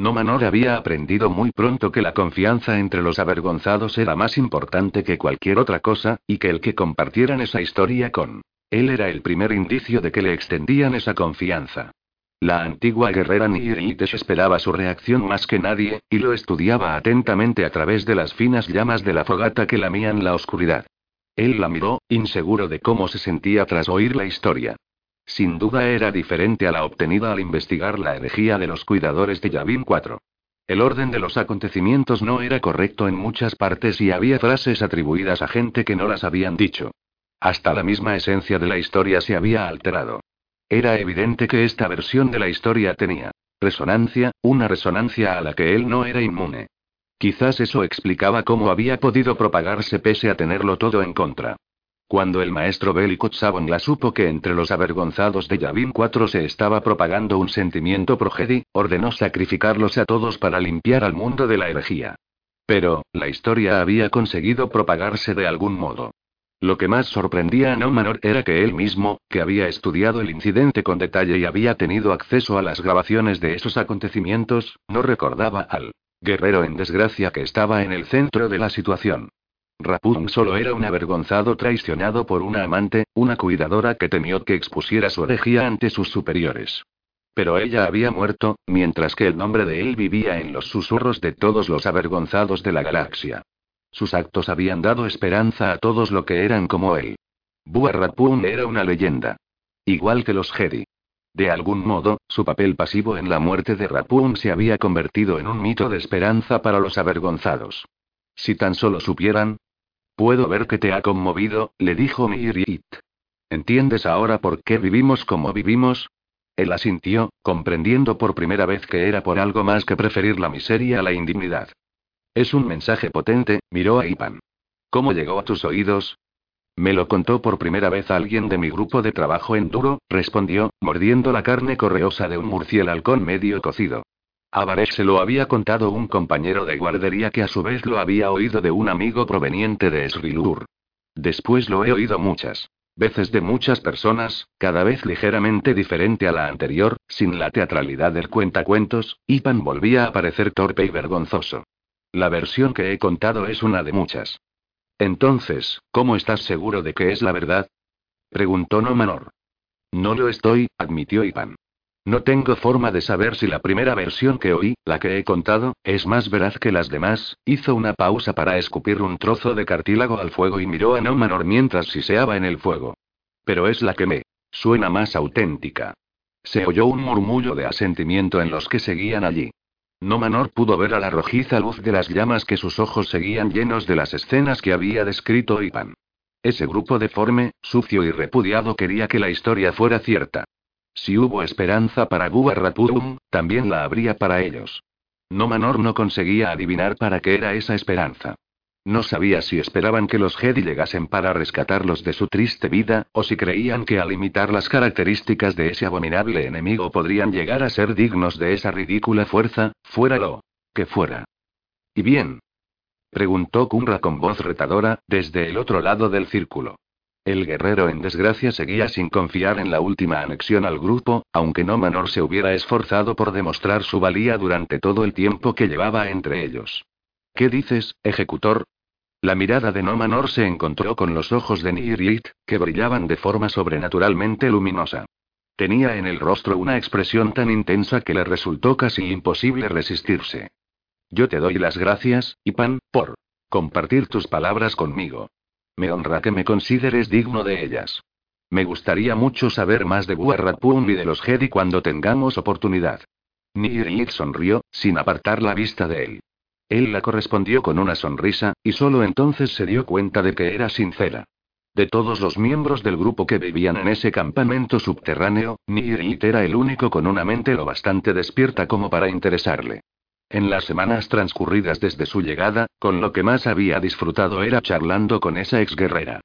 No Manor había aprendido muy pronto que la confianza entre los avergonzados era más importante que cualquier otra cosa, y que el que compartieran esa historia con él era el primer indicio de que le extendían esa confianza. La antigua guerrera Nirites esperaba su reacción más que nadie, y lo estudiaba atentamente a través de las finas llamas de la fogata que lamían la oscuridad. Él la miró, inseguro de cómo se sentía tras oír la historia. Sin duda era diferente a la obtenida al investigar la herejía de los cuidadores de Yavin 4. El orden de los acontecimientos no era correcto en muchas partes y había frases atribuidas a gente que no las habían dicho. Hasta la misma esencia de la historia se había alterado. Era evidente que esta versión de la historia tenía resonancia, una resonancia a la que él no era inmune. Quizás eso explicaba cómo había podido propagarse pese a tenerlo todo en contra. Cuando el maestro Belikot la supo que entre los avergonzados de Yavin 4 se estaba propagando un sentimiento progedi, ordenó sacrificarlos a todos para limpiar al mundo de la herejía. Pero, la historia había conseguido propagarse de algún modo. Lo que más sorprendía a No era que él mismo, que había estudiado el incidente con detalle y había tenido acceso a las grabaciones de esos acontecimientos, no recordaba al guerrero en desgracia que estaba en el centro de la situación. Rapun solo era un avergonzado traicionado por una amante, una cuidadora que temió que expusiera su herejía ante sus superiores. Pero ella había muerto, mientras que el nombre de él vivía en los susurros de todos los avergonzados de la galaxia. Sus actos habían dado esperanza a todos lo que eran como él. Bua Rapun era una leyenda. Igual que los Jedi. De algún modo, su papel pasivo en la muerte de Rapun se había convertido en un mito de esperanza para los avergonzados. Si tan solo supieran, Puedo ver que te ha conmovido, le dijo Mirit. ¿Entiendes ahora por qué vivimos como vivimos? Él asintió, comprendiendo por primera vez que era por algo más que preferir la miseria a la indignidad. Es un mensaje potente, miró a Ipan. ¿Cómo llegó a tus oídos? Me lo contó por primera vez alguien de mi grupo de trabajo en duro, respondió, mordiendo la carne correosa de un murciélago medio cocido. A se lo había contado un compañero de guardería que a su vez lo había oído de un amigo proveniente de Srilur. Después lo he oído muchas veces de muchas personas, cada vez ligeramente diferente a la anterior, sin la teatralidad del cuentacuentos, Ipan volvía a parecer torpe y vergonzoso. La versión que he contado es una de muchas. Entonces, ¿cómo estás seguro de que es la verdad? preguntó No Manor. No lo estoy, admitió Ipan. No tengo forma de saber si la primera versión que oí, la que he contado, es más veraz que las demás. Hizo una pausa para escupir un trozo de cartílago al fuego y miró a Nomanor mientras siseaba en el fuego. Pero es la que me suena más auténtica. Se oyó un murmullo de asentimiento en los que seguían allí. Nomanor pudo ver a la rojiza luz de las llamas que sus ojos seguían llenos de las escenas que había descrito Ipan. Ese grupo deforme, sucio y repudiado quería que la historia fuera cierta. Si hubo esperanza para Guarrapurum, también la habría para ellos. No Manor no conseguía adivinar para qué era esa esperanza. No sabía si esperaban que los Jedi llegasen para rescatarlos de su triste vida, o si creían que al imitar las características de ese abominable enemigo podrían llegar a ser dignos de esa ridícula fuerza, fuera lo que fuera. ¿Y bien? preguntó Kunra con voz retadora, desde el otro lado del círculo. El guerrero en desgracia seguía sin confiar en la última anexión al grupo, aunque no Manor se hubiera esforzado por demostrar su valía durante todo el tiempo que llevaba entre ellos. ¿Qué dices, ejecutor? La mirada de No Manor se encontró con los ojos de Nirit, que brillaban de forma sobrenaturalmente luminosa. Tenía en el rostro una expresión tan intensa que le resultó casi imposible resistirse. Yo te doy las gracias, Ipan, por compartir tus palabras conmigo. Me honra que me consideres digno de ellas. Me gustaría mucho saber más de Buarrapun y de los Jedi cuando tengamos oportunidad. Nirit sonrió, sin apartar la vista de él. Él la correspondió con una sonrisa, y solo entonces se dio cuenta de que era sincera. De todos los miembros del grupo que vivían en ese campamento subterráneo, Nirit era el único con una mente lo bastante despierta como para interesarle. En las semanas transcurridas desde su llegada, con lo que más había disfrutado era charlando con esa exguerrera.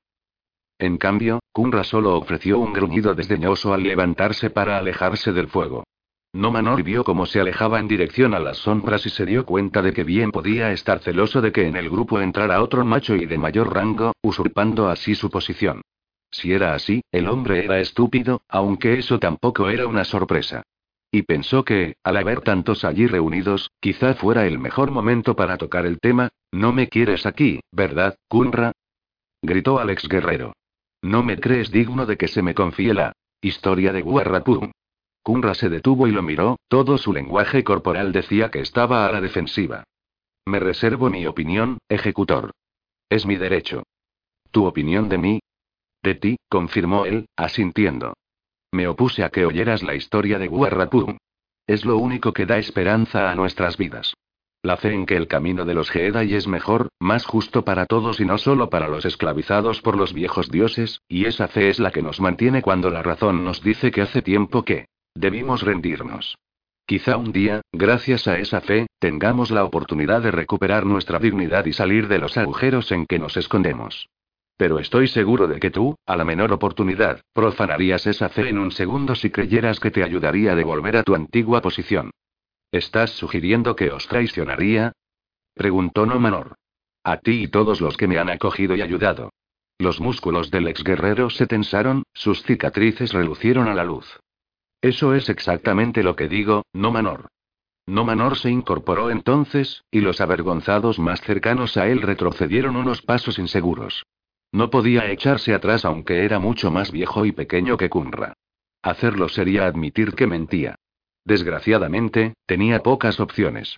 En cambio, Kunra solo ofreció un gruñido desdeñoso al levantarse para alejarse del fuego. No Manor vio cómo se alejaba en dirección a las sombras y se dio cuenta de que bien podía estar celoso de que en el grupo entrara otro macho y de mayor rango, usurpando así su posición. Si era así, el hombre era estúpido, aunque eso tampoco era una sorpresa. Y pensó que, al haber tantos allí reunidos, quizá fuera el mejor momento para tocar el tema. No me quieres aquí, ¿verdad, Kunra? Gritó Alex Guerrero. No me crees digno de que se me confíe la historia de Guarrapum. Kunra se detuvo y lo miró, todo su lenguaje corporal decía que estaba a la defensiva. Me reservo mi opinión, ejecutor. Es mi derecho. ¿Tu opinión de mí? De ti, confirmó él, asintiendo. Me opuse a que oyeras la historia de Guarrapum. Es lo único que da esperanza a nuestras vidas. La fe en que el camino de los Jedi es mejor, más justo para todos y no solo para los esclavizados por los viejos dioses, y esa fe es la que nos mantiene cuando la razón nos dice que hace tiempo que debimos rendirnos. Quizá un día, gracias a esa fe, tengamos la oportunidad de recuperar nuestra dignidad y salir de los agujeros en que nos escondemos. Pero estoy seguro de que tú, a la menor oportunidad, profanarías esa fe en un segundo si creyeras que te ayudaría a devolver a tu antigua posición. ¿Estás sugiriendo que os traicionaría? Preguntó No Manor. A ti y todos los que me han acogido y ayudado. Los músculos del exguerrero se tensaron, sus cicatrices relucieron a la luz. Eso es exactamente lo que digo, No Manor. No Manor se incorporó entonces, y los avergonzados más cercanos a él retrocedieron unos pasos inseguros. No podía echarse atrás aunque era mucho más viejo y pequeño que Kunra. Hacerlo sería admitir que mentía. Desgraciadamente, tenía pocas opciones.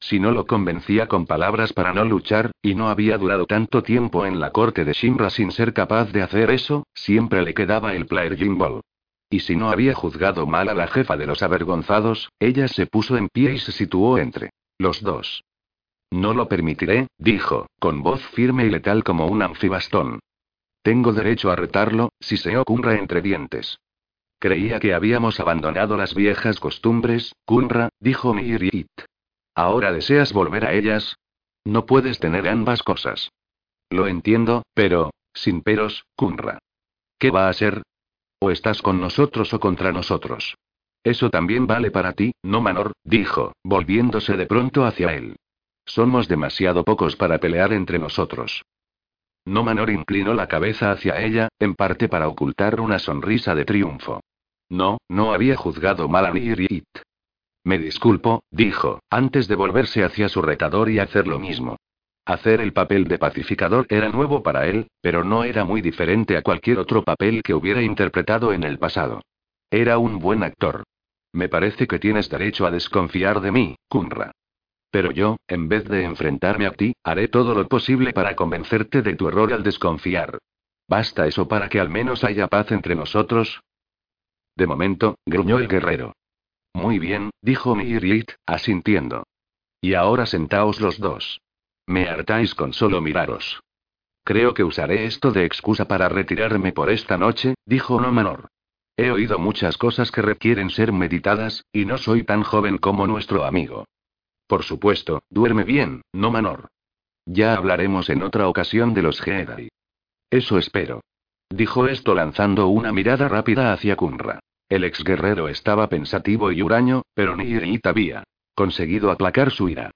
Si no lo convencía con palabras para no luchar, y no había durado tanto tiempo en la corte de Shimra sin ser capaz de hacer eso, siempre le quedaba el Player Gimbal. Y si no había juzgado mal a la jefa de los avergonzados, ella se puso en pie y se situó entre los dos. No lo permitiré, dijo, con voz firme y letal como un anfibastón. Tengo derecho a retarlo, si se ocurra entre dientes. Creía que habíamos abandonado las viejas costumbres, Kunra, dijo Mirit. ¿Ahora deseas volver a ellas? No puedes tener ambas cosas. Lo entiendo, pero, sin peros, Kunra. ¿Qué va a ser? O estás con nosotros o contra nosotros. Eso también vale para ti, no Manor, dijo, volviéndose de pronto hacia él. Somos demasiado pocos para pelear entre nosotros. No Manor inclinó la cabeza hacia ella, en parte para ocultar una sonrisa de triunfo. No, no había juzgado mal a Nirit. Me disculpo, dijo, antes de volverse hacia su retador y hacer lo mismo. Hacer el papel de pacificador era nuevo para él, pero no era muy diferente a cualquier otro papel que hubiera interpretado en el pasado. Era un buen actor. Me parece que tienes derecho a desconfiar de mí, Kunra. Pero yo, en vez de enfrentarme a ti, haré todo lo posible para convencerte de tu error al desconfiar. ¿Basta eso para que al menos haya paz entre nosotros? De momento, gruñó el guerrero. Muy bien, dijo Mirit, asintiendo. Y ahora sentaos los dos. Me hartáis con solo miraros. Creo que usaré esto de excusa para retirarme por esta noche, dijo No Manor. He oído muchas cosas que requieren ser meditadas, y no soy tan joven como nuestro amigo. Por supuesto, duerme bien, no Manor. Ya hablaremos en otra ocasión de los Jedi. Eso espero. Dijo esto lanzando una mirada rápida hacia Kunra. El exguerrero estaba pensativo y huraño, pero Nirit había conseguido aplacar su ira.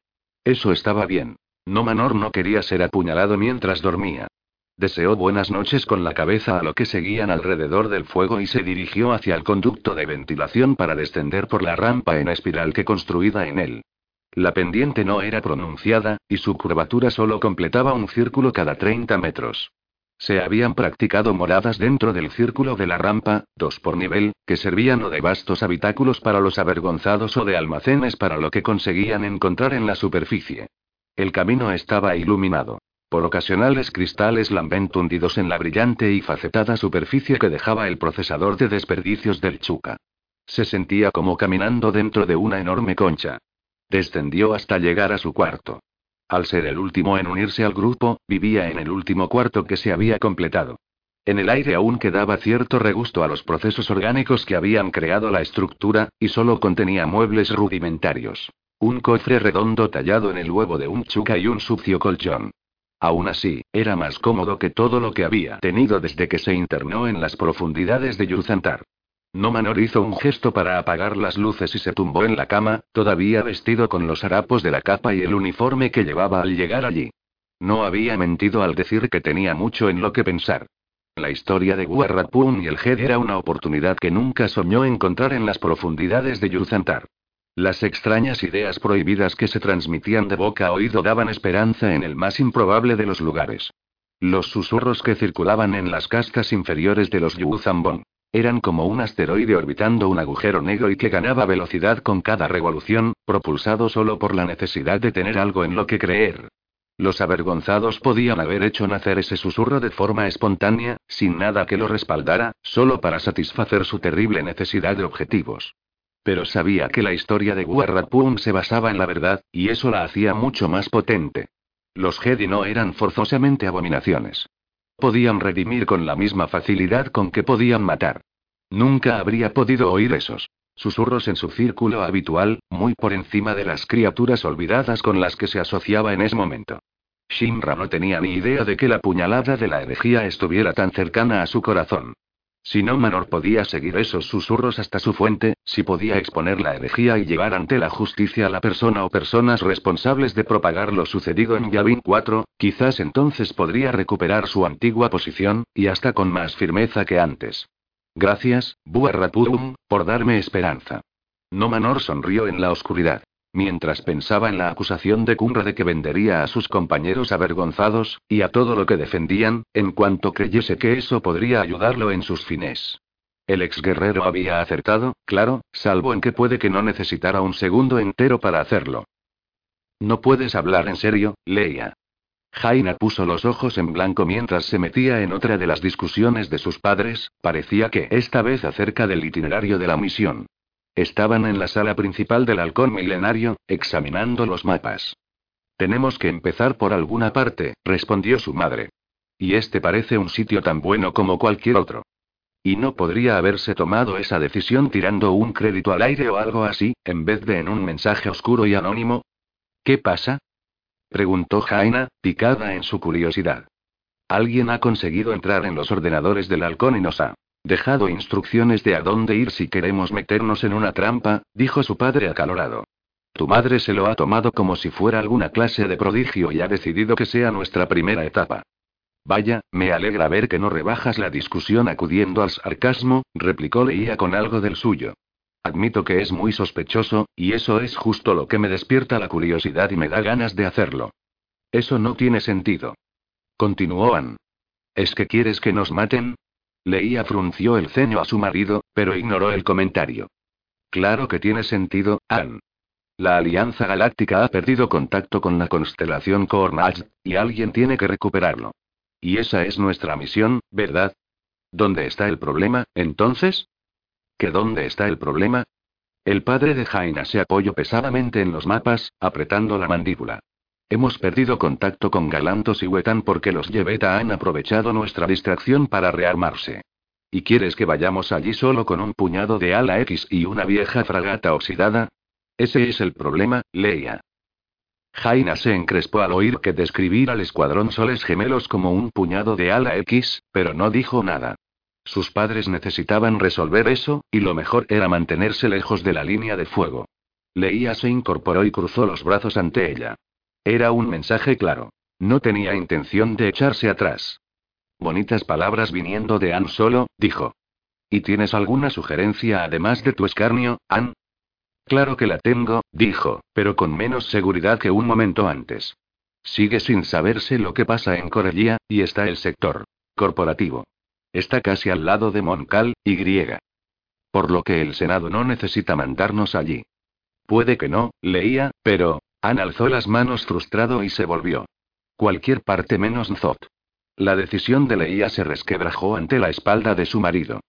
Eso estaba bien. No Manor no quería ser apuñalado mientras dormía. Deseó buenas noches con la cabeza a lo que seguían alrededor del fuego y se dirigió hacia el conducto de ventilación para descender por la rampa en espiral que construida en él. La pendiente no era pronunciada, y su curvatura solo completaba un círculo cada 30 metros. Se habían practicado moradas dentro del círculo de la rampa, dos por nivel, que servían o de vastos habitáculos para los avergonzados o de almacenes para lo que conseguían encontrar en la superficie. El camino estaba iluminado por ocasionales cristales lambent hundidos en la brillante y facetada superficie que dejaba el procesador de desperdicios del Chuca. Se sentía como caminando dentro de una enorme concha. Descendió hasta llegar a su cuarto. Al ser el último en unirse al grupo, vivía en el último cuarto que se había completado. En el aire aún quedaba cierto regusto a los procesos orgánicos que habían creado la estructura, y solo contenía muebles rudimentarios. Un cofre redondo tallado en el huevo de un chuca y un sucio colchón. Aún así, era más cómodo que todo lo que había tenido desde que se internó en las profundidades de Yuzantar. No Manor hizo un gesto para apagar las luces y se tumbó en la cama, todavía vestido con los harapos de la capa y el uniforme que llevaba al llegar allí. No había mentido al decir que tenía mucho en lo que pensar. La historia de Guarrapun y el Jed era una oportunidad que nunca soñó encontrar en las profundidades de Yuzantar. Las extrañas ideas prohibidas que se transmitían de boca a oído daban esperanza en el más improbable de los lugares. Los susurros que circulaban en las castas inferiores de los Yuzambon eran como un asteroide orbitando un agujero negro y que ganaba velocidad con cada revolución, propulsado solo por la necesidad de tener algo en lo que creer. Los avergonzados podían haber hecho nacer ese susurro de forma espontánea, sin nada que lo respaldara, solo para satisfacer su terrible necesidad de objetivos. Pero sabía que la historia de Guarrapun se basaba en la verdad, y eso la hacía mucho más potente. Los Jedi no eran forzosamente abominaciones. Podían redimir con la misma facilidad con que podían matar. Nunca habría podido oír esos susurros en su círculo habitual, muy por encima de las criaturas olvidadas con las que se asociaba en ese momento. Shinra no tenía ni idea de que la puñalada de la herejía estuviera tan cercana a su corazón. Si no Manor podía seguir esos susurros hasta su fuente, si podía exponer la herejía y llevar ante la justicia a la persona o personas responsables de propagar lo sucedido en Yavin 4, quizás entonces podría recuperar su antigua posición, y hasta con más firmeza que antes. Gracias, Buarrapum, por darme esperanza. No Manor sonrió en la oscuridad. Mientras pensaba en la acusación de Kunra de que vendería a sus compañeros avergonzados, y a todo lo que defendían, en cuanto creyese que eso podría ayudarlo en sus fines. El exguerrero había acertado, claro, salvo en que puede que no necesitara un segundo entero para hacerlo. No puedes hablar en serio, Leia. Jaina puso los ojos en blanco mientras se metía en otra de las discusiones de sus padres, parecía que esta vez acerca del itinerario de la misión. Estaban en la sala principal del halcón milenario, examinando los mapas. Tenemos que empezar por alguna parte, respondió su madre. Y este parece un sitio tan bueno como cualquier otro. ¿Y no podría haberse tomado esa decisión tirando un crédito al aire o algo así, en vez de en un mensaje oscuro y anónimo? ¿Qué pasa? preguntó Jaina, picada en su curiosidad. Alguien ha conseguido entrar en los ordenadores del halcón y nos ha Dejado instrucciones de a dónde ir si queremos meternos en una trampa, dijo su padre acalorado. Tu madre se lo ha tomado como si fuera alguna clase de prodigio y ha decidido que sea nuestra primera etapa. Vaya, me alegra ver que no rebajas la discusión acudiendo al sarcasmo, replicó Leía con algo del suyo. Admito que es muy sospechoso, y eso es justo lo que me despierta la curiosidad y me da ganas de hacerlo. Eso no tiene sentido. Continuó Ann. ¿Es que quieres que nos maten? Leía frunció el ceño a su marido, pero ignoró el comentario. Claro que tiene sentido, Ann. La Alianza Galáctica ha perdido contacto con la constelación Cornage, y alguien tiene que recuperarlo. Y esa es nuestra misión, ¿verdad? ¿Dónde está el problema, entonces? ¿Que dónde está el problema? El padre de Jaina se apoyó pesadamente en los mapas, apretando la mandíbula. Hemos perdido contacto con Galantos y Wetan porque los Yeveta han aprovechado nuestra distracción para rearmarse. ¿Y quieres que vayamos allí solo con un puñado de ala X y una vieja fragata oxidada? Ese es el problema, Leia. Jaina se encrespó al oír que describir al escuadrón soles gemelos como un puñado de ala X, pero no dijo nada. Sus padres necesitaban resolver eso, y lo mejor era mantenerse lejos de la línea de fuego. Leia se incorporó y cruzó los brazos ante ella. Era un mensaje claro. No tenía intención de echarse atrás. Bonitas palabras viniendo de Ann solo, dijo. ¿Y tienes alguna sugerencia además de tu escarnio, Ann? Claro que la tengo, dijo, pero con menos seguridad que un momento antes. Sigue sin saberse lo que pasa en Corellia, y está el sector corporativo. Está casi al lado de Moncal, y griega. Por lo que el Senado no necesita mandarnos allí. Puede que no, leía, pero, Ann alzó las manos frustrado y se volvió. Cualquier parte menos Zot. La decisión de Leia se resquebrajó ante la espalda de su marido.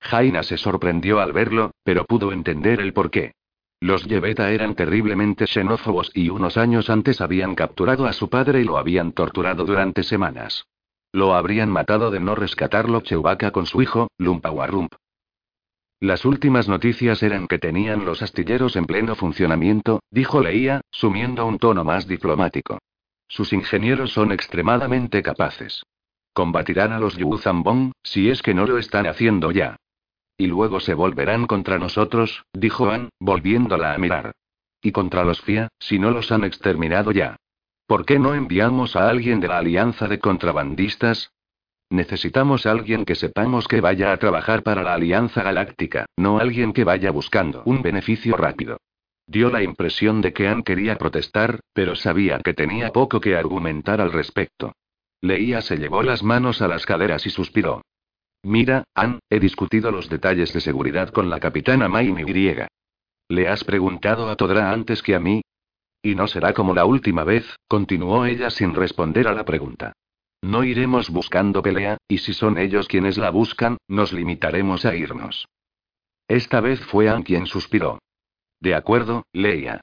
Jaina se sorprendió al verlo, pero pudo entender el porqué. Los Yeveta eran terriblemente xenófobos y unos años antes habían capturado a su padre y lo habían torturado durante semanas. Lo habrían matado de no rescatarlo Chewbacca con su hijo, Lumpawarump. Las últimas noticias eran que tenían los astilleros en pleno funcionamiento, dijo Leía, sumiendo un tono más diplomático. Sus ingenieros son extremadamente capaces. Combatirán a los Yuzambong, si es que no lo están haciendo ya. Y luego se volverán contra nosotros, dijo Ann, volviéndola a mirar. Y contra los FIA, si no los han exterminado ya. ¿Por qué no enviamos a alguien de la alianza de contrabandistas? Necesitamos alguien que sepamos que vaya a trabajar para la Alianza Galáctica, no alguien que vaya buscando un beneficio rápido. Dio la impresión de que Anne quería protestar, pero sabía que tenía poco que argumentar al respecto. Leía se llevó las manos a las caderas y suspiró. Mira, Anne, he discutido los detalles de seguridad con la capitana Maine Y. ¿Le has preguntado a Todra antes que a mí? Y no será como la última vez, continuó ella sin responder a la pregunta. No iremos buscando pelea, y si son ellos quienes la buscan, nos limitaremos a irnos. Esta vez fue Anne quien suspiró. De acuerdo, Leia.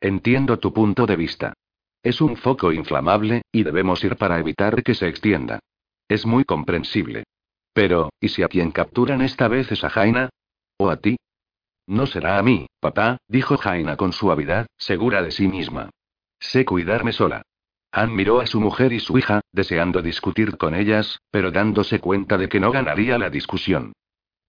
Entiendo tu punto de vista. Es un foco inflamable, y debemos ir para evitar que se extienda. Es muy comprensible. Pero, ¿y si a quien capturan esta vez es a Jaina? ¿O a ti? No será a mí, papá, dijo Jaina con suavidad, segura de sí misma. Sé cuidarme sola. Anne miró a su mujer y su hija, deseando discutir con ellas, pero dándose cuenta de que no ganaría la discusión.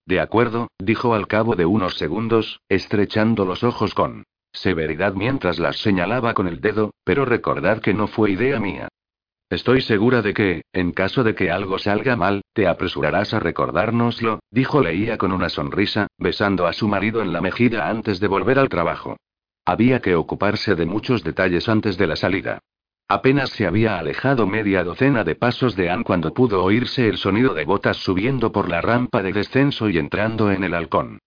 De acuerdo, dijo al cabo de unos segundos, estrechando los ojos con severidad mientras las señalaba con el dedo, pero recordad que no fue idea mía. Estoy segura de que, en caso de que algo salga mal, te apresurarás a recordárnoslo, dijo Leía con una sonrisa, besando a su marido en la mejilla antes de volver al trabajo. Había que ocuparse de muchos detalles antes de la salida. Apenas se había alejado media docena de pasos de Anne cuando pudo oírse el sonido de botas subiendo por la rampa de descenso y entrando en el halcón.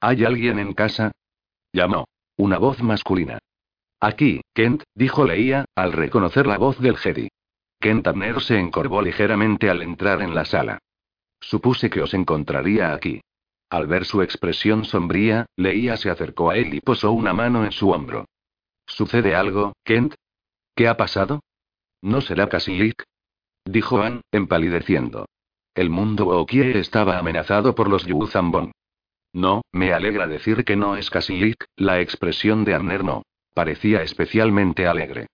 ¿Hay alguien en casa? Llamó. Una voz masculina. Aquí, Kent, dijo Leía, al reconocer la voz del Jedi. Kent Abner se encorvó ligeramente al entrar en la sala. Supuse que os encontraría aquí. Al ver su expresión sombría, Leía se acercó a él y posó una mano en su hombro. ¿Sucede algo, Kent? ¿Qué ha pasado? ¿No será Kashyyyk? Dijo Anne, empalideciendo. El mundo Okie estaba amenazado por los Yuzambon. No, me alegra decir que no es Kashyyyk, la expresión de Arner no. Parecía especialmente alegre.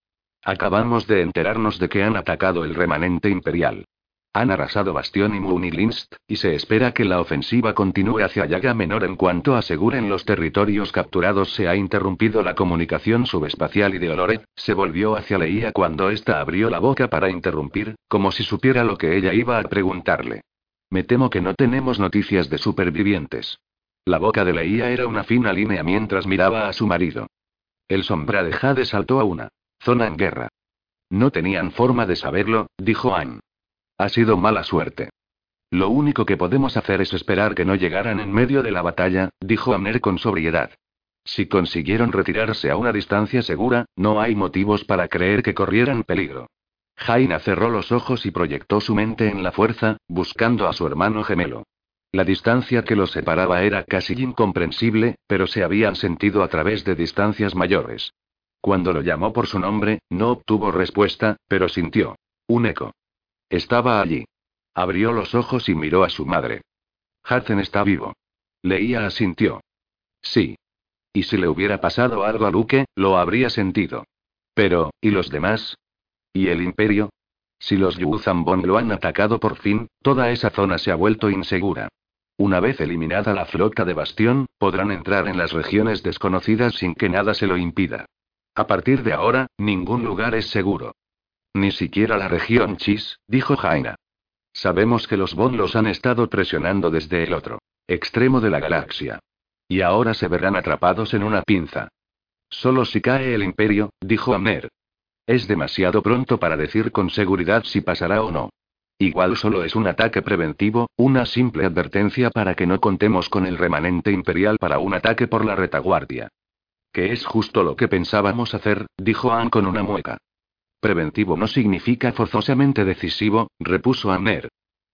Acabamos de enterarnos de que han atacado el remanente imperial. Han arrasado Bastión y Munilinst, y se espera que la ofensiva continúe hacia Yaga Menor en cuanto aseguren los territorios capturados. Se ha interrumpido la comunicación subespacial y de Oloret, se volvió hacia Leía cuando ésta abrió la boca para interrumpir, como si supiera lo que ella iba a preguntarle. Me temo que no tenemos noticias de supervivientes. La boca de Leía era una fina línea mientras miraba a su marido. El sombra de Jade saltó a una zona en guerra. No tenían forma de saberlo, dijo Anne. Ha sido mala suerte. Lo único que podemos hacer es esperar que no llegaran en medio de la batalla, dijo Amner con sobriedad. Si consiguieron retirarse a una distancia segura, no hay motivos para creer que corrieran peligro. Jaina cerró los ojos y proyectó su mente en la fuerza, buscando a su hermano gemelo. La distancia que los separaba era casi incomprensible, pero se habían sentido a través de distancias mayores. Cuando lo llamó por su nombre, no obtuvo respuesta, pero sintió un eco. Estaba allí. Abrió los ojos y miró a su madre. Hudson está vivo. Leía asintió. Sí. Y si le hubiera pasado algo a Luke, lo habría sentido. Pero, ¿y los demás? ¿Y el imperio? Si los Yuzambon lo han atacado por fin, toda esa zona se ha vuelto insegura. Una vez eliminada la flota de Bastión, podrán entrar en las regiones desconocidas sin que nada se lo impida. A partir de ahora, ningún lugar es seguro. Ni siquiera la región Chis, dijo Jaina. Sabemos que los Bon los han estado presionando desde el otro extremo de la galaxia. Y ahora se verán atrapados en una pinza. Solo si cae el imperio, dijo Amner. Es demasiado pronto para decir con seguridad si pasará o no. Igual solo es un ataque preventivo, una simple advertencia para que no contemos con el remanente imperial para un ataque por la retaguardia. Que es justo lo que pensábamos hacer, dijo Anne con una mueca. Preventivo no significa forzosamente decisivo, repuso Amner.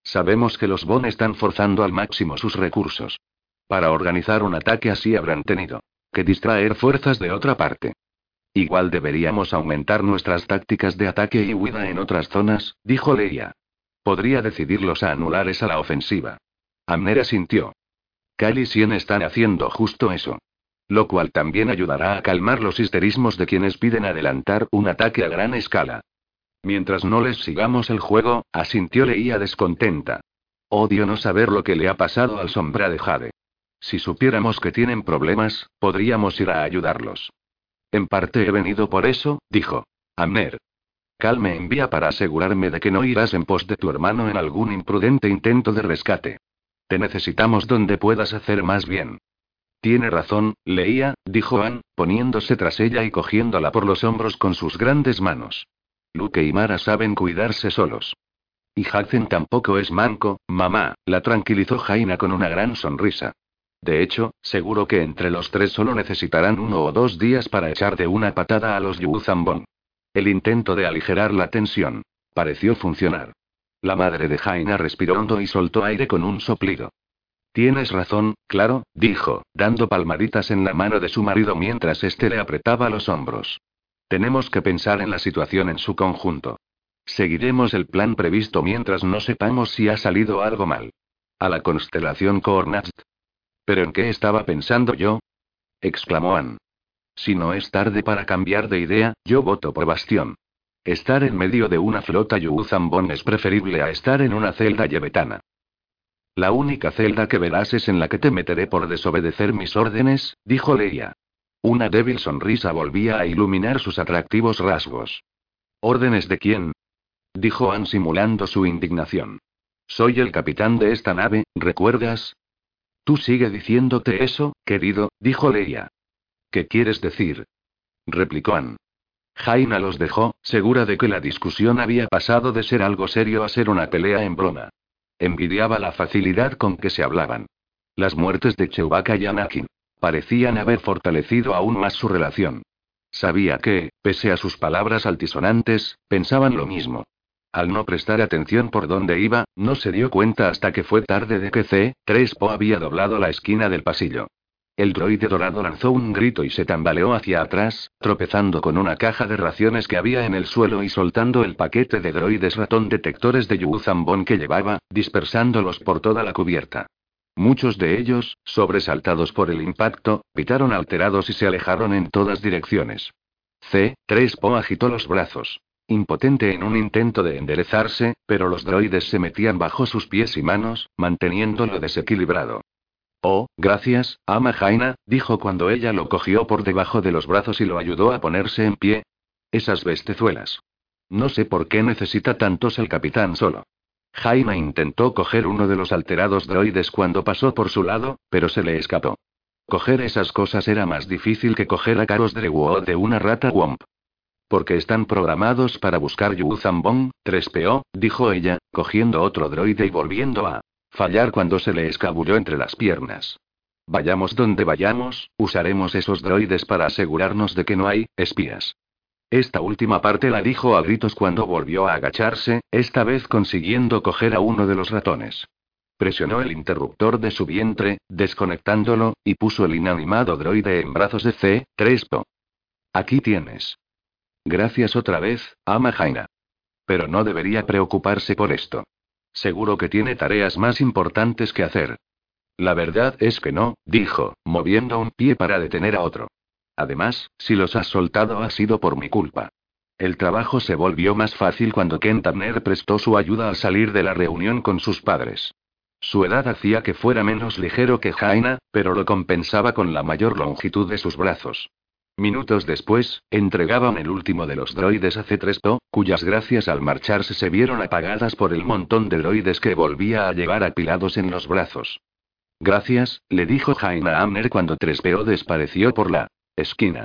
Sabemos que los Bon están forzando al máximo sus recursos. Para organizar un ataque así habrán tenido que distraer fuerzas de otra parte. Igual deberíamos aumentar nuestras tácticas de ataque y huida en otras zonas, dijo Leia. Podría decidirlos a anular esa la ofensiva. Amner asintió. Cal y Sien están haciendo justo eso. Lo cual también ayudará a calmar los histerismos de quienes piden adelantar un ataque a gran escala. Mientras no les sigamos el juego, asintió Leía descontenta. Odio no saber lo que le ha pasado al sombra de Jade. Si supiéramos que tienen problemas, podríamos ir a ayudarlos. En parte he venido por eso, dijo. Amner. Cal me envía para asegurarme de que no irás en pos de tu hermano en algún imprudente intento de rescate. Te necesitamos donde puedas hacer más bien. Tiene razón, leía, dijo Anne, poniéndose tras ella y cogiéndola por los hombros con sus grandes manos. Luke y Mara saben cuidarse solos. Y Hudson tampoco es manco, mamá, la tranquilizó Jaina con una gran sonrisa. De hecho, seguro que entre los tres solo necesitarán uno o dos días para echar de una patada a los Yuzambon. El intento de aligerar la tensión. Pareció funcionar. La madre de Jaina respiró hondo y soltó aire con un soplido. Tienes razón, claro, dijo, dando palmaditas en la mano de su marido mientras éste le apretaba los hombros. Tenemos que pensar en la situación en su conjunto. Seguiremos el plan previsto mientras no sepamos si ha salido algo mal. A la constelación Cornast. ¿Pero en qué estaba pensando yo? exclamó Anne. Si no es tarde para cambiar de idea, yo voto por Bastión. Estar en medio de una flota Yuzambón es preferible a estar en una celda yebetana. La única celda que verás es en la que te meteré por desobedecer mis órdenes, dijo Leia. Una débil sonrisa volvía a iluminar sus atractivos rasgos. ¿Órdenes de quién? dijo Anne simulando su indignación. Soy el capitán de esta nave, ¿recuerdas? Tú sigue diciéndote eso, querido, dijo Leia. ¿Qué quieres decir? replicó Anne. Jaina los dejó, segura de que la discusión había pasado de ser algo serio a ser una pelea en broma. Envidiaba la facilidad con que se hablaban. Las muertes de Chewbacca y Anakin parecían haber fortalecido aún más su relación. Sabía que, pese a sus palabras altisonantes, pensaban lo mismo. Al no prestar atención por dónde iba, no se dio cuenta hasta que fue tarde de que C-3PO había doblado la esquina del pasillo. El droide dorado lanzó un grito y se tambaleó hacia atrás, tropezando con una caja de raciones que había en el suelo y soltando el paquete de droides ratón detectores de Yuzambon que llevaba, dispersándolos por toda la cubierta. Muchos de ellos, sobresaltados por el impacto, pitaron alterados y se alejaron en todas direcciones. C-3PO agitó los brazos. Impotente en un intento de enderezarse, pero los droides se metían bajo sus pies y manos, manteniéndolo desequilibrado. Oh, gracias, ama Jaina, dijo cuando ella lo cogió por debajo de los brazos y lo ayudó a ponerse en pie. Esas bestezuelas. No sé por qué necesita tantos el capitán solo. Jaina intentó coger uno de los alterados droides cuando pasó por su lado, pero se le escapó. Coger esas cosas era más difícil que coger a Caros Drewo de una rata Womp. Porque están programados para buscar Yu Zambong, 3PO, dijo ella, cogiendo otro droide y volviendo a fallar cuando se le escabulló entre las piernas. Vayamos donde vayamos, usaremos esos droides para asegurarnos de que no hay espías. Esta última parte la dijo a gritos cuando volvió a agacharse, esta vez consiguiendo coger a uno de los ratones. Presionó el interruptor de su vientre, desconectándolo, y puso el inanimado droide en brazos de C-3PO. Aquí tienes. Gracias otra vez, ama Jaina. Pero no debería preocuparse por esto. Seguro que tiene tareas más importantes que hacer. La verdad es que no, dijo, moviendo un pie para detener a otro. Además, si los has soltado ha sido por mi culpa. El trabajo se volvió más fácil cuando Ken Turner prestó su ayuda al salir de la reunión con sus padres. Su edad hacía que fuera menos ligero que Jaina, pero lo compensaba con la mayor longitud de sus brazos. Minutos después, entregaban el último de los droides a C3PO, cuyas gracias al marcharse se vieron apagadas por el montón de droides que volvía a llevar apilados en los brazos. Gracias, le dijo Jaina Amner cuando 3PO desapareció por la esquina.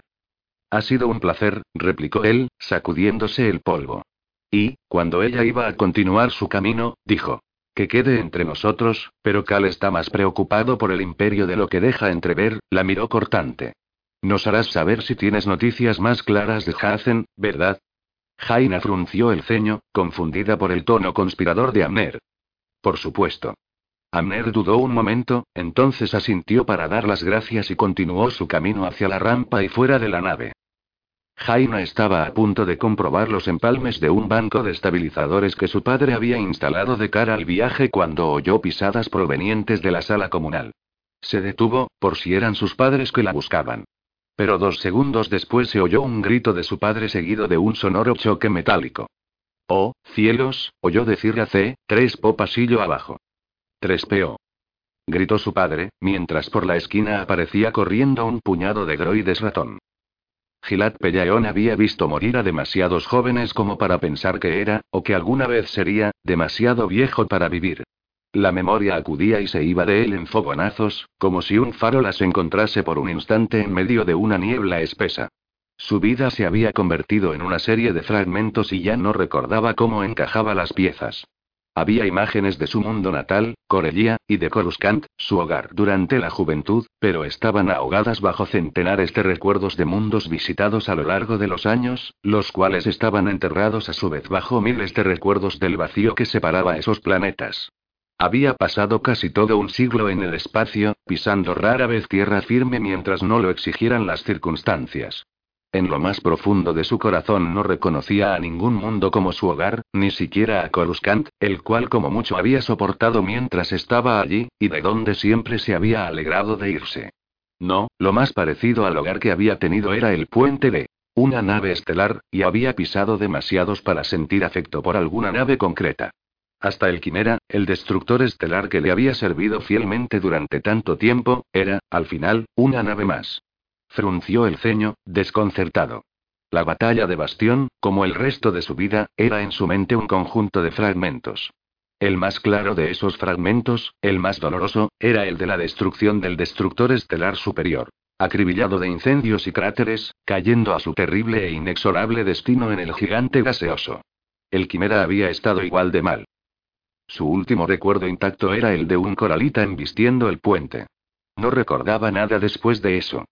Ha sido un placer, replicó él, sacudiéndose el polvo. Y, cuando ella iba a continuar su camino, dijo. Que quede entre nosotros, pero Cal está más preocupado por el imperio de lo que deja entrever, la miró cortante. Nos harás saber si tienes noticias más claras de Hazen, ¿verdad? Jaina frunció el ceño, confundida por el tono conspirador de Amner. Por supuesto. Amner dudó un momento, entonces asintió para dar las gracias y continuó su camino hacia la rampa y fuera de la nave. Jaina estaba a punto de comprobar los empalmes de un banco de estabilizadores que su padre había instalado de cara al viaje cuando oyó pisadas provenientes de la sala comunal. Se detuvo, por si eran sus padres que la buscaban. Pero dos segundos después se oyó un grito de su padre seguido de un sonoro choque metálico. Oh, cielos, oyó decirle a C, tres po pasillo abajo. Tres peo. Gritó su padre, mientras por la esquina aparecía corriendo un puñado de groides ratón. Gilad Pellaeon había visto morir a demasiados jóvenes como para pensar que era, o que alguna vez sería, demasiado viejo para vivir. La memoria acudía y se iba de él en fogonazos, como si un faro las encontrase por un instante en medio de una niebla espesa. Su vida se había convertido en una serie de fragmentos y ya no recordaba cómo encajaba las piezas. Había imágenes de su mundo natal, Corellia, y de Coruscant, su hogar durante la juventud, pero estaban ahogadas bajo centenares de recuerdos de mundos visitados a lo largo de los años, los cuales estaban enterrados a su vez bajo miles de recuerdos del vacío que separaba esos planetas. Había pasado casi todo un siglo en el espacio, pisando rara vez tierra firme mientras no lo exigieran las circunstancias. En lo más profundo de su corazón no reconocía a ningún mundo como su hogar, ni siquiera a Coruscant, el cual como mucho había soportado mientras estaba allí, y de donde siempre se había alegrado de irse. No, lo más parecido al hogar que había tenido era el puente de una nave estelar, y había pisado demasiados para sentir afecto por alguna nave concreta. Hasta el Quimera, el destructor estelar que le había servido fielmente durante tanto tiempo, era, al final, una nave más. Frunció el ceño, desconcertado. La batalla de Bastión, como el resto de su vida, era en su mente un conjunto de fragmentos. El más claro de esos fragmentos, el más doloroso, era el de la destrucción del destructor estelar superior. Acribillado de incendios y cráteres, cayendo a su terrible e inexorable destino en el gigante gaseoso. El quimera había estado igual de mal. Su último recuerdo intacto era el de un coralita embistiendo el puente. No recordaba nada después de eso.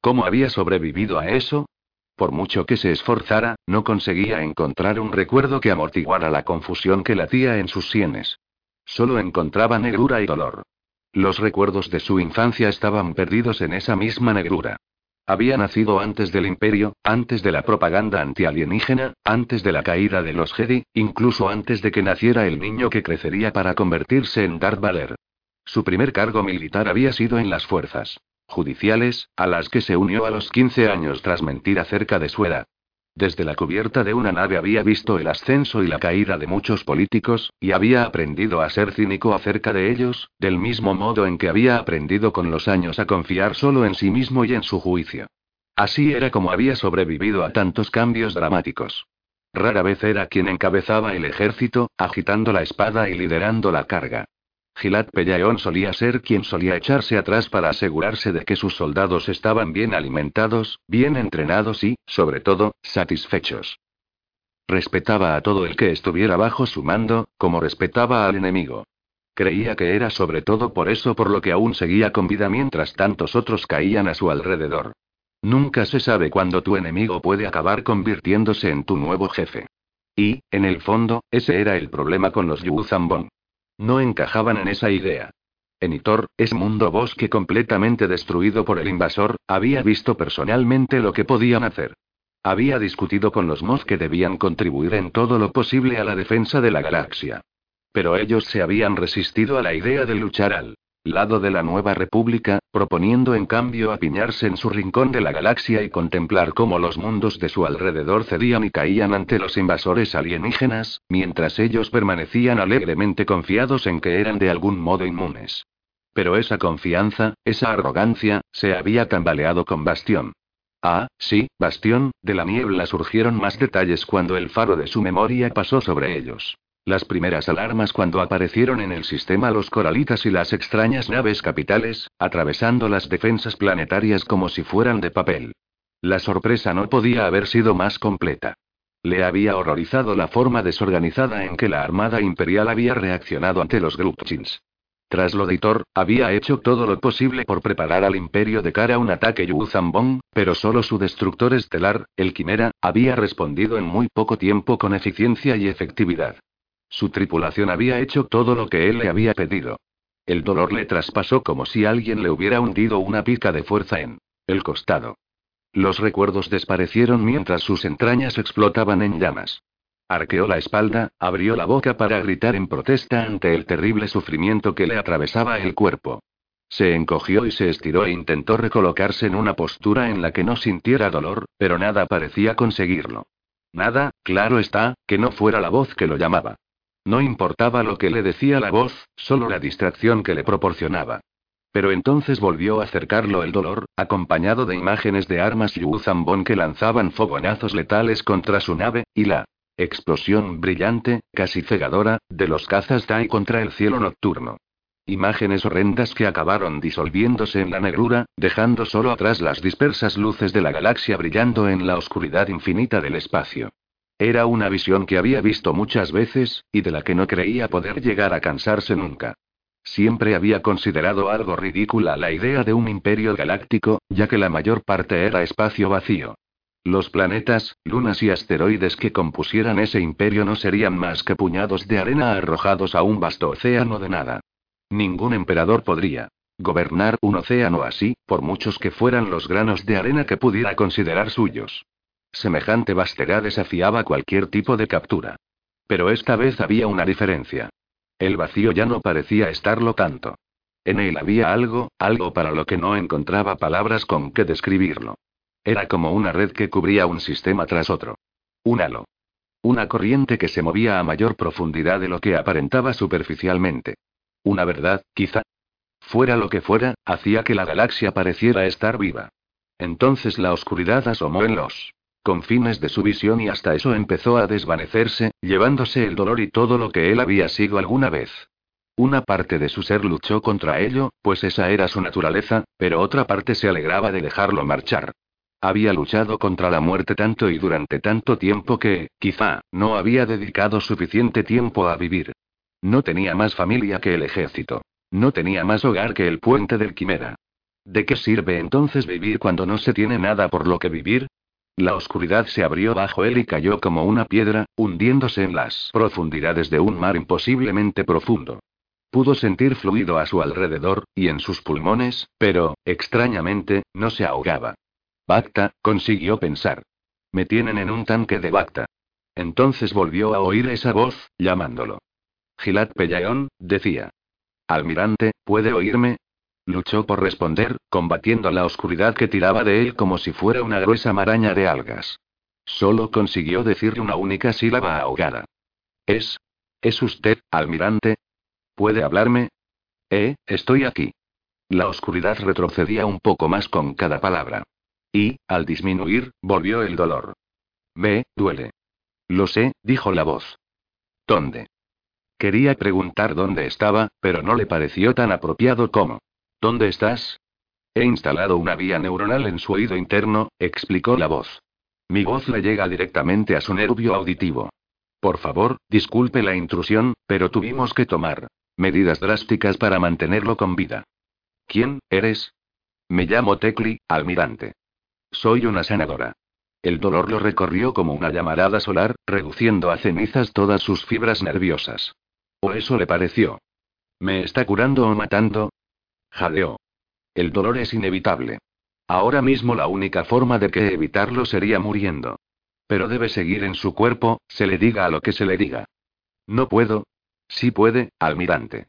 ¿Cómo había sobrevivido a eso? Por mucho que se esforzara, no conseguía encontrar un recuerdo que amortiguara la confusión que latía en sus sienes. Solo encontraba negrura y dolor. Los recuerdos de su infancia estaban perdidos en esa misma negrura. Había nacido antes del imperio, antes de la propaganda antialienígena, antes de la caída de los Jedi, incluso antes de que naciera el niño que crecería para convertirse en Darth Vader. Su primer cargo militar había sido en las fuerzas judiciales, a las que se unió a los 15 años tras mentir acerca de su edad. Desde la cubierta de una nave había visto el ascenso y la caída de muchos políticos, y había aprendido a ser cínico acerca de ellos, del mismo modo en que había aprendido con los años a confiar solo en sí mismo y en su juicio. Así era como había sobrevivido a tantos cambios dramáticos. Rara vez era quien encabezaba el ejército, agitando la espada y liderando la carga. Gilad Pellaeon solía ser quien solía echarse atrás para asegurarse de que sus soldados estaban bien alimentados, bien entrenados y, sobre todo, satisfechos. Respetaba a todo el que estuviera bajo su mando, como respetaba al enemigo. Creía que era sobre todo por eso por lo que aún seguía con vida mientras tantos otros caían a su alrededor. Nunca se sabe cuándo tu enemigo puede acabar convirtiéndose en tu nuevo jefe. Y, en el fondo, ese era el problema con los Yu Zambon. No encajaban en esa idea. Enitor, ese mundo bosque completamente destruido por el invasor, había visto personalmente lo que podían hacer. Había discutido con los Moz que debían contribuir en todo lo posible a la defensa de la galaxia. Pero ellos se habían resistido a la idea de luchar al lado de la nueva república, proponiendo en cambio apiñarse en su rincón de la galaxia y contemplar cómo los mundos de su alrededor cedían y caían ante los invasores alienígenas, mientras ellos permanecían alegremente confiados en que eran de algún modo inmunes. Pero esa confianza, esa arrogancia, se había tambaleado con Bastión. Ah, sí, Bastión, de la niebla surgieron más detalles cuando el faro de su memoria pasó sobre ellos. Las primeras alarmas cuando aparecieron en el sistema los coralitas y las extrañas naves capitales, atravesando las defensas planetarias como si fueran de papel. La sorpresa no podía haber sido más completa. Le había horrorizado la forma desorganizada en que la Armada Imperial había reaccionado ante los Grupchins. Tras lo de Thor, había hecho todo lo posible por preparar al Imperio de cara a un ataque Yuzambong, pero solo su destructor estelar, el Quimera, había respondido en muy poco tiempo con eficiencia y efectividad. Su tripulación había hecho todo lo que él le había pedido. El dolor le traspasó como si alguien le hubiera hundido una pica de fuerza en el costado. Los recuerdos desaparecieron mientras sus entrañas explotaban en llamas. Arqueó la espalda, abrió la boca para gritar en protesta ante el terrible sufrimiento que le atravesaba el cuerpo. Se encogió y se estiró e intentó recolocarse en una postura en la que no sintiera dolor, pero nada parecía conseguirlo. Nada, claro está, que no fuera la voz que lo llamaba. No importaba lo que le decía la voz, solo la distracción que le proporcionaba. Pero entonces volvió a acercarlo el dolor, acompañado de imágenes de armas Yuzambon que lanzaban fogonazos letales contra su nave, y la explosión brillante, casi cegadora, de los cazas Tai contra el cielo nocturno. Imágenes horrendas que acabaron disolviéndose en la negrura, dejando solo atrás las dispersas luces de la galaxia brillando en la oscuridad infinita del espacio. Era una visión que había visto muchas veces, y de la que no creía poder llegar a cansarse nunca. Siempre había considerado algo ridícula la idea de un imperio galáctico, ya que la mayor parte era espacio vacío. Los planetas, lunas y asteroides que compusieran ese imperio no serían más que puñados de arena arrojados a un vasto océano de nada. Ningún emperador podría gobernar un océano así, por muchos que fueran los granos de arena que pudiera considerar suyos. Semejante vastedad desafiaba cualquier tipo de captura. Pero esta vez había una diferencia. El vacío ya no parecía estarlo tanto. En él había algo, algo para lo que no encontraba palabras con que describirlo. Era como una red que cubría un sistema tras otro. Un halo. Una corriente que se movía a mayor profundidad de lo que aparentaba superficialmente. Una verdad, quizá. Fuera lo que fuera, hacía que la galaxia pareciera estar viva. Entonces la oscuridad asomó en los confines de su visión y hasta eso empezó a desvanecerse, llevándose el dolor y todo lo que él había sido alguna vez. Una parte de su ser luchó contra ello, pues esa era su naturaleza, pero otra parte se alegraba de dejarlo marchar. Había luchado contra la muerte tanto y durante tanto tiempo que, quizá, no había dedicado suficiente tiempo a vivir. No tenía más familia que el ejército. No tenía más hogar que el puente del Quimera. ¿De qué sirve entonces vivir cuando no se tiene nada por lo que vivir? La oscuridad se abrió bajo él y cayó como una piedra, hundiéndose en las profundidades de un mar imposiblemente profundo. Pudo sentir fluido a su alrededor, y en sus pulmones, pero, extrañamente, no se ahogaba. Bacta, consiguió pensar. Me tienen en un tanque de Bacta. Entonces volvió a oír esa voz, llamándolo. Gilad Pellaeon, decía. Almirante, ¿puede oírme? Luchó por responder, combatiendo la oscuridad que tiraba de él como si fuera una gruesa maraña de algas. Solo consiguió decirle una única sílaba ahogada. Es. ¿Es usted, almirante? ¿Puede hablarme? Eh, estoy aquí. La oscuridad retrocedía un poco más con cada palabra. Y, al disminuir, volvió el dolor. Ve, duele. Lo sé, dijo la voz. ¿Dónde? Quería preguntar dónde estaba, pero no le pareció tan apropiado como. ¿Dónde estás? He instalado una vía neuronal en su oído interno, explicó la voz. Mi voz le llega directamente a su nervio auditivo. Por favor, disculpe la intrusión, pero tuvimos que tomar medidas drásticas para mantenerlo con vida. ¿Quién eres? Me llamo Tecli, almirante. Soy una sanadora. El dolor lo recorrió como una llamarada solar, reduciendo a cenizas todas sus fibras nerviosas. O eso le pareció. ¿Me está curando o matando? Jadeó. El dolor es inevitable. Ahora mismo la única forma de que evitarlo sería muriendo. Pero debe seguir en su cuerpo, se le diga a lo que se le diga. No puedo. Sí puede, almirante.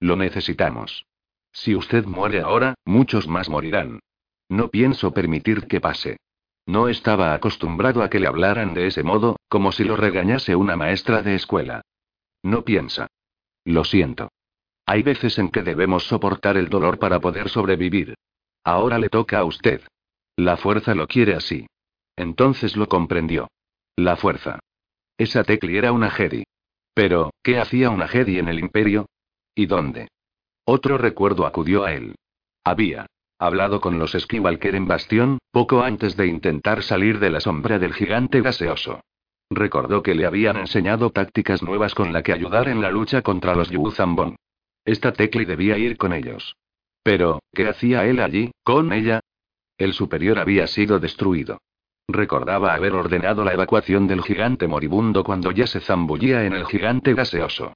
Lo necesitamos. Si usted muere ahora, muchos más morirán. No pienso permitir que pase. No estaba acostumbrado a que le hablaran de ese modo, como si lo regañase una maestra de escuela. No piensa. Lo siento. Hay veces en que debemos soportar el dolor para poder sobrevivir. Ahora le toca a usted. La fuerza lo quiere así. Entonces lo comprendió. La fuerza. Esa Tecli era una Jedi. Pero, ¿qué hacía una Jedi en el Imperio? ¿Y dónde? Otro recuerdo acudió a él. Había hablado con los Skywalker en Bastión, poco antes de intentar salir de la sombra del gigante gaseoso. Recordó que le habían enseñado tácticas nuevas con la que ayudar en la lucha contra los Yuzambon. Esta Tecli debía ir con ellos. Pero, ¿qué hacía él allí, con ella? El superior había sido destruido. Recordaba haber ordenado la evacuación del gigante moribundo cuando ya se zambullía en el gigante gaseoso.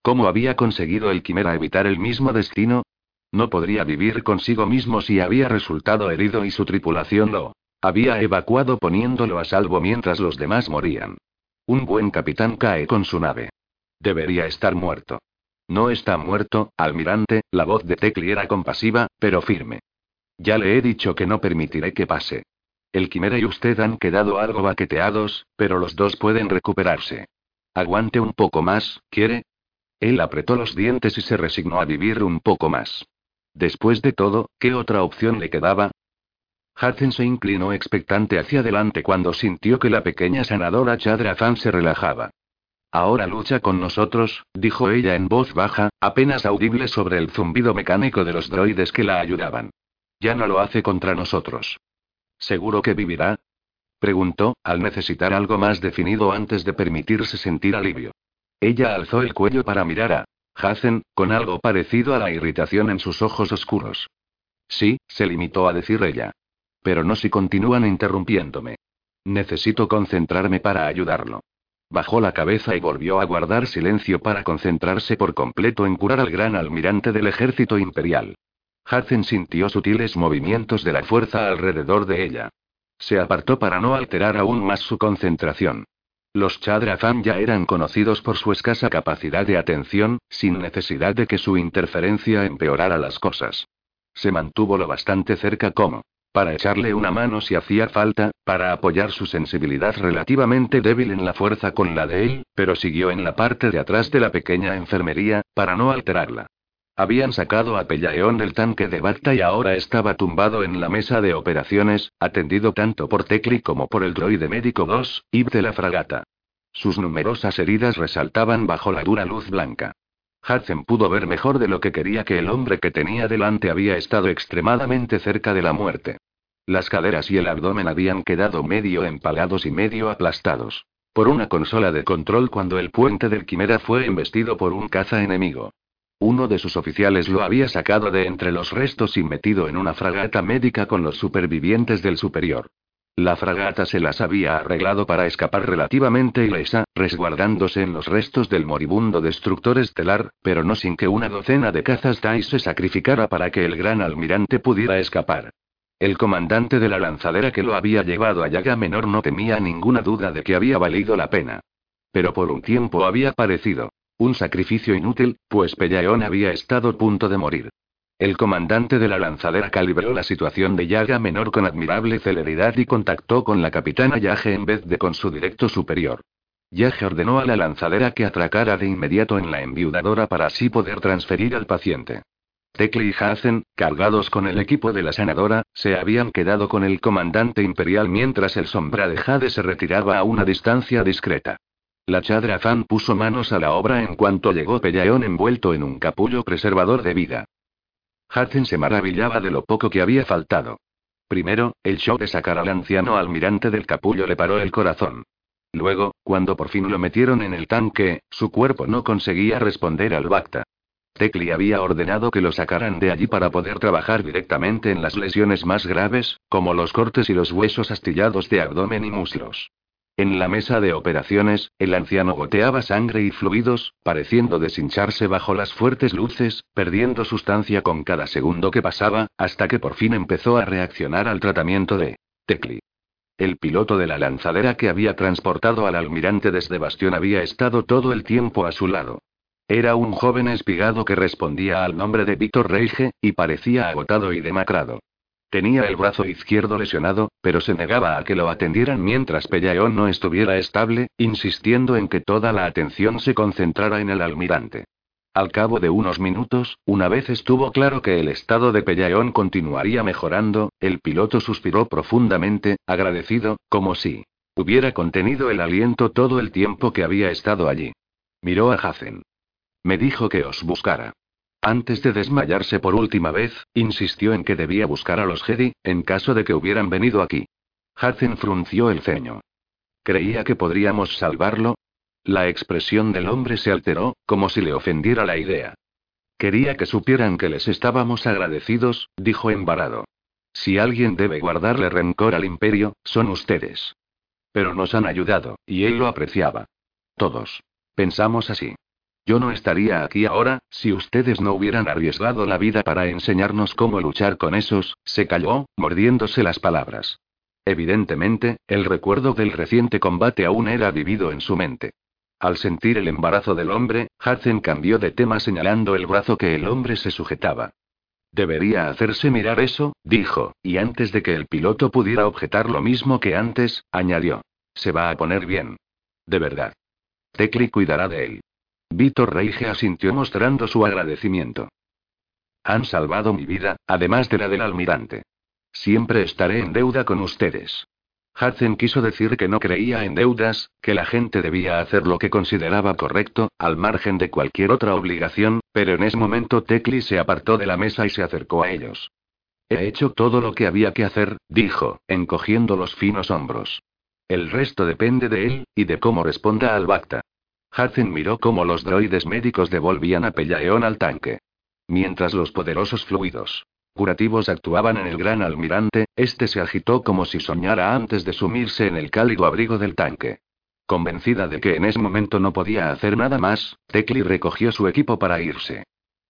¿Cómo había conseguido el quimera evitar el mismo destino? No podría vivir consigo mismo si había resultado herido y su tripulación lo había evacuado poniéndolo a salvo mientras los demás morían. Un buen capitán cae con su nave. Debería estar muerto. No está muerto, almirante, la voz de Tecli era compasiva, pero firme. Ya le he dicho que no permitiré que pase. El Quimera y usted han quedado algo baqueteados, pero los dos pueden recuperarse. Aguante un poco más, ¿quiere? Él apretó los dientes y se resignó a vivir un poco más. Después de todo, ¿qué otra opción le quedaba? Hudson se inclinó expectante hacia adelante cuando sintió que la pequeña sanadora Chadrazan se relajaba. Ahora lucha con nosotros, dijo ella en voz baja, apenas audible sobre el zumbido mecánico de los droides que la ayudaban. Ya no lo hace contra nosotros. ¿Seguro que vivirá? Preguntó, al necesitar algo más definido antes de permitirse sentir alivio. Ella alzó el cuello para mirar a Hazen, con algo parecido a la irritación en sus ojos oscuros. Sí, se limitó a decir ella. Pero no si continúan interrumpiéndome. Necesito concentrarme para ayudarlo. Bajó la cabeza y volvió a guardar silencio para concentrarse por completo en curar al gran almirante del ejército imperial. Hazen sintió sutiles movimientos de la fuerza alrededor de ella. Se apartó para no alterar aún más su concentración. Los Chadrazam ya eran conocidos por su escasa capacidad de atención, sin necesidad de que su interferencia empeorara las cosas. Se mantuvo lo bastante cerca como para echarle una mano si hacía falta, para apoyar su sensibilidad relativamente débil en la fuerza con la de él, pero siguió en la parte de atrás de la pequeña enfermería, para no alterarla. Habían sacado a Pellaeón del tanque de Bacta y ahora estaba tumbado en la mesa de operaciones, atendido tanto por Tecli como por el droide médico 2, Ib de la fragata. Sus numerosas heridas resaltaban bajo la dura luz blanca. Hudson pudo ver mejor de lo que quería que el hombre que tenía delante había estado extremadamente cerca de la muerte. Las caderas y el abdomen habían quedado medio empalados y medio aplastados. Por una consola de control cuando el puente del Quimera fue embestido por un caza enemigo. Uno de sus oficiales lo había sacado de entre los restos y metido en una fragata médica con los supervivientes del superior. La fragata se las había arreglado para escapar relativamente ilesa, resguardándose en los restos del moribundo destructor estelar, pero no sin que una docena de cazas Tai se sacrificara para que el gran almirante pudiera escapar. El comandante de la lanzadera que lo había llevado a Yaga Menor no temía ninguna duda de que había valido la pena. Pero por un tiempo había parecido un sacrificio inútil, pues Pellaeon había estado a punto de morir. El comandante de la lanzadera calibró la situación de Yaga Menor con admirable celeridad y contactó con la capitana Yage en vez de con su directo superior. Yage ordenó a la lanzadera que atracara de inmediato en la enviudadora para así poder transferir al paciente. Tekli y Hazen, cargados con el equipo de la sanadora, se habían quedado con el comandante imperial mientras el sombra de Jade se retiraba a una distancia discreta. La Chadra Fan puso manos a la obra en cuanto llegó Pellaeon envuelto en un capullo preservador de vida. Hudson se maravillaba de lo poco que había faltado. Primero, el show de sacar al anciano almirante del capullo le paró el corazón. Luego, cuando por fin lo metieron en el tanque, su cuerpo no conseguía responder al Bacta. Tecli había ordenado que lo sacaran de allí para poder trabajar directamente en las lesiones más graves, como los cortes y los huesos astillados de abdomen y muslos. En la mesa de operaciones, el anciano goteaba sangre y fluidos, pareciendo deshincharse bajo las fuertes luces, perdiendo sustancia con cada segundo que pasaba, hasta que por fin empezó a reaccionar al tratamiento de Tecli. El piloto de la lanzadera que había transportado al almirante desde Bastión había estado todo el tiempo a su lado. Era un joven espigado que respondía al nombre de Víctor Reige, y parecía agotado y demacrado. Tenía el brazo izquierdo lesionado, pero se negaba a que lo atendieran mientras Pellaeon no estuviera estable, insistiendo en que toda la atención se concentrara en el almirante. Al cabo de unos minutos, una vez estuvo claro que el estado de Pellaeon continuaría mejorando, el piloto suspiró profundamente, agradecido, como si hubiera contenido el aliento todo el tiempo que había estado allí. Miró a Hazen. Me dijo que os buscara. Antes de desmayarse por última vez, insistió en que debía buscar a los Jedi, en caso de que hubieran venido aquí. Hazen frunció el ceño. ¿Creía que podríamos salvarlo? La expresión del hombre se alteró, como si le ofendiera la idea. Quería que supieran que les estábamos agradecidos, dijo embarado. Si alguien debe guardarle rencor al imperio, son ustedes. Pero nos han ayudado, y él lo apreciaba. Todos. Pensamos así. Yo no estaría aquí ahora, si ustedes no hubieran arriesgado la vida para enseñarnos cómo luchar con esos, se calló, mordiéndose las palabras. Evidentemente, el recuerdo del reciente combate aún era vivido en su mente. Al sentir el embarazo del hombre, Hudson cambió de tema señalando el brazo que el hombre se sujetaba. Debería hacerse mirar eso, dijo, y antes de que el piloto pudiera objetar lo mismo que antes, añadió. Se va a poner bien. De verdad. Tecli cuidará de él. Víctor Reige asintió mostrando su agradecimiento. Han salvado mi vida, además de la del almirante. Siempre estaré en deuda con ustedes. Hudson quiso decir que no creía en deudas, que la gente debía hacer lo que consideraba correcto, al margen de cualquier otra obligación, pero en ese momento Tecli se apartó de la mesa y se acercó a ellos. He hecho todo lo que había que hacer, dijo, encogiendo los finos hombros. El resto depende de él, y de cómo responda al Bacta. Hudson miró cómo los droides médicos devolvían a Pellaeon al tanque. Mientras los poderosos fluidos curativos actuaban en el gran almirante, este se agitó como si soñara antes de sumirse en el cálido abrigo del tanque. Convencida de que en ese momento no podía hacer nada más, Tecli recogió su equipo para irse.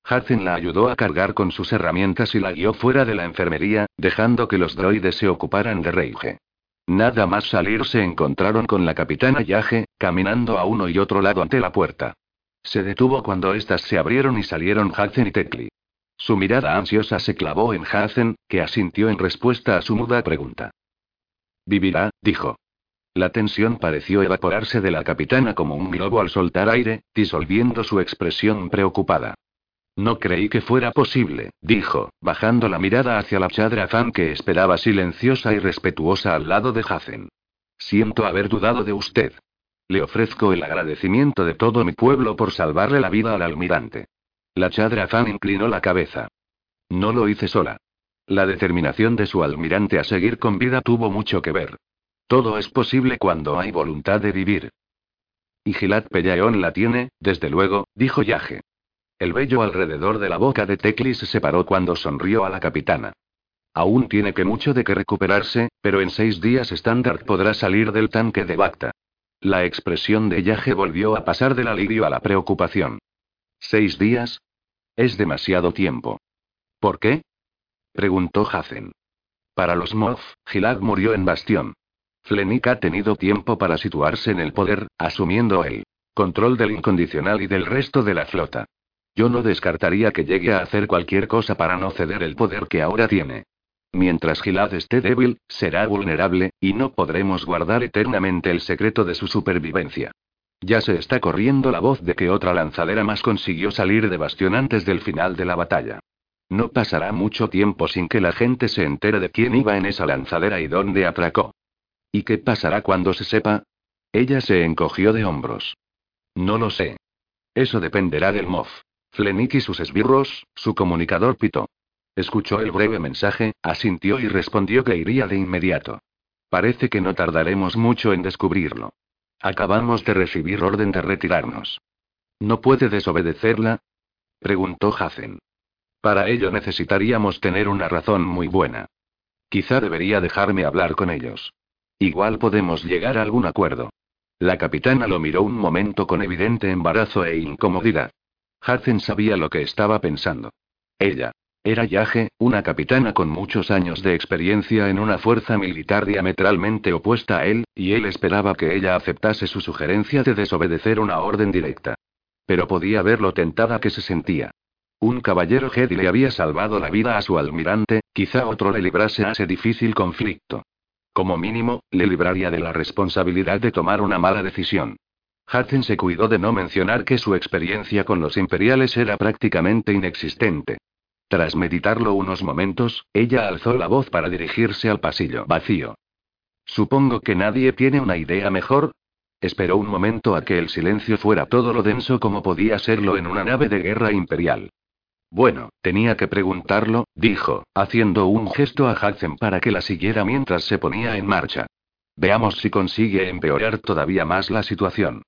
Hudson la ayudó a cargar con sus herramientas y la guió fuera de la enfermería, dejando que los droides se ocuparan de Reige. Nada más salir se encontraron con la capitana Yage, caminando a uno y otro lado ante la puerta. Se detuvo cuando éstas se abrieron y salieron Hudson y Tecli. Su mirada ansiosa se clavó en Hudson, que asintió en respuesta a su muda pregunta. Vivirá, dijo. La tensión pareció evaporarse de la capitana como un globo al soltar aire, disolviendo su expresión preocupada. No creí que fuera posible, dijo, bajando la mirada hacia la chadra Fan que esperaba silenciosa y respetuosa al lado de Hacen. Siento haber dudado de usted. Le ofrezco el agradecimiento de todo mi pueblo por salvarle la vida al almirante. La Chadra Fan inclinó la cabeza. No lo hice sola. La determinación de su almirante a seguir con vida tuvo mucho que ver. Todo es posible cuando hay voluntad de vivir. Y Gilat Pellaeon la tiene, desde luego, dijo Yaje. El vello alrededor de la boca de Teclis se separó cuando sonrió a la capitana. Aún tiene que mucho de que recuperarse, pero en seis días Standard podrá salir del tanque de Bacta. La expresión de Yaje volvió a pasar del alivio a la preocupación. ¿Seis días? Es demasiado tiempo. ¿Por qué? preguntó Hazen. Para los Moff, Gilad murió en Bastión. Flenik ha tenido tiempo para situarse en el poder, asumiendo el control del incondicional y del resto de la flota. Yo no descartaría que llegue a hacer cualquier cosa para no ceder el poder que ahora tiene. Mientras Gilad esté débil, será vulnerable, y no podremos guardar eternamente el secreto de su supervivencia. Ya se está corriendo la voz de que otra lanzadera más consiguió salir de Bastión antes del final de la batalla. No pasará mucho tiempo sin que la gente se entere de quién iba en esa lanzadera y dónde atracó. ¿Y qué pasará cuando se sepa? Ella se encogió de hombros. No lo sé. Eso dependerá del MOF. Flenik y sus esbirros, su comunicador pitó. Escuchó el breve mensaje, asintió y respondió que iría de inmediato. Parece que no tardaremos mucho en descubrirlo. Acabamos de recibir orden de retirarnos. ¿No puede desobedecerla? preguntó Hazen. Para ello necesitaríamos tener una razón muy buena. Quizá debería dejarme hablar con ellos. Igual podemos llegar a algún acuerdo. La capitana lo miró un momento con evidente embarazo e incomodidad. Hazen sabía lo que estaba pensando. Ella. Era Yage, una capitana con muchos años de experiencia en una fuerza militar diametralmente opuesta a él, y él esperaba que ella aceptase su sugerencia de desobedecer una orden directa. Pero podía ver lo tentada que se sentía. Un caballero Jedi le había salvado la vida a su almirante, quizá otro le librase a ese difícil conflicto. Como mínimo, le libraría de la responsabilidad de tomar una mala decisión. Hudson se cuidó de no mencionar que su experiencia con los imperiales era prácticamente inexistente. Tras meditarlo unos momentos, ella alzó la voz para dirigirse al pasillo vacío. Supongo que nadie tiene una idea mejor. Esperó un momento a que el silencio fuera todo lo denso como podía serlo en una nave de guerra imperial. Bueno, tenía que preguntarlo, dijo, haciendo un gesto a Hudson para que la siguiera mientras se ponía en marcha. Veamos si consigue empeorar todavía más la situación.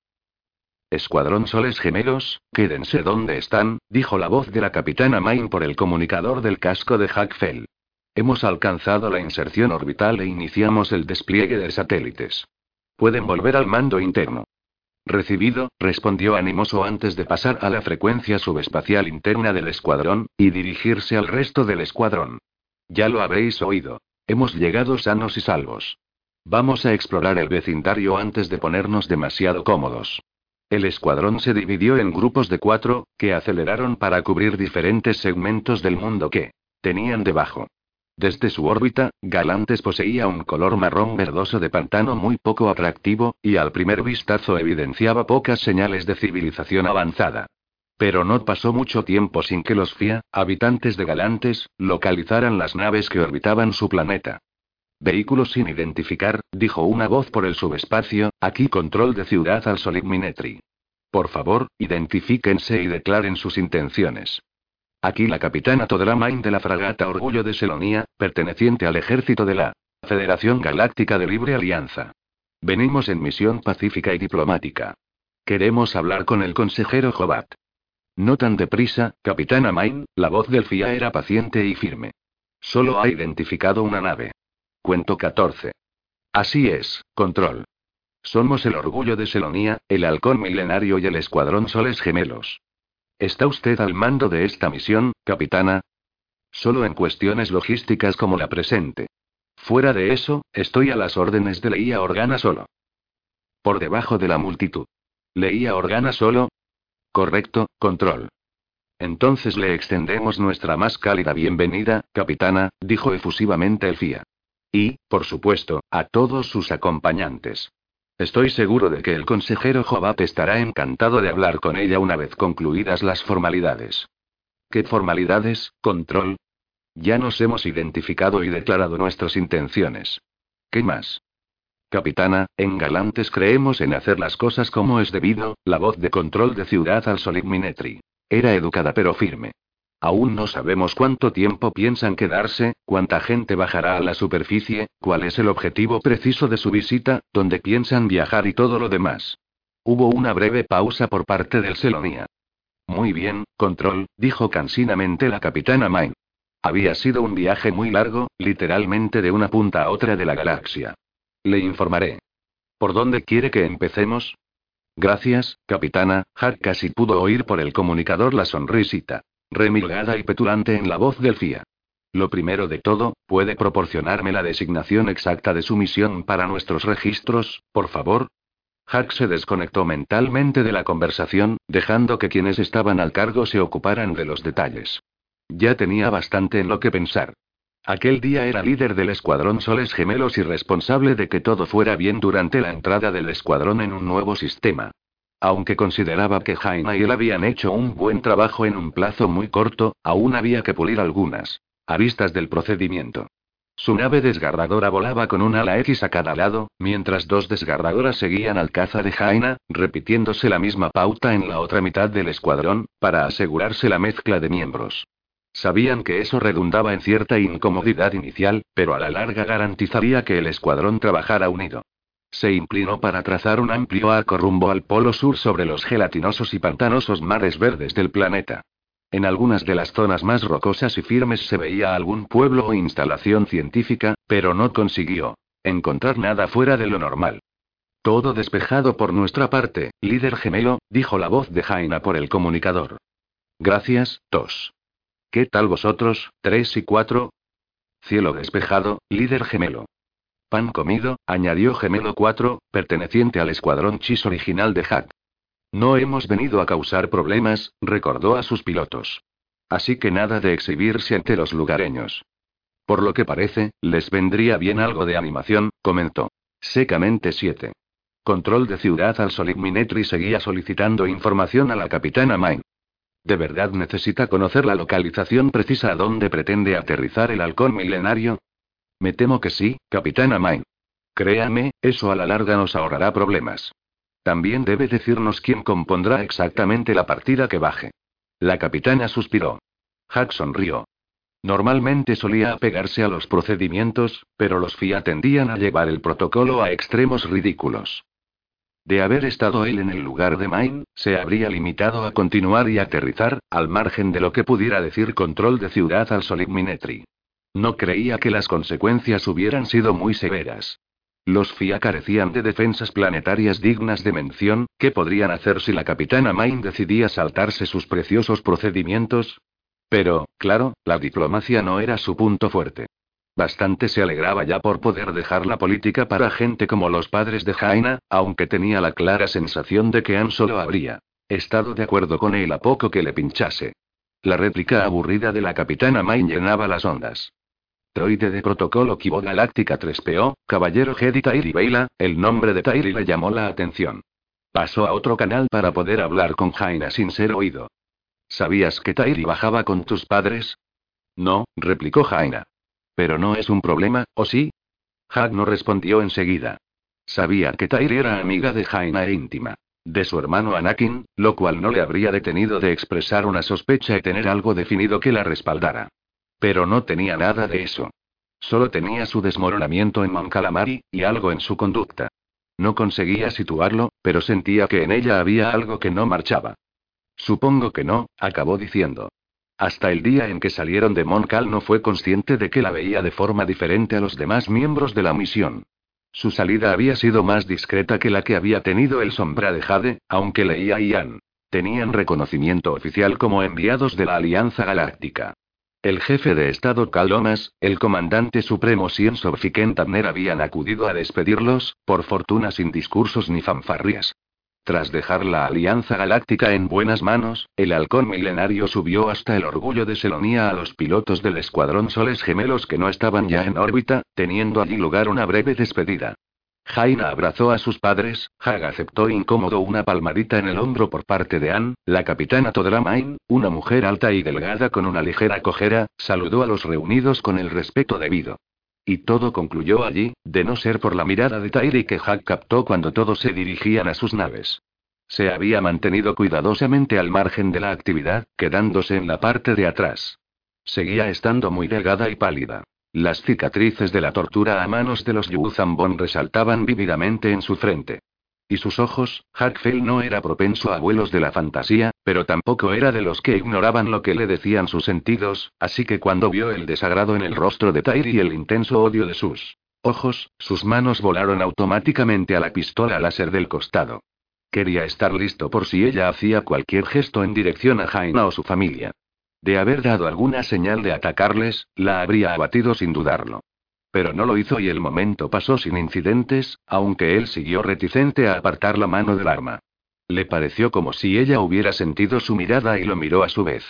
Escuadrón Soles Gemelos, quédense donde están, dijo la voz de la capitana Main por el comunicador del casco de Hackfell. Hemos alcanzado la inserción orbital e iniciamos el despliegue de satélites. Pueden volver al mando interno. Recibido, respondió animoso antes de pasar a la frecuencia subespacial interna del escuadrón, y dirigirse al resto del escuadrón. Ya lo habréis oído. Hemos llegado sanos y salvos. Vamos a explorar el vecindario antes de ponernos demasiado cómodos. El escuadrón se dividió en grupos de cuatro, que aceleraron para cubrir diferentes segmentos del mundo que tenían debajo. Desde su órbita, Galantes poseía un color marrón verdoso de pantano muy poco atractivo, y al primer vistazo evidenciaba pocas señales de civilización avanzada. Pero no pasó mucho tiempo sin que los FIA, habitantes de Galantes, localizaran las naves que orbitaban su planeta. Vehículos sin identificar, dijo una voz por el subespacio, aquí control de ciudad al Minetri. Por favor, identifíquense y declaren sus intenciones. Aquí la capitana Todramain de la fragata Orgullo de Selonia, perteneciente al ejército de la Federación Galáctica de Libre Alianza. Venimos en misión pacífica y diplomática. Queremos hablar con el consejero Jobat. No tan deprisa, capitana Main, la voz del FIA era paciente y firme. Solo ha identificado una nave. Cuento 14. Así es, control. Somos el orgullo de Selonia, el halcón milenario y el escuadrón Soles Gemelos. ¿Está usted al mando de esta misión, capitana? Solo en cuestiones logísticas como la presente. Fuera de eso, estoy a las órdenes de Leía Organa solo. Por debajo de la multitud. ¿Leía Organa solo? Correcto, control. Entonces le extendemos nuestra más cálida bienvenida, capitana, dijo efusivamente el FIA. Y, por supuesto, a todos sus acompañantes. Estoy seguro de que el consejero Jobat estará encantado de hablar con ella una vez concluidas las formalidades. ¿Qué formalidades, control? Ya nos hemos identificado y declarado nuestras intenciones. ¿Qué más? Capitana, en Galantes creemos en hacer las cosas como es debido, la voz de control de ciudad al Minetri. Era educada pero firme. Aún no sabemos cuánto tiempo piensan quedarse, cuánta gente bajará a la superficie, cuál es el objetivo preciso de su visita, dónde piensan viajar y todo lo demás. Hubo una breve pausa por parte del Selonia. Muy bien, control, dijo cansinamente la capitana Main. Había sido un viaje muy largo, literalmente de una punta a otra de la galaxia. Le informaré. ¿Por dónde quiere que empecemos? Gracias, capitana. Hack casi pudo oír por el comunicador la sonrisita remilgada y petulante en la voz del FIA. Lo primero de todo, ¿puede proporcionarme la designación exacta de su misión para nuestros registros, por favor? Hack se desconectó mentalmente de la conversación, dejando que quienes estaban al cargo se ocuparan de los detalles. Ya tenía bastante en lo que pensar. Aquel día era líder del escuadrón Soles Gemelos y responsable de que todo fuera bien durante la entrada del escuadrón en un nuevo sistema. Aunque consideraba que Jaina y él habían hecho un buen trabajo en un plazo muy corto, aún había que pulir algunas aristas del procedimiento. Su nave desgarradora volaba con un ala X a cada lado, mientras dos desgarradoras seguían al caza de Jaina, repitiéndose la misma pauta en la otra mitad del escuadrón, para asegurarse la mezcla de miembros. Sabían que eso redundaba en cierta incomodidad inicial, pero a la larga garantizaría que el escuadrón trabajara unido. Se inclinó para trazar un amplio arco rumbo al polo sur sobre los gelatinosos y pantanosos mares verdes del planeta. En algunas de las zonas más rocosas y firmes se veía algún pueblo o instalación científica, pero no consiguió encontrar nada fuera de lo normal. Todo despejado por nuestra parte, líder gemelo, dijo la voz de Jaina por el comunicador. Gracias, Tos. ¿Qué tal vosotros, tres y cuatro? Cielo despejado, líder gemelo. Pan comido, añadió Gemelo 4, perteneciente al escuadrón Chis original de Hack. No hemos venido a causar problemas, recordó a sus pilotos. Así que nada de exhibirse ante los lugareños. Por lo que parece, les vendría bien algo de animación, comentó. Secamente 7. Control de ciudad al Minetri seguía solicitando información a la capitana Main. ¿De verdad necesita conocer la localización precisa a donde pretende aterrizar el halcón milenario? Me temo que sí, capitana Main. Créame, eso a la larga nos ahorrará problemas. También debe decirnos quién compondrá exactamente la partida que baje. La capitana suspiró. Hack sonrió. Normalmente solía apegarse a los procedimientos, pero los FIA tendían a llevar el protocolo a extremos ridículos. De haber estado él en el lugar de Main, se habría limitado a continuar y aterrizar, al margen de lo que pudiera decir control de ciudad al Minetri. No creía que las consecuencias hubieran sido muy severas. Los FIA carecían de defensas planetarias dignas de mención, ¿qué podrían hacer si la capitana Main decidía saltarse sus preciosos procedimientos? Pero, claro, la diplomacia no era su punto fuerte. Bastante se alegraba ya por poder dejar la política para gente como los padres de Jaina, aunque tenía la clara sensación de que Han solo habría estado de acuerdo con él a poco que le pinchase. La réplica aburrida de la capitana Main llenaba las ondas. Droide de protocolo Kibo Galáctica 3PO, Caballero Jedi Tairi Beila, el nombre de Tairi le llamó la atención. Pasó a otro canal para poder hablar con Jaina sin ser oído. ¿Sabías que Tairi bajaba con tus padres? No, replicó Jaina. Pero no es un problema, ¿o sí? Hag no respondió enseguida. Sabía que Tairi era amiga de Jaina e íntima. De su hermano Anakin, lo cual no le habría detenido de expresar una sospecha y tener algo definido que la respaldara. Pero no tenía nada de eso. Solo tenía su desmoronamiento en Mon Calamari, y algo en su conducta. No conseguía situarlo, pero sentía que en ella había algo que no marchaba. Supongo que no, acabó diciendo. Hasta el día en que salieron de Moncal no fue consciente de que la veía de forma diferente a los demás miembros de la misión. Su salida había sido más discreta que la que había tenido el sombra de Jade, aunque leía y Ian. Tenían reconocimiento oficial como enviados de la Alianza Galáctica. El jefe de Estado Calomas, el comandante supremo Sien Sobfiken habían acudido a despedirlos, por fortuna sin discursos ni fanfarrias. Tras dejar la Alianza Galáctica en buenas manos, el halcón milenario subió hasta el orgullo de Selonia a los pilotos del escuadrón Soles Gemelos que no estaban ya en órbita, teniendo allí lugar una breve despedida. Jaina abrazó a sus padres, Hag aceptó incómodo una palmadita en el hombro por parte de Anne, la capitana Todramain, una mujer alta y delgada con una ligera cojera, saludó a los reunidos con el respeto debido. Y todo concluyó allí, de no ser por la mirada de Tairi que Hack captó cuando todos se dirigían a sus naves. Se había mantenido cuidadosamente al margen de la actividad, quedándose en la parte de atrás. Seguía estando muy delgada y pálida. Las cicatrices de la tortura a manos de los Yuzambon resaltaban vívidamente en su frente. Y sus ojos, Hackfell no era propenso a vuelos de la fantasía, pero tampoco era de los que ignoraban lo que le decían sus sentidos, así que cuando vio el desagrado en el rostro de Tyre y el intenso odio de sus ojos, sus manos volaron automáticamente a la pistola láser del costado. Quería estar listo por si ella hacía cualquier gesto en dirección a Jaina o su familia. De haber dado alguna señal de atacarles, la habría abatido sin dudarlo. Pero no lo hizo y el momento pasó sin incidentes, aunque él siguió reticente a apartar la mano del arma. Le pareció como si ella hubiera sentido su mirada y lo miró a su vez.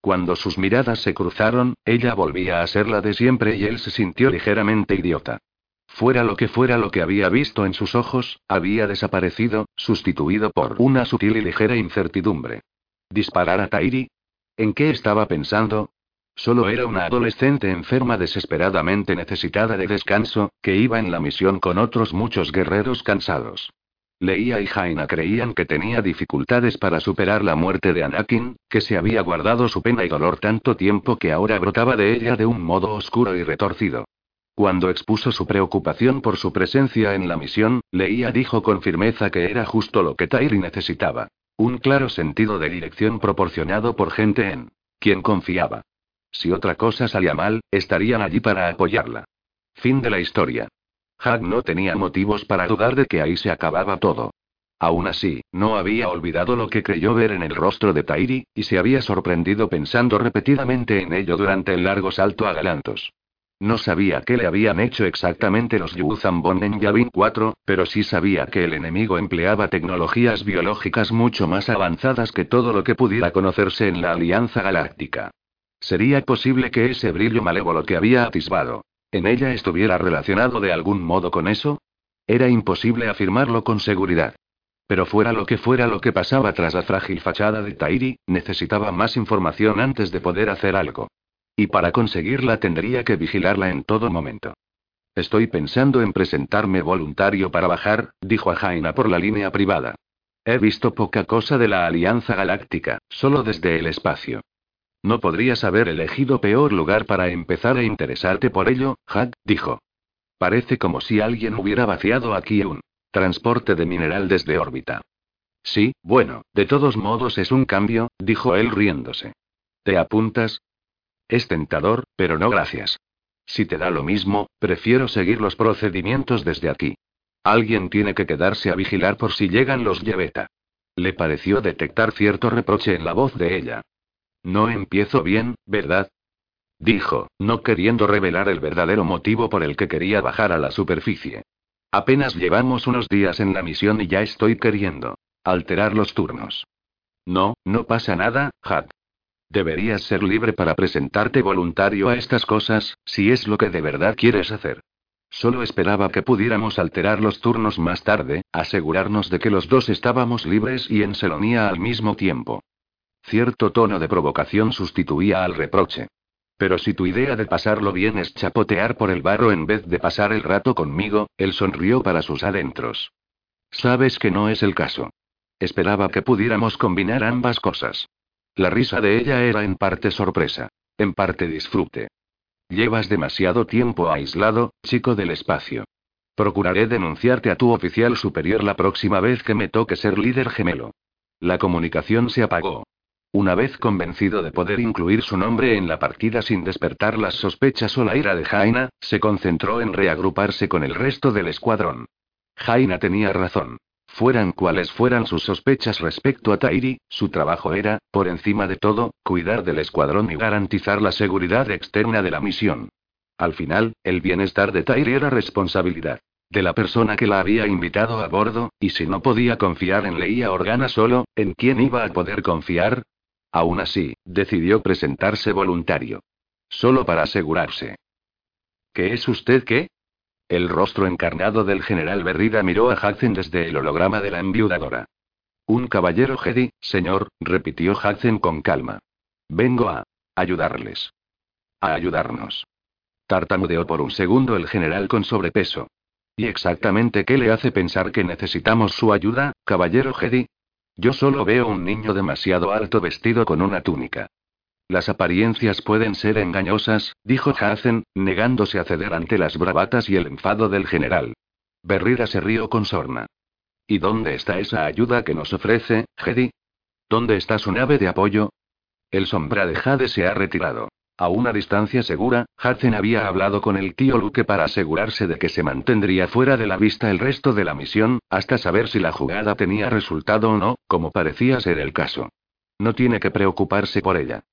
Cuando sus miradas se cruzaron, ella volvía a ser la de siempre y él se sintió ligeramente idiota. Fuera lo que fuera lo que había visto en sus ojos, había desaparecido, sustituido por una sutil y ligera incertidumbre. ¿Disparar a Tairi? ¿En qué estaba pensando? Solo era una adolescente enferma desesperadamente necesitada de descanso, que iba en la misión con otros muchos guerreros cansados. Leía y Jaina creían que tenía dificultades para superar la muerte de Anakin, que se había guardado su pena y dolor tanto tiempo que ahora brotaba de ella de un modo oscuro y retorcido. Cuando expuso su preocupación por su presencia en la misión, Leía dijo con firmeza que era justo lo que Tairi necesitaba. Un claro sentido de dirección proporcionado por gente en quien confiaba. Si otra cosa salía mal, estarían allí para apoyarla. Fin de la historia. Hag no tenía motivos para dudar de que ahí se acababa todo. Aún así, no había olvidado lo que creyó ver en el rostro de Tairi, y se había sorprendido pensando repetidamente en ello durante el largo salto a Galantos. No sabía qué le habían hecho exactamente los Yuzambon en Yavin 4, pero sí sabía que el enemigo empleaba tecnologías biológicas mucho más avanzadas que todo lo que pudiera conocerse en la Alianza Galáctica. ¿Sería posible que ese brillo malévolo que había atisbado en ella estuviera relacionado de algún modo con eso? Era imposible afirmarlo con seguridad. Pero fuera lo que fuera lo que pasaba tras la frágil fachada de Tairi, necesitaba más información antes de poder hacer algo. Y para conseguirla tendría que vigilarla en todo momento. Estoy pensando en presentarme voluntario para bajar, dijo a Jaina por la línea privada. He visto poca cosa de la Alianza Galáctica, solo desde el espacio. No podrías haber elegido peor lugar para empezar a interesarte por ello, Had, dijo. Parece como si alguien hubiera vaciado aquí un transporte de mineral desde órbita. Sí, bueno, de todos modos es un cambio, dijo él riéndose. ¿Te apuntas? Es tentador, pero no gracias. Si te da lo mismo, prefiero seguir los procedimientos desde aquí. Alguien tiene que quedarse a vigilar por si llegan los Yeveta. Le pareció detectar cierto reproche en la voz de ella. No empiezo bien, ¿verdad? Dijo, no queriendo revelar el verdadero motivo por el que quería bajar a la superficie. Apenas llevamos unos días en la misión y ya estoy queriendo alterar los turnos. No, no pasa nada, Had. Deberías ser libre para presentarte voluntario a estas cosas, si es lo que de verdad quieres hacer. Solo esperaba que pudiéramos alterar los turnos más tarde, asegurarnos de que los dos estábamos libres y en Selonía al mismo tiempo. Cierto tono de provocación sustituía al reproche. Pero si tu idea de pasarlo bien es chapotear por el barro en vez de pasar el rato conmigo, él sonrió para sus adentros. Sabes que no es el caso. Esperaba que pudiéramos combinar ambas cosas. La risa de ella era en parte sorpresa, en parte disfrute. Llevas demasiado tiempo aislado, chico del espacio. Procuraré denunciarte a tu oficial superior la próxima vez que me toque ser líder gemelo. La comunicación se apagó. Una vez convencido de poder incluir su nombre en la partida sin despertar las sospechas o la ira de Jaina, se concentró en reagruparse con el resto del escuadrón. Jaina tenía razón. Fueran cuales fueran sus sospechas respecto a Tairi, su trabajo era, por encima de todo, cuidar del escuadrón y garantizar la seguridad externa de la misión. Al final, el bienestar de Tairi era responsabilidad de la persona que la había invitado a bordo, y si no podía confiar en Leia Organa solo, ¿en quién iba a poder confiar? Aún así, decidió presentarse voluntario. Solo para asegurarse. ¿Qué es usted qué? El rostro encarnado del general Berrida miró a Hudson desde el holograma de la enviudadora. Un caballero Jedi, señor, repitió Hudson con calma. Vengo a ayudarles. A ayudarnos. Tartamudeó por un segundo el general con sobrepeso. ¿Y exactamente qué le hace pensar que necesitamos su ayuda, caballero Jedi? Yo solo veo un niño demasiado alto vestido con una túnica. Las apariencias pueden ser engañosas, dijo Hazen, negándose a ceder ante las bravatas y el enfado del general. Berrida se rió con sorna. ¿Y dónde está esa ayuda que nos ofrece, Jedi? ¿Dónde está su nave de apoyo? El sombra de Jade se ha retirado. A una distancia segura, Hudson había hablado con el tío Luke para asegurarse de que se mantendría fuera de la vista el resto de la misión, hasta saber si la jugada tenía resultado o no, como parecía ser el caso. No tiene que preocuparse por ella.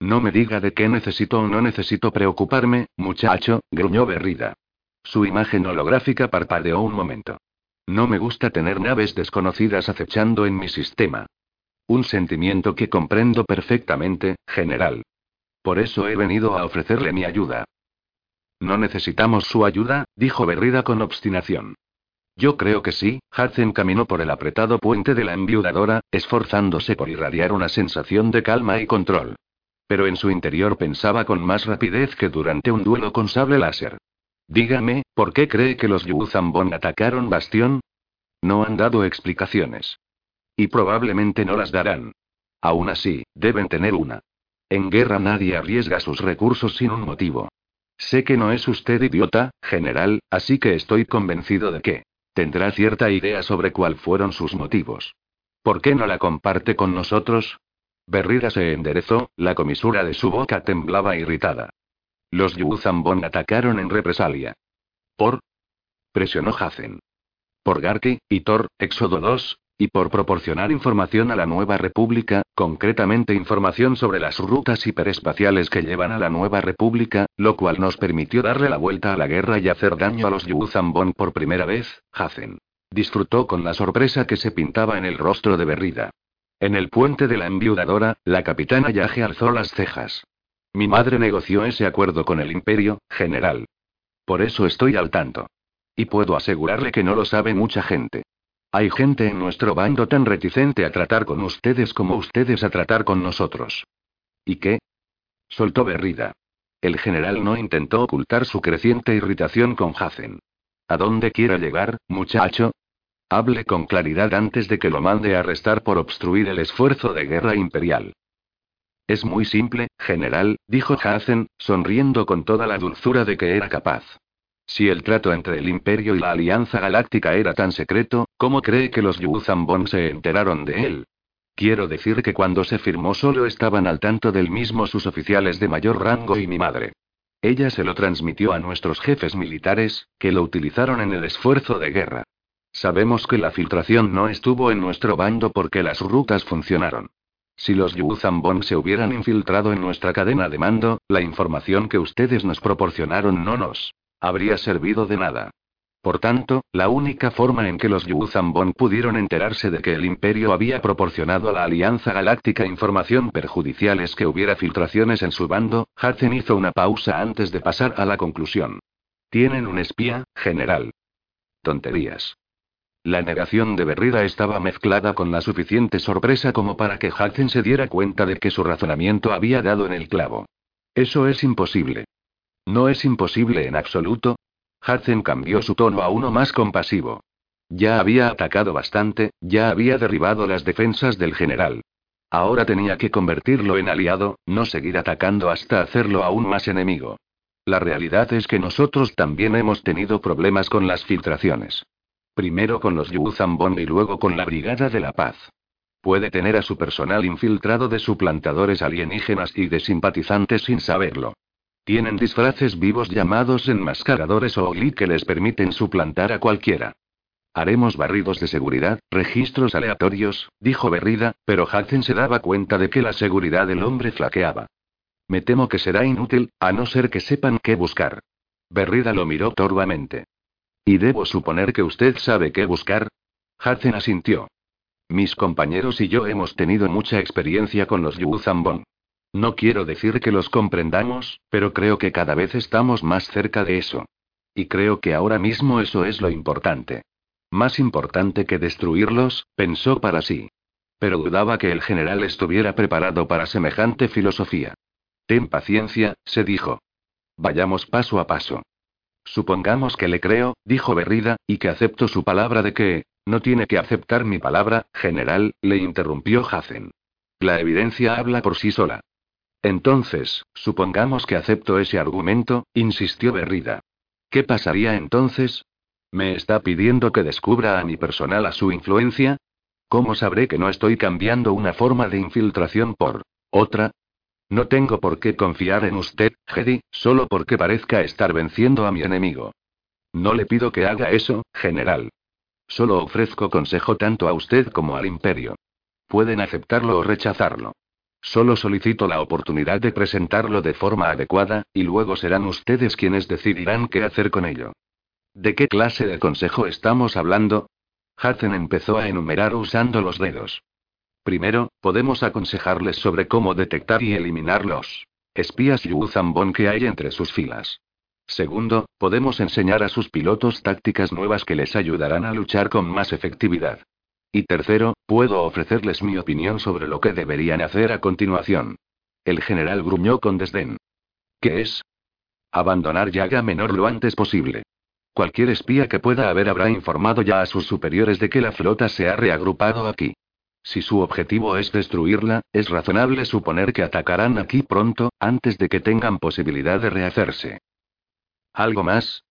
No me diga de qué necesito o no necesito preocuparme, muchacho, gruñó Berrida. Su imagen holográfica parpadeó un momento. No me gusta tener naves desconocidas acechando en mi sistema. Un sentimiento que comprendo perfectamente, general. Por eso he venido a ofrecerle mi ayuda. No necesitamos su ayuda, dijo Berrida con obstinación. Yo creo que sí, Hudson caminó por el apretado puente de la enviudadora, esforzándose por irradiar una sensación de calma y control. Pero en su interior pensaba con más rapidez que durante un duelo con sable láser. Dígame, ¿por qué cree que los Yuzambon atacaron Bastión? No han dado explicaciones. Y probablemente no las darán. Aún así, deben tener una. En guerra nadie arriesga sus recursos sin un motivo. Sé que no es usted idiota, general, así que estoy convencido de que tendrá cierta idea sobre cuáles fueron sus motivos. ¿Por qué no la comparte con nosotros? Berrida se enderezó, la comisura de su boca temblaba irritada. Los Yuzambon atacaron en represalia. ¿Por? Presionó Hazen. Por Garki, y Thor, Éxodo 2, y por proporcionar información a la nueva república, concretamente información sobre las rutas hiperespaciales que llevan a la nueva república, lo cual nos permitió darle la vuelta a la guerra y hacer daño a los Yuzambon por primera vez, Hazen. Disfrutó con la sorpresa que se pintaba en el rostro de Berrida. En el puente de la enviudadora, la capitana Yage alzó las cejas. Mi madre negoció ese acuerdo con el imperio, general. Por eso estoy al tanto. Y puedo asegurarle que no lo sabe mucha gente. Hay gente en nuestro bando tan reticente a tratar con ustedes como ustedes a tratar con nosotros. ¿Y qué? Soltó Berrida. El general no intentó ocultar su creciente irritación con Hazen. ¿A dónde quiere llegar, muchacho? Hable con claridad antes de que lo mande a arrestar por obstruir el esfuerzo de guerra imperial. Es muy simple, general, dijo Hazen, sonriendo con toda la dulzura de que era capaz. Si el trato entre el Imperio y la Alianza Galáctica era tan secreto, ¿cómo cree que los Yuzambon se enteraron de él? Quiero decir que cuando se firmó solo estaban al tanto del mismo sus oficiales de mayor rango y mi madre. Ella se lo transmitió a nuestros jefes militares, que lo utilizaron en el esfuerzo de guerra. Sabemos que la filtración no estuvo en nuestro bando porque las rutas funcionaron. Si los Yuzambon se hubieran infiltrado en nuestra cadena de mando, la información que ustedes nos proporcionaron no nos habría servido de nada. Por tanto, la única forma en que los Yuzambon pudieron enterarse de que el Imperio había proporcionado a la Alianza Galáctica información perjudicial es que hubiera filtraciones en su bando, Hudson hizo una pausa antes de pasar a la conclusión. Tienen un espía, general. Tonterías. La negación de Berrida estaba mezclada con la suficiente sorpresa como para que Hudson se diera cuenta de que su razonamiento había dado en el clavo. Eso es imposible. No es imposible en absoluto. Hudson cambió su tono a uno más compasivo. Ya había atacado bastante, ya había derribado las defensas del general. Ahora tenía que convertirlo en aliado, no seguir atacando hasta hacerlo aún más enemigo. La realidad es que nosotros también hemos tenido problemas con las filtraciones. Primero con los Yuzambon y luego con la Brigada de la Paz. Puede tener a su personal infiltrado de suplantadores alienígenas y de simpatizantes sin saberlo. Tienen disfraces vivos llamados enmascaradores o OGLI que les permiten suplantar a cualquiera. Haremos barridos de seguridad, registros aleatorios, dijo Berrida, pero Hudson se daba cuenta de que la seguridad del hombre flaqueaba. Me temo que será inútil, a no ser que sepan qué buscar. Berrida lo miró torvamente. ¿Y debo suponer que usted sabe qué buscar? Hudson asintió. Mis compañeros y yo hemos tenido mucha experiencia con los Yuzambon. No quiero decir que los comprendamos, pero creo que cada vez estamos más cerca de eso. Y creo que ahora mismo eso es lo importante. Más importante que destruirlos, pensó para sí. Pero dudaba que el general estuviera preparado para semejante filosofía. Ten paciencia, se dijo. Vayamos paso a paso. Supongamos que le creo, dijo Berrida, y que acepto su palabra de que... No tiene que aceptar mi palabra, general, le interrumpió Hazen. La evidencia habla por sí sola. Entonces, supongamos que acepto ese argumento, insistió Berrida. ¿Qué pasaría entonces? ¿Me está pidiendo que descubra a mi personal a su influencia? ¿Cómo sabré que no estoy cambiando una forma de infiltración por otra? No tengo por qué confiar en usted, Hedy, solo porque parezca estar venciendo a mi enemigo. No le pido que haga eso, general. Solo ofrezco consejo tanto a usted como al imperio. Pueden aceptarlo o rechazarlo. Solo solicito la oportunidad de presentarlo de forma adecuada, y luego serán ustedes quienes decidirán qué hacer con ello. ¿De qué clase de consejo estamos hablando? Hudson empezó a enumerar usando los dedos. Primero, podemos aconsejarles sobre cómo detectar y eliminar los espías Yuzambon que hay entre sus filas. Segundo, podemos enseñar a sus pilotos tácticas nuevas que les ayudarán a luchar con más efectividad. Y tercero, puedo ofrecerles mi opinión sobre lo que deberían hacer a continuación. El general gruñó con desdén. ¿Qué es? Abandonar Yaga Menor lo antes posible. Cualquier espía que pueda haber habrá informado ya a sus superiores de que la flota se ha reagrupado aquí. Si su objetivo es destruirla, es razonable suponer que atacarán aquí pronto, antes de que tengan posibilidad de rehacerse. ¿Algo más?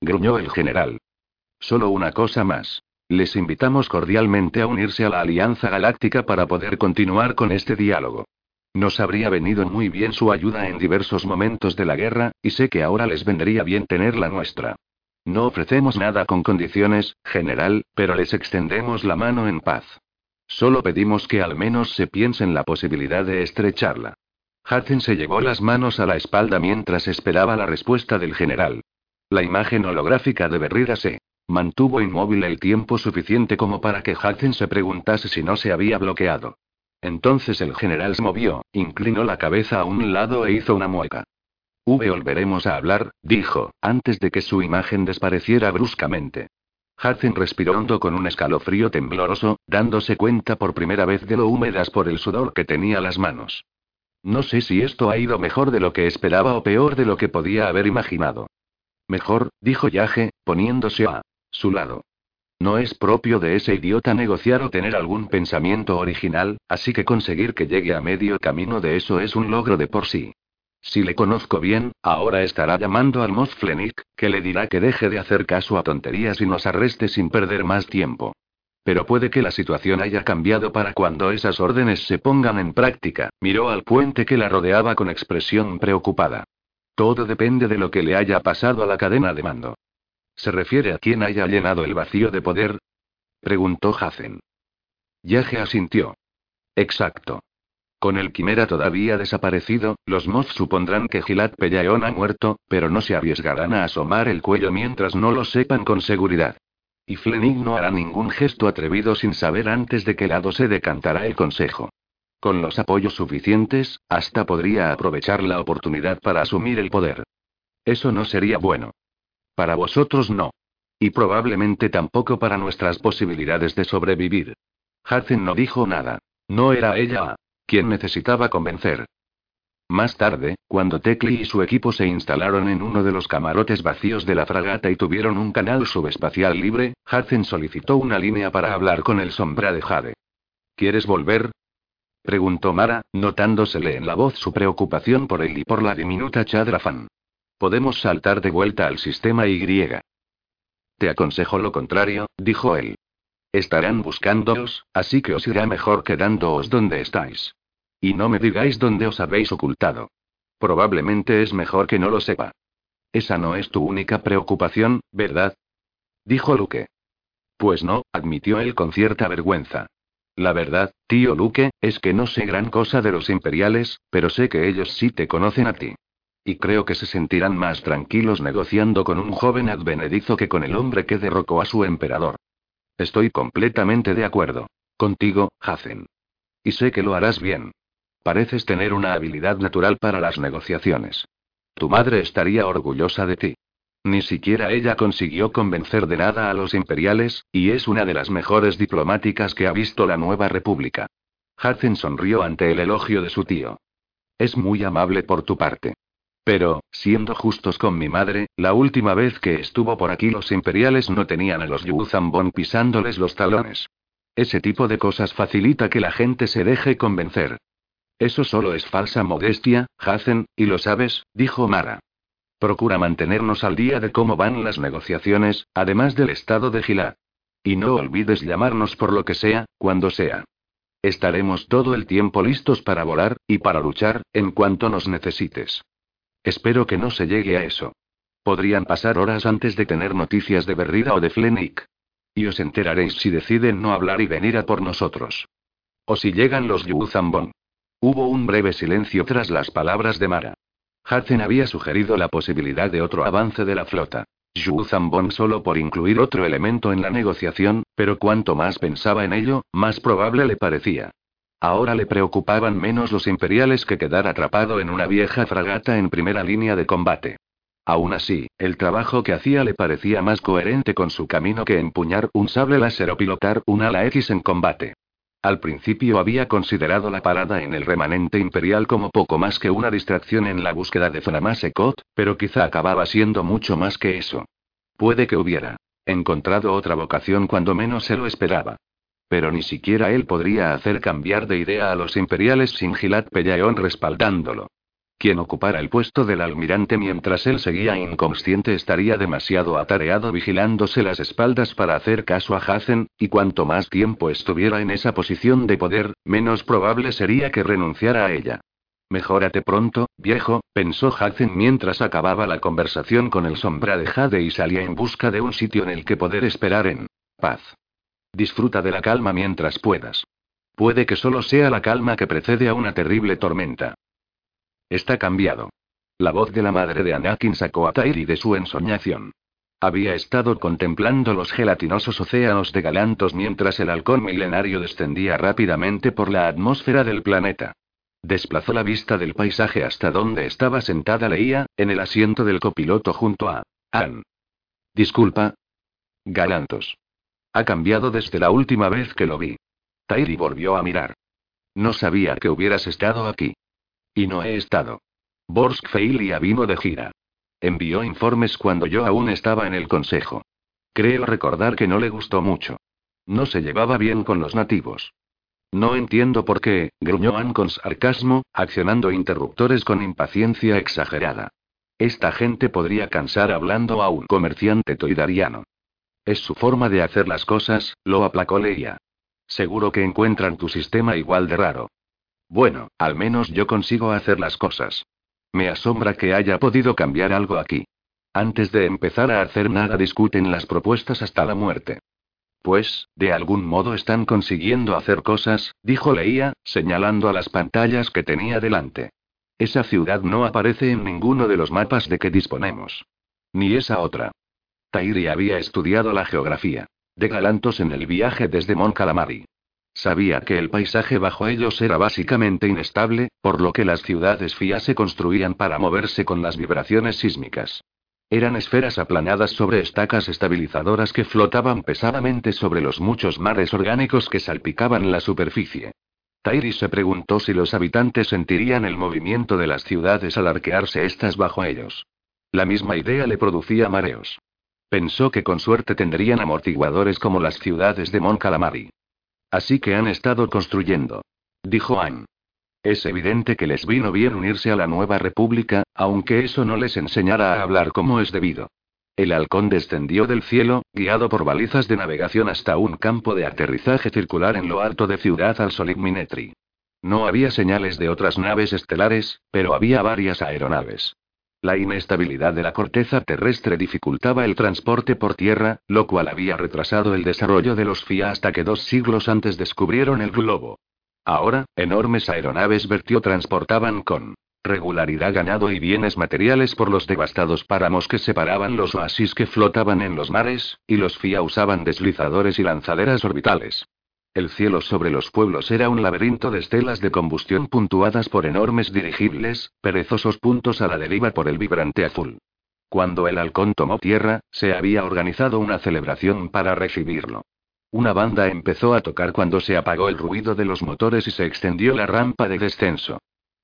gruñó el general. Solo una cosa más. Les invitamos cordialmente a unirse a la Alianza Galáctica para poder continuar con este diálogo. Nos habría venido muy bien su ayuda en diversos momentos de la guerra, y sé que ahora les vendría bien tener la nuestra. No ofrecemos nada con condiciones, general, pero les extendemos la mano en paz. Solo pedimos que al menos se piense en la posibilidad de estrecharla. Hudson se llevó las manos a la espalda mientras esperaba la respuesta del general. La imagen holográfica de Berrida se mantuvo inmóvil el tiempo suficiente como para que Hudson se preguntase si no se había bloqueado. Entonces el general se movió, inclinó la cabeza a un lado e hizo una mueca. V volveremos a hablar, dijo, antes de que su imagen desapareciera bruscamente. Hudson respiró hondo con un escalofrío tembloroso, dándose cuenta por primera vez de lo húmedas por el sudor que tenía las manos. No sé si esto ha ido mejor de lo que esperaba o peor de lo que podía haber imaginado. Mejor, dijo Yage, poniéndose a su lado. No es propio de ese idiota negociar o tener algún pensamiento original, así que conseguir que llegue a medio camino de eso es un logro de por sí. Si le conozco bien, ahora estará llamando al Moz que le dirá que deje de hacer caso a tonterías y nos arreste sin perder más tiempo. Pero puede que la situación haya cambiado para cuando esas órdenes se pongan en práctica. Miró al puente que la rodeaba con expresión preocupada. Todo depende de lo que le haya pasado a la cadena de mando. ¿Se refiere a quien haya llenado el vacío de poder? Preguntó Hazen. Yage asintió. Exacto. Con el quimera todavía desaparecido, los Moth supondrán que Gilad Pellaeon ha muerto, pero no se arriesgarán a asomar el cuello mientras no lo sepan con seguridad. Y Flenig no hará ningún gesto atrevido sin saber antes de qué lado se decantará el consejo. Con los apoyos suficientes, hasta podría aprovechar la oportunidad para asumir el poder. Eso no sería bueno. Para vosotros no. Y probablemente tampoco para nuestras posibilidades de sobrevivir. Hudson no dijo nada. No era ella quien necesitaba convencer. Más tarde, cuando Tecli y su equipo se instalaron en uno de los camarotes vacíos de la fragata y tuvieron un canal subespacial libre, Hudson solicitó una línea para hablar con el sombra de Jade. ¿Quieres volver? Preguntó Mara, notándosele en la voz su preocupación por él y por la diminuta Chadrafan. Podemos saltar de vuelta al sistema Y. Te aconsejo lo contrario, dijo él. Estarán buscándoos, así que os irá mejor quedándoos donde estáis. Y no me digáis dónde os habéis ocultado. Probablemente es mejor que no lo sepa. Esa no es tu única preocupación, ¿verdad? Dijo Luke. Pues no, admitió él con cierta vergüenza. La verdad, tío Luke, es que no sé gran cosa de los imperiales, pero sé que ellos sí te conocen a ti. Y creo que se sentirán más tranquilos negociando con un joven advenedizo que con el hombre que derrocó a su emperador. Estoy completamente de acuerdo. Contigo, Hazen. Y sé que lo harás bien. Pareces tener una habilidad natural para las negociaciones. Tu madre estaría orgullosa de ti. Ni siquiera ella consiguió convencer de nada a los imperiales, y es una de las mejores diplomáticas que ha visto la nueva república. Hudson sonrió ante el elogio de su tío. Es muy amable por tu parte. Pero, siendo justos con mi madre, la última vez que estuvo por aquí los imperiales no tenían a los Yuzambon pisándoles los talones. Ese tipo de cosas facilita que la gente se deje convencer. Eso solo es falsa modestia, Hazen, y lo sabes, dijo Mara. Procura mantenernos al día de cómo van las negociaciones, además del estado de Gilad. Y no olvides llamarnos por lo que sea, cuando sea. Estaremos todo el tiempo listos para volar, y para luchar, en cuanto nos necesites. Espero que no se llegue a eso. Podrían pasar horas antes de tener noticias de Berrida o de Flenik. Y os enteraréis si deciden no hablar y venir a por nosotros. O si llegan los Yuzambon. Hubo un breve silencio tras las palabras de Mara. Hudson había sugerido la posibilidad de otro avance de la flota. Yu Zambon solo por incluir otro elemento en la negociación, pero cuanto más pensaba en ello, más probable le parecía. Ahora le preocupaban menos los imperiales que quedar atrapado en una vieja fragata en primera línea de combate. Aún así, el trabajo que hacía le parecía más coherente con su camino que empuñar un sable láser o pilotar un ala X en combate. Al principio había considerado la parada en el remanente imperial como poco más que una distracción en la búsqueda de Framasekot, pero quizá acababa siendo mucho más que eso. Puede que hubiera encontrado otra vocación cuando menos se lo esperaba. Pero ni siquiera él podría hacer cambiar de idea a los imperiales sin Gilad Pellaeon respaldándolo. Quien ocupara el puesto del almirante mientras él seguía inconsciente estaría demasiado atareado vigilándose las espaldas para hacer caso a Hazen, y cuanto más tiempo estuviera en esa posición de poder, menos probable sería que renunciara a ella. Mejórate pronto, viejo, pensó Hazen mientras acababa la conversación con el sombra de Jade y salía en busca de un sitio en el que poder esperar en paz. Disfruta de la calma mientras puedas. Puede que solo sea la calma que precede a una terrible tormenta. Está cambiado. La voz de la madre de Anakin sacó a Tairi de su ensoñación. Había estado contemplando los gelatinosos océanos de Galantos mientras el halcón milenario descendía rápidamente por la atmósfera del planeta. Desplazó la vista del paisaje hasta donde estaba sentada Leía, en el asiento del copiloto junto a Ann. Disculpa. Galantos. Ha cambiado desde la última vez que lo vi. Tairi volvió a mirar. No sabía que hubieras estado aquí. Y no he estado. Borsk Feilia vino de gira. Envió informes cuando yo aún estaba en el consejo. Creo recordar que no le gustó mucho. No se llevaba bien con los nativos. No entiendo por qué, gruñó Ann con sarcasmo, accionando interruptores con impaciencia exagerada. Esta gente podría cansar hablando a un comerciante toidariano. Es su forma de hacer las cosas, lo aplacó Leia. Seguro que encuentran tu sistema igual de raro. Bueno, al menos yo consigo hacer las cosas. Me asombra que haya podido cambiar algo aquí. Antes de empezar a hacer nada discuten las propuestas hasta la muerte. Pues, de algún modo están consiguiendo hacer cosas, dijo Leía, señalando a las pantallas que tenía delante. Esa ciudad no aparece en ninguno de los mapas de que disponemos. Ni esa otra. Tairi había estudiado la geografía. De Galantos en el viaje desde Mon Calamari. Sabía que el paisaje bajo ellos era básicamente inestable, por lo que las ciudades FIA se construían para moverse con las vibraciones sísmicas. Eran esferas aplanadas sobre estacas estabilizadoras que flotaban pesadamente sobre los muchos mares orgánicos que salpicaban la superficie. Tairi se preguntó si los habitantes sentirían el movimiento de las ciudades al arquearse estas bajo ellos. La misma idea le producía mareos. Pensó que con suerte tendrían amortiguadores como las ciudades de Mon Calamari. Así que han estado construyendo. Dijo Anne. Es evidente que les vino bien unirse a la nueva república, aunque eso no les enseñara a hablar como es debido. El halcón descendió del cielo, guiado por balizas de navegación hasta un campo de aterrizaje circular en lo alto de Ciudad al Solid Minetri. No había señales de otras naves estelares, pero había varias aeronaves. La inestabilidad de la corteza terrestre dificultaba el transporte por tierra, lo cual había retrasado el desarrollo de los FIA hasta que dos siglos antes descubrieron el globo. Ahora, enormes aeronaves vertió transportaban con regularidad ganado y bienes materiales por los devastados páramos que separaban los oasis que flotaban en los mares, y los FIA usaban deslizadores y lanzaderas orbitales. El cielo sobre los pueblos era un laberinto de estelas de combustión puntuadas por enormes dirigibles, perezosos puntos a la deriva por el vibrante azul. Cuando el halcón tomó tierra, se había organizado una celebración para recibirlo. Una banda empezó a tocar cuando se apagó el ruido de los motores y se extendió la rampa de descenso.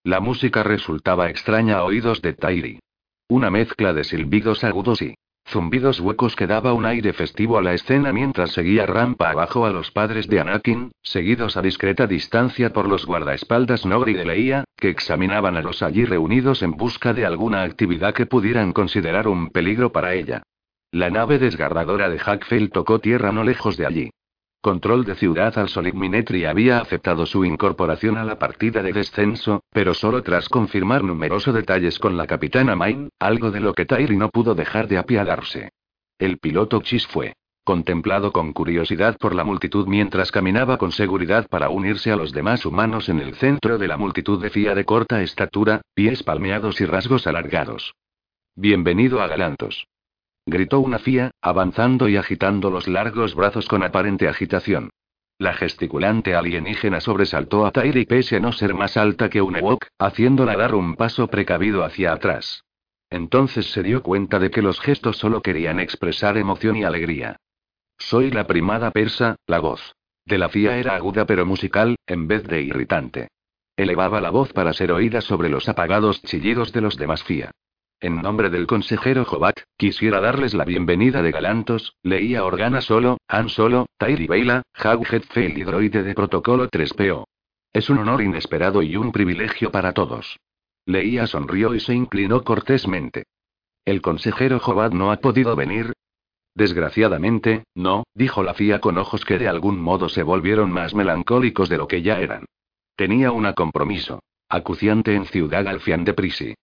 La música resultaba extraña a oídos de Tairi. Una mezcla de silbidos agudos y zumbidos huecos que daba un aire festivo a la escena mientras seguía rampa abajo a los padres de Anakin, seguidos a discreta distancia por los guardaespaldas Nogri de Leia, que examinaban a los allí reunidos en busca de alguna actividad que pudieran considerar un peligro para ella. La nave desgarradora de Hackfield tocó tierra no lejos de allí. Control de Ciudad al Solid Minetri había aceptado su incorporación a la partida de descenso, pero solo tras confirmar numerosos detalles con la capitana Main, algo de lo que Tyri no pudo dejar de apiadarse. El piloto Chis fue contemplado con curiosidad por la multitud mientras caminaba con seguridad para unirse a los demás humanos en el centro de la multitud de FIA de corta estatura, pies palmeados y rasgos alargados. Bienvenido a Galantos. Gritó una fía, avanzando y agitando los largos brazos con aparente agitación. La gesticulante alienígena sobresaltó a Tairi pese a no ser más alta que un Ewok, haciéndola dar un paso precavido hacia atrás. Entonces se dio cuenta de que los gestos solo querían expresar emoción y alegría. Soy la primada persa, la voz. De la fía era aguda pero musical, en vez de irritante. Elevaba la voz para ser oída sobre los apagados chillidos de los demás fía. En nombre del consejero Jobat, quisiera darles la bienvenida de Galantos, leía Organa Solo, Han Solo, Tairi Beila, Hau Hetfield y droide de protocolo 3PO. Es un honor inesperado y un privilegio para todos. Leía sonrió y se inclinó cortésmente. ¿El consejero Jobat no ha podido venir? Desgraciadamente, no, dijo la FIA con ojos que de algún modo se volvieron más melancólicos de lo que ya eran. Tenía un compromiso. Acuciante en Ciudad Alfián de Prisi.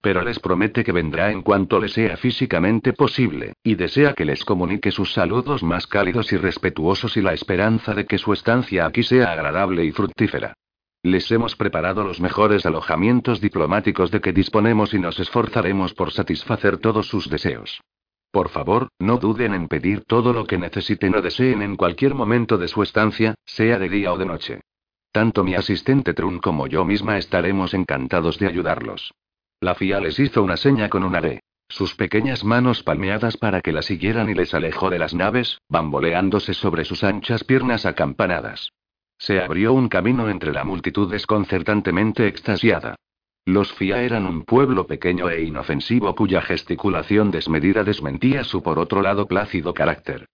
Pero les promete que vendrá en cuanto le sea físicamente posible, y desea que les comunique sus saludos más cálidos y respetuosos y la esperanza de que su estancia aquí sea agradable y fructífera. Les hemos preparado los mejores alojamientos diplomáticos de que disponemos y nos esforzaremos por satisfacer todos sus deseos. Por favor, no duden en pedir todo lo que necesiten o deseen en cualquier momento de su estancia, sea de día o de noche. Tanto mi asistente Trun como yo misma estaremos encantados de ayudarlos. La FIA les hizo una seña con una D. Sus pequeñas manos palmeadas para que la siguieran y les alejó de las naves, bamboleándose sobre sus anchas piernas acampanadas. Se abrió un camino entre la multitud desconcertantemente extasiada. Los FIA eran un pueblo pequeño e inofensivo cuya gesticulación desmedida desmentía su por otro lado plácido carácter.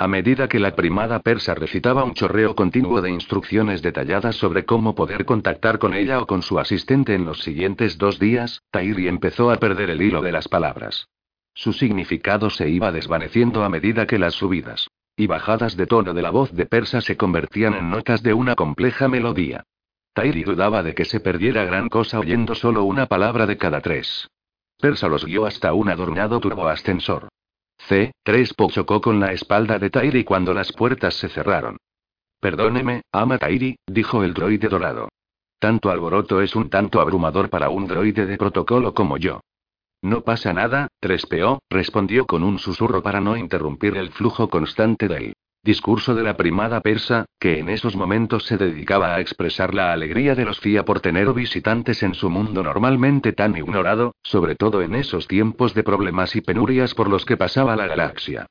A medida que la primada persa recitaba un chorreo continuo de instrucciones detalladas sobre cómo poder contactar con ella o con su asistente en los siguientes dos días, Tairi empezó a perder el hilo de las palabras. Su significado se iba desvaneciendo a medida que las subidas y bajadas de tono de la voz de persa se convertían en notas de una compleja melodía. Tairi dudaba de que se perdiera gran cosa oyendo solo una palabra de cada tres. Persa los guió hasta un adornado turboascensor. C3 chocó con la espalda de Tairi cuando las puertas se cerraron. Perdóneme, ama Tairi, dijo el droide dorado. Tanto alboroto es un tanto abrumador para un droide de protocolo como yo. No pasa nada, 3PO, respondió con un susurro para no interrumpir el flujo constante de él. Discurso de la primada persa, que en esos momentos se dedicaba a expresar la alegría de los FIA por tener visitantes en su mundo normalmente tan ignorado, sobre todo en esos tiempos de problemas y penurias por los que pasaba la galaxia.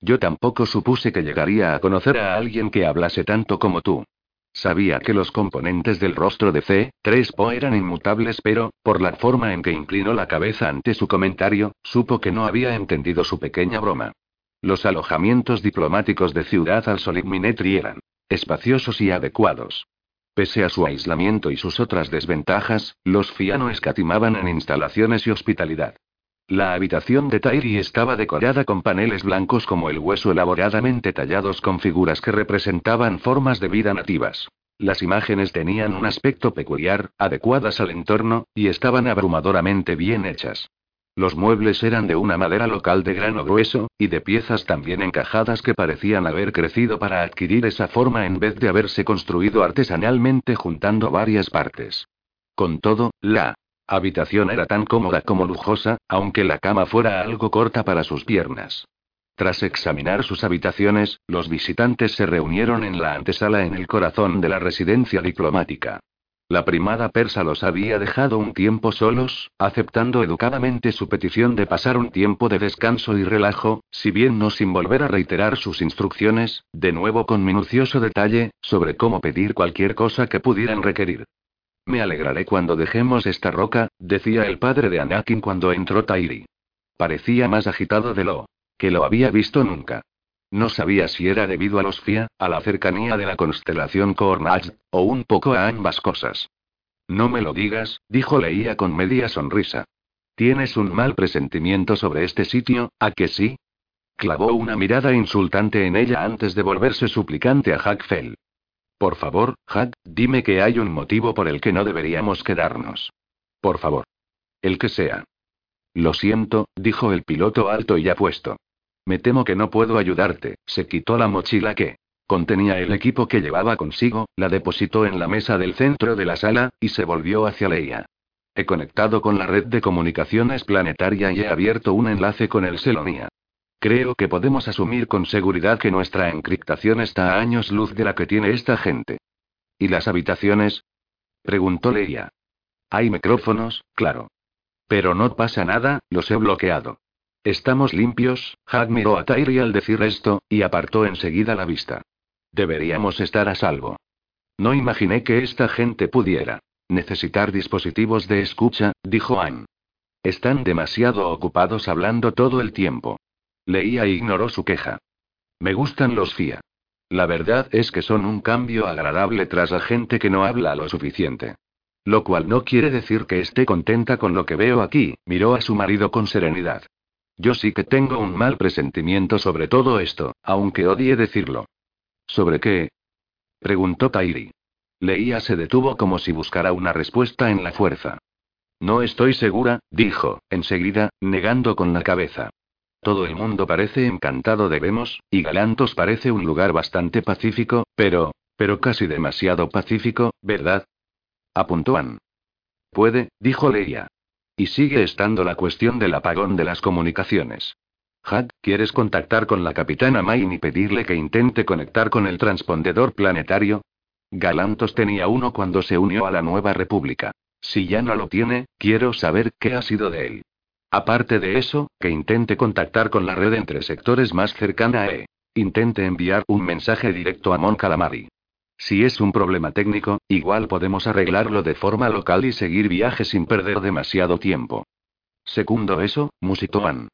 Yo tampoco supuse que llegaría a conocer a alguien que hablase tanto como tú. Sabía que los componentes del rostro de C-3PO eran inmutables, pero, por la forma en que inclinó la cabeza ante su comentario, supo que no había entendido su pequeña broma. Los alojamientos diplomáticos de Ciudad al Minetri eran espaciosos y adecuados. Pese a su aislamiento y sus otras desventajas, los FIA no escatimaban en instalaciones y hospitalidad. La habitación de Tairi estaba decorada con paneles blancos como el hueso elaboradamente tallados con figuras que representaban formas de vida nativas. Las imágenes tenían un aspecto peculiar, adecuadas al entorno, y estaban abrumadoramente bien hechas. Los muebles eran de una madera local de grano grueso, y de piezas también encajadas que parecían haber crecido para adquirir esa forma en vez de haberse construido artesanalmente juntando varias partes. Con todo, la habitación era tan cómoda como lujosa, aunque la cama fuera algo corta para sus piernas. Tras examinar sus habitaciones, los visitantes se reunieron en la antesala en el corazón de la residencia diplomática. La primada persa los había dejado un tiempo solos, aceptando educadamente su petición de pasar un tiempo de descanso y relajo, si bien no sin volver a reiterar sus instrucciones, de nuevo con minucioso detalle, sobre cómo pedir cualquier cosa que pudieran requerir. Me alegraré cuando dejemos esta roca, decía el padre de Anakin cuando entró Tairi. Parecía más agitado de lo que lo había visto nunca. No sabía si era debido a los FIA, a la cercanía de la constelación Cornage, o un poco a ambas cosas. No me lo digas, dijo Leía con media sonrisa. Tienes un mal presentimiento sobre este sitio, ¿a que sí? Clavó una mirada insultante en ella antes de volverse suplicante a Hack Fell. Por favor, Hack, dime que hay un motivo por el que no deberíamos quedarnos. Por favor. El que sea. Lo siento, dijo el piloto alto y apuesto. Me temo que no puedo ayudarte. Se quitó la mochila que contenía el equipo que llevaba consigo, la depositó en la mesa del centro de la sala, y se volvió hacia Leia. He conectado con la red de comunicaciones planetaria y he abierto un enlace con el Selonia. Creo que podemos asumir con seguridad que nuestra encriptación está a años luz de la que tiene esta gente. ¿Y las habitaciones? preguntó Leia. Hay micrófonos, claro. Pero no pasa nada, los he bloqueado. Estamos limpios, Hag miró a Tairi al decir esto, y apartó enseguida la vista. Deberíamos estar a salvo. No imaginé que esta gente pudiera necesitar dispositivos de escucha, dijo Anne. Están demasiado ocupados hablando todo el tiempo. Leía e ignoró su queja. Me gustan los FIA. La verdad es que son un cambio agradable tras la gente que no habla lo suficiente. Lo cual no quiere decir que esté contenta con lo que veo aquí, miró a su marido con serenidad. Yo sí que tengo un mal presentimiento sobre todo esto, aunque odie decirlo. ¿Sobre qué? preguntó Tairi. Leía se detuvo como si buscara una respuesta en la fuerza. No estoy segura, dijo, enseguida, negando con la cabeza. Todo el mundo parece encantado de Vemos, y Galantos parece un lugar bastante pacífico, pero, pero casi demasiado pacífico, ¿verdad? Apuntó Ann. Puede, dijo Leia. Y sigue estando la cuestión del apagón de las comunicaciones. Hack, ¿quieres contactar con la capitana Main y pedirle que intente conectar con el transpondedor planetario? Galantos tenía uno cuando se unió a la nueva república. Si ya no lo tiene, quiero saber qué ha sido de él. Aparte de eso, que intente contactar con la red entre sectores más cercana a E. Intente enviar un mensaje directo a Mon Calamari. Si es un problema técnico, igual podemos arreglarlo de forma local y seguir viaje sin perder demasiado tiempo. Segundo eso, musitoan.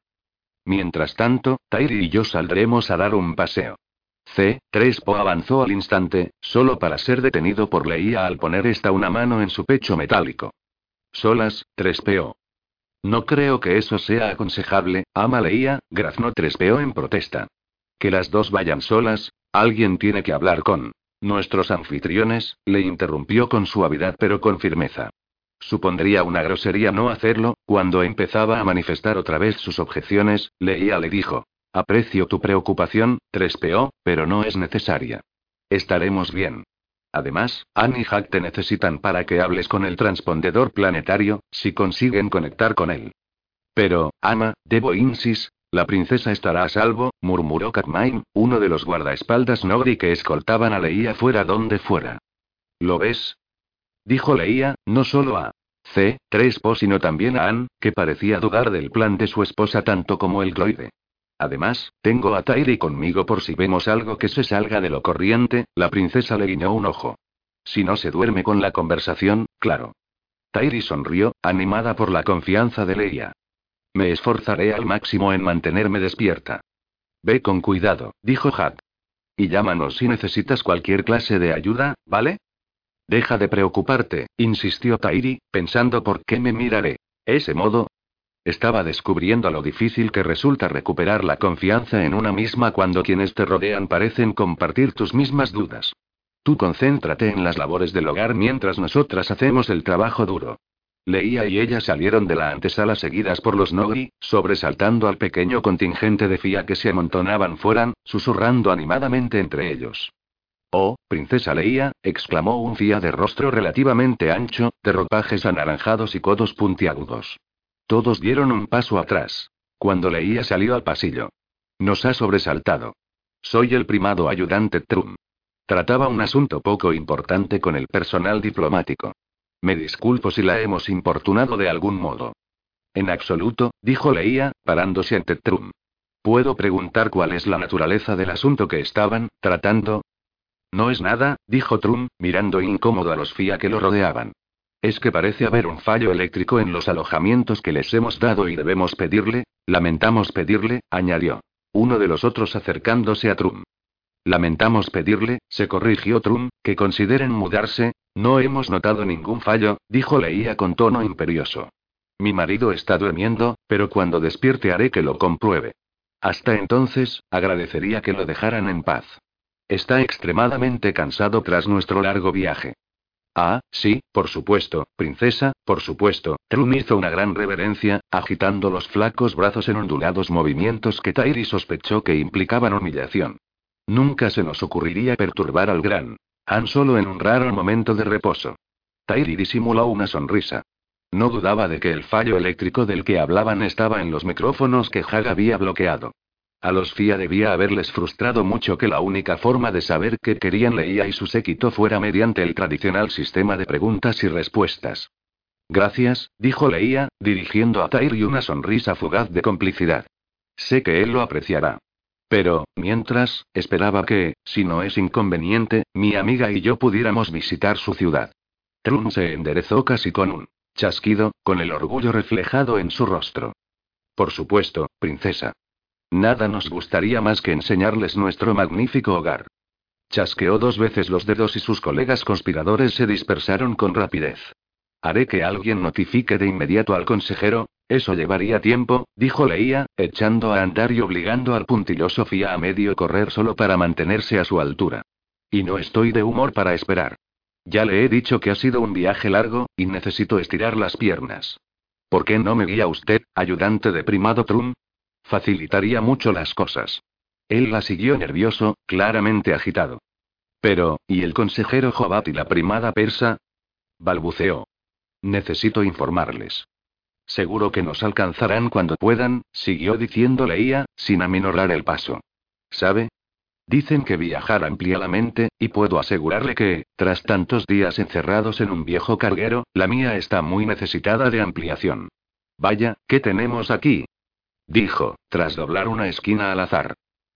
Mientras tanto, Tairi y yo saldremos a dar un paseo. C-3PO avanzó al instante, solo para ser detenido por Leia al poner esta una mano en su pecho metálico. Solas, 3PO. No creo que eso sea aconsejable, ama Leia, graznó 3PO en protesta. Que las dos vayan solas, alguien tiene que hablar con. Nuestros anfitriones, le interrumpió con suavidad pero con firmeza. Supondría una grosería no hacerlo, cuando empezaba a manifestar otra vez sus objeciones, Leía le dijo. Aprecio tu preocupación, 3PO, pero no es necesaria. Estaremos bien. Además, Anne y Hack te necesitan para que hables con el transpondedor planetario, si consiguen conectar con él. Pero, ama, debo insistir, La princesa estará a salvo, murmuró Katmain, uno de los guardaespaldas Nogri que escoltaban a Leia fuera donde fuera. ¿Lo ves? Dijo Leia, no solo a C. 3 Po sino también a Anne, que parecía dudar del plan de su esposa tanto como el gloide. Además, tengo a Tairi conmigo por si vemos algo que se salga de lo corriente, la princesa le guiñó un ojo. Si no se duerme con la conversación, claro. Tairi sonrió, animada por la confianza de Leia. Me esforzaré al máximo en mantenerme despierta. Ve con cuidado, dijo Hat. Y llámanos si necesitas cualquier clase de ayuda, ¿vale? Deja de preocuparte, insistió Tairi, pensando por qué me miraré. Ese modo, estaba descubriendo lo difícil que resulta recuperar la confianza en una misma cuando quienes te rodean parecen compartir tus mismas dudas. Tú concéntrate en las labores del hogar mientras nosotras hacemos el trabajo duro. Leía y ella salieron de la antesala seguidas por los Nogri, sobresaltando al pequeño contingente de Fia que se amontonaban fuera, susurrando animadamente entre ellos. Oh, princesa Leía, exclamó un Fia de rostro relativamente ancho, de ropajes anaranjados y codos puntiagudos. Todos dieron un paso atrás. Cuando leía salió al pasillo. Nos ha sobresaltado. Soy el primado ayudante Trum. Trataba un asunto poco importante con el personal diplomático. Me disculpo si la hemos importunado de algún modo. En absoluto, dijo Leía, parándose ante Trum. ¿Puedo preguntar cuál es la naturaleza del asunto que estaban tratando? No es nada, dijo Trum, mirando incómodo a los FIA que lo rodeaban. Es que parece haber un fallo eléctrico en los alojamientos que les hemos dado y debemos pedirle, lamentamos pedirle, añadió. Uno de los otros acercándose a Trum. Lamentamos pedirle, se corrigió Trum, que consideren mudarse, no hemos notado ningún fallo, dijo Leía con tono imperioso. Mi marido está durmiendo, pero cuando despierte haré que lo compruebe. Hasta entonces, agradecería que lo dejaran en paz. Está extremadamente cansado tras nuestro largo viaje. Ah, sí, por supuesto, princesa, por supuesto. Trum hizo una gran reverencia, agitando los flacos brazos en ondulados movimientos que Tairi sospechó que implicaban humillación. Nunca se nos ocurriría perturbar al gran Han solo en un raro momento de reposo. Tairi disimuló una sonrisa. No dudaba de que el fallo eléctrico del que hablaban estaba en los micrófonos que Hag había bloqueado. A los FIA debía haberles frustrado mucho que la única forma de saber qué querían Leía y su séquito fuera mediante el tradicional sistema de preguntas y respuestas. Gracias, dijo Leía, dirigiendo a Tairi una sonrisa fugaz de complicidad. Sé que él lo apreciará. Pero, mientras, esperaba que, si no es inconveniente, mi amiga y yo pudiéramos visitar su ciudad. Trun se enderezó casi con un chasquido, con el orgullo reflejado en su rostro. Por supuesto, princesa. Nada nos gustaría más que enseñarles nuestro magnífico hogar. Chasqueó dos veces los dedos y sus colegas conspiradores se dispersaron con rapidez. Haré que alguien notifique de inmediato al consejero, eso llevaría tiempo, dijo Leía, echando a andar y obligando al puntilloso Fia a medio correr solo para mantenerse a su altura. Y no estoy de humor para esperar. Ya le he dicho que ha sido un viaje largo, y necesito estirar las piernas. ¿Por qué no me guía usted, ayudante de primado Trum? Facilitaría mucho las cosas. Él la siguió nervioso, claramente agitado. Pero, ¿y el consejero Jobat y la primada persa? Balbuceó. Necesito informarles. Seguro que nos alcanzarán cuando puedan, siguió diciendo Leía, sin aminorar el paso. ¿Sabe? Dicen que viajar amplía la mente, y puedo asegurarle que, tras tantos días encerrados en un viejo carguero, la mía está muy necesitada de ampliación. Vaya, ¿qué tenemos aquí? Dijo, tras doblar una esquina al azar.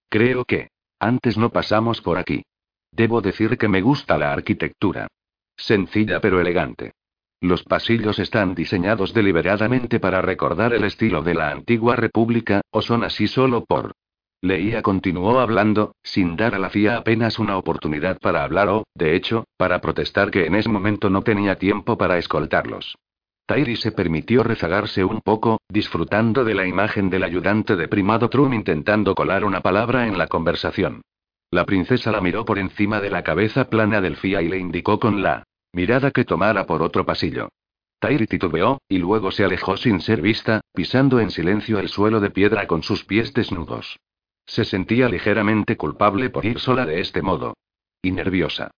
Creo que. Antes no pasamos por aquí. Debo decir que me gusta la arquitectura. Sencilla pero elegante. Los pasillos están diseñados deliberadamente para recordar el estilo de la antigua república, o son así solo por. Leía continuó hablando, sin dar a la FIA apenas una oportunidad para hablar o, de hecho, para protestar que en ese momento no tenía tiempo para escoltarlos. Tairi se permitió rezagarse un poco, disfrutando de la imagen del ayudante de primado Trum intentando colar una palabra en la conversación. La princesa la miró por encima de la cabeza plana del Fia y le indicó con la mirada que tomara por otro pasillo. Tairi titubeó, y luego se alejó sin ser vista, pisando en silencio el suelo de piedra con sus pies desnudos. Se sentía ligeramente culpable por ir sola de este modo. Y nerviosa.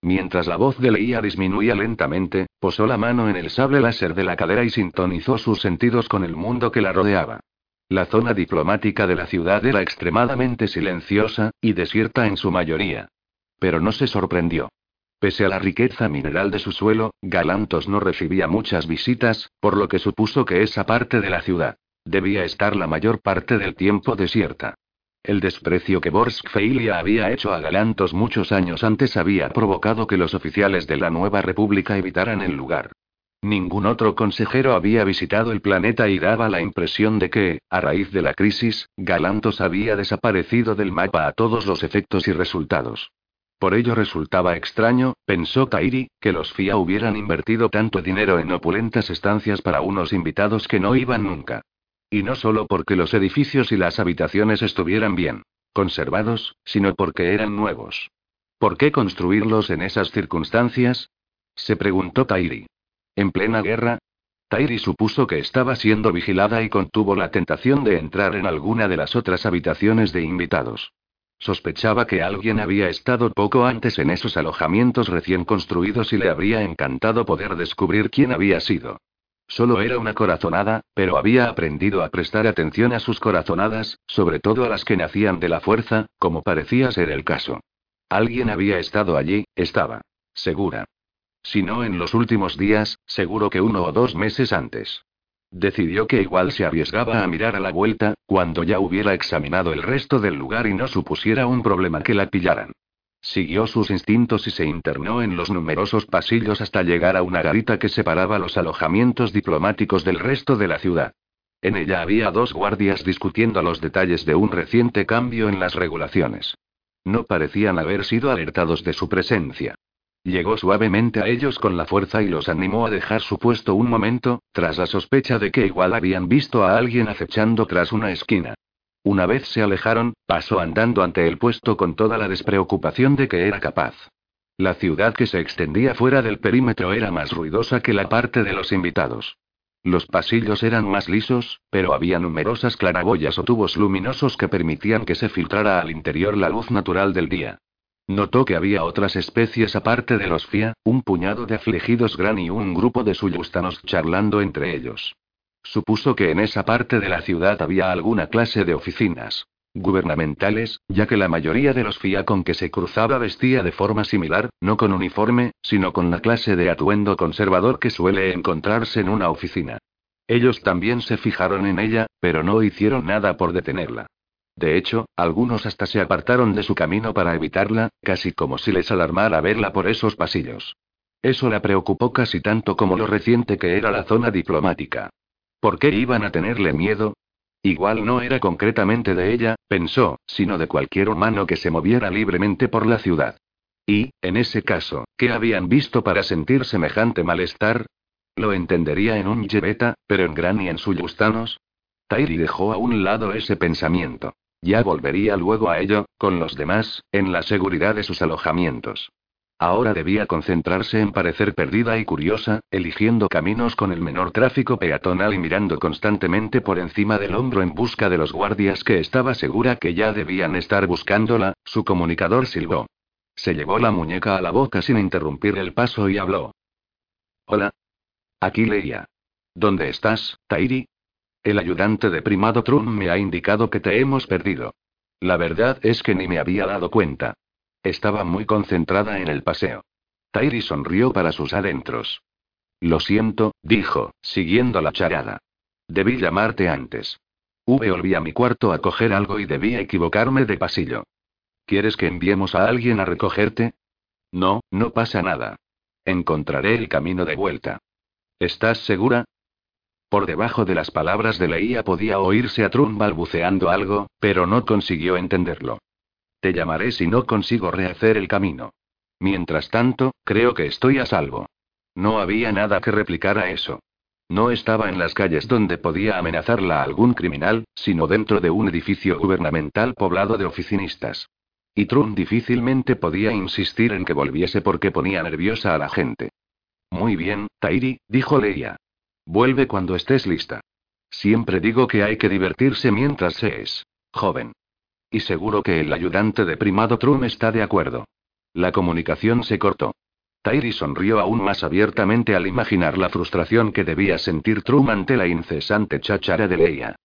Mientras la voz de Leía disminuía lentamente, posó la mano en el sable láser de la cadera y sintonizó sus sentidos con el mundo que la rodeaba. La zona diplomática de la ciudad era extremadamente silenciosa, y desierta en su mayoría. Pero no se sorprendió. Pese a la riqueza mineral de su suelo, Galantos no recibía muchas visitas, por lo que supuso que esa parte de la ciudad debía estar la mayor parte del tiempo desierta. El desprecio que Borskfeilia había hecho a Galantos muchos años antes había provocado que los oficiales de la nueva república evitaran el lugar. Ningún otro consejero había visitado el planeta y daba la impresión de que, a raíz de la crisis, Galantos había desaparecido del mapa a todos los efectos y resultados. Por ello resultaba extraño, pensó Tairi, que los FIA hubieran invertido tanto dinero en opulentas estancias para unos invitados que no iban nunca. Y no solo porque los edificios y las habitaciones estuvieran bien conservados, sino porque eran nuevos. ¿Por qué construirlos en esas circunstancias? se preguntó Tairi. ¿En plena guerra? Tairi supuso que estaba siendo vigilada y contuvo la tentación de entrar en alguna de las otras habitaciones de invitados. Sospechaba que alguien había estado poco antes en esos alojamientos recién construidos y le habría encantado poder descubrir quién había sido. Solo era una corazonada, pero había aprendido a prestar atención a sus corazonadas, sobre todo a las que nacían de la fuerza, como parecía ser el caso. Alguien había estado allí, estaba. Segura. Si no en los últimos días, seguro que uno o dos meses antes. Decidió que igual se arriesgaba a mirar a la vuelta, cuando ya hubiera examinado el resto del lugar y no supusiera un problema que la pillaran. Siguió sus instintos y se internó en los numerosos pasillos hasta llegar a una garita que separaba los alojamientos diplomáticos del resto de la ciudad. En ella había dos guardias discutiendo los detalles de un reciente cambio en las regulaciones. No parecían haber sido alertados de su presencia. Llegó suavemente a ellos con la fuerza y los animó a dejar su puesto un momento, tras la sospecha de que igual habían visto a alguien acechando tras una esquina. Una vez se alejaron, pasó andando ante el puesto con toda la despreocupación de que era capaz. La ciudad que se extendía fuera del perímetro era más ruidosa que la parte de los invitados. Los pasillos eran más lisos, pero había numerosas claraboyas o tubos luminosos que permitían que se filtrara al interior la luz natural del día. Notó que había otras especies aparte de los FIA, un puñado de afligidos gran y un grupo de suyustanos charlando entre ellos. Supuso que en esa parte de la ciudad había alguna clase de oficinas gubernamentales, ya que la mayoría de los FIA con que se cruzaba vestía de forma similar, no con uniforme, sino con la clase de atuendo conservador que suele encontrarse en una oficina. Ellos también se fijaron en ella, pero no hicieron nada por detenerla. De hecho, algunos hasta se apartaron de su camino para evitarla, casi como si les alarmara verla por esos pasillos. Eso la preocupó casi tanto como lo reciente que era la zona diplomática. ¿Por qué iban a tenerle miedo? Igual no era concretamente de ella, pensó, sino de cualquier humano que se moviera libremente por la ciudad. Y, en ese caso, ¿qué habían visto para sentir semejante malestar? Lo entendería en un Yeveta, pero en Gran y en Suyustanos. Tairi dejó a un lado ese pensamiento. Ya volvería luego a ello, con los demás, en la seguridad de sus alojamientos. Ahora debía concentrarse en parecer perdida y curiosa, eligiendo caminos con el menor tráfico peatonal y mirando constantemente por encima del hombro en busca de los guardias que estaba segura que ya debían estar buscándola, su comunicador silbó. Se llevó la muñeca a la boca sin interrumpir el paso y habló. Hola. Aquí leía. ¿Dónde estás, Tairi? El ayudante de primado Trump me ha indicado que te hemos perdido. La verdad es que ni me había dado cuenta. Estaba muy concentrada en el paseo. Tairi sonrió para sus adentros. Lo siento, dijo, siguiendo la charada. Debí llamarte antes. V volví a mi cuarto a coger algo y debía equivocarme de pasillo. ¿Quieres que enviemos a alguien a recogerte? No, no pasa nada. Encontraré el camino de vuelta. ¿Estás segura? Por debajo de las palabras de Leía podía oírse a Trump balbuceando algo, pero no consiguió entenderlo. Te llamaré si no consigo rehacer el camino. Mientras tanto, creo que estoy a salvo. No había nada que replicar a eso. No estaba en las calles donde podía amenazarla algún criminal, sino dentro de un edificio gubernamental poblado de oficinistas. Y Trump difícilmente podía insistir en que volviese porque ponía nerviosa a la gente. Muy bien, Tairi, dijo Leia. Vuelve cuando estés lista. Siempre digo que hay que divertirse mientras se es joven. Y seguro que el ayudante de primado Trum está de acuerdo. La comunicación se cortó. Tairi sonrió aún más abiertamente al imaginar la frustración que debía sentir Trum ante la incesante cháchara de Leia.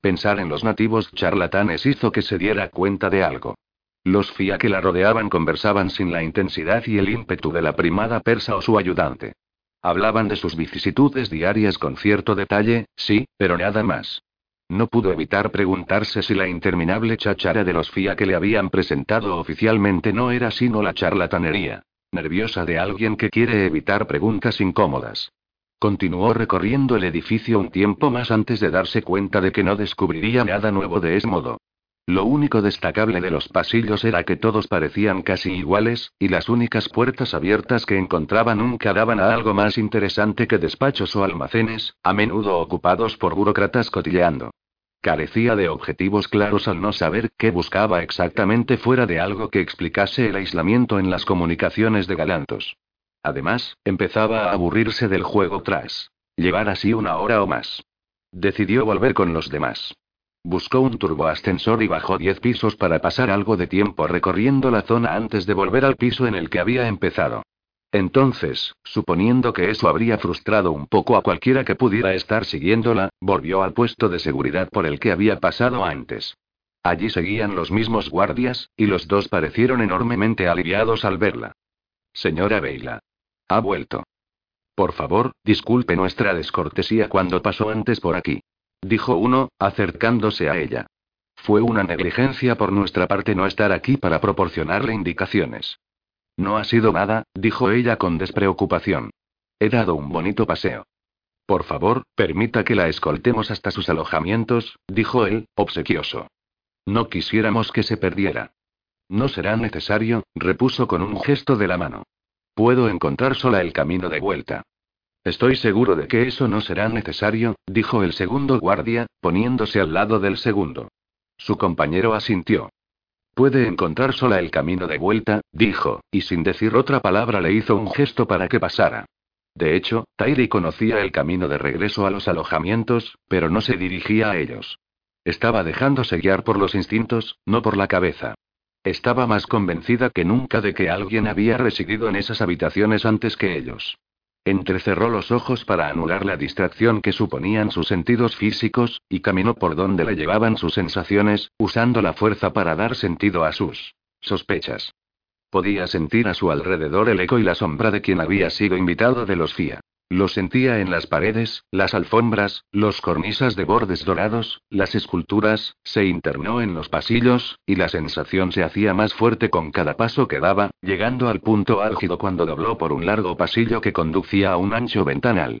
Pensar en los nativos charlatanes hizo que se diera cuenta de algo. Los FIA que la rodeaban conversaban sin la intensidad y el ímpetu de la primada persa o su ayudante. Hablaban de sus vicisitudes diarias con cierto detalle, sí, pero nada más. No pudo evitar preguntarse si la interminable cháchara de los FIA que le habían presentado oficialmente no era sino la charlatanería. Nerviosa de alguien que quiere evitar preguntas incómodas. Continuó recorriendo el edificio un tiempo más antes de darse cuenta de que no descubriría nada nuevo de ese modo. Lo único destacable de los pasillos era que todos parecían casi iguales, y las únicas puertas abiertas que encontraba nunca daban a algo más interesante que despachos o almacenes, a menudo ocupados por burócratas cotilleando. Carecía de objetivos claros al no saber qué buscaba exactamente fuera de algo que explicase el aislamiento en las comunicaciones de Galantos. Además, empezaba a aburrirse del juego tras llevar así una hora o más. Decidió volver con los demás. Buscó un turboascensor y bajó diez pisos para pasar algo de tiempo recorriendo la zona antes de volver al piso en el que había empezado. Entonces, suponiendo que eso habría frustrado un poco a cualquiera que pudiera estar siguiéndola, volvió al puesto de seguridad por el que había pasado antes. Allí seguían los mismos guardias, y los dos parecieron enormemente aliviados al verla. Señora Veila. Ha vuelto. Por favor, disculpe nuestra descortesía cuando pasó antes por aquí dijo uno, acercándose a ella. Fue una negligencia por nuestra parte no estar aquí para proporcionarle indicaciones. No ha sido nada, dijo ella con despreocupación. He dado un bonito paseo. Por favor, permita que la escoltemos hasta sus alojamientos, dijo él, obsequioso. No quisiéramos que se perdiera. No será necesario, repuso con un gesto de la mano. Puedo encontrar sola el camino de vuelta. Estoy seguro de que eso no será necesario, dijo el segundo guardia, poniéndose al lado del segundo. Su compañero asintió. Puede encontrar sola el camino de vuelta, dijo, y sin decir otra palabra le hizo un gesto para que pasara. De hecho, Tairi conocía el camino de regreso a los alojamientos, pero no se dirigía a ellos. Estaba dejándose guiar por los instintos, no por la cabeza. Estaba más convencida que nunca de que alguien había residido en esas habitaciones antes que ellos. Entrecerró los ojos para anular la distracción que suponían sus sentidos físicos, y caminó por donde le llevaban sus sensaciones, usando la fuerza para dar sentido a sus sospechas. Podía sentir a su alrededor el eco y la sombra de quien había sido invitado de los FIA. Lo sentía en las paredes, las alfombras, los cornisas de bordes dorados, las esculturas, se internó en los pasillos, y la sensación se hacía más fuerte con cada paso que daba, llegando al punto álgido cuando dobló por un largo pasillo que conducía a un ancho ventanal.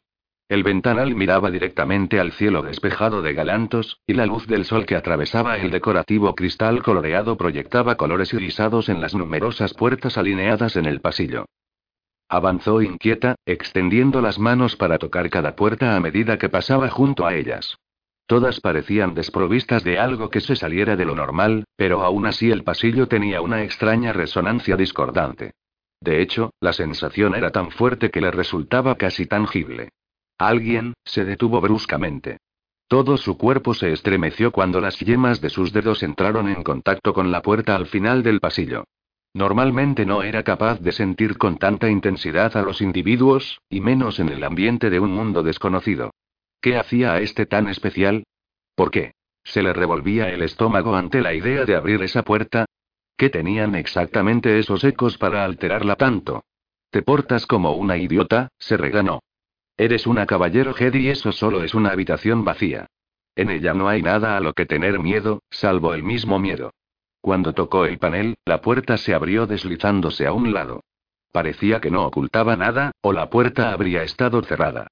El ventanal miraba directamente al cielo despejado de galantos, y la luz del sol que atravesaba el decorativo cristal coloreado proyectaba colores irisados en las numerosas puertas alineadas en el pasillo. Avanzó inquieta, extendiendo las manos para tocar cada puerta a medida que pasaba junto a ellas. Todas parecían desprovistas de algo que se saliera de lo normal, pero aún así el pasillo tenía una extraña resonancia discordante. De hecho, la sensación era tan fuerte que le resultaba casi tangible. Alguien, se detuvo bruscamente. Todo su cuerpo se estremeció cuando las yemas de sus dedos entraron en contacto con la puerta al final del pasillo. Normalmente no era capaz de sentir con tanta intensidad a los individuos, y menos en el ambiente de un mundo desconocido. ¿Qué hacía a este tan especial? ¿Por qué? Se le revolvía el estómago ante la idea de abrir esa puerta. ¿Qué tenían exactamente esos ecos para alterarla tanto? Te portas como una idiota, se reganó. Eres una caballero Jedi y eso solo es una habitación vacía. En ella no hay nada a lo que tener miedo, salvo el mismo miedo. Cuando tocó el panel, la puerta se abrió deslizándose a un lado. Parecía que no ocultaba nada, o la puerta habría estado cerrada.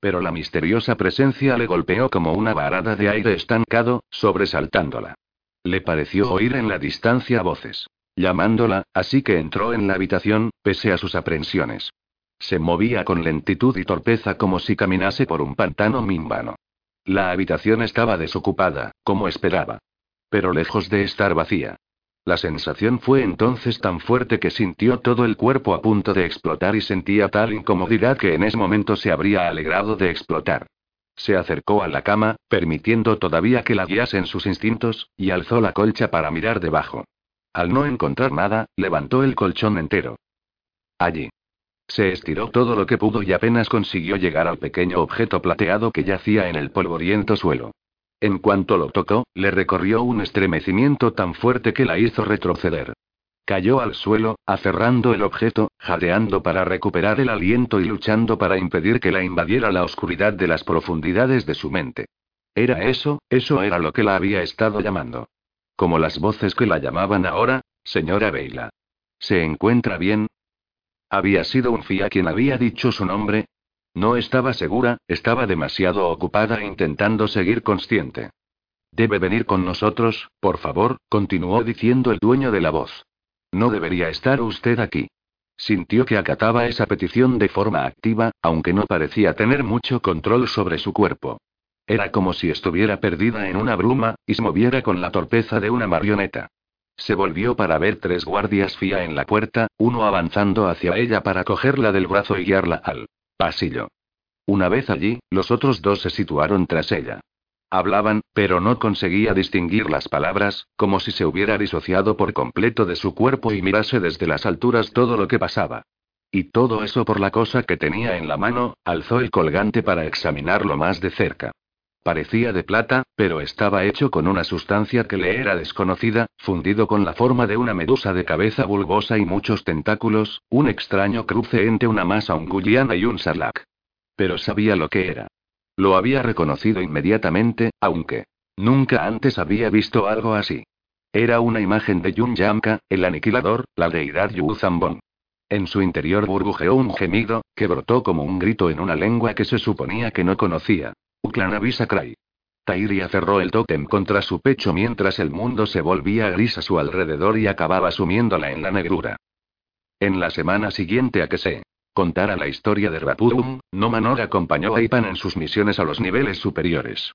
Pero la misteriosa presencia le golpeó como una varada de aire estancado, sobresaltándola. Le pareció oír en la distancia voces. Llamándola, así que entró en la habitación, pese a sus aprensiones. Se movía con lentitud y torpeza como si caminase por un pantano mimbano. La habitación estaba desocupada, como esperaba pero lejos de estar vacía. La sensación fue entonces tan fuerte que sintió todo el cuerpo a punto de explotar y sentía tal incomodidad que en ese momento se habría alegrado de explotar. Se acercó a la cama, permitiendo todavía que la guiasen sus instintos, y alzó la colcha para mirar debajo. Al no encontrar nada, levantó el colchón entero. Allí. Se estiró todo lo que pudo y apenas consiguió llegar al pequeño objeto plateado que yacía en el polvoriento suelo. En cuanto lo tocó, le recorrió un estremecimiento tan fuerte que la hizo retroceder. Cayó al suelo, aferrando el objeto, jadeando para recuperar el aliento y luchando para impedir que la invadiera la oscuridad de las profundidades de su mente. Era eso, eso era lo que la había estado llamando. Como las voces que la llamaban ahora, señora Veila. ¿Se encuentra bien? ¿Había sido un fía quien había dicho su nombre? No estaba segura, estaba demasiado ocupada intentando seguir consciente. Debe venir con nosotros, por favor, continuó diciendo el dueño de la voz. No debería estar usted aquí. Sintió que acataba esa petición de forma activa, aunque no parecía tener mucho control sobre su cuerpo. Era como si estuviera perdida en una bruma, y se moviera con la torpeza de una marioneta. Se volvió para ver tres guardias fía en la puerta, uno avanzando hacia ella para cogerla del brazo y guiarla al pasillo. Una vez allí, los otros dos se situaron tras ella. Hablaban, pero no conseguía distinguir las palabras, como si se hubiera disociado por completo de su cuerpo y mirase desde las alturas todo lo que pasaba. Y todo eso por la cosa que tenía en la mano, alzó el colgante para examinarlo más de cerca. Parecía de plata, pero estaba hecho con una sustancia que le era desconocida, fundido con la forma de una medusa de cabeza bulbosa y muchos tentáculos, un extraño cruce entre una masa unguliana y un sarlacc. Pero sabía lo que era. Lo había reconocido inmediatamente, aunque nunca antes había visto algo así. Era una imagen de Yun Yamka, el aniquilador, la deidad Yu. En su interior burbujeó un gemido, que brotó como un grito en una lengua que se suponía que no conocía. Uklanavisa Cry. Tairia cerró el tótem contra su pecho mientras el mundo se volvía gris a su alrededor y acababa sumiéndola en la negrura. En la semana siguiente a que se contara la historia de Rapurum, Nomanor acompañó a Ipan en sus misiones a los niveles superiores.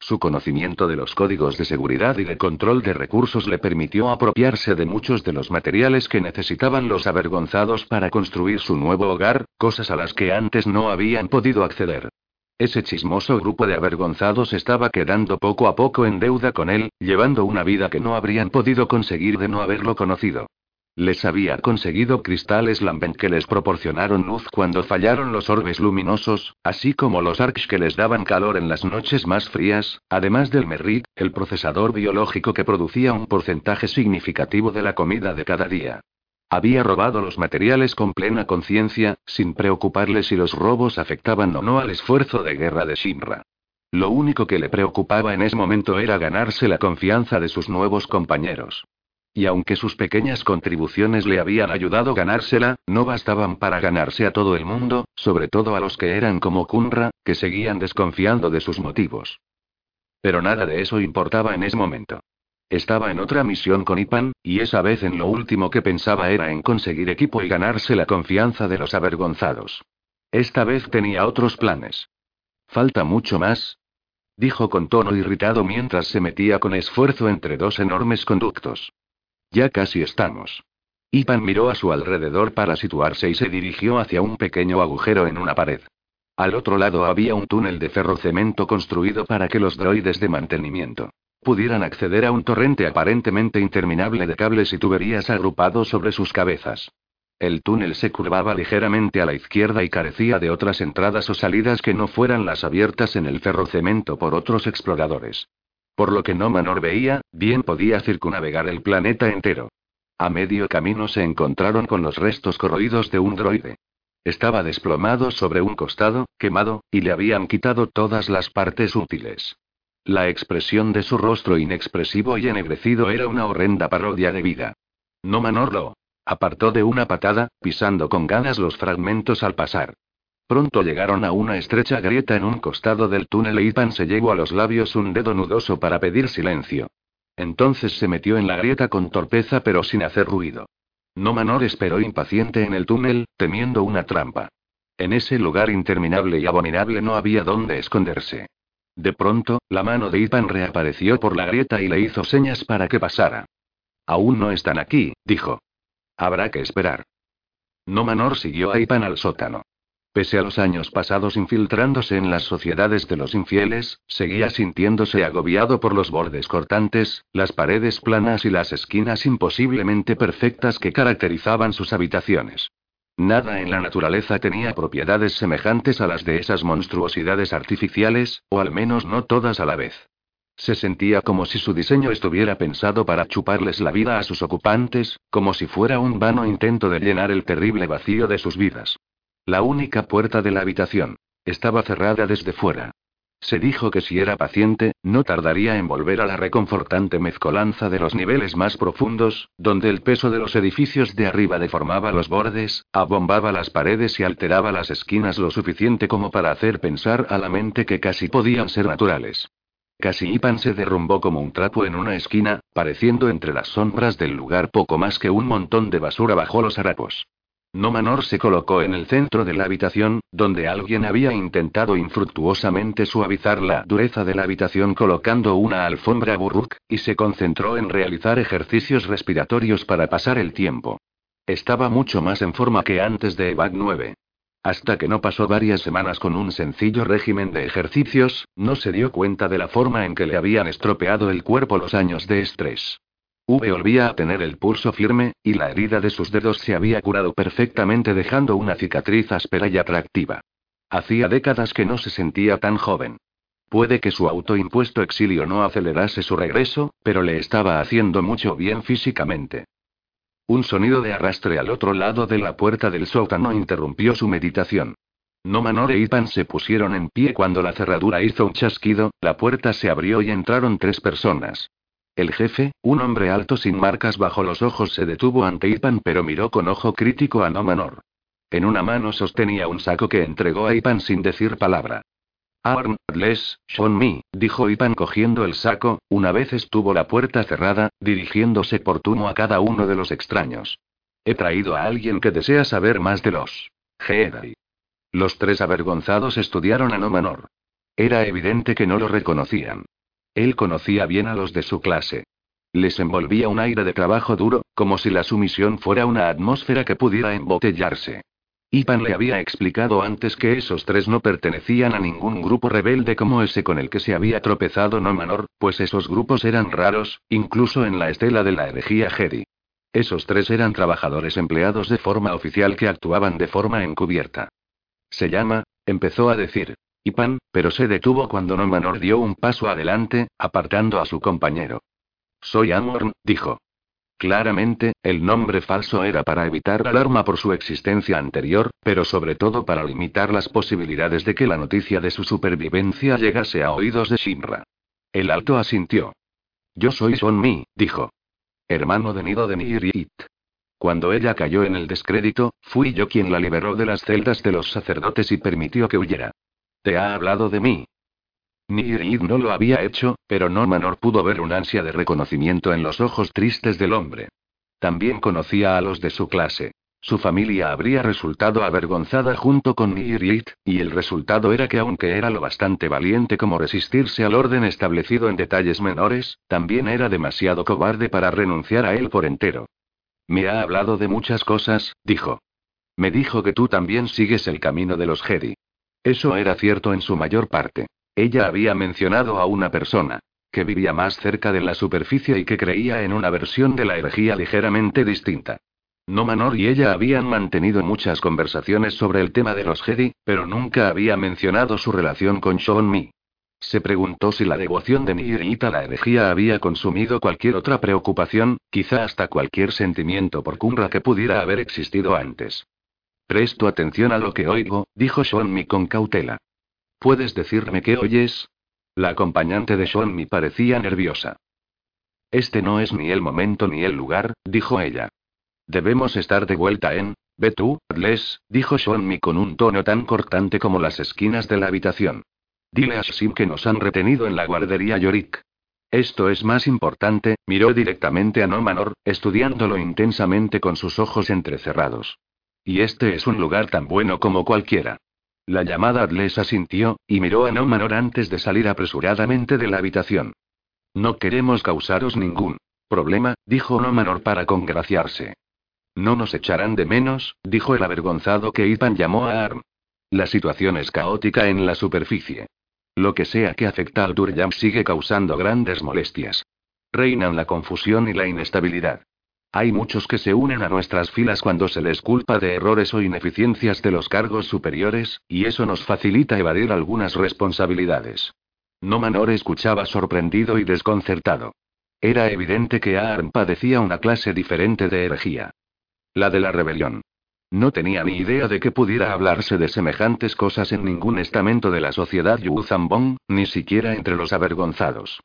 Su conocimiento de los códigos de seguridad y de control de recursos le permitió apropiarse de muchos de los materiales que necesitaban los avergonzados para construir su nuevo hogar, cosas a las que antes no habían podido acceder. Ese chismoso grupo de avergonzados estaba quedando poco a poco en deuda con él, llevando una vida que no habrían podido conseguir de no haberlo conocido. Les había conseguido cristales Lambent que les proporcionaron luz cuando fallaron los orbes luminosos, así como los arcs que les daban calor en las noches más frías, además del Merrit, el procesador biológico que producía un porcentaje significativo de la comida de cada día. Había robado los materiales con plena conciencia, sin preocuparle si los robos afectaban o no al esfuerzo de guerra de Shinra. Lo único que le preocupaba en ese momento era ganarse la confianza de sus nuevos compañeros. Y aunque sus pequeñas contribuciones le habían ayudado a ganársela, no bastaban para ganarse a todo el mundo, sobre todo a los que eran como Kunra, que seguían desconfiando de sus motivos. Pero nada de eso importaba en ese momento. Estaba en otra misión con Ipan, y esa vez en lo último que pensaba era en conseguir equipo y ganarse la confianza de los avergonzados. Esta vez tenía otros planes. ¿Falta mucho más? dijo con tono irritado mientras se metía con esfuerzo entre dos enormes conductos. Ya casi estamos. Ipan miró a su alrededor para situarse y se dirigió hacia un pequeño agujero en una pared. Al otro lado había un túnel de ferrocemento construido para que los droides de mantenimiento pudieran acceder a un torrente aparentemente interminable de cables y tuberías agrupados sobre sus cabezas. El túnel se curvaba ligeramente a la izquierda y carecía de otras entradas o salidas que no fueran las abiertas en el ferrocemento por otros exploradores. Por lo que no Manor veía, bien podía circunavegar el planeta entero. A medio camino se encontraron con los restos corroídos de un droide. Estaba desplomado sobre un costado, quemado, y le habían quitado todas las partes útiles. La expresión de su rostro inexpresivo y ennegrecido era una horrenda parodia de vida. No Manor lo apartó de una patada, pisando con ganas los fragmentos al pasar. Pronto llegaron a una estrecha grieta en un costado del túnel e Ipan se llevó a los labios un dedo nudoso para pedir silencio. Entonces se metió en la grieta con torpeza pero sin hacer ruido. No Manor esperó impaciente en el túnel, temiendo una trampa. En ese lugar interminable y abominable no había dónde esconderse. De pronto, la mano de Ipan reapareció por la grieta y le hizo señas para que pasara. Aún no están aquí, dijo. Habrá que esperar. No Manor siguió a Ipan al sótano. Pese a los años pasados infiltrándose en las sociedades de los infieles, seguía sintiéndose agobiado por los bordes cortantes, las paredes planas y las esquinas imposiblemente perfectas que caracterizaban sus habitaciones. Nada en la naturaleza tenía propiedades semejantes a las de esas monstruosidades artificiales, o al menos no todas a la vez. Se sentía como si su diseño estuviera pensado para chuparles la vida a sus ocupantes, como si fuera un vano intento de llenar el terrible vacío de sus vidas. La única puerta de la habitación. Estaba cerrada desde fuera. Se dijo que si era paciente, no tardaría en volver a la reconfortante mezcolanza de los niveles más profundos, donde el peso de los edificios de arriba deformaba los bordes, abombaba las paredes y alteraba las esquinas lo suficiente como para hacer pensar a la mente que casi podían ser naturales. Casi Ipan se derrumbó como un trapo en una esquina, pareciendo entre las sombras del lugar poco más que un montón de basura bajo los harapos. No Manor se colocó en el centro de la habitación, donde alguien había intentado infructuosamente suavizar la dureza de la habitación colocando una alfombra burruk, y se concentró en realizar ejercicios respiratorios para pasar el tiempo. Estaba mucho más en forma que antes de EVAC 9. Hasta que no pasó varias semanas con un sencillo régimen de ejercicios, no se dio cuenta de la forma en que le habían estropeado el cuerpo los años de estrés. V volvía a tener el pulso firme, y la herida de sus dedos se había curado perfectamente dejando una cicatriz áspera y atractiva. Hacía décadas que no se sentía tan joven. Puede que su autoimpuesto exilio no acelerase su regreso, pero le estaba haciendo mucho bien físicamente. Un sonido de arrastre al otro lado de la puerta del sótano interrumpió su meditación. No Manor e Ipan se pusieron en pie cuando la cerradura hizo un chasquido, la puerta se abrió y entraron tres personas. El jefe, un hombre alto sin marcas bajo los ojos, se detuvo ante Ipan pero miró con ojo crítico a No Manor. En una mano sostenía un saco que entregó a Ipan sin decir palabra. Arn, les, Sean Me, dijo Ipan cogiendo el saco, una vez estuvo la puerta cerrada, dirigiéndose por turno a cada uno de los extraños. He traído a alguien que desea saber más de los Jedi. Los tres avergonzados estudiaron a No Manor. Era evidente que no lo reconocían. Él conocía bien a los de su clase. Les envolvía un aire de trabajo duro, como si la sumisión fuera una atmósfera que pudiera embotellarse. Ipan le había explicado antes que esos tres no pertenecían a ningún grupo rebelde como ese con el que se había tropezado No Manor, pues esos grupos eran raros, incluso en la estela de la herejía Jedi. Esos tres eran trabajadores empleados de forma oficial que actuaban de forma encubierta. Se llama, empezó a decir, Ipan, pero se detuvo cuando No Manor dio un paso adelante, apartando a su compañero. Soy Amorn, dijo. Claramente, el nombre falso era para evitar alarma por su existencia anterior, pero sobre todo para limitar las posibilidades de que la noticia de su supervivencia llegase a oídos de Shinra. El alto asintió. Yo soy Son Mi, dijo. Hermano de Nido de Nirit. Cuando ella cayó en el descrédito, fui yo quien la liberó de las celdas de los sacerdotes y permitió que huyera. ¿Te ha hablado de mí? Ni no lo había hecho, pero no Manor pudo ver un ansia de reconocimiento en los ojos tristes del hombre. También conocía a los de su clase. Su familia habría resultado avergonzada junto con Nirit, y el resultado era que aunque era lo bastante valiente como resistirse al orden establecido en detalles menores, también era demasiado cobarde para renunciar a él por entero. Me ha hablado de muchas cosas, dijo. Me dijo que tú también sigues el camino de los Jedi. Eso era cierto en su mayor parte. Ella había mencionado a una persona que vivía más cerca de la superficie y que creía en una versión de la herejía ligeramente distinta. No Manor y ella habían mantenido muchas conversaciones sobre el tema de los Jedi, pero nunca había mencionado su relación con Sean Mi. Se preguntó si la devoción de Nirita la herejía había consumido cualquier otra preocupación, quizá hasta cualquier sentimiento por Kunra que pudiera haber existido antes. Presto atención a lo que oigo, dijo Shonmi con cautela. ¿Puedes decirme qué oyes? La acompañante de Shonmi parecía nerviosa. Este no es ni el momento ni el lugar, dijo ella. Debemos estar de vuelta en. Ve tú, Les, dijo Shonmi con un tono tan cortante como las esquinas de la habitación. Dile a Shim que nos han retenido en la guardería Yorik. Esto es más importante, miró directamente a Nomanor, estudiándolo intensamente con sus ojos entrecerrados. Y este es un lugar tan bueno como cualquiera. La llamada Adles asintió, y miró a Nomanor antes de salir apresuradamente de la habitación. No queremos causaros ningún problema, dijo Nomanor para congraciarse. No nos echarán de menos, dijo el avergonzado que Ipan llamó a Arm. La situación es caótica en la superficie. Lo que sea que afecta al Duryam sigue causando grandes molestias. Reinan la confusión y la inestabilidad. Hay muchos que se unen a nuestras filas cuando se les culpa de errores o ineficiencias de los cargos superiores, y eso nos facilita evadir algunas responsabilidades. No Manor escuchaba sorprendido y desconcertado. Era evidente que Aarn padecía una clase diferente de herejía. La de la rebelión. No tenía ni idea de que pudiera hablarse de semejantes cosas en ningún estamento de la sociedad Yuzambong, ni siquiera entre los avergonzados.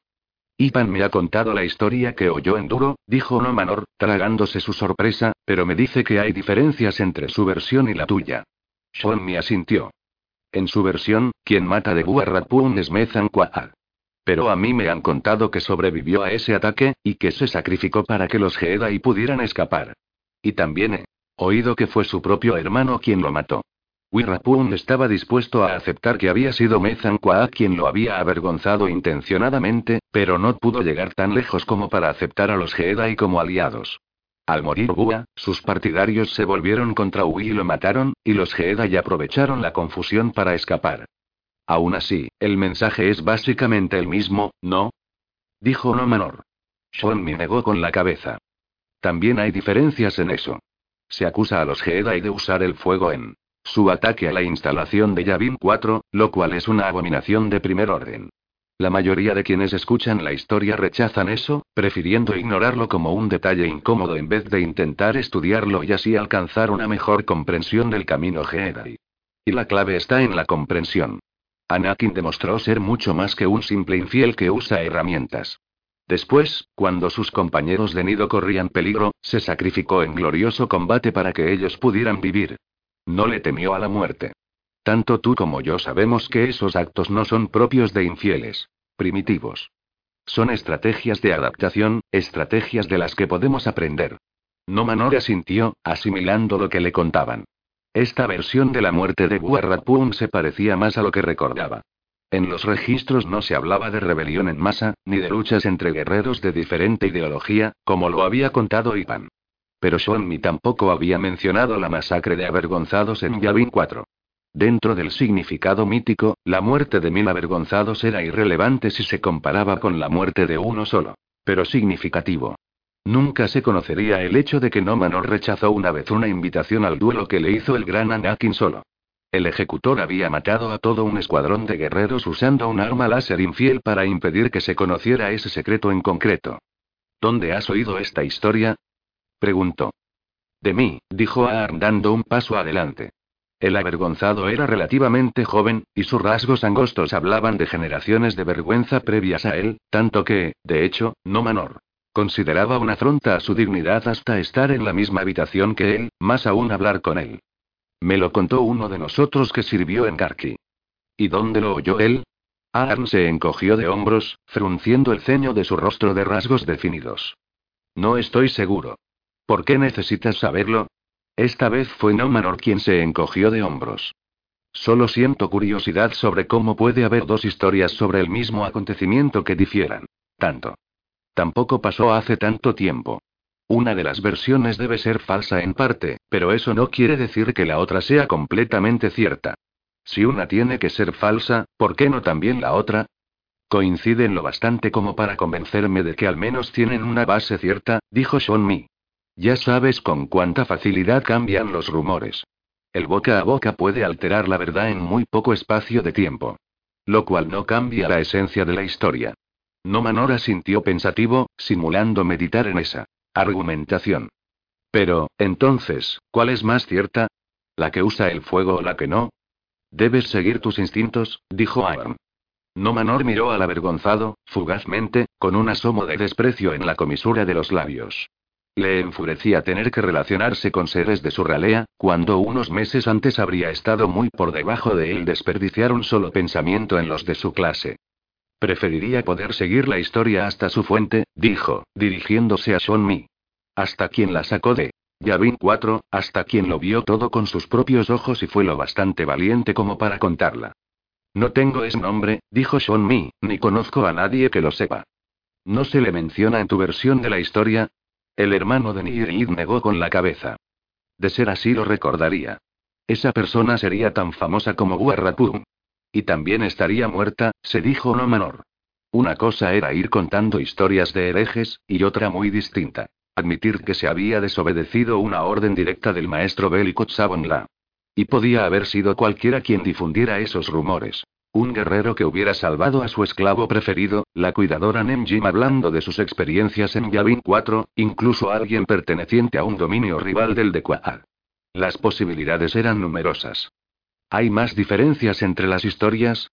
Ipan me ha contado la historia que oyó en Duro, dijo No Manor, tragándose su sorpresa, pero me dice que hay diferencias entre su versión y la tuya. Sean me asintió. En su versión, quien mata de Guarrapun es Mezan Pero a mí me han contado que sobrevivió a ese ataque, y que se sacrificó para que los Jedi pudieran escapar. Y también he oído que fue su propio hermano quien lo mató. Wirrapun estaba dispuesto a aceptar que había sido Mezan quien lo había avergonzado intencionadamente, pero no pudo llegar tan lejos como para aceptar a los Jedi como aliados. Al morir Bua, sus partidarios se volvieron contra Ui y lo mataron, y los Jedi aprovecharon la confusión para escapar. Aún así, el mensaje es básicamente el mismo, ¿no? Dijo No Manor. me negó con la cabeza. También hay diferencias en eso. Se acusa a los Jedi de usar el fuego en su ataque a la instalación de Yavin 4, lo cual es una abominación de primer orden. La mayoría de quienes escuchan la historia rechazan eso, prefiriendo ignorarlo como un detalle incómodo en vez de intentar estudiarlo y así alcanzar una mejor comprensión del camino Jedi. Y la clave está en la comprensión. Anakin demostró ser mucho más que un simple infiel que usa herramientas. Después, cuando sus compañeros de nido corrían peligro, se sacrificó en glorioso combate para que ellos pudieran vivir. No le temió a la muerte. Tanto tú como yo sabemos que esos actos no son propios de infieles. Primitivos. Son estrategias de adaptación, estrategias de las que podemos aprender. No Manor asintió, asimilando lo que le contaban. Esta versión de la muerte de Guarrapun se parecía más a lo que recordaba. En los registros no se hablaba de rebelión en masa, ni de luchas entre guerreros de diferente ideología, como lo había contado Ipan. Pero Shonmi tampoco había mencionado la masacre de avergonzados en Yavin 4. Dentro del significado mítico, la muerte de mil avergonzados era irrelevante si se comparaba con la muerte de uno solo. Pero significativo. Nunca se conocería el hecho de que Nomanor rechazó una vez una invitación al duelo que le hizo el gran Anakin solo. El ejecutor había matado a todo un escuadrón de guerreros usando un arma láser infiel para impedir que se conociera ese secreto en concreto. ¿Dónde has oído esta historia? preguntó. De mí, dijo Aarn dando un paso adelante. El avergonzado era relativamente joven, y sus rasgos angostos hablaban de generaciones de vergüenza previas a él, tanto que, de hecho, no Manor. Consideraba una afronta a su dignidad hasta estar en la misma habitación que él, más aún hablar con él. Me lo contó uno de nosotros que sirvió en Karki. ¿Y dónde lo oyó él? Arn se encogió de hombros, frunciendo el ceño de su rostro de rasgos definidos. No estoy seguro. ¿Por qué necesitas saberlo? Esta vez fue No Manor quien se encogió de hombros. Solo siento curiosidad sobre cómo puede haber dos historias sobre el mismo acontecimiento que difieran. Tanto. Tampoco pasó hace tanto tiempo. Una de las versiones debe ser falsa en parte, pero eso no quiere decir que la otra sea completamente cierta. Si una tiene que ser falsa, ¿por qué no también la otra? Coinciden lo bastante como para convencerme de que al menos tienen una base cierta, dijo Sean Mi. Ya sabes con cuánta facilidad cambian los rumores. El boca a boca puede alterar la verdad en muy poco espacio de tiempo. Lo cual no cambia la esencia de la historia. No Manora sintió pensativo, simulando meditar en esa argumentación. Pero, entonces, ¿cuál es más cierta? ¿La que usa el fuego o la que no? Debes seguir tus instintos, dijo Aaron. No Manor miró al avergonzado, fugazmente, con un asomo de desprecio en la comisura de los labios. Le enfurecía tener que relacionarse con seres de su ralea, cuando unos meses antes habría estado muy por debajo de él desperdiciar un solo pensamiento en los de su clase. Preferiría poder seguir la historia hasta su fuente, dijo, dirigiéndose a Sean Mi. Hasta quien la sacó de Yavin 4, hasta quien lo vio todo con sus propios ojos y fue lo bastante valiente como para contarla. No tengo ese nombre, dijo Sean Mi, ni conozco a nadie que lo sepa. ¿No se le menciona en tu versión de la historia? El hermano de Nirid negó con la cabeza. De ser así lo recordaría. Esa persona sería tan famosa como Guarrapum. Y también estaría muerta, se dijo no menor. Una cosa era ir contando historias de herejes, y otra muy distinta. Admitir que se había desobedecido una orden directa del maestro bélico La. Y podía haber sido cualquiera quien difundiera esos rumores. Un guerrero que hubiera salvado a su esclavo preferido, la cuidadora Nemjim hablando de sus experiencias en Yavin 4, incluso alguien perteneciente a un dominio rival del de Quahar. Las posibilidades eran numerosas. ¿Hay más diferencias entre las historias?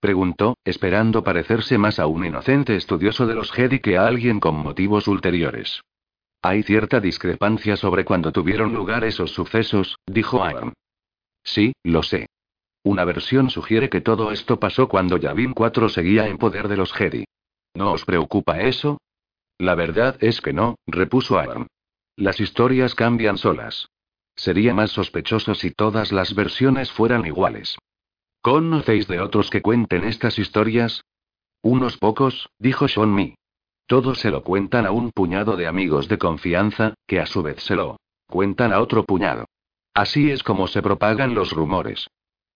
Preguntó, esperando parecerse más a un inocente estudioso de los Jedi que a alguien con motivos ulteriores. Hay cierta discrepancia sobre cuándo tuvieron lugar esos sucesos, dijo Aaron. Sí, lo sé. Una versión sugiere que todo esto pasó cuando Yavin 4 seguía en poder de los Jedi. ¿No os preocupa eso? La verdad es que no, repuso Aaron. Las historias cambian solas. Sería más sospechoso si todas las versiones fueran iguales. ¿Conocéis de otros que cuenten estas historias? Unos pocos, dijo Sean Mi. Todos se lo cuentan a un puñado de amigos de confianza, que a su vez se lo cuentan a otro puñado. Así es como se propagan los rumores.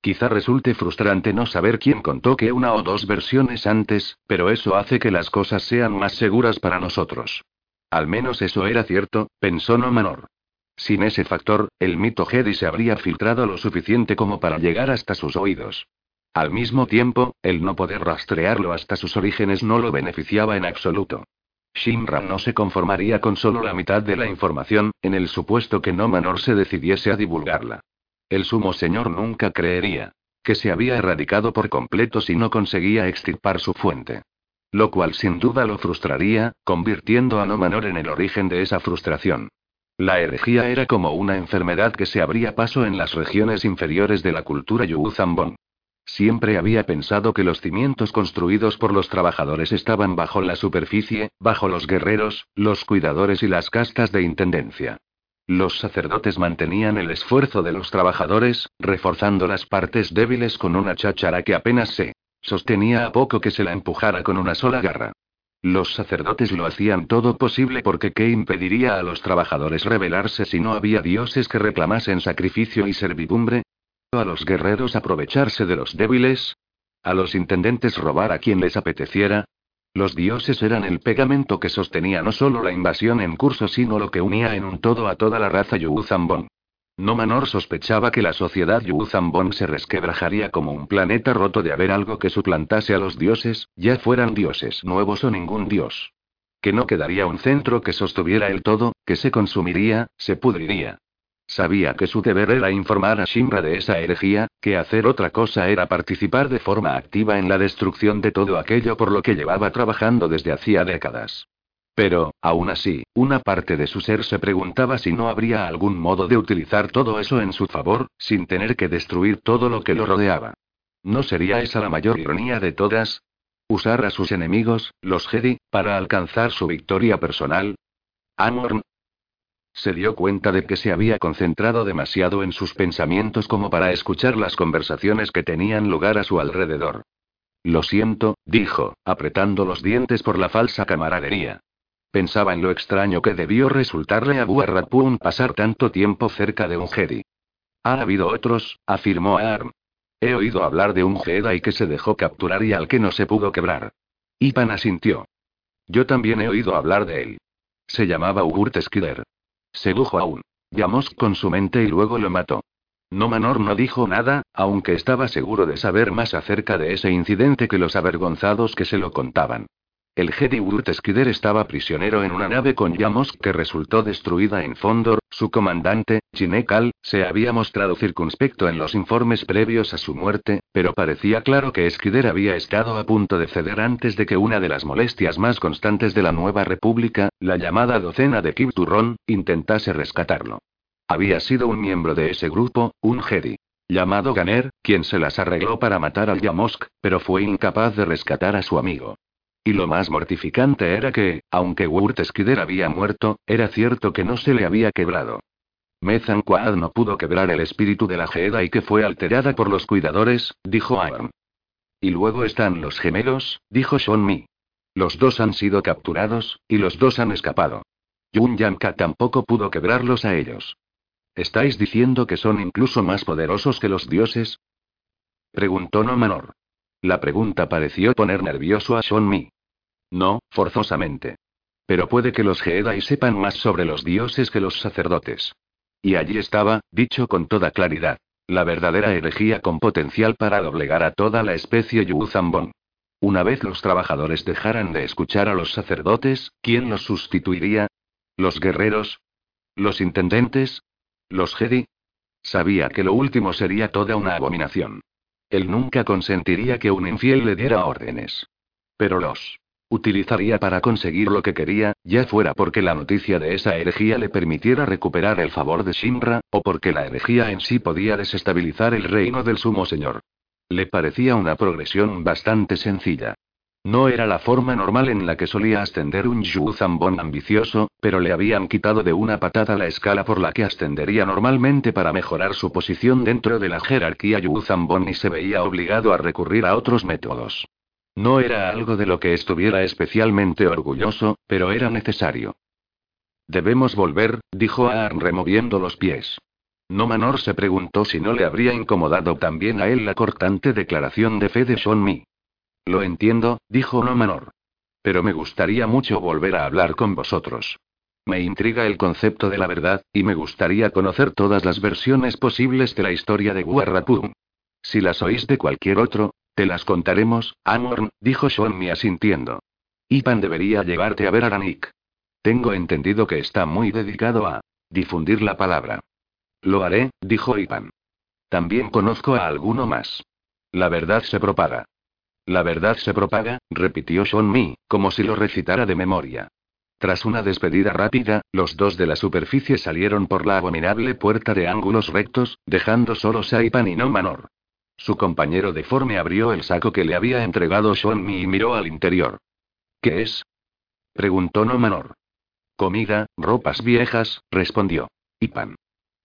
Quizá resulte frustrante no saber quién contó que una o dos versiones antes, pero eso hace que las cosas sean más seguras para nosotros. Al menos eso era cierto, pensó No Manor. Sin ese factor, el mito Jedi se habría filtrado lo suficiente como para llegar hasta sus oídos. Al mismo tiempo, el no poder rastrearlo hasta sus orígenes no lo beneficiaba en absoluto. Shinra no se conformaría con solo la mitad de la información, en el supuesto que no Manor se decidiese a divulgarla. El sumo señor nunca creería que se había erradicado por completo si no conseguía extirpar su fuente. Lo cual sin duda lo frustraría, convirtiendo a No Manor en el origen de esa frustración. La herejía era como una enfermedad que se abría paso en las regiones inferiores de la cultura Yuuzhan Siempre había pensado que los cimientos construidos por los trabajadores estaban bajo la superficie, bajo los guerreros, los cuidadores y las castas de intendencia. Los sacerdotes mantenían el esfuerzo de los trabajadores, reforzando las partes débiles con una cháchara que apenas se sostenía a poco que se la empujara con una sola garra. Los sacerdotes lo hacían todo posible porque ¿qué impediría a los trabajadores rebelarse si no había dioses que reclamasen sacrificio y servidumbre? ¿A los guerreros aprovecharse de los débiles? ¿A los intendentes robar a quien les apeteciera? Los dioses eran el pegamento que sostenía no solo la invasión en curso, sino lo que unía en un todo a toda la raza Yuuzhan no Manor sospechaba que la sociedad Yuuzhan se resquebrajaría como un planeta roto de haber algo que suplantase a los dioses, ya fueran dioses nuevos o ningún dios. Que no quedaría un centro que sostuviera el todo, que se consumiría, se pudriría. Sabía que su deber era informar a Shimra de esa herejía, que hacer otra cosa era participar de forma activa en la destrucción de todo aquello por lo que llevaba trabajando desde hacía décadas. Pero, aún así, una parte de su ser se preguntaba si no habría algún modo de utilizar todo eso en su favor, sin tener que destruir todo lo que lo rodeaba. ¿No sería esa la mayor ironía de todas? ¿Usar a sus enemigos, los Jedi, para alcanzar su victoria personal? Amorn. Se dio cuenta de que se había concentrado demasiado en sus pensamientos como para escuchar las conversaciones que tenían lugar a su alrededor. Lo siento, dijo, apretando los dientes por la falsa camaradería. Pensaba en lo extraño que debió resultarle a Buarrapun pasar tanto tiempo cerca de un Jedi. Ha habido otros, afirmó Arm. He oído hablar de un Jedi que se dejó capturar y al que no se pudo quebrar. Ipan asintió. Yo también he oído hablar de él. Se llamaba Ugurt Skider. Sedujo a un Yamos con su mente y luego lo mató. No Manor no dijo nada, aunque estaba seguro de saber más acerca de ese incidente que los avergonzados que se lo contaban. El Jedi Urteskider estaba prisionero en una nave con Yamos que resultó destruida en Fondor. Su comandante, Chinekal, se había mostrado circunspecto en los informes previos a su muerte, pero parecía claro que Skider había estado a punto de ceder antes de que una de las molestias más constantes de la nueva república, la llamada docena de Kipturron, intentase rescatarlo. Había sido un miembro de ese grupo, un Jedi llamado Ganer, quien se las arregló para matar al Yamosk, pero fue incapaz de rescatar a su amigo. Y lo más mortificante era que, aunque Wurteskider había muerto, era cierto que no se le había quebrado. Mezan Quad no pudo quebrar el espíritu de la Jeda y que fue alterada por los cuidadores, dijo Aaron. Y luego están los gemelos, dijo Sean Mi. Los dos han sido capturados, y los dos han escapado. Yun Yanka tampoco pudo quebrarlos a ellos. ¿Estáis diciendo que son incluso más poderosos que los dioses? Preguntó No Manor. La pregunta pareció poner nervioso a Sean Mi. No, forzosamente. Pero puede que los Jedi sepan más sobre los dioses que los sacerdotes. Y allí estaba, dicho con toda claridad. La verdadera herejía con potencial para doblegar a toda la especie Yuzambon. Una vez los trabajadores dejaran de escuchar a los sacerdotes, ¿quién los sustituiría? ¿Los guerreros? ¿Los intendentes? ¿Los Jedi? Sabía que lo último sería toda una abominación. Él nunca consentiría que un infiel le diera órdenes. Pero los utilizaría para conseguir lo que quería, ya fuera porque la noticia de esa herejía le permitiera recuperar el favor de Shinra, o porque la herejía en sí podía desestabilizar el reino del sumo señor. Le parecía una progresión bastante sencilla. No era la forma normal en la que solía ascender un Yu Zambon ambicioso, pero le habían quitado de una patada la escala por la que ascendería normalmente para mejorar su posición dentro de la jerarquía Yu Zambon y se veía obligado a recurrir a otros métodos. No era algo de lo que estuviera especialmente orgulloso, pero era necesario. Debemos volver, dijo Aarn removiendo los pies. No Manor se preguntó si no le habría incomodado también a él la cortante declaración de fe de Sean Mi. Lo entiendo, dijo No Manor. Pero me gustaría mucho volver a hablar con vosotros. Me intriga el concepto de la verdad, y me gustaría conocer todas las versiones posibles de la historia de Guarrapum. Si las oís de cualquier otro, te las contaremos, Amorn, dijo Shonmi asintiendo. Ipan debería llevarte a ver a Ranik. Tengo entendido que está muy dedicado a difundir la palabra. Lo haré, dijo Ipan. También conozco a alguno más. La verdad se propaga. La verdad se propaga, repitió Shonmi, como si lo recitara de memoria. Tras una despedida rápida, los dos de la superficie salieron por la abominable puerta de ángulos rectos, dejando solos a Ipan y no Manor. Su compañero deforme abrió el saco que le había entregado Mi y miró al interior. ¿Qué es? preguntó No Manor. Comida, ropas viejas, respondió. Y pan.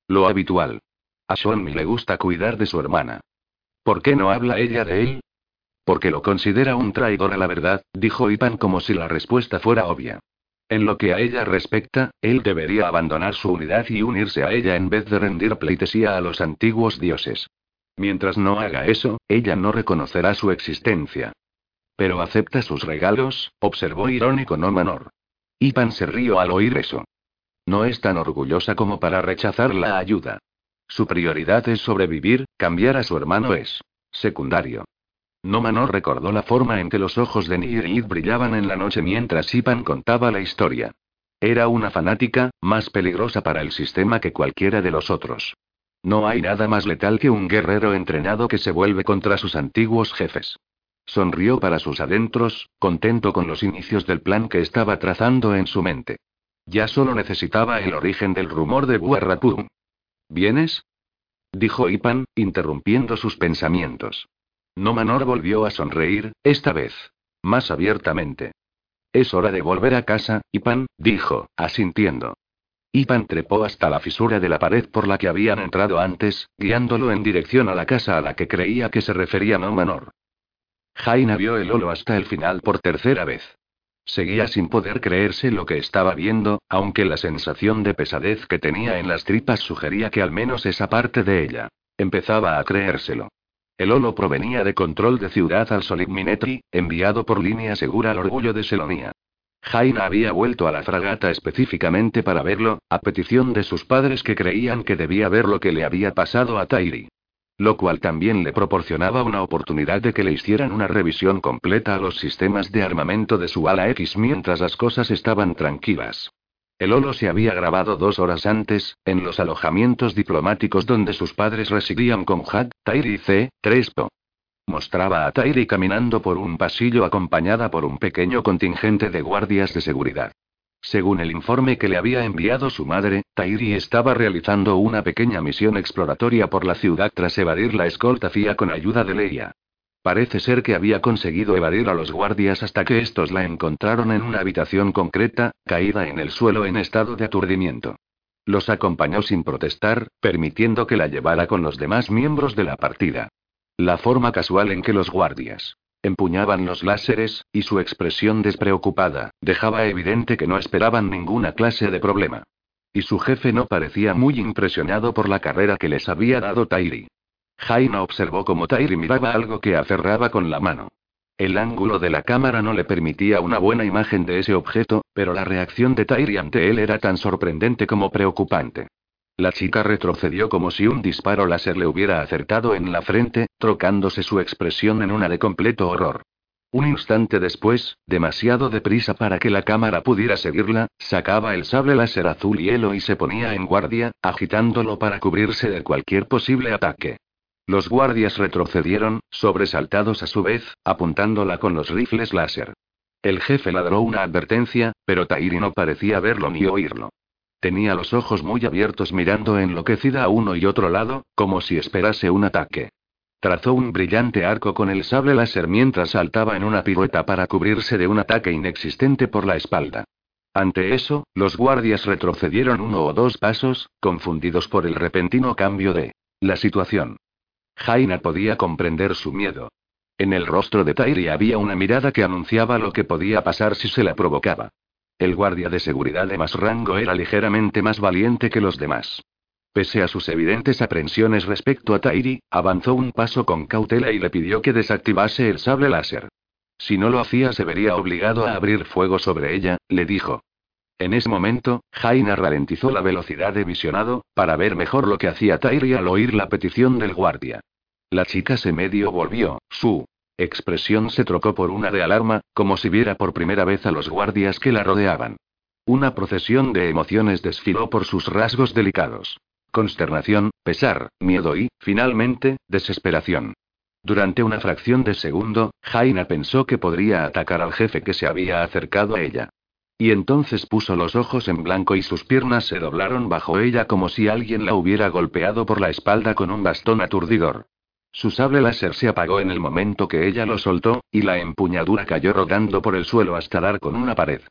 Lo habitual. A Mi le gusta cuidar de su hermana. ¿Por qué no habla ella de él? Porque lo considera un traidor a la verdad, dijo Ipan como si la respuesta fuera obvia. En lo que a ella respecta, él debería abandonar su unidad y unirse a ella en vez de rendir pleitesía a los antiguos dioses. Mientras no haga eso, ella no reconocerá su existencia. Pero acepta sus regalos, observó irónico no menor. Ipan se rió al oír eso. No es tan orgullosa como para rechazar la ayuda. Su prioridad es sobrevivir, cambiar a su hermano es secundario. No Manor recordó la forma en que los ojos de Nirid brillaban en la noche mientras Ipan contaba la historia. Era una fanática, más peligrosa para el sistema que cualquiera de los otros. No hay nada más letal que un guerrero entrenado que se vuelve contra sus antiguos jefes. Sonrió para sus adentros, contento con los inicios del plan que estaba trazando en su mente. Ya solo necesitaba el origen del rumor de Buarrapum. ¿Vienes? dijo Ipan, interrumpiendo sus pensamientos. No Manor volvió a sonreír, esta vez. Más abiertamente. Es hora de volver a casa, Ipan, dijo, asintiendo. Ipan trepó hasta la fisura de la pared por la que habían entrado antes, guiándolo en dirección a la casa a la que creía que se refería no menor. Jaina vio el holo hasta el final por tercera vez. Seguía sin poder creerse lo que estaba viendo, aunque la sensación de pesadez que tenía en las tripas sugería que al menos esa parte de ella empezaba a creérselo. El holo provenía de control de ciudad al Soligminetri, enviado por línea segura al orgullo de Selonia. Jaina había vuelto a la fragata específicamente para verlo, a petición de sus padres que creían que debía ver lo que le había pasado a Tairi. Lo cual también le proporcionaba una oportunidad de que le hicieran una revisión completa a los sistemas de armamento de su ala X mientras las cosas estaban tranquilas. El holo se había grabado dos horas antes, en los alojamientos diplomáticos donde sus padres residían con Had, Tairi C. Trespo. Mostraba a Tairi caminando por un pasillo acompañada por un pequeño contingente de guardias de seguridad. Según el informe que le había enviado su madre, Tairi estaba realizando una pequeña misión exploratoria por la ciudad tras evadir la escolta FIA con ayuda de Leia. Parece ser que había conseguido evadir a los guardias hasta que estos la encontraron en una habitación concreta, caída en el suelo en estado de aturdimiento. Los acompañó sin protestar, permitiendo que la llevara con los demás miembros de la partida. La forma casual en que los guardias empuñaban los láseres, y su expresión despreocupada, dejaba evidente que no esperaban ninguna clase de problema. Y su jefe no parecía muy impresionado por la carrera que les había dado Tairi. Jaina observó cómo Tairi miraba algo que aferraba con la mano. El ángulo de la cámara no le permitía una buena imagen de ese objeto, pero la reacción de Tairi ante él era tan sorprendente como preocupante. La chica retrocedió como si un disparo láser le hubiera acertado en la frente, trocándose su expresión en una de completo horror. Un instante después, demasiado deprisa para que la cámara pudiera seguirla, sacaba el sable láser azul hielo y se ponía en guardia, agitándolo para cubrirse de cualquier posible ataque. Los guardias retrocedieron, sobresaltados a su vez, apuntándola con los rifles láser. El jefe ladró una advertencia, pero Tairi no parecía verlo ni oírlo. Tenía los ojos muy abiertos mirando enloquecida a uno y otro lado, como si esperase un ataque. Trazó un brillante arco con el sable láser mientras saltaba en una pirueta para cubrirse de un ataque inexistente por la espalda. Ante eso, los guardias retrocedieron uno o dos pasos, confundidos por el repentino cambio de la situación. Jaina podía comprender su miedo. En el rostro de Tairi había una mirada que anunciaba lo que podía pasar si se la provocaba. El guardia de seguridad de más rango era ligeramente más valiente que los demás. Pese a sus evidentes aprensiones respecto a Tairi, avanzó un paso con cautela y le pidió que desactivase el sable láser. Si no lo hacía se vería obligado a abrir fuego sobre ella, le dijo. En ese momento, Jaina ralentizó la velocidad de visionado, para ver mejor lo que hacía Tairi al oír la petición del guardia. La chica se medio volvió, su expresión se trocó por una de alarma, como si viera por primera vez a los guardias que la rodeaban. Una procesión de emociones desfiló por sus rasgos delicados. Consternación, pesar, miedo y, finalmente, desesperación. Durante una fracción de segundo, Jaina pensó que podría atacar al jefe que se había acercado a ella. Y entonces puso los ojos en blanco y sus piernas se doblaron bajo ella como si alguien la hubiera golpeado por la espalda con un bastón aturdidor. Su sable láser se apagó en el momento que ella lo soltó, y la empuñadura cayó rodando por el suelo hasta dar con una pared.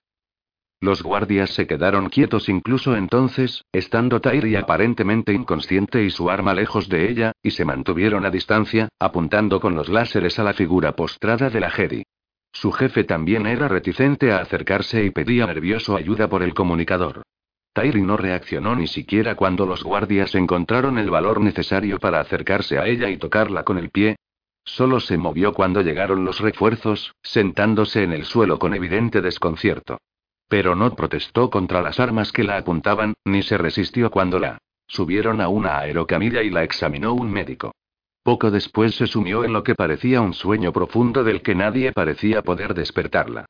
Los guardias se quedaron quietos incluso entonces, estando Tairi aparentemente inconsciente y su arma lejos de ella, y se mantuvieron a distancia, apuntando con los láseres a la figura postrada de la Jedi. Su jefe también era reticente a acercarse y pedía nervioso ayuda por el comunicador. Tairi no reaccionó ni siquiera cuando los guardias encontraron el valor necesario para acercarse a ella y tocarla con el pie. Solo se movió cuando llegaron los refuerzos, sentándose en el suelo con evidente desconcierto. Pero no protestó contra las armas que la apuntaban, ni se resistió cuando la subieron a una aerocamilla y la examinó un médico. Poco después se sumió en lo que parecía un sueño profundo del que nadie parecía poder despertarla.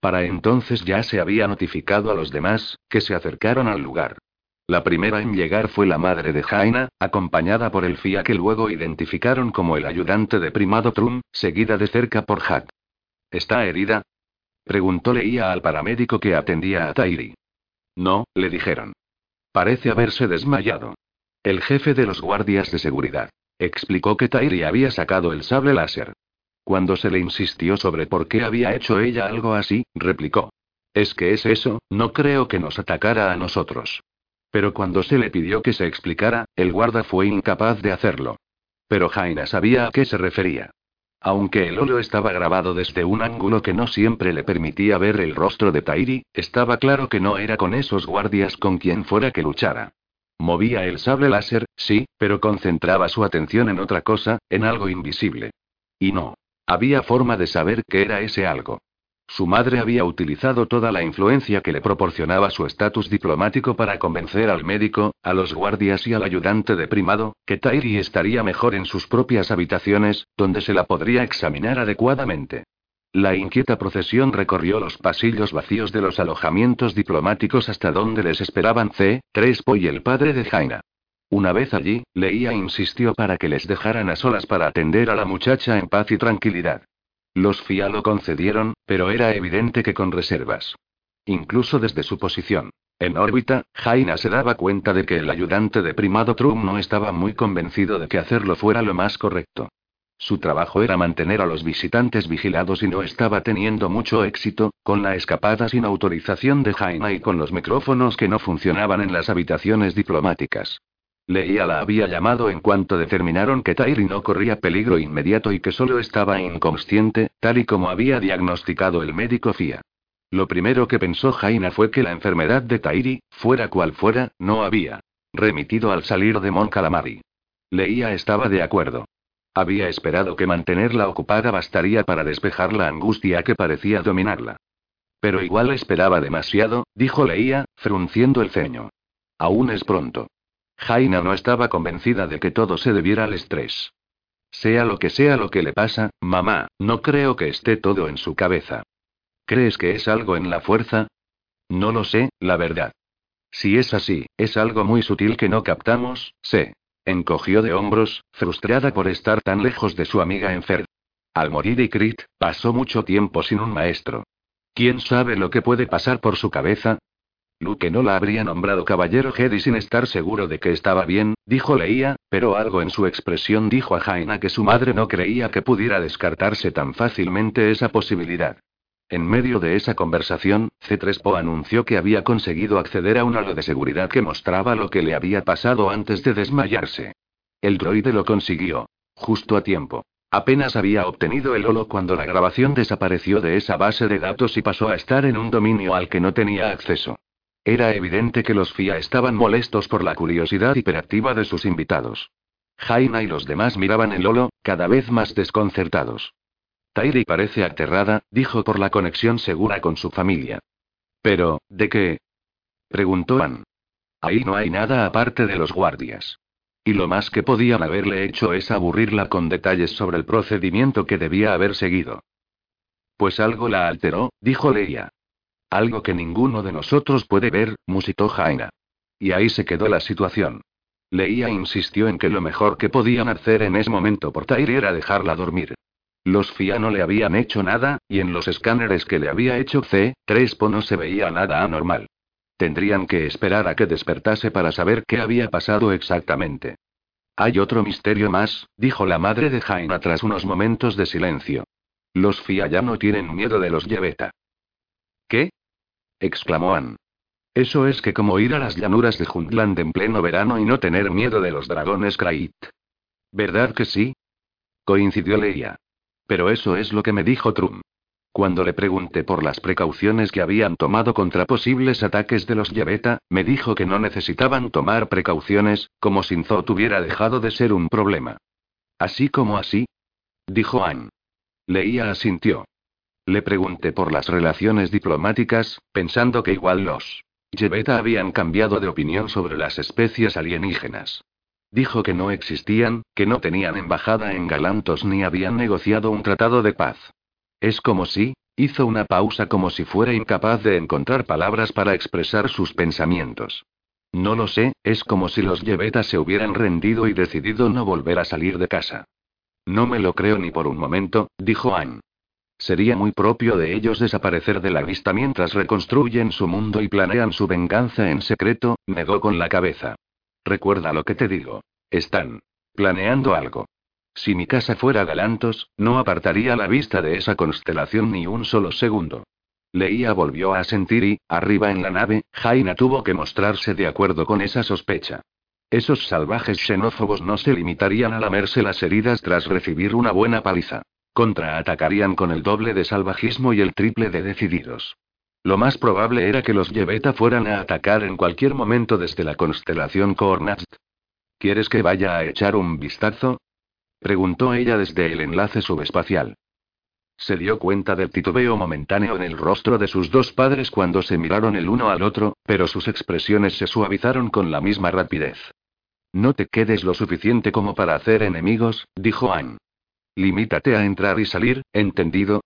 Para entonces ya se había notificado a los demás, que se acercaron al lugar. La primera en llegar fue la madre de Jaina, acompañada por el FIA que luego identificaron como el ayudante de primado Trum, seguida de cerca por Hat. ¿Está herida? Preguntó Leía al paramédico que atendía a Tairi. No, le dijeron. Parece haberse desmayado. El jefe de los guardias de seguridad explicó que Tairi había sacado el sable láser. Cuando se le insistió sobre por qué había hecho ella algo así, replicó. Es que es eso, no creo que nos atacara a nosotros. Pero cuando se le pidió que se explicara, el guarda fue incapaz de hacerlo. Pero Jaina sabía a qué se refería. Aunque el óleo estaba grabado desde un ángulo que no siempre le permitía ver el rostro de Tairi, estaba claro que no era con esos guardias con quien fuera que luchara. Movía el sable láser, sí, pero concentraba su atención en otra cosa, en algo invisible. Y no. Había forma de saber qué era ese algo. Su madre había utilizado toda la influencia que le proporcionaba su estatus diplomático para convencer al médico, a los guardias y al ayudante de primado, que Tairi estaría mejor en sus propias habitaciones, donde se la podría examinar adecuadamente. La inquieta procesión recorrió los pasillos vacíos de los alojamientos diplomáticos hasta donde les esperaban C. Trespo y el padre de Jaina. Una vez allí, Leía insistió para que les dejaran a solas para atender a la muchacha en paz y tranquilidad. Los FIA lo concedieron, pero era evidente que con reservas. Incluso desde su posición. En órbita, Jaina se daba cuenta de que el ayudante de primado Trum no estaba muy convencido de que hacerlo fuera lo más correcto. Su trabajo era mantener a los visitantes vigilados y no estaba teniendo mucho éxito, con la escapada sin autorización de Jaina y con los micrófonos que no funcionaban en las habitaciones diplomáticas. Leía la había llamado en cuanto determinaron que Tairi no corría peligro inmediato y que solo estaba inconsciente, tal y como había diagnosticado el médico FIA. Lo primero que pensó Jaina fue que la enfermedad de Tairi, fuera cual fuera, no había remitido al salir de Mon Calamari. Leía estaba de acuerdo. Había esperado que mantenerla ocupada bastaría para despejar la angustia que parecía dominarla. Pero igual esperaba demasiado, dijo Leía, frunciendo el ceño. Aún es pronto. Jaina no estaba convencida de que todo se debiera al estrés. Sea lo que sea lo que le pasa, mamá, no creo que esté todo en su cabeza. ¿Crees que es algo en la fuerza? No lo sé, la verdad. Si es así, es algo muy sutil que no captamos, sé. Encogió de hombros, frustrada por estar tan lejos de su amiga enferma. Al morir Ikrit, pasó mucho tiempo sin un maestro. ¿Quién sabe lo que puede pasar por su cabeza? Luke no la habría nombrado caballero Jedi sin estar seguro de que estaba bien, dijo Leia, pero algo en su expresión dijo a Jaina que su madre no creía que pudiera descartarse tan fácilmente esa posibilidad. En medio de esa conversación, C3PO anunció que había conseguido acceder a un halo de seguridad que mostraba lo que le había pasado antes de desmayarse. El droide lo consiguió. Justo a tiempo. Apenas había obtenido el holo cuando la grabación desapareció de esa base de datos y pasó a estar en un dominio al que no tenía acceso. Era evidente que los FIA estaban molestos por la curiosidad hiperactiva de sus invitados. Jaina y los demás miraban el holo, cada vez más desconcertados. Tairi parece aterrada, dijo por la conexión segura con su familia. Pero, ¿de qué? preguntó Ann. Ahí no hay nada aparte de los guardias. Y lo más que podían haberle hecho es aburrirla con detalles sobre el procedimiento que debía haber seguido. Pues algo la alteró, dijo Leia. Algo que ninguno de nosotros puede ver, musitó Jaina. Y ahí se quedó la situación. Leia insistió en que lo mejor que podían hacer en ese momento por Tairi era dejarla dormir. Los FIA no le habían hecho nada, y en los escáneres que le había hecho C3PO no se veía nada anormal. Tendrían que esperar a que despertase para saber qué había pasado exactamente. Hay otro misterio más, dijo la madre de Jaina tras unos momentos de silencio. Los FIA ya no tienen miedo de los Yeveta. ¿Qué? exclamó Ann. Eso es que como ir a las llanuras de Jundland en pleno verano y no tener miedo de los dragones Krait. ¿Verdad que sí? Coincidió Leia. Pero eso es lo que me dijo Trum. Cuando le pregunté por las precauciones que habían tomado contra posibles ataques de los Yeveta, me dijo que no necesitaban tomar precauciones, como si Zot hubiera dejado de ser un problema. ¿Así como así? Dijo Ann. Leía asintió. Le pregunté por las relaciones diplomáticas, pensando que igual los Yeveta habían cambiado de opinión sobre las especies alienígenas. Dijo que no existían, que no tenían embajada en Galantos ni habían negociado un tratado de paz. Es como si, hizo una pausa como si fuera incapaz de encontrar palabras para expresar sus pensamientos. No lo sé, es como si los Yevetas se hubieran rendido y decidido no volver a salir de casa. No me lo creo ni por un momento, dijo Anne. Sería muy propio de ellos desaparecer de la vista mientras reconstruyen su mundo y planean su venganza en secreto, negó con la cabeza. Recuerda lo que te digo. Están planeando algo. Si mi casa fuera Galantos, no apartaría la vista de esa constelación ni un solo segundo. Leía volvió a sentir y, arriba en la nave, Jaina tuvo que mostrarse de acuerdo con esa sospecha. Esos salvajes xenófobos no se limitarían a lamerse las heridas tras recibir una buena paliza. Contraatacarían con el doble de salvajismo y el triple de decididos. Lo más probable era que los Yeveta fueran a atacar en cualquier momento desde la constelación Kornast. ¿Quieres que vaya a echar un vistazo? Preguntó ella desde el enlace subespacial. Se dio cuenta del titubeo momentáneo en el rostro de sus dos padres cuando se miraron el uno al otro, pero sus expresiones se suavizaron con la misma rapidez. No te quedes lo suficiente como para hacer enemigos, dijo Anne. Limítate a entrar y salir, ¿entendido?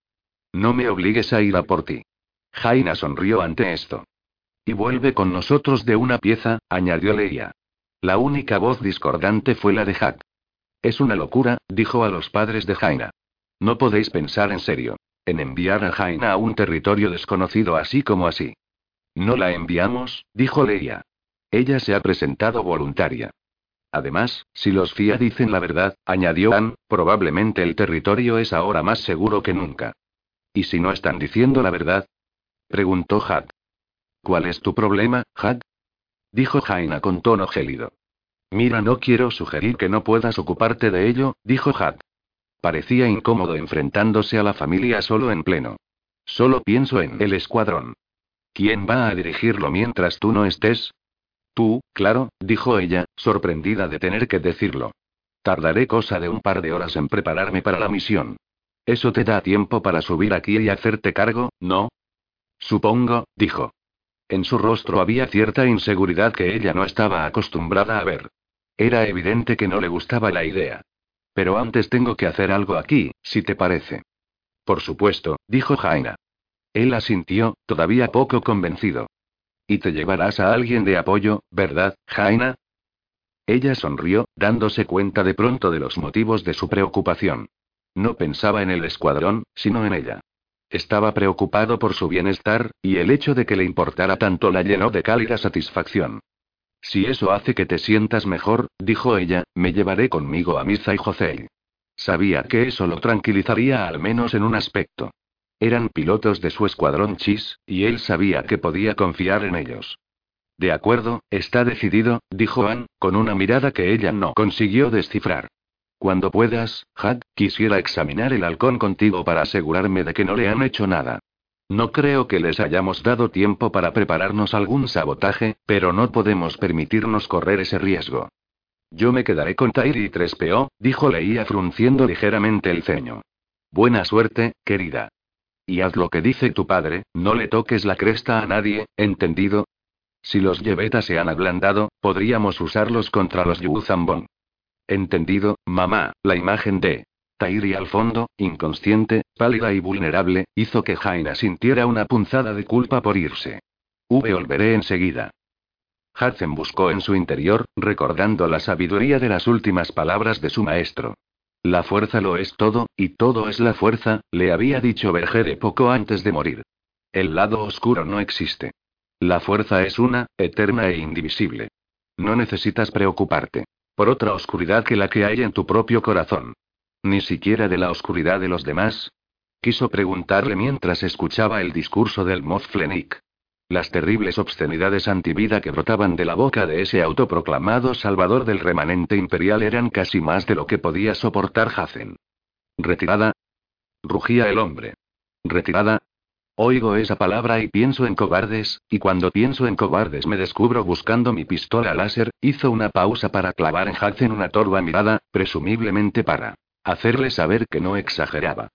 No me obligues a ir a por ti. Jaina sonrió ante esto. Y vuelve con nosotros de una pieza, añadió Leia. La única voz discordante fue la de Hack. Es una locura, dijo a los padres de Jaina. No podéis pensar en serio. En enviar a Jaina a un territorio desconocido así como así. No la enviamos, dijo Leia. Ella se ha presentado voluntaria. Además, si los FIA dicen la verdad, añadió Ann, probablemente el territorio es ahora más seguro que nunca. ¿Y si no están diciendo la verdad? Preguntó Had. ¿Cuál es tu problema, Had? dijo Jaina con tono gélido. Mira, no quiero sugerir que no puedas ocuparte de ello, dijo Had. Parecía incómodo enfrentándose a la familia solo en pleno. Solo pienso en el escuadrón. ¿Quién va a dirigirlo mientras tú no estés? Tú, claro, dijo ella, sorprendida de tener que decirlo. Tardaré cosa de un par de horas en prepararme para la misión. Eso te da tiempo para subir aquí y hacerte cargo, ¿no? Supongo, dijo. En su rostro había cierta inseguridad que ella no estaba acostumbrada a ver. Era evidente que no le gustaba la idea. Pero antes tengo que hacer algo aquí, si te parece. Por supuesto, dijo Jaina. Él asintió, todavía poco convencido. Y te llevarás a alguien de apoyo, ¿verdad, Jaina? Ella sonrió, dándose cuenta de pronto de los motivos de su preocupación. No pensaba en el escuadrón, sino en ella. Estaba preocupado por su bienestar, y el hecho de que le importara tanto la llenó de cálida satisfacción. Si eso hace que te sientas mejor, dijo ella, me llevaré conmigo a Miza y José. Sabía que eso lo tranquilizaría al menos en un aspecto. Eran pilotos de su escuadrón Chis, y él sabía que podía confiar en ellos. De acuerdo, está decidido, dijo Ann, con una mirada que ella no consiguió descifrar. Cuando puedas, Had, quisiera examinar el halcón contigo para asegurarme de que no le han hecho nada. No creo que les hayamos dado tiempo para prepararnos algún sabotaje, pero no podemos permitirnos correr ese riesgo. Yo me quedaré con Tairi y 3PO, dijo Leia frunciendo ligeramente el ceño. Buena suerte, querida. Y haz lo que dice tu padre, no le toques la cresta a nadie, ¿entendido? Si los Yebetas se han ablandado, podríamos usarlos contra los Yuzambon. Entendido, mamá, la imagen de Tairi al fondo, inconsciente, pálida y vulnerable, hizo que Jaina sintiera una punzada de culpa por irse. V volveré enseguida. Hudson buscó en su interior, recordando la sabiduría de las últimas palabras de su maestro. La fuerza lo es todo, y todo es la fuerza, le había dicho Vergere poco antes de morir. El lado oscuro no existe. La fuerza es una, eterna e indivisible. No necesitas preocuparte por otra oscuridad que la que hay en tu propio corazón. Ni siquiera de la oscuridad de los demás. Quiso preguntarle mientras escuchaba el discurso del Moth Flenik. Las terribles obscenidades antivida que brotaban de la boca de ese autoproclamado salvador del remanente imperial eran casi más de lo que podía soportar Hazen. ¿Retirada? Rugía el hombre. ¿Retirada? Oigo esa palabra y pienso en cobardes, y cuando pienso en cobardes me descubro buscando mi pistola láser, hizo una pausa para clavar en Hudson una torva mirada, presumiblemente para hacerle saber que no exageraba.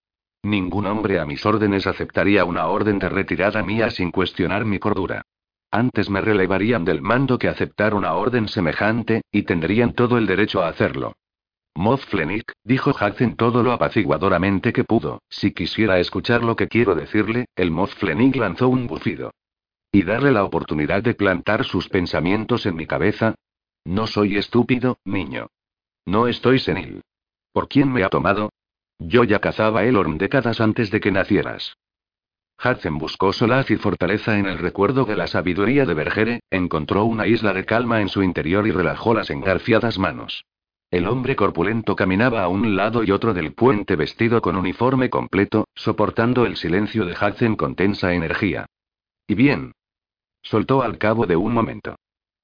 Ningún hombre a mis órdenes aceptaría una orden de retirada mía sin cuestionar mi cordura. Antes me relevarían del mando que aceptar una orden semejante, y tendrían todo el derecho a hacerlo. Moth Flenik, dijo Hudson todo lo apaciguadoramente que pudo. Si quisiera escuchar lo que quiero decirle, el Moth Flenik lanzó un bufido. ¿Y darle la oportunidad de plantar sus pensamientos en mi cabeza? No soy estúpido, niño. No estoy senil. ¿Por quién me ha tomado? Yo ya cazaba Elorn décadas antes de que nacieras. Hudson buscó solaz y fortaleza en el recuerdo de la sabiduría de Bergere, encontró una isla de calma en su interior y relajó las engarfiadas manos. El hombre corpulento caminaba a un lado y otro del puente vestido con uniforme completo, soportando el silencio de Hudson con tensa energía. ¿Y bien? Soltó al cabo de un momento.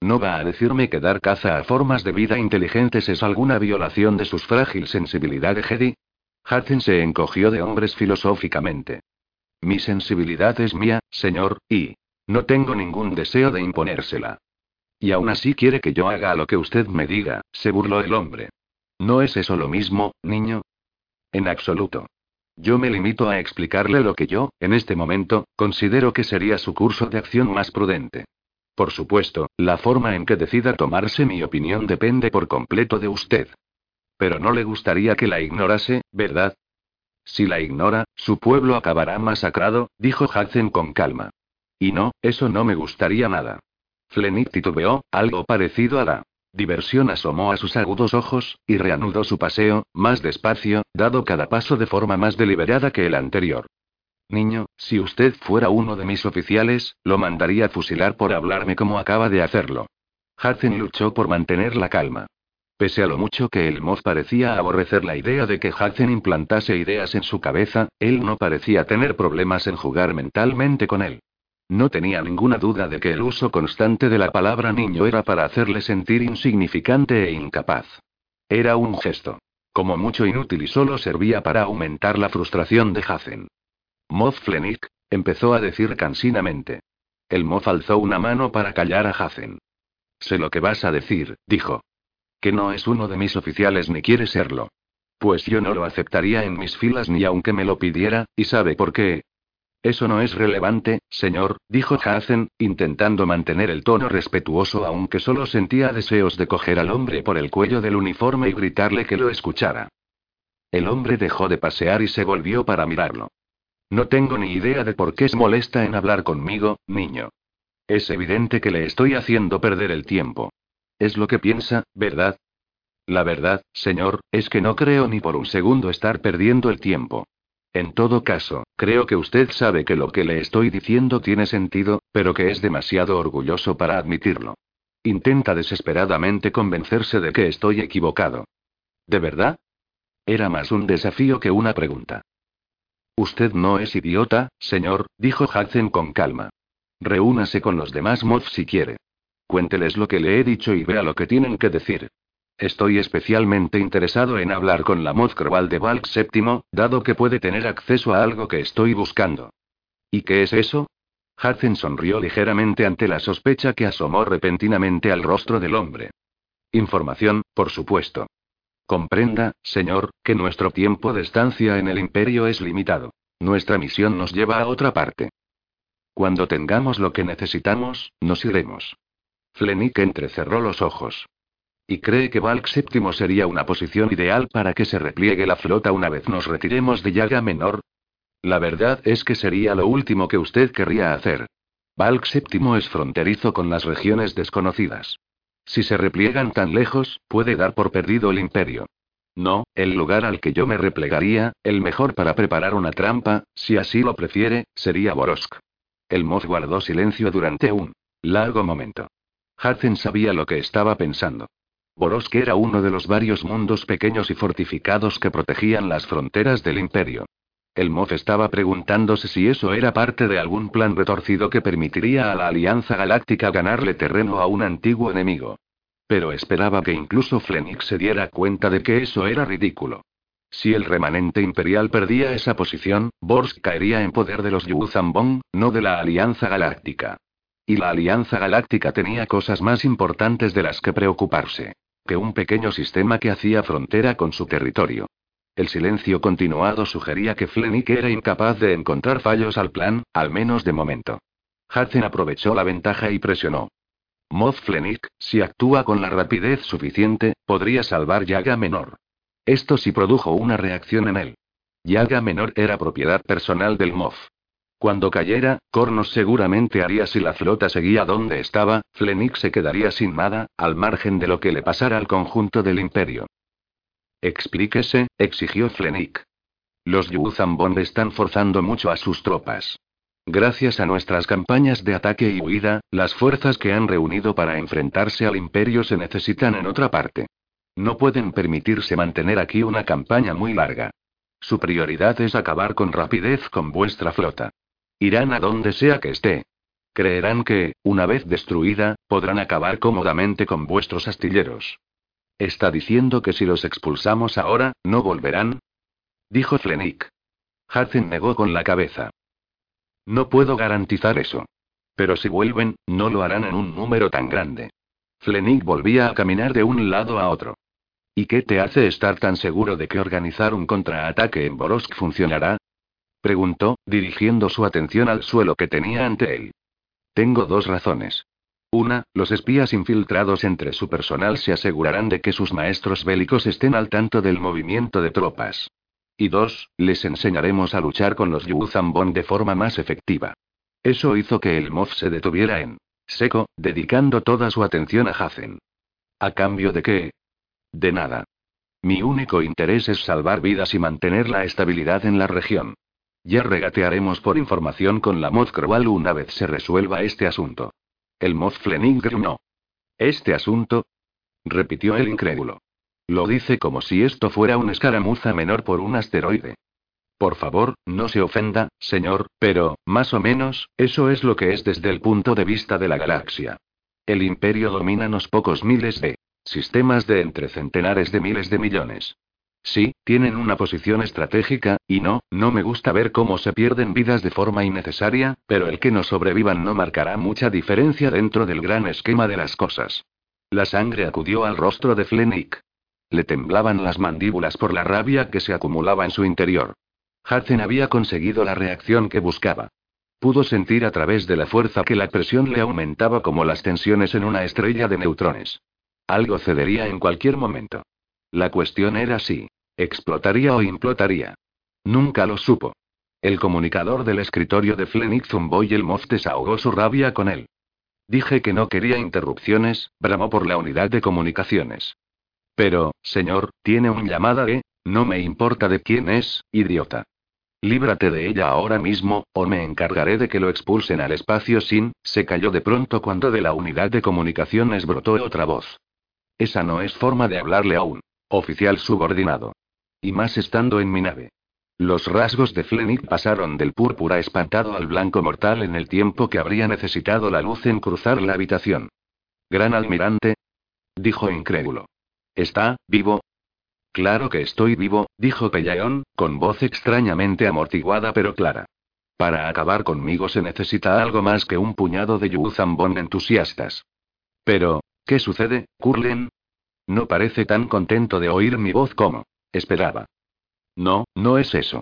¿No va a decirme que dar caza a formas de vida inteligentes es alguna violación de sus frágil sensibilidad de Jedi? Hudson se encogió de hombres filosóficamente. Mi sensibilidad es mía, señor, y no tengo ningún deseo de imponérsela. Y aún así quiere que yo haga lo que usted me diga, se burló el hombre. ¿No es eso lo mismo, niño? En absoluto. Yo me limito a explicarle lo que yo, en este momento, considero que sería su curso de acción más prudente. Por supuesto, la forma en que decida tomarse mi opinión depende por completo de usted. Pero no le gustaría que la ignorase, ¿verdad? Si la ignora, su pueblo acabará masacrado, dijo Hudson con calma. Y no, eso no me gustaría nada. Flenik titubeó, algo parecido a la diversión asomó a sus agudos ojos, y reanudó su paseo, más despacio, dado cada paso de forma más deliberada que el anterior. Niño, si usted fuera uno de mis oficiales, lo mandaría a fusilar por hablarme como acaba de hacerlo. Hudson luchó por mantener la calma. Pese a lo mucho que el Moz parecía aborrecer la idea de que Hudson implantase ideas en su cabeza, él no parecía tener problemas en jugar mentalmente con él. No tenía ninguna duda de que el uso constante de la palabra niño era para hacerle sentir insignificante e incapaz. Era un gesto. Como mucho inútil y solo servía para aumentar la frustración de Hazen. Moth Flenik, empezó a decir cansinamente. El Moth alzó una mano para callar a Hazen. Sé lo que vas a decir, dijo. Que no es uno de mis oficiales ni quiere serlo. Pues yo no lo aceptaría en mis filas ni aunque me lo pidiera, ¿y sabe por qué? Eso no es relevante, señor, dijo Hazen, intentando mantener el tono respetuoso aunque solo sentía deseos de coger al hombre por el cuello del uniforme y gritarle que lo escuchara. El hombre dejó de pasear y se volvió para mirarlo. No tengo ni idea de por qué es molesta en hablar conmigo, niño. Es evidente que le estoy haciendo perder el tiempo. Es lo que piensa, ¿verdad? La verdad, señor, es que no creo ni por un segundo estar perdiendo el tiempo. En todo caso, creo que usted sabe que lo que le estoy diciendo tiene sentido, pero que es demasiado orgulloso para admitirlo. Intenta desesperadamente convencerse de que estoy equivocado. ¿De verdad? Era más un desafío que una pregunta. Usted no es idiota, señor, dijo Hudson con calma. Reúnase con los demás mods si quiere. Cuénteles lo que le he dicho y vea lo que tienen que decir. Estoy especialmente interesado en hablar con la Mod Croal de Valk VII, dado que puede tener acceso a algo que estoy buscando. ¿Y qué es eso? Hudson sonrió ligeramente ante la sospecha que asomó repentinamente al rostro del hombre. Información, por supuesto. Comprenda, señor, que nuestro tiempo de estancia en el imperio es limitado. Nuestra misión nos lleva a otra parte. Cuando tengamos lo que necesitamos, nos iremos. Flenick entrecerró los ojos. ¿Y cree que Valk VII sería una posición ideal para que se repliegue la flota una vez nos retiremos de Yaga Menor? La verdad es que sería lo último que usted querría hacer. Valk VII es fronterizo con las regiones desconocidas. Si se repliegan tan lejos, puede dar por perdido el imperio. No, el lugar al que yo me replegaría, el mejor para preparar una trampa, si así lo prefiere, sería Borosk. El Moz guardó silencio durante un largo momento. Hudson sabía lo que estaba pensando. Borosk era uno de los varios mundos pequeños y fortificados que protegían las fronteras del imperio. El Moff estaba preguntándose si eso era parte de algún plan retorcido que permitiría a la Alianza Galáctica ganarle terreno a un antiguo enemigo. Pero esperaba que incluso Flenix se diera cuenta de que eso era ridículo. Si el remanente imperial perdía esa posición, Borsk caería en poder de los Yuzambong, no de la Alianza Galáctica. Y la Alianza Galáctica tenía cosas más importantes de las que preocuparse que un pequeño sistema que hacía frontera con su territorio. El silencio continuado sugería que Flenick era incapaz de encontrar fallos al plan, al menos de momento. Hudson aprovechó la ventaja y presionó. Moth Flenick, si actúa con la rapidez suficiente, podría salvar Yaga Menor. Esto sí produjo una reacción en él. Yaga Menor era propiedad personal del Moth. Cuando cayera, Cornos seguramente haría si la flota seguía donde estaba, Flenix se quedaría sin nada, al margen de lo que le pasara al conjunto del imperio. Explíquese, exigió Flenik. Los Yuzambond están forzando mucho a sus tropas. Gracias a nuestras campañas de ataque y huida, las fuerzas que han reunido para enfrentarse al imperio se necesitan en otra parte. No pueden permitirse mantener aquí una campaña muy larga. Su prioridad es acabar con rapidez con vuestra flota. Irán a donde sea que esté. Creerán que, una vez destruida, podrán acabar cómodamente con vuestros astilleros. ¿Está diciendo que si los expulsamos ahora, no volverán? Dijo Flenik. Hudson negó con la cabeza. No puedo garantizar eso. Pero si vuelven, no lo harán en un número tan grande. Flenik volvía a caminar de un lado a otro. ¿Y qué te hace estar tan seguro de que organizar un contraataque en Borosk funcionará? Preguntó, dirigiendo su atención al suelo que tenía ante él. Tengo dos razones. Una, los espías infiltrados entre su personal se asegurarán de que sus maestros bélicos estén al tanto del movimiento de tropas. Y dos, les enseñaremos a luchar con los Yuzambon de forma más efectiva. Eso hizo que el Moff se detuviera en seco, dedicando toda su atención a Hazen. ¿A cambio de qué? De nada. Mi único interés es salvar vidas y mantener la estabilidad en la región. Ya regatearemos por información con la Mod Croal una vez se resuelva este asunto. El Mod Flening no. ¿Este asunto? repitió el incrédulo. Lo dice como si esto fuera una escaramuza menor por un asteroide. Por favor, no se ofenda, señor, pero, más o menos, eso es lo que es desde el punto de vista de la galaxia. El imperio domina unos pocos miles de sistemas de entre centenares de miles de millones. Sí, tienen una posición estratégica, y no, no me gusta ver cómo se pierden vidas de forma innecesaria, pero el que no sobrevivan no marcará mucha diferencia dentro del gran esquema de las cosas. La sangre acudió al rostro de Flenik. Le temblaban las mandíbulas por la rabia que se acumulaba en su interior. Hudson había conseguido la reacción que buscaba. Pudo sentir a través de la fuerza que la presión le aumentaba como las tensiones en una estrella de neutrones. Algo cedería en cualquier momento. La cuestión era si explotaría o implotaría. Nunca lo supo. El comunicador del escritorio de Flenix zumbó y el Moff desahogó su rabia con él. Dije que no quería interrupciones, bramó por la unidad de comunicaciones. Pero, señor, tiene un llamada de... No me importa de quién es, idiota. Líbrate de ella ahora mismo, o me encargaré de que lo expulsen al espacio sin... Se cayó de pronto cuando de la unidad de comunicaciones brotó otra voz. Esa no es forma de hablarle a un oficial subordinado. Y más estando en mi nave. Los rasgos de Flenik pasaron del púrpura espantado al blanco mortal en el tiempo que habría necesitado la luz en cruzar la habitación. Gran almirante. Dijo incrédulo. ¿Está vivo? Claro que estoy vivo, dijo Pellaeon, con voz extrañamente amortiguada pero clara. Para acabar conmigo se necesita algo más que un puñado de Yuzambon entusiastas. Pero, ¿qué sucede, Curlen? No parece tan contento de oír mi voz como esperaba. No, no es eso.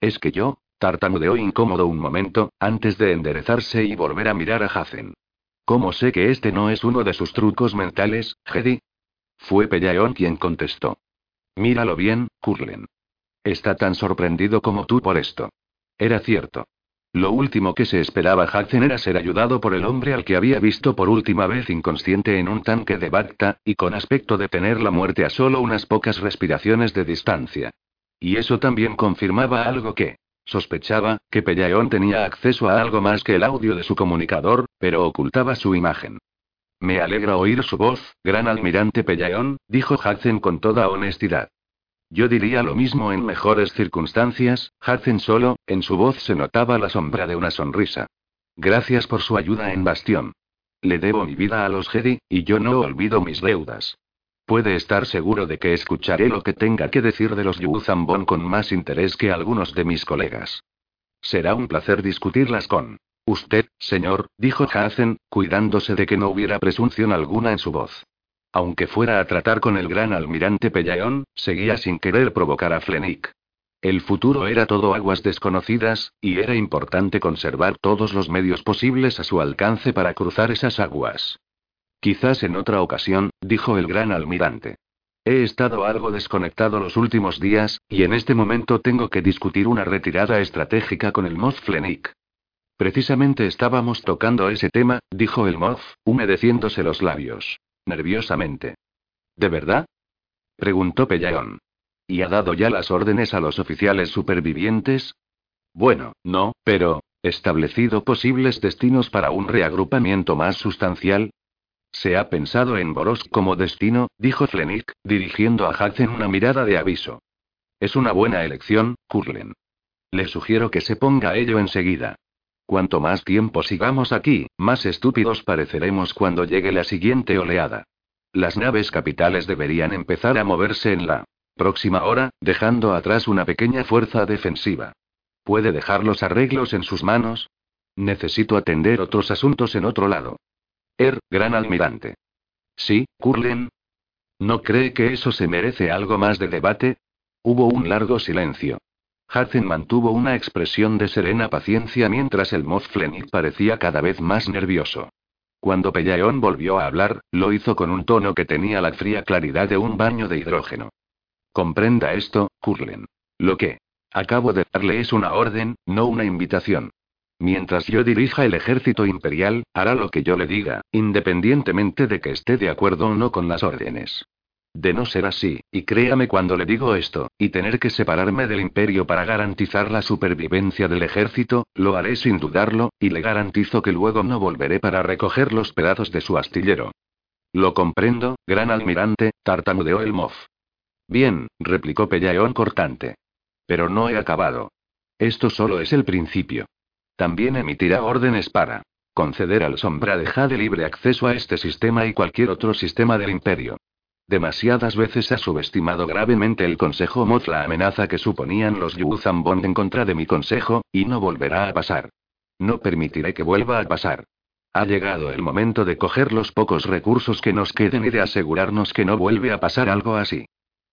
Es que yo, tartamudeó incómodo un momento, antes de enderezarse y volver a mirar a Hazen. ¿Cómo sé que este no es uno de sus trucos mentales, Hedy? Fue Pellaeon quien contestó. Míralo bien, Curlen. Está tan sorprendido como tú por esto. Era cierto. Lo último que se esperaba Hazen era ser ayudado por el hombre al que había visto por última vez inconsciente en un tanque de Bacta, y con aspecto de tener la muerte a solo unas pocas respiraciones de distancia. Y eso también confirmaba algo que sospechaba, que Pellaeon tenía acceso a algo más que el audio de su comunicador, pero ocultaba su imagen. Me alegra oír su voz, gran almirante Pellaeon, dijo Hudson con toda honestidad. Yo diría lo mismo en mejores circunstancias, Hudson solo, en su voz se notaba la sombra de una sonrisa. Gracias por su ayuda en Bastión. Le debo mi vida a los Jedi, y yo no olvido mis deudas. Puede estar seguro de que escucharé lo que tenga que decir de los Yuzambon con más interés que algunos de mis colegas. Será un placer discutirlas con usted, señor, dijo Hazen, cuidándose de que no hubiera presunción alguna en su voz. Aunque fuera a tratar con el gran almirante Pellaeon, seguía sin querer provocar a Flenik. El futuro era todo aguas desconocidas, y era importante conservar todos los medios posibles a su alcance para cruzar esas aguas. Quizás en otra ocasión, dijo el gran almirante. He estado algo desconectado los últimos días, y en este momento tengo que discutir una retirada estratégica con el Moff Flenik. Precisamente estábamos tocando ese tema, dijo el Moff, humedeciéndose los labios. Nerviosamente. ¿De verdad? preguntó Pellaeon. ¿Y ha dado ya las órdenes a los oficiales supervivientes? Bueno, no, pero, ¿establecido posibles destinos para un reagrupamiento más sustancial? Se ha pensado en Boros como destino, dijo Flenik, dirigiendo a Hudson una mirada de aviso. Es una buena elección, Curlen. Le sugiero que se ponga a ello enseguida. Cuanto más tiempo sigamos aquí, más estúpidos pareceremos cuando llegue la siguiente oleada. Las naves capitales deberían empezar a moverse en la próxima hora, dejando atrás una pequeña fuerza defensiva. ¿Puede dejar los arreglos en sus manos? Necesito atender otros asuntos en otro lado. Er, gran almirante. Sí, Curlen. ¿No cree que eso se merece algo más de debate? Hubo un largo silencio. Hudson mantuvo una expresión de serena paciencia mientras el Flenny parecía cada vez más nervioso. Cuando Pellaeon volvió a hablar, lo hizo con un tono que tenía la fría claridad de un baño de hidrógeno. Comprenda esto, Curlen. Lo que acabo de darle es una orden, no una invitación. Mientras yo dirija el ejército imperial, hará lo que yo le diga, independientemente de que esté de acuerdo o no con las órdenes. De no ser así, y créame cuando le digo esto, y tener que separarme del imperio para garantizar la supervivencia del ejército, lo haré sin dudarlo, y le garantizo que luego no volveré para recoger los pedazos de su astillero. Lo comprendo, gran almirante, tartamudeó el Moff. Bien, replicó Pellaeon cortante. Pero no he acabado. Esto solo es el principio. También emitirá órdenes para conceder al Sombra de Jade libre acceso a este sistema y cualquier otro sistema del Imperio. Demasiadas veces ha subestimado gravemente el Consejo Moth la amenaza que suponían los Yuzambond en contra de mi consejo, y no volverá a pasar. No permitiré que vuelva a pasar. Ha llegado el momento de coger los pocos recursos que nos queden y de asegurarnos que no vuelve a pasar algo así.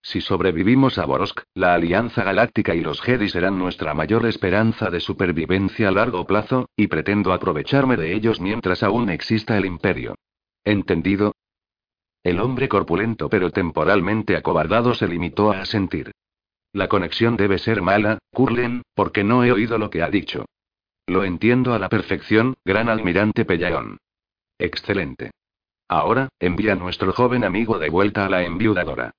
Si sobrevivimos a Borosk, la Alianza Galáctica y los Jedi serán nuestra mayor esperanza de supervivencia a largo plazo, y pretendo aprovecharme de ellos mientras aún exista el Imperio. ¿Entendido? El hombre corpulento pero temporalmente acobardado se limitó a asentir. La conexión debe ser mala, Curlen, porque no he oído lo que ha dicho. Lo entiendo a la perfección, gran almirante Pellaón. Excelente. Ahora, envía a nuestro joven amigo de vuelta a la enviudadora.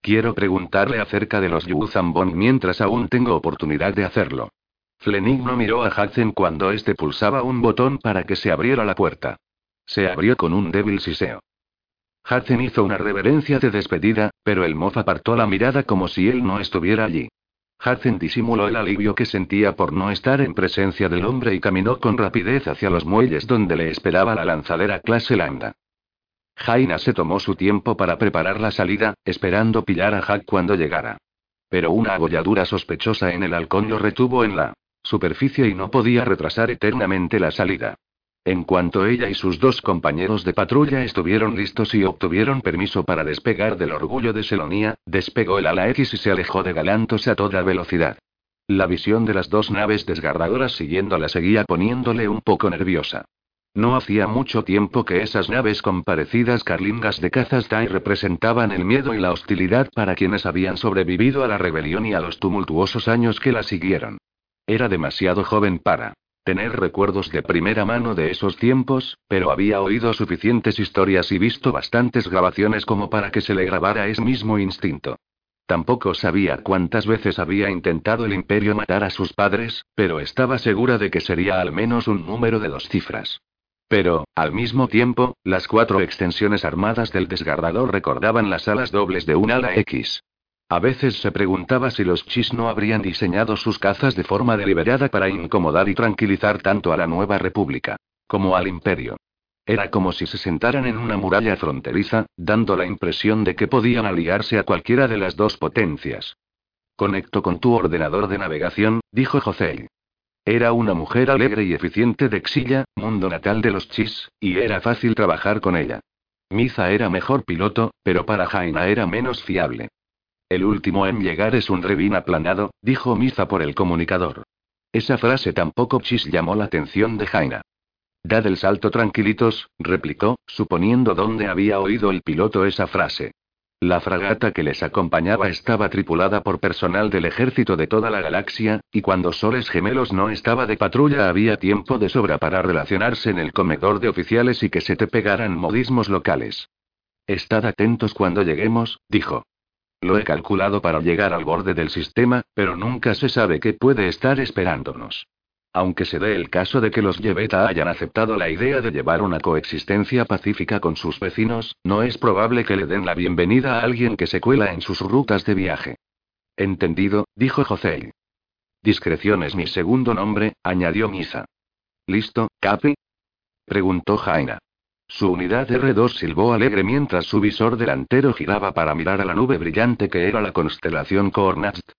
Quiero preguntarle acerca de los Yuzambon mientras aún tengo oportunidad de hacerlo. Flenig no miró a Hudson cuando éste pulsaba un botón para que se abriera la puerta. Se abrió con un débil siseo. Hudson hizo una reverencia de despedida, pero el mozo apartó la mirada como si él no estuviera allí. Hudson disimuló el alivio que sentía por no estar en presencia del hombre y caminó con rapidez hacia los muelles donde le esperaba la lanzadera clase Lambda. Jaina se tomó su tiempo para preparar la salida, esperando pillar a Jack cuando llegara. Pero una agolladura sospechosa en el halcón lo retuvo en la superficie y no podía retrasar eternamente la salida. En cuanto ella y sus dos compañeros de patrulla estuvieron listos y obtuvieron permiso para despegar del orgullo de Selonia, despegó el ala X y se alejó de Galantos a toda velocidad. La visión de las dos naves desgarradoras siguiéndola seguía poniéndole un poco nerviosa. No hacía mucho tiempo que esas naves con parecidas carlingas de cazas Tai representaban el miedo y la hostilidad para quienes habían sobrevivido a la rebelión y a los tumultuosos años que la siguieron. Era demasiado joven para tener recuerdos de primera mano de esos tiempos, pero había oído suficientes historias y visto bastantes grabaciones como para que se le grabara ese mismo instinto. Tampoco sabía cuántas veces había intentado el imperio matar a sus padres, pero estaba segura de que sería al menos un número de dos cifras. Pero, al mismo tiempo, las cuatro extensiones armadas del desgarrador recordaban las alas dobles de un ala X. A veces se preguntaba si los chis no habrían diseñado sus cazas de forma deliberada para incomodar y tranquilizar tanto a la nueva república como al imperio. Era como si se sentaran en una muralla fronteriza, dando la impresión de que podían aliarse a cualquiera de las dos potencias. Conecto con tu ordenador de navegación, dijo José. Era una mujer alegre y eficiente de Xilla, mundo natal de los chis, y era fácil trabajar con ella. Miza era mejor piloto, pero para Jaina era menos fiable. El último en llegar es un rebín aplanado, dijo Miza por el comunicador. Esa frase tampoco chis llamó la atención de Jaina. Dad el salto tranquilitos, replicó, suponiendo dónde había oído el piloto esa frase. La fragata que les acompañaba estaba tripulada por personal del ejército de toda la galaxia, y cuando Soles Gemelos no estaba de patrulla había tiempo de sobra para relacionarse en el comedor de oficiales y que se te pegaran modismos locales. Estad atentos cuando lleguemos, dijo. Lo he calculado para llegar al borde del sistema, pero nunca se sabe qué puede estar esperándonos. Aunque se dé el caso de que los Yeveta hayan aceptado la idea de llevar una coexistencia pacífica con sus vecinos, no es probable que le den la bienvenida a alguien que se cuela en sus rutas de viaje. Entendido, dijo José. Discreción es mi segundo nombre, añadió Misa. ¿Listo, Capi? preguntó Jaina. Su unidad R2 silbó alegre mientras su visor delantero giraba para mirar a la nube brillante que era la constelación Cornast.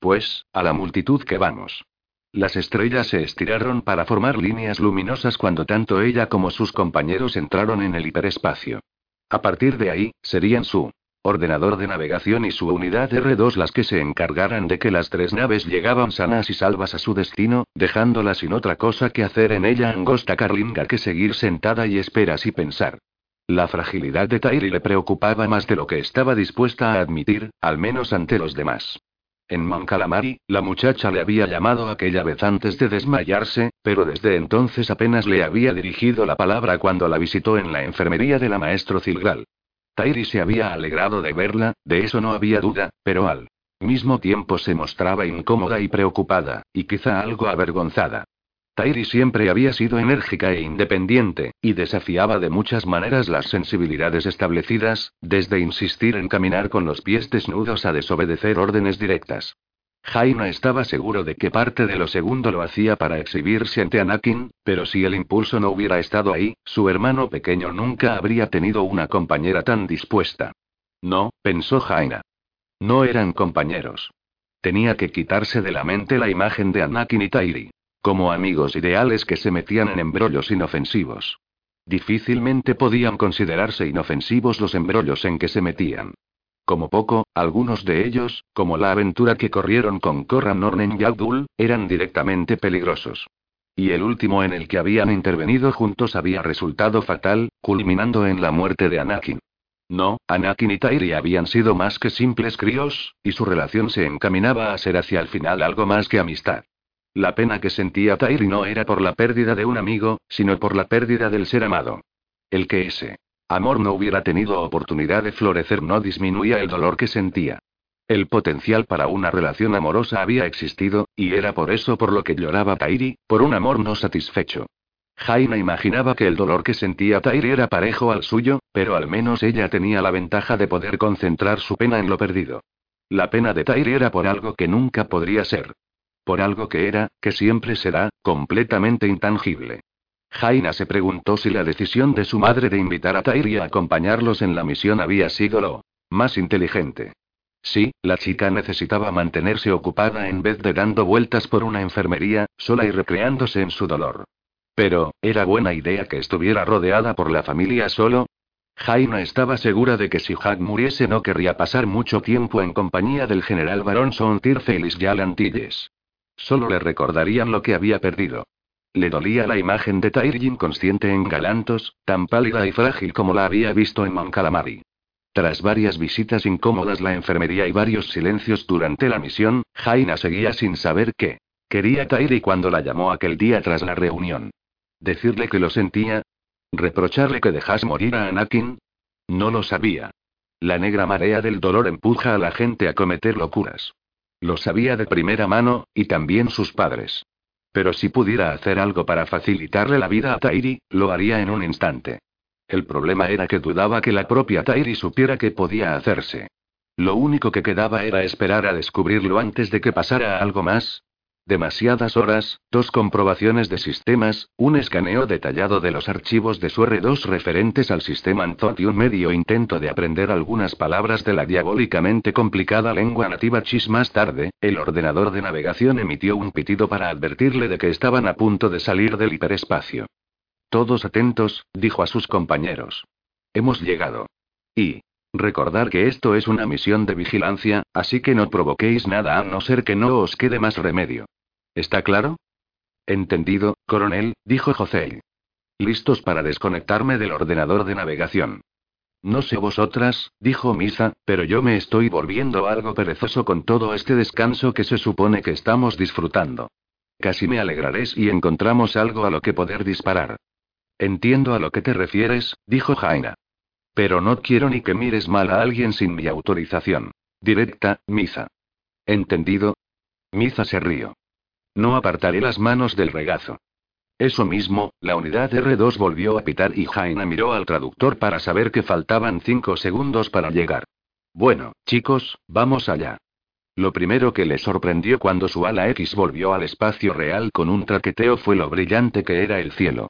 Pues, a la multitud que vamos. Las estrellas se estiraron para formar líneas luminosas cuando tanto ella como sus compañeros entraron en el hiperespacio. A partir de ahí, serían su ordenador de navegación y su unidad R2 las que se encargaran de que las tres naves llegaban sanas y salvas a su destino, dejándola sin otra cosa que hacer en ella angosta Carlinga que seguir sentada y esperas y pensar. La fragilidad de Tairi le preocupaba más de lo que estaba dispuesta a admitir, al menos ante los demás. En Mancalamari, la muchacha le había llamado aquella vez antes de desmayarse, pero desde entonces apenas le había dirigido la palabra cuando la visitó en la enfermería de la maestro Cilgral. Tairi se había alegrado de verla, de eso no había duda, pero al mismo tiempo se mostraba incómoda y preocupada, y quizá algo avergonzada. Tairi siempre había sido enérgica e independiente, y desafiaba de muchas maneras las sensibilidades establecidas, desde insistir en caminar con los pies desnudos a desobedecer órdenes directas. Jaina estaba seguro de que parte de lo segundo lo hacía para exhibirse ante Anakin, pero si el impulso no hubiera estado ahí, su hermano pequeño nunca habría tenido una compañera tan dispuesta. No, pensó Jaina. No eran compañeros. Tenía que quitarse de la mente la imagen de Anakin y Tairi. Como amigos ideales que se metían en embrollos inofensivos. Difícilmente podían considerarse inofensivos los embrollos en que se metían. Como poco, algunos de ellos, como la aventura que corrieron con Korra Nornen y Abdul, eran directamente peligrosos. Y el último en el que habían intervenido juntos había resultado fatal, culminando en la muerte de Anakin. No, Anakin y Tairi habían sido más que simples críos, y su relación se encaminaba a ser hacia el final algo más que amistad. La pena que sentía Tairi no era por la pérdida de un amigo, sino por la pérdida del ser amado. El que ese Amor no hubiera tenido oportunidad de florecer no disminuía el dolor que sentía. El potencial para una relación amorosa había existido, y era por eso por lo que lloraba Tairi, por un amor no satisfecho. Jaina imaginaba que el dolor que sentía Tairi era parejo al suyo, pero al menos ella tenía la ventaja de poder concentrar su pena en lo perdido. La pena de Tairi era por algo que nunca podría ser. Por algo que era, que siempre será, completamente intangible. Jaina se preguntó si la decisión de su madre de invitar a Tairi a acompañarlos en la misión había sido lo más inteligente. Sí, la chica necesitaba mantenerse ocupada en vez de dando vueltas por una enfermería, sola y recreándose en su dolor. Pero, ¿era buena idea que estuviera rodeada por la familia solo? Jaina estaba segura de que si Jack muriese no querría pasar mucho tiempo en compañía del general Barón Son Tirfelis y Alantilles. Solo le recordarían lo que había perdido. Le dolía la imagen de Tairi inconsciente en Galantos, tan pálida y frágil como la había visto en Moncalamari. Tras varias visitas incómodas la enfermería y varios silencios durante la misión, Jaina seguía sin saber qué. Quería Tairi cuando la llamó aquel día tras la reunión. ¿Decirle que lo sentía? ¿Reprocharle que dejase morir a Anakin? No lo sabía. La negra marea del dolor empuja a la gente a cometer locuras. Lo sabía de primera mano, y también sus padres. Pero si pudiera hacer algo para facilitarle la vida a Tairi, lo haría en un instante. El problema era que dudaba que la propia Tairi supiera que podía hacerse. Lo único que quedaba era esperar a descubrirlo antes de que pasara algo más, Demasiadas horas, dos comprobaciones de sistemas, un escaneo detallado de los archivos de su R2 referentes al sistema Anzot y un medio intento de aprender algunas palabras de la diabólicamente complicada lengua nativa chis. Más tarde, el ordenador de navegación emitió un pitido para advertirle de que estaban a punto de salir del hiperespacio. Todos atentos, dijo a sus compañeros. Hemos llegado. Y, Recordar que esto es una misión de vigilancia, así que no provoquéis nada a no ser que no os quede más remedio. ¿Está claro? Entendido, coronel, dijo José. Listos para desconectarme del ordenador de navegación. No sé vosotras, dijo Misa, pero yo me estoy volviendo algo perezoso con todo este descanso que se supone que estamos disfrutando. Casi me alegraré si encontramos algo a lo que poder disparar. Entiendo a lo que te refieres, dijo Jaina. Pero no quiero ni que mires mal a alguien sin mi autorización. Directa, Misa. ¿Entendido? Misa se rió. No apartaré las manos del regazo. Eso mismo, la unidad R2 volvió a pitar y Jaina miró al traductor para saber que faltaban cinco segundos para llegar. Bueno, chicos, vamos allá. Lo primero que le sorprendió cuando su ala X volvió al espacio real con un traqueteo fue lo brillante que era el cielo.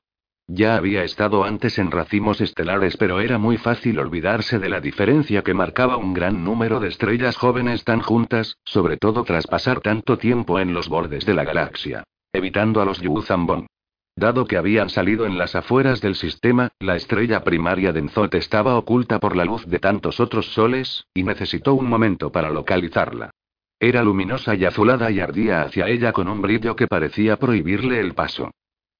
Ya había estado antes en racimos estelares, pero era muy fácil olvidarse de la diferencia que marcaba un gran número de estrellas jóvenes tan juntas, sobre todo tras pasar tanto tiempo en los bordes de la galaxia, evitando a los Yuzambon. Dado que habían salido en las afueras del sistema, la estrella primaria de Nzot estaba oculta por la luz de tantos otros soles, y necesitó un momento para localizarla. Era luminosa y azulada y ardía hacia ella con un brillo que parecía prohibirle el paso.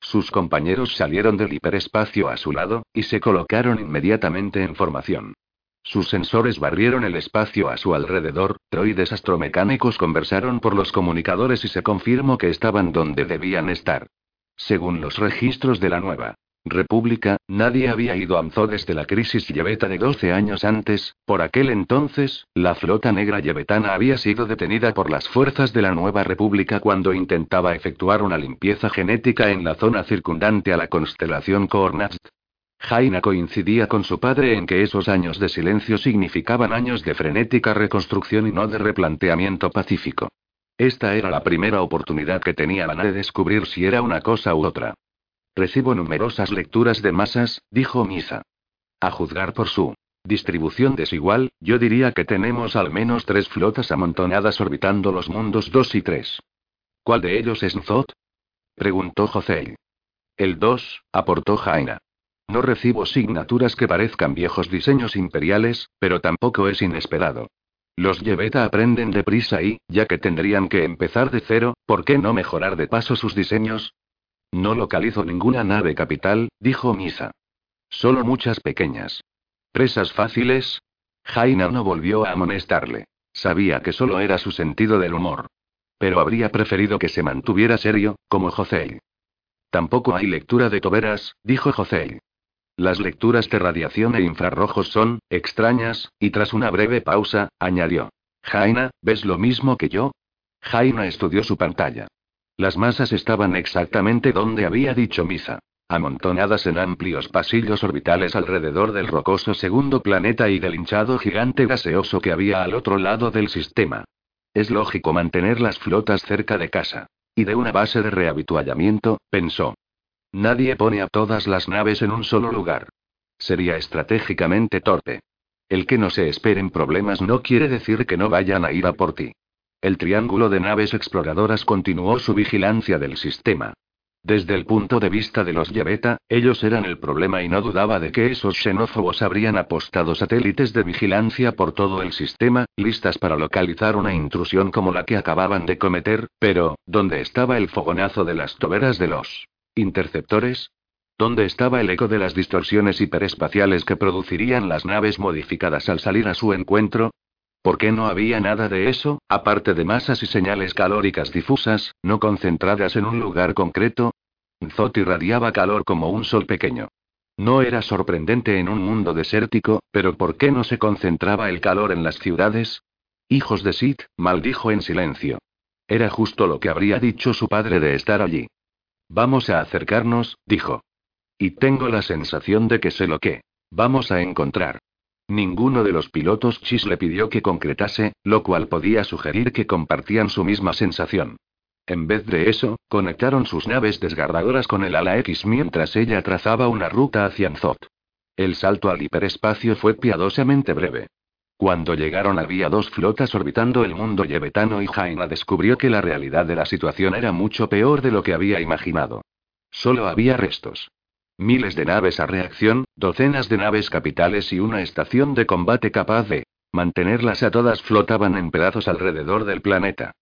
Sus compañeros salieron del hiperespacio a su lado, y se colocaron inmediatamente en formación. Sus sensores barrieron el espacio a su alrededor, droides astromecánicos conversaron por los comunicadores y se confirmó que estaban donde debían estar. Según los registros de la nueva República, nadie había ido a Amzo desde la crisis yeveta de 12 años antes, por aquel entonces, la flota negra yebetana había sido detenida por las fuerzas de la nueva República cuando intentaba efectuar una limpieza genética en la zona circundante a la constelación Kornast. Jaina coincidía con su padre en que esos años de silencio significaban años de frenética reconstrucción y no de replanteamiento pacífico. Esta era la primera oportunidad que tenía Ana de descubrir si era una cosa u otra. Recibo numerosas lecturas de masas, dijo Misa. A juzgar por su distribución desigual, yo diría que tenemos al menos tres flotas amontonadas orbitando los mundos 2 y 3. ¿Cuál de ellos es Nzot? preguntó José. El 2, aportó Jaina. No recibo signaturas que parezcan viejos diseños imperiales, pero tampoco es inesperado. Los Yeveta aprenden deprisa y, ya que tendrían que empezar de cero, ¿por qué no mejorar de paso sus diseños? No localizo ninguna nave capital, dijo Misa. Solo muchas pequeñas. ¿Presas fáciles? Jaina no volvió a amonestarle. Sabía que solo era su sentido del humor. Pero habría preferido que se mantuviera serio, como José. Tampoco hay lectura de toberas, dijo José. Las lecturas de radiación e infrarrojos son, extrañas, y tras una breve pausa, añadió. Jaina, ¿ves lo mismo que yo? Jaina estudió su pantalla. Las masas estaban exactamente donde había dicho Misa. Amontonadas en amplios pasillos orbitales alrededor del rocoso segundo planeta y del hinchado gigante gaseoso que había al otro lado del sistema. Es lógico mantener las flotas cerca de casa. Y de una base de rehabituallamiento, pensó. Nadie pone a todas las naves en un solo lugar. Sería estratégicamente torpe. El que no se esperen problemas no quiere decir que no vayan a ir a por ti. El triángulo de naves exploradoras continuó su vigilancia del sistema. Desde el punto de vista de los Yaveta, ellos eran el problema y no dudaba de que esos xenófobos habrían apostado satélites de vigilancia por todo el sistema, listas para localizar una intrusión como la que acababan de cometer, pero, ¿dónde estaba el fogonazo de las toberas de los ¿Interceptores? ¿Dónde estaba el eco de las distorsiones hiperespaciales que producirían las naves modificadas al salir a su encuentro? ¿Por qué no había nada de eso, aparte de masas y señales calóricas difusas, no concentradas en un lugar concreto? Zot irradiaba calor como un sol pequeño. No era sorprendente en un mundo desértico, pero ¿por qué no se concentraba el calor en las ciudades? Hijos de Sid, maldijo en silencio. Era justo lo que habría dicho su padre de estar allí. Vamos a acercarnos, dijo. Y tengo la sensación de que sé lo que vamos a encontrar. Ninguno de los pilotos Chis le pidió que concretase, lo cual podía sugerir que compartían su misma sensación. En vez de eso, conectaron sus naves desgarradoras con el ala X mientras ella trazaba una ruta hacia Nzot. El salto al hiperespacio fue piadosamente breve. Cuando llegaron había dos flotas orbitando el mundo yebetano y Jaina descubrió que la realidad de la situación era mucho peor de lo que había imaginado. Solo había restos. Miles de naves a reacción, docenas de naves capitales y una estación de combate capaz de mantenerlas a todas flotaban en pedazos alrededor del planeta.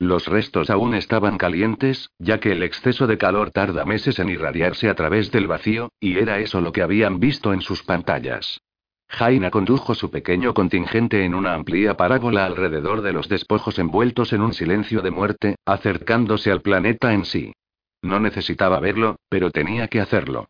Los restos aún estaban calientes, ya que el exceso de calor tarda meses en irradiarse a través del vacío, y era eso lo que habían visto en sus pantallas. Jaina condujo su pequeño contingente en una amplia parábola alrededor de los despojos envueltos en un silencio de muerte, acercándose al planeta en sí. No necesitaba verlo, pero tenía que hacerlo.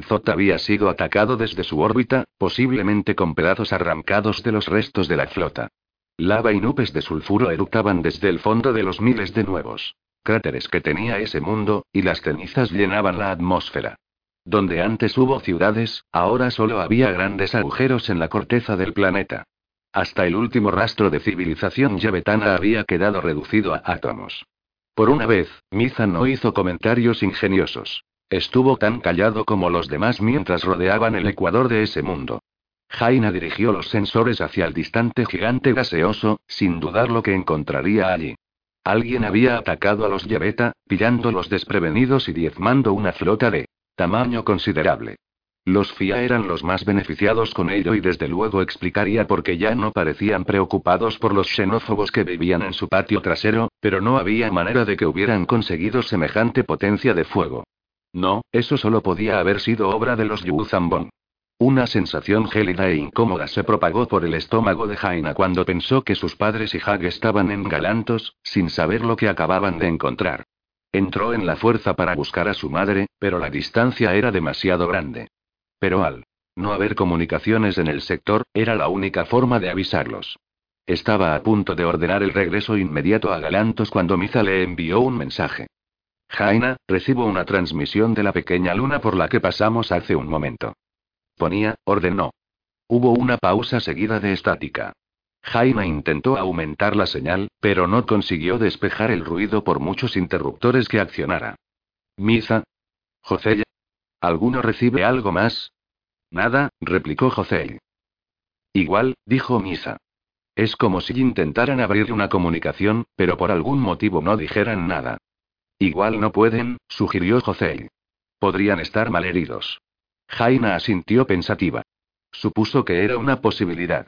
Zot había sido atacado desde su órbita, posiblemente con pedazos arrancados de los restos de la flota. Lava y nubes de sulfuro eructaban desde el fondo de los miles de nuevos cráteres que tenía ese mundo, y las cenizas llenaban la atmósfera. Donde antes hubo ciudades, ahora solo había grandes agujeros en la corteza del planeta. Hasta el último rastro de civilización yabetana había quedado reducido a átomos. Por una vez, Miza no hizo comentarios ingeniosos. Estuvo tan callado como los demás mientras rodeaban el ecuador de ese mundo. Jaina dirigió los sensores hacia el distante gigante gaseoso, sin dudar lo que encontraría allí. Alguien había atacado a los Yabeta, pillándolos desprevenidos y diezmando una flota de Tamaño considerable. Los FIA eran los más beneficiados con ello y desde luego explicaría por qué ya no parecían preocupados por los xenófobos que vivían en su patio trasero, pero no había manera de que hubieran conseguido semejante potencia de fuego. No, eso solo podía haber sido obra de los Yuzambon. Una sensación gélida e incómoda se propagó por el estómago de Jaina cuando pensó que sus padres y Hag estaban en galantos, sin saber lo que acababan de encontrar. Entró en la fuerza para buscar a su madre, pero la distancia era demasiado grande. Pero al no haber comunicaciones en el sector, era la única forma de avisarlos. Estaba a punto de ordenar el regreso inmediato a Galantos cuando Miza le envió un mensaje. Jaina, recibo una transmisión de la pequeña luna por la que pasamos hace un momento. Ponía, ordenó. Hubo una pausa seguida de estática. Jaime intentó aumentar la señal, pero no consiguió despejar el ruido por muchos interruptores que accionara. Misa. José. ¿Alguno recibe algo más? Nada, replicó José. Igual, dijo Misa. Es como si intentaran abrir una comunicación, pero por algún motivo no dijeran nada. Igual no pueden, sugirió José. Podrían estar malheridos. Jaina asintió pensativa. Supuso que era una posibilidad.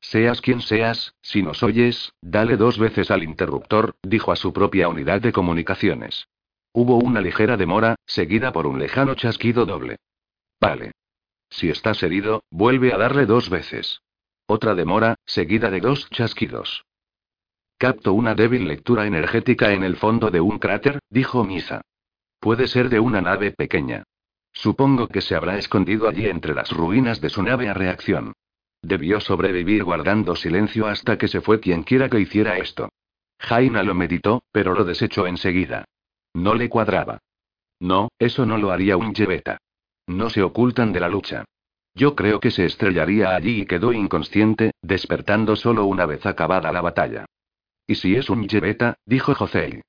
Seas quien seas, si nos oyes, dale dos veces al interruptor, dijo a su propia unidad de comunicaciones. Hubo una ligera demora, seguida por un lejano chasquido doble. Vale. Si estás herido, vuelve a darle dos veces. Otra demora, seguida de dos chasquidos. Capto una débil lectura energética en el fondo de un cráter, dijo Misa. Puede ser de una nave pequeña. Supongo que se habrá escondido allí entre las ruinas de su nave a reacción. Debió sobrevivir guardando silencio hasta que se fue quien quiera que hiciera esto. Jaina lo meditó, pero lo desechó enseguida. No le cuadraba. No, eso no lo haría un Yeveta. No se ocultan de la lucha. Yo creo que se estrellaría allí y quedó inconsciente, despertando solo una vez acabada la batalla. ¿Y si es un Yeveta? dijo José.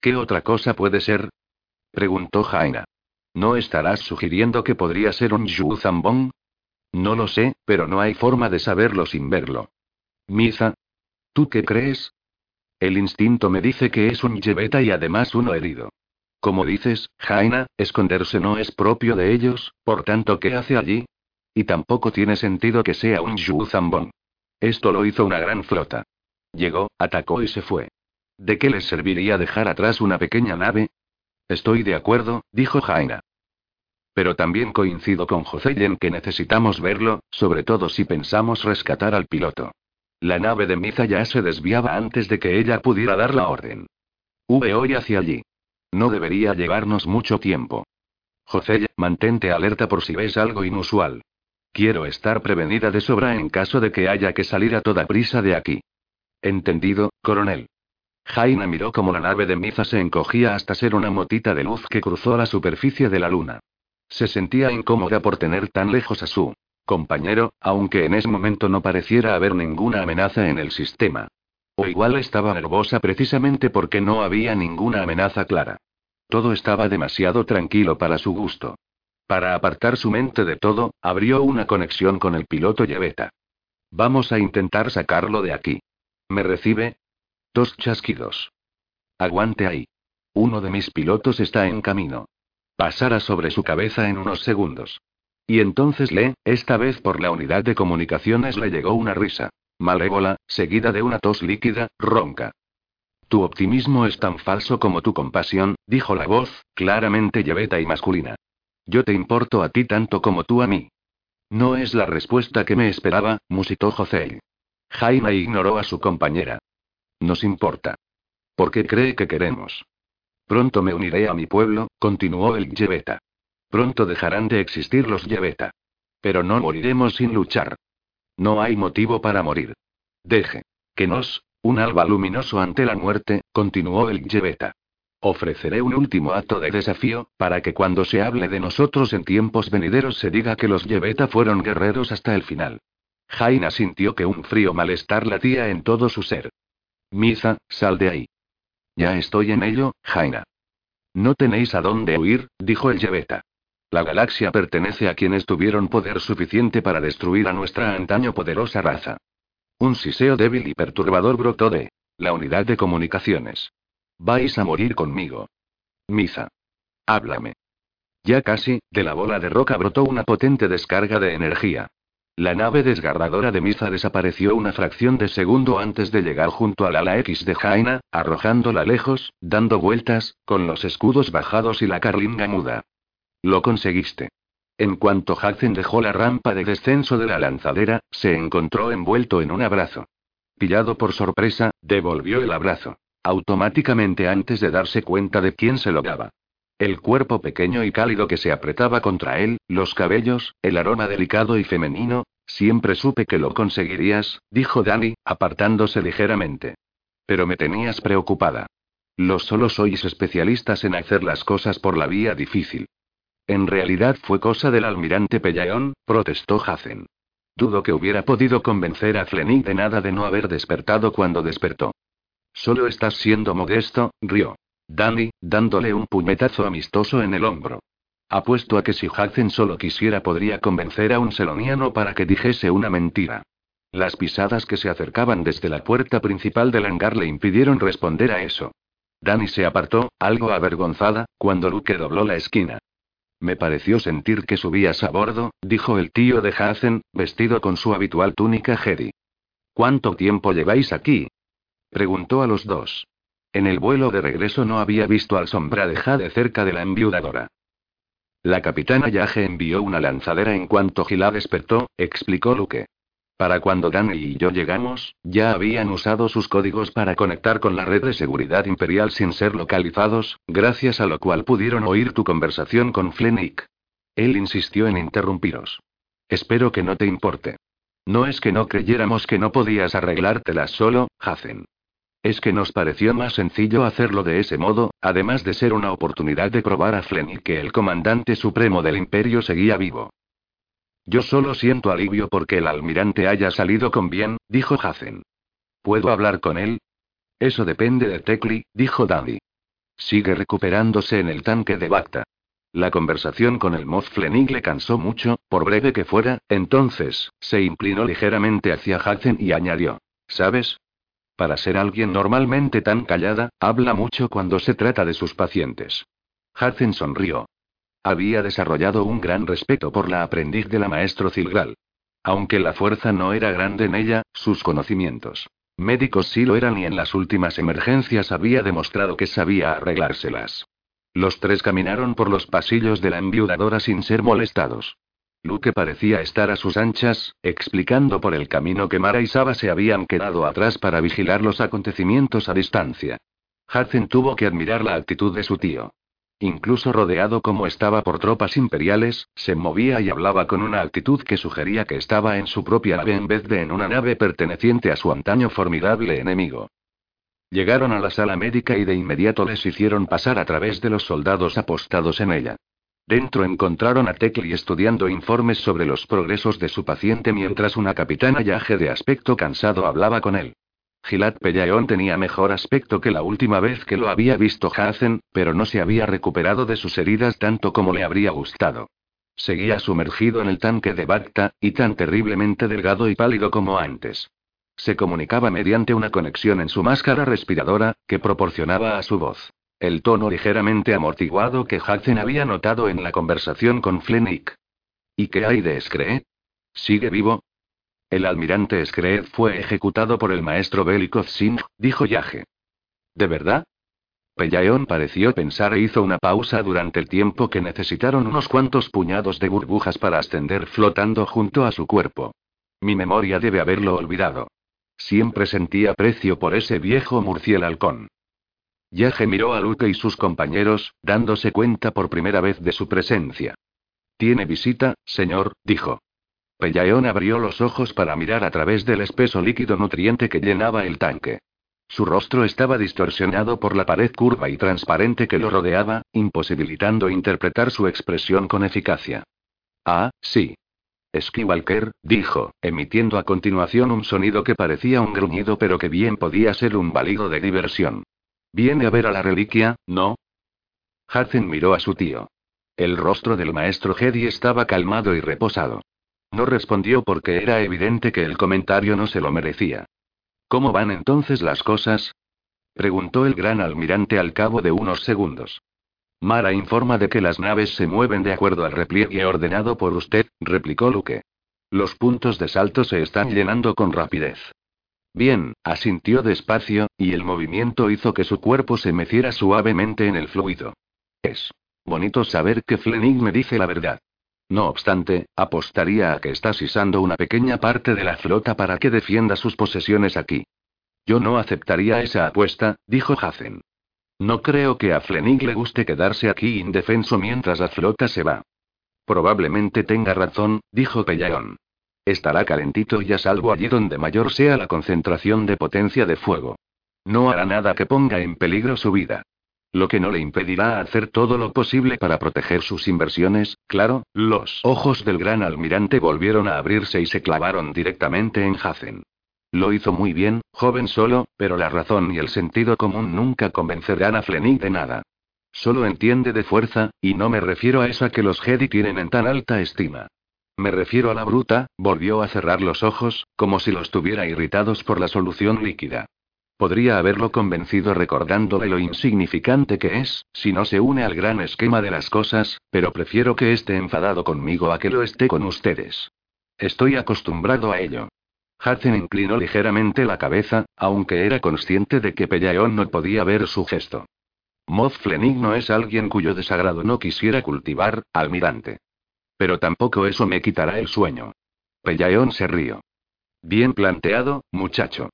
¿Qué otra cosa puede ser? preguntó Jaina. ¿No estarás sugiriendo que podría ser un Yu Zambong? No lo sé, pero no hay forma de saberlo sin verlo. Misa. ¿Tú qué crees? El instinto me dice que es un Yeveta y además uno herido. Como dices, Jaina, esconderse no es propio de ellos, por tanto, ¿qué hace allí? Y tampoco tiene sentido que sea un Yu Zambon. Esto lo hizo una gran flota. Llegó, atacó y se fue. ¿De qué les serviría dejar atrás una pequeña nave? Estoy de acuerdo, dijo Jaina. Pero también coincido con José en que necesitamos verlo, sobre todo si pensamos rescatar al piloto. La nave de Miza ya se desviaba antes de que ella pudiera dar la orden. V hoy hacia allí. No debería llevarnos mucho tiempo. José, mantente alerta por si ves algo inusual. Quiero estar prevenida de sobra en caso de que haya que salir a toda prisa de aquí. Entendido, coronel. Jaina miró como la nave de Miza se encogía hasta ser una motita de luz que cruzó la superficie de la luna. Se sentía incómoda por tener tan lejos a su compañero, aunque en ese momento no pareciera haber ninguna amenaza en el sistema. O igual estaba nervosa precisamente porque no había ninguna amenaza clara. Todo estaba demasiado tranquilo para su gusto. Para apartar su mente de todo, abrió una conexión con el piloto Yeveta. Vamos a intentar sacarlo de aquí. ¿Me recibe? Dos chasquidos. Aguante ahí. Uno de mis pilotos está en camino. Pasará sobre su cabeza en unos segundos. Y entonces le, esta vez por la unidad de comunicaciones le llegó una risa. Malévola, seguida de una tos líquida, ronca. Tu optimismo es tan falso como tu compasión, dijo la voz, claramente lleveta y masculina. Yo te importo a ti tanto como tú a mí. No es la respuesta que me esperaba, musitó José. Jaime ignoró a su compañera. Nos importa. ¿Por qué cree que queremos? Pronto me uniré a mi pueblo, continuó el Yeveta. Pronto dejarán de existir los Yeveta. Pero no moriremos sin luchar. No hay motivo para morir. Deje. Que nos, un alba luminoso ante la muerte, continuó el Yeveta. Ofreceré un último acto de desafío, para que cuando se hable de nosotros en tiempos venideros se diga que los Yeveta fueron guerreros hasta el final. Jaina sintió que un frío malestar latía en todo su ser. Misa, sal de ahí. Ya estoy en ello, Jaina. No tenéis a dónde huir, dijo el Yeveta. La galaxia pertenece a quienes tuvieron poder suficiente para destruir a nuestra antaño poderosa raza. Un siseo débil y perturbador brotó de la unidad de comunicaciones. Vais a morir conmigo. Misa. Háblame. Ya casi, de la bola de roca brotó una potente descarga de energía. La nave desgarradora de Misa desapareció una fracción de segundo antes de llegar junto al ala X de Jaina, arrojándola lejos, dando vueltas, con los escudos bajados y la carlinga muda. Lo conseguiste. En cuanto Hudson dejó la rampa de descenso de la lanzadera, se encontró envuelto en un abrazo. Pillado por sorpresa, devolvió el abrazo. Automáticamente antes de darse cuenta de quién se lo daba. El cuerpo pequeño y cálido que se apretaba contra él, los cabellos, el aroma delicado y femenino, siempre supe que lo conseguirías, dijo Danny, apartándose ligeramente. Pero me tenías preocupada. Los solo sois especialistas en hacer las cosas por la vía difícil. En realidad fue cosa del almirante Pellaeon, protestó Hazen. Dudo que hubiera podido convencer a Flenig de nada de no haber despertado cuando despertó. Solo estás siendo modesto, rió. Danny, dándole un puñetazo amistoso en el hombro. Apuesto a que si Hudson solo quisiera podría convencer a un seloniano para que dijese una mentira. Las pisadas que se acercaban desde la puerta principal del hangar le impidieron responder a eso. Danny se apartó, algo avergonzada, cuando Luke dobló la esquina. Me pareció sentir que subías a bordo, dijo el tío de Hazen, vestido con su habitual túnica Jedi. ¿Cuánto tiempo lleváis aquí? Preguntó a los dos. En el vuelo de regreso no había visto al sombra de Jade cerca de la enviudadora. La capitana Yage envió una lanzadera en cuanto Gila despertó, explicó Luke. Para cuando Danny y yo llegamos, ya habían usado sus códigos para conectar con la red de seguridad imperial sin ser localizados, gracias a lo cual pudieron oír tu conversación con Flennick. Él insistió en interrumpiros. Espero que no te importe. No es que no creyéramos que no podías arreglártelas solo, Hazen. Es que nos pareció más sencillo hacerlo de ese modo, además de ser una oportunidad de probar a Flennick que el comandante supremo del imperio seguía vivo. Yo solo siento alivio porque el almirante haya salido con bien, dijo Hazen. ¿Puedo hablar con él? Eso depende de Tecli, dijo Dandy. Sigue recuperándose en el tanque de Bacta. La conversación con el Moz Flenig le cansó mucho, por breve que fuera, entonces, se inclinó ligeramente hacia Hazen y añadió. ¿Sabes? Para ser alguien normalmente tan callada, habla mucho cuando se trata de sus pacientes. Hazen sonrió. Había desarrollado un gran respeto por la aprendiz de la maestro Zilgal. Aunque la fuerza no era grande en ella, sus conocimientos médicos sí lo eran y en las últimas emergencias había demostrado que sabía arreglárselas. Los tres caminaron por los pasillos de la enviudadora sin ser molestados. Luke parecía estar a sus anchas, explicando por el camino que Mara y Saba se habían quedado atrás para vigilar los acontecimientos a distancia. Hudson tuvo que admirar la actitud de su tío. Incluso rodeado como estaba por tropas imperiales, se movía y hablaba con una actitud que sugería que estaba en su propia nave en vez de en una nave perteneciente a su antaño formidable enemigo. Llegaron a la sala médica y de inmediato les hicieron pasar a través de los soldados apostados en ella. Dentro encontraron a Tekli estudiando informes sobre los progresos de su paciente mientras una capitana yaje de aspecto cansado hablaba con él. Gilad Pellaeon tenía mejor aspecto que la última vez que lo había visto Hazen, pero no se había recuperado de sus heridas tanto como le habría gustado. Seguía sumergido en el tanque de Bacta, y tan terriblemente delgado y pálido como antes. Se comunicaba mediante una conexión en su máscara respiradora, que proporcionaba a su voz el tono ligeramente amortiguado que Hudson había notado en la conversación con Flennick. ¿Y qué hay de Scree? ¿Sigue vivo? El almirante Scree fue ejecutado por el maestro Belikov Singh, dijo Yage. ¿De verdad? Pellaeon pareció pensar e hizo una pausa durante el tiempo que necesitaron unos cuantos puñados de burbujas para ascender flotando junto a su cuerpo. Mi memoria debe haberlo olvidado. Siempre sentí aprecio por ese viejo halcón. Yage miró a Luke y sus compañeros, dándose cuenta por primera vez de su presencia. Tiene visita, señor, dijo. Pellaeon abrió los ojos para mirar a través del espeso líquido nutriente que llenaba el tanque. Su rostro estaba distorsionado por la pared curva y transparente que lo rodeaba, imposibilitando interpretar su expresión con eficacia. Ah, sí. Skywalker, dijo, emitiendo a continuación un sonido que parecía un gruñido pero que bien podía ser un balido de diversión. Viene a ver a la reliquia, ¿no? Hudson miró a su tío. El rostro del maestro Jedi estaba calmado y reposado. No respondió porque era evidente que el comentario no se lo merecía. ¿Cómo van entonces las cosas? preguntó el gran almirante al cabo de unos segundos. Mara informa de que las naves se mueven de acuerdo al repliegue ordenado por usted, replicó Luke. Los puntos de salto se están llenando con rapidez. Bien, asintió despacio, y el movimiento hizo que su cuerpo se meciera suavemente en el fluido. Es bonito saber que Flenig me dice la verdad. No obstante, apostaría a que está sisando una pequeña parte de la flota para que defienda sus posesiones aquí. Yo no aceptaría esa apuesta, dijo Hazen. No creo que a Flenig le guste quedarse aquí indefenso mientras la flota se va. Probablemente tenga razón, dijo Pellaeon. Estará calentito y a salvo allí donde mayor sea la concentración de potencia de fuego. No hará nada que ponga en peligro su vida. Lo que no le impedirá hacer todo lo posible para proteger sus inversiones, claro, los ojos del gran almirante volvieron a abrirse y se clavaron directamente en Hazen. Lo hizo muy bien, joven solo, pero la razón y el sentido común nunca convencerán a Flenig de nada. Solo entiende de fuerza, y no me refiero a esa que los Jedi tienen en tan alta estima. Me refiero a la bruta, volvió a cerrar los ojos, como si los tuviera irritados por la solución líquida. Podría haberlo convencido recordándole lo insignificante que es, si no se une al gran esquema de las cosas, pero prefiero que esté enfadado conmigo a que lo esté con ustedes. Estoy acostumbrado a ello. Hudson inclinó ligeramente la cabeza, aunque era consciente de que Pellaeon no podía ver su gesto. Moff Flenig no es alguien cuyo desagrado no quisiera cultivar, almirante. Pero tampoco eso me quitará el sueño. Pellaeon se rió. Bien planteado, muchacho.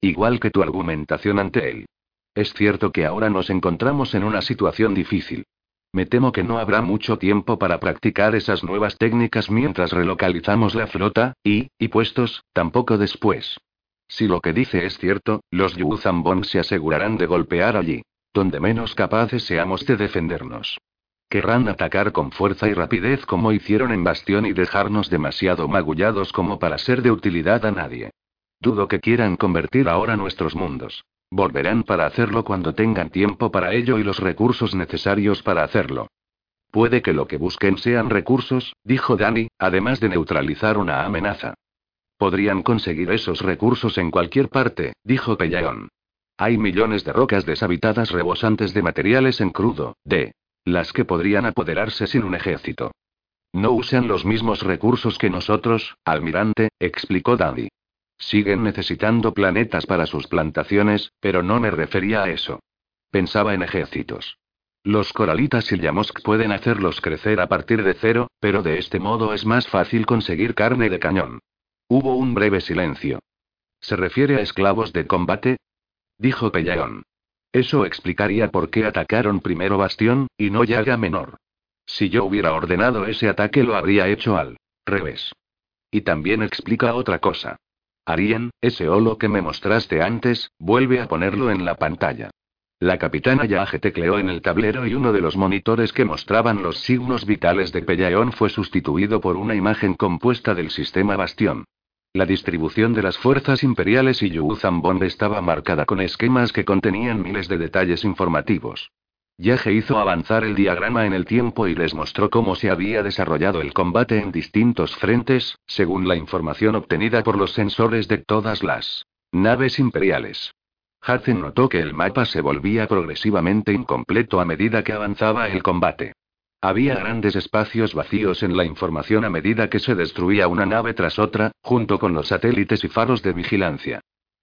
Igual que tu argumentación ante él. Es cierto que ahora nos encontramos en una situación difícil. Me temo que no habrá mucho tiempo para practicar esas nuevas técnicas mientras relocalizamos la flota, y, y puestos, tampoco después. Si lo que dice es cierto, los Yuzambon se asegurarán de golpear allí. Donde menos capaces seamos de defendernos. Querrán atacar con fuerza y rapidez como hicieron en Bastión y dejarnos demasiado magullados como para ser de utilidad a nadie. Dudo que quieran convertir ahora nuestros mundos. Volverán para hacerlo cuando tengan tiempo para ello y los recursos necesarios para hacerlo. Puede que lo que busquen sean recursos, dijo Danny, además de neutralizar una amenaza. Podrían conseguir esos recursos en cualquier parte, dijo Pellaón. Hay millones de rocas deshabitadas rebosantes de materiales en crudo, de las que podrían apoderarse sin un ejército. No usan los mismos recursos que nosotros, almirante, explicó Danny. Siguen necesitando planetas para sus plantaciones, pero no me refería a eso. Pensaba en ejércitos. Los coralitas y Yamosk pueden hacerlos crecer a partir de cero, pero de este modo es más fácil conseguir carne de cañón. Hubo un breve silencio. ¿Se refiere a esclavos de combate? Dijo Pellaón. Eso explicaría por qué atacaron primero Bastión, y no Yaga Menor. Si yo hubiera ordenado ese ataque lo habría hecho al revés. Y también explica otra cosa. Arien, ese holo que me mostraste antes, vuelve a ponerlo en la pantalla. La capitana Yage tecleó en el tablero y uno de los monitores que mostraban los signos vitales de Pellaeon fue sustituido por una imagen compuesta del sistema Bastión. La distribución de las fuerzas imperiales y Yuzambond estaba marcada con esquemas que contenían miles de detalles informativos. Yage hizo avanzar el diagrama en el tiempo y les mostró cómo se había desarrollado el combate en distintos frentes, según la información obtenida por los sensores de todas las naves imperiales. Hudson notó que el mapa se volvía progresivamente incompleto a medida que avanzaba el combate. Había grandes espacios vacíos en la información a medida que se destruía una nave tras otra, junto con los satélites y faros de vigilancia.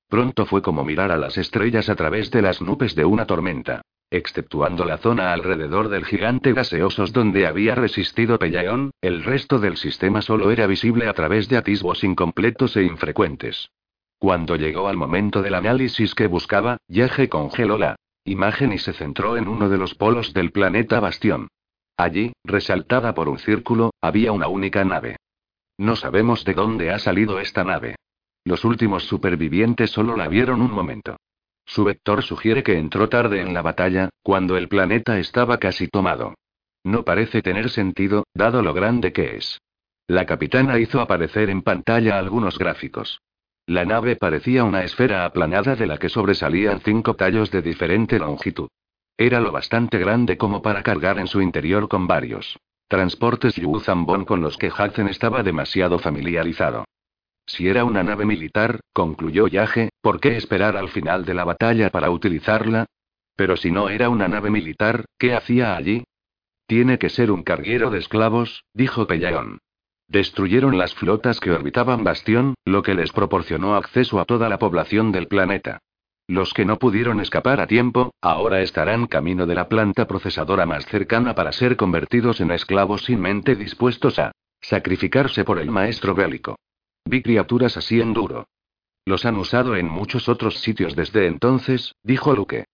Pronto fue como mirar a las estrellas a través de las nubes de una tormenta. Exceptuando la zona alrededor del gigante gaseosos donde había resistido Pellaeon, el resto del sistema solo era visible a través de atisbos incompletos e infrecuentes. Cuando llegó al momento del análisis que buscaba, Yage congeló la imagen y se centró en uno de los polos del planeta Bastión. Allí, resaltada por un círculo, había una única nave. No sabemos de dónde ha salido esta nave. Los últimos supervivientes solo la vieron un momento. Su vector sugiere que entró tarde en la batalla, cuando el planeta estaba casi tomado. No parece tener sentido, dado lo grande que es. La capitana hizo aparecer en pantalla algunos gráficos. La nave parecía una esfera aplanada de la que sobresalían cinco tallos de diferente longitud. Era lo bastante grande como para cargar en su interior con varios transportes Yuzambon con los que Hudson estaba demasiado familiarizado. Si era una nave militar, concluyó Yage, ¿por qué esperar al final de la batalla para utilizarla? Pero si no era una nave militar, ¿qué hacía allí? Tiene que ser un carguero de esclavos, dijo Pellaón. Destruyeron las flotas que orbitaban Bastión, lo que les proporcionó acceso a toda la población del planeta. Los que no pudieron escapar a tiempo, ahora estarán camino de la planta procesadora más cercana para ser convertidos en esclavos sin mente dispuestos a sacrificarse por el maestro bélico. Vi criaturas así en duro. Los han usado en muchos otros sitios desde entonces, dijo Luke.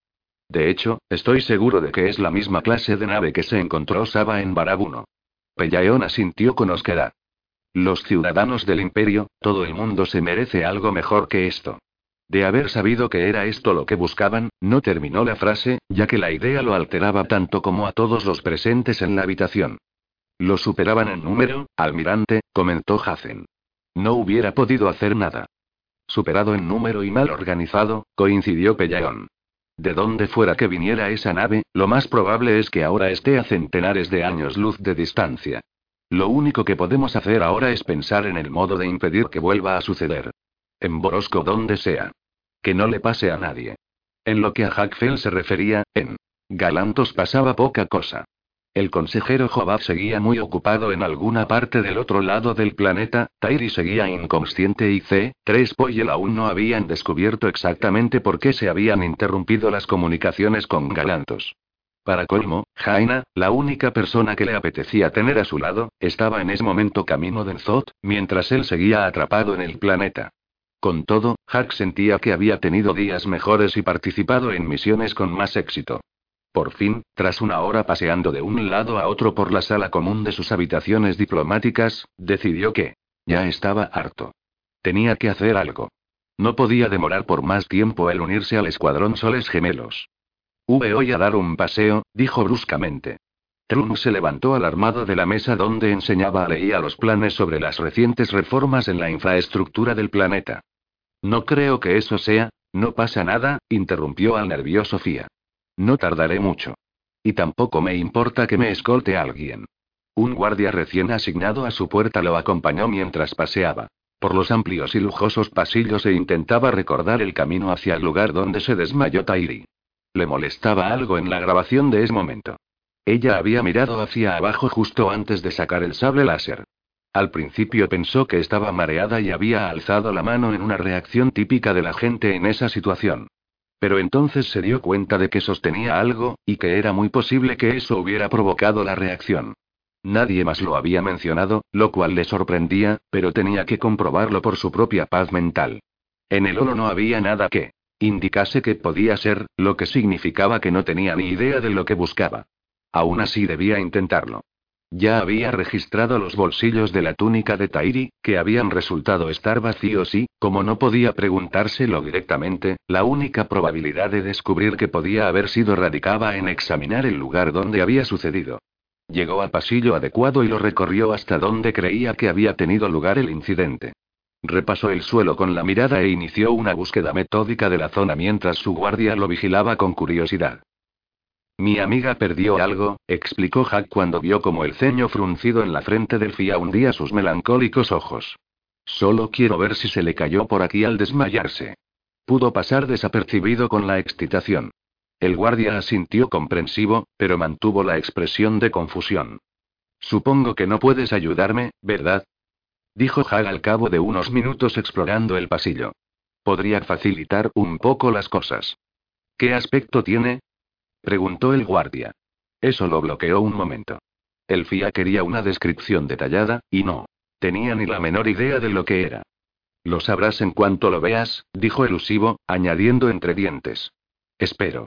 De hecho, estoy seguro de que es la misma clase de nave que se encontró Saba en Barabuno. Pellaeon asintió con osquedad. Los ciudadanos del imperio, todo el mundo se merece algo mejor que esto. De haber sabido que era esto lo que buscaban, no terminó la frase, ya que la idea lo alteraba tanto como a todos los presentes en la habitación. Lo superaban en número, almirante, comentó Hazen. No hubiera podido hacer nada. Superado en número y mal organizado, coincidió Pellaón. De donde fuera que viniera esa nave, lo más probable es que ahora esté a centenares de años luz de distancia. Lo único que podemos hacer ahora es pensar en el modo de impedir que vuelva a suceder. En Borosco donde sea. Que no le pase a nadie. En lo que a Hackfell se refería, en Galantos pasaba poca cosa. El consejero Jobab seguía muy ocupado en alguna parte del otro lado del planeta, Tairi seguía inconsciente y C. 3 el aún no habían descubierto exactamente por qué se habían interrumpido las comunicaciones con Galantos. Para colmo, Jaina, la única persona que le apetecía tener a su lado, estaba en ese momento camino del Zot, mientras él seguía atrapado en el planeta. Con todo, Hack sentía que había tenido días mejores y participado en misiones con más éxito. Por fin, tras una hora paseando de un lado a otro por la sala común de sus habitaciones diplomáticas, decidió que ya estaba harto. Tenía que hacer algo. No podía demorar por más tiempo el unirse al escuadrón Soles Gemelos. Hoy a dar un paseo, dijo bruscamente. Trun se levantó alarmado de la mesa donde enseñaba a leía los planes sobre las recientes reformas en la infraestructura del planeta. No creo que eso sea, no pasa nada, interrumpió al nervioso Fia. No tardaré mucho. Y tampoco me importa que me escolte alguien. Un guardia recién asignado a su puerta lo acompañó mientras paseaba por los amplios y lujosos pasillos e intentaba recordar el camino hacia el lugar donde se desmayó Tairi. Le molestaba algo en la grabación de ese momento. Ella había mirado hacia abajo justo antes de sacar el sable láser. Al principio pensó que estaba mareada y había alzado la mano en una reacción típica de la gente en esa situación. Pero entonces se dio cuenta de que sostenía algo, y que era muy posible que eso hubiera provocado la reacción. Nadie más lo había mencionado, lo cual le sorprendía, pero tenía que comprobarlo por su propia paz mental. En el oro no había nada que indicase que podía ser, lo que significaba que no tenía ni idea de lo que buscaba. Aún así debía intentarlo. Ya había registrado los bolsillos de la túnica de Tairi, que habían resultado estar vacíos y, como no podía preguntárselo directamente, la única probabilidad de descubrir que podía haber sido radicaba en examinar el lugar donde había sucedido. Llegó al pasillo adecuado y lo recorrió hasta donde creía que había tenido lugar el incidente. Repasó el suelo con la mirada e inició una búsqueda metódica de la zona mientras su guardia lo vigilaba con curiosidad. Mi amiga perdió algo, explicó Jack cuando vio como el ceño fruncido en la frente del Fia hundía sus melancólicos ojos. Solo quiero ver si se le cayó por aquí al desmayarse. Pudo pasar desapercibido con la excitación. El guardia asintió comprensivo, pero mantuvo la expresión de confusión. Supongo que no puedes ayudarme, ¿verdad? Dijo Hag al cabo de unos minutos explorando el pasillo. Podría facilitar un poco las cosas. ¿Qué aspecto tiene? Preguntó el guardia. Eso lo bloqueó un momento. El FIA quería una descripción detallada, y no. Tenía ni la menor idea de lo que era. Lo sabrás en cuanto lo veas, dijo elusivo, añadiendo entre dientes. Espero.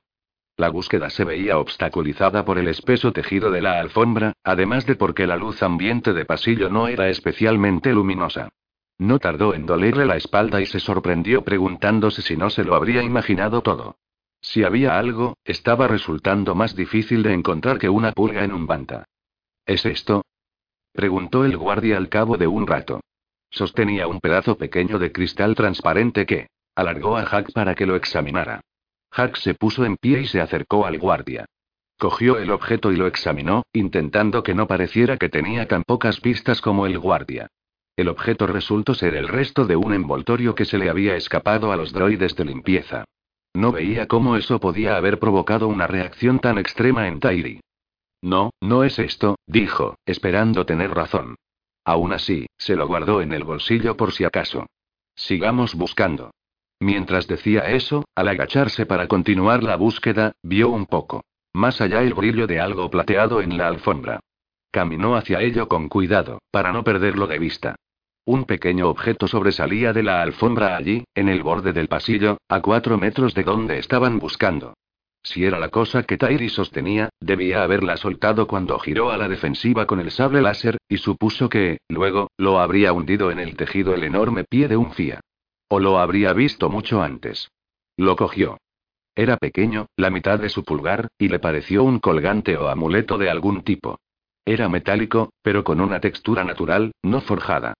La búsqueda se veía obstaculizada por el espeso tejido de la alfombra, además de porque la luz ambiente de pasillo no era especialmente luminosa. No tardó en dolerle la espalda y se sorprendió preguntándose si no se lo habría imaginado todo. Si había algo, estaba resultando más difícil de encontrar que una pulga en un banta. ¿Es esto? preguntó el guardia al cabo de un rato. Sostenía un pedazo pequeño de cristal transparente que alargó a Hack para que lo examinara. Hack se puso en pie y se acercó al guardia. Cogió el objeto y lo examinó, intentando que no pareciera que tenía tan pocas pistas como el guardia. El objeto resultó ser el resto de un envoltorio que se le había escapado a los droides de limpieza. No veía cómo eso podía haber provocado una reacción tan extrema en Tairi. No, no es esto, dijo, esperando tener razón. Aún así, se lo guardó en el bolsillo por si acaso. Sigamos buscando. Mientras decía eso, al agacharse para continuar la búsqueda, vio un poco. Más allá el brillo de algo plateado en la alfombra. Caminó hacia ello con cuidado, para no perderlo de vista. Un pequeño objeto sobresalía de la alfombra allí, en el borde del pasillo, a cuatro metros de donde estaban buscando. Si era la cosa que Tairi sostenía, debía haberla soltado cuando giró a la defensiva con el sable láser, y supuso que, luego, lo habría hundido en el tejido el enorme pie de un FIA. O lo habría visto mucho antes. Lo cogió. Era pequeño, la mitad de su pulgar, y le pareció un colgante o amuleto de algún tipo. Era metálico, pero con una textura natural, no forjada.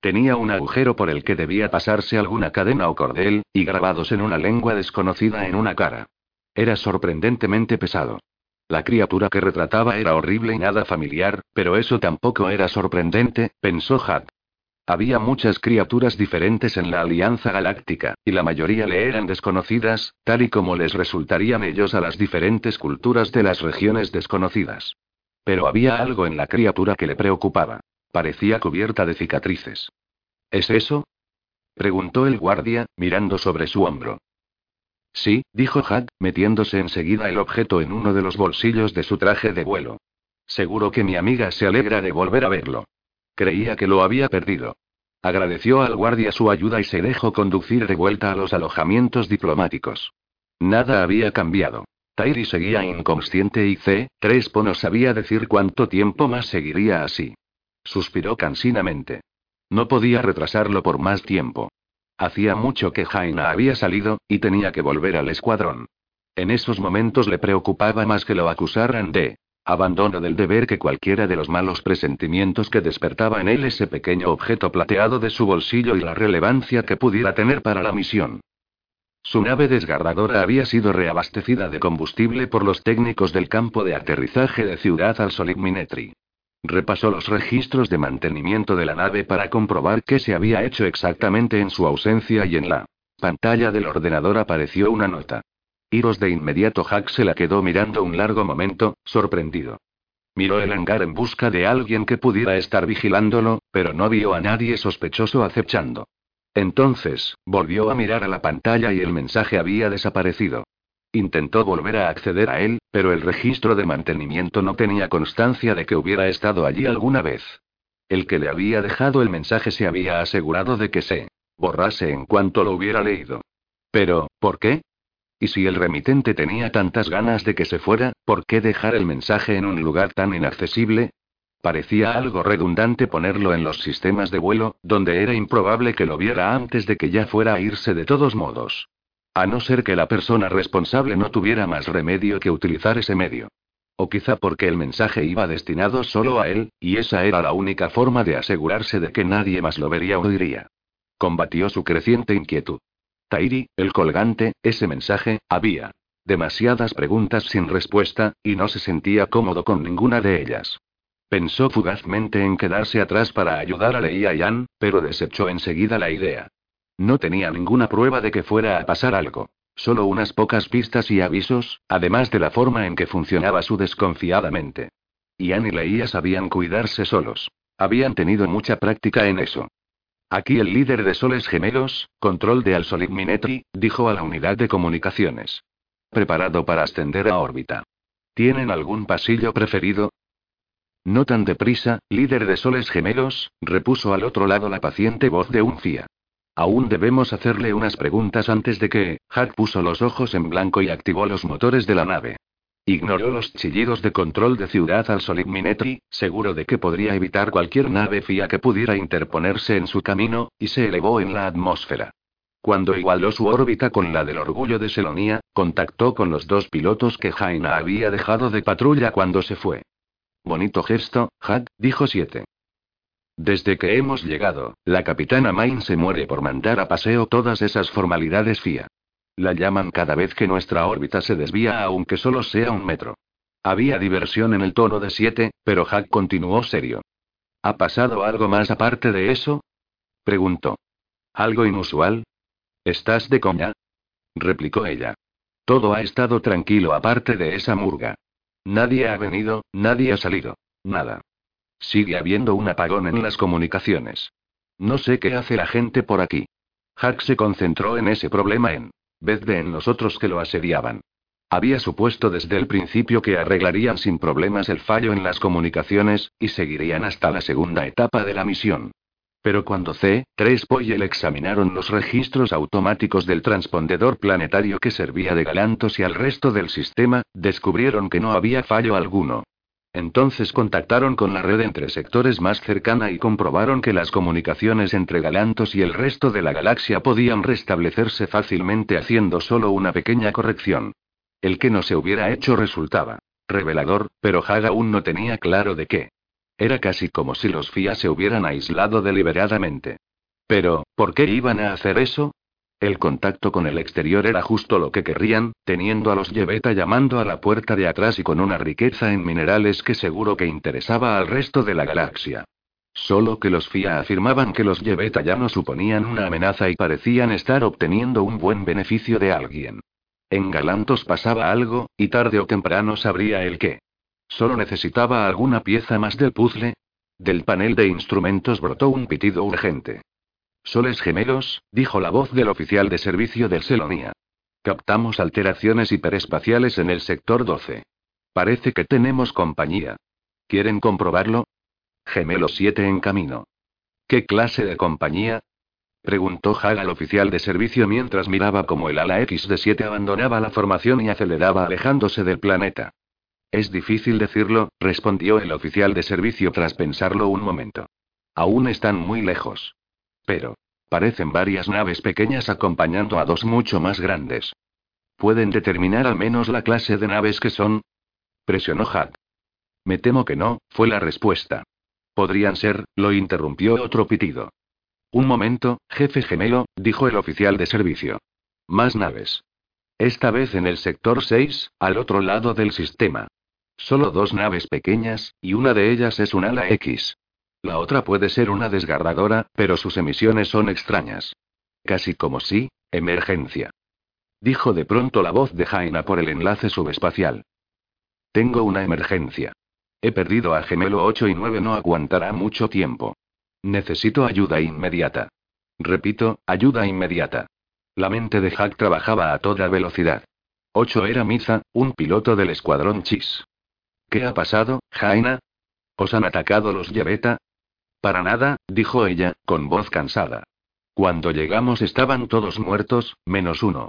Tenía un agujero por el que debía pasarse alguna cadena o cordel, y grabados en una lengua desconocida en una cara. Era sorprendentemente pesado. La criatura que retrataba era horrible y nada familiar, pero eso tampoco era sorprendente, pensó Hat. Había muchas criaturas diferentes en la Alianza Galáctica, y la mayoría le eran desconocidas, tal y como les resultarían ellos a las diferentes culturas de las regiones desconocidas. Pero había algo en la criatura que le preocupaba. Parecía cubierta de cicatrices. ¿Es eso? preguntó el guardia, mirando sobre su hombro. Sí, dijo Hack, metiéndose enseguida el objeto en uno de los bolsillos de su traje de vuelo. Seguro que mi amiga se alegra de volver a verlo. Creía que lo había perdido. Agradeció al guardia su ayuda y se dejó conducir de vuelta a los alojamientos diplomáticos. Nada había cambiado. Tairi seguía inconsciente y C. Trespo no sabía decir cuánto tiempo más seguiría así. Suspiró cansinamente. No podía retrasarlo por más tiempo. Hacía mucho que Jaina había salido, y tenía que volver al escuadrón. En esos momentos le preocupaba más que lo acusaran de abandono del deber que cualquiera de los malos presentimientos que despertaba en él ese pequeño objeto plateado de su bolsillo y la relevancia que pudiera tener para la misión. Su nave desgarradora había sido reabastecida de combustible por los técnicos del campo de aterrizaje de Ciudad al Minetri. Repasó los registros de mantenimiento de la nave para comprobar qué se había hecho exactamente en su ausencia y en la pantalla del ordenador apareció una nota. Iros de inmediato Hack se la quedó mirando un largo momento, sorprendido. Miró el hangar en busca de alguien que pudiera estar vigilándolo, pero no vio a nadie sospechoso acechando. Entonces, volvió a mirar a la pantalla y el mensaje había desaparecido. Intentó volver a acceder a él, pero el registro de mantenimiento no tenía constancia de que hubiera estado allí alguna vez. El que le había dejado el mensaje se había asegurado de que se borrase en cuanto lo hubiera leído. Pero, ¿por qué? ¿Y si el remitente tenía tantas ganas de que se fuera, por qué dejar el mensaje en un lugar tan inaccesible? Parecía algo redundante ponerlo en los sistemas de vuelo, donde era improbable que lo viera antes de que ya fuera a irse de todos modos. A no ser que la persona responsable no tuviera más remedio que utilizar ese medio. O quizá porque el mensaje iba destinado solo a él, y esa era la única forma de asegurarse de que nadie más lo vería o oiría. Combatió su creciente inquietud. Tairi, el colgante, ese mensaje, había. Demasiadas preguntas sin respuesta, y no se sentía cómodo con ninguna de ellas. Pensó fugazmente en quedarse atrás para ayudar a Leia Yan, pero desechó enseguida la idea. No tenía ninguna prueba de que fuera a pasar algo. Solo unas pocas pistas y avisos, además de la forma en que funcionaba su desconfiada mente. Y Leia sabían cuidarse solos. Habían tenido mucha práctica en eso. Aquí el líder de Soles Gemelos, control de Alsolig Minetri, dijo a la unidad de comunicaciones. Preparado para ascender a órbita. ¿Tienen algún pasillo preferido? No tan deprisa, líder de Soles Gemelos, repuso al otro lado la paciente voz de un FIA. Aún debemos hacerle unas preguntas antes de que. Hack puso los ojos en blanco y activó los motores de la nave. Ignoró los chillidos de control de ciudad al Solid Minetri, seguro de que podría evitar cualquier nave fía que pudiera interponerse en su camino, y se elevó en la atmósfera. Cuando igualó su órbita con la del orgullo de Selonia, contactó con los dos pilotos que Jaina había dejado de patrulla cuando se fue. Bonito gesto, Hack, dijo siete. Desde que hemos llegado, la capitana Main se muere por mandar a paseo todas esas formalidades FIA. La llaman cada vez que nuestra órbita se desvía aunque solo sea un metro. Había diversión en el tono de siete, pero Hack continuó serio. ¿Ha pasado algo más aparte de eso? Preguntó. ¿Algo inusual? ¿Estás de coña? replicó ella. Todo ha estado tranquilo aparte de esa murga. Nadie ha venido, nadie ha salido. Nada. Sigue habiendo un apagón en las comunicaciones. No sé qué hace la gente por aquí. Hack se concentró en ese problema en vez de en nosotros que lo asediaban. Había supuesto desde el principio que arreglarían sin problemas el fallo en las comunicaciones, y seguirían hasta la segunda etapa de la misión. Pero cuando C, 3 Poyel examinaron los registros automáticos del transpondedor planetario que servía de Galantos y al resto del sistema, descubrieron que no había fallo alguno. Entonces contactaron con la red entre sectores más cercana y comprobaron que las comunicaciones entre Galantos y el resto de la galaxia podían restablecerse fácilmente haciendo solo una pequeña corrección. El que no se hubiera hecho resultaba revelador, pero Hag aún no tenía claro de qué. Era casi como si los FIA se hubieran aislado deliberadamente. Pero, ¿por qué iban a hacer eso? El contacto con el exterior era justo lo que querrían, teniendo a los Yeveta llamando a la puerta de atrás y con una riqueza en minerales que seguro que interesaba al resto de la galaxia. Solo que los FIA afirmaban que los Yeveta ya no suponían una amenaza y parecían estar obteniendo un buen beneficio de alguien. En Galantos pasaba algo, y tarde o temprano sabría el qué. Solo necesitaba alguna pieza más del puzzle. Del panel de instrumentos brotó un pitido urgente. Soles gemelos, dijo la voz del oficial de servicio del Selonia. Captamos alteraciones hiperespaciales en el sector 12. Parece que tenemos compañía. ¿Quieren comprobarlo? Gemelo 7 en camino. ¿Qué clase de compañía? Preguntó Hag al oficial de servicio mientras miraba cómo el ala X de 7 abandonaba la formación y aceleraba alejándose del planeta. Es difícil decirlo, respondió el oficial de servicio tras pensarlo un momento. Aún están muy lejos. Pero, parecen varias naves pequeñas acompañando a dos mucho más grandes. ¿Pueden determinar al menos la clase de naves que son? Presionó Hag. Me temo que no, fue la respuesta. Podrían ser, lo interrumpió otro pitido. Un momento, jefe gemelo, dijo el oficial de servicio. Más naves. Esta vez en el sector 6, al otro lado del sistema. Solo dos naves pequeñas, y una de ellas es un ala X. La otra puede ser una desgarradora, pero sus emisiones son extrañas. Casi como si, emergencia. Dijo de pronto la voz de Jaina por el enlace subespacial. Tengo una emergencia. He perdido a gemelo 8 y 9 no aguantará mucho tiempo. Necesito ayuda inmediata. Repito, ayuda inmediata. La mente de Hack trabajaba a toda velocidad. 8 era Miza, un piloto del escuadrón Chis. ¿Qué ha pasado, Jaina? ¿Os han atacado los Yaveta? Para nada, dijo ella, con voz cansada. Cuando llegamos estaban todos muertos, menos uno.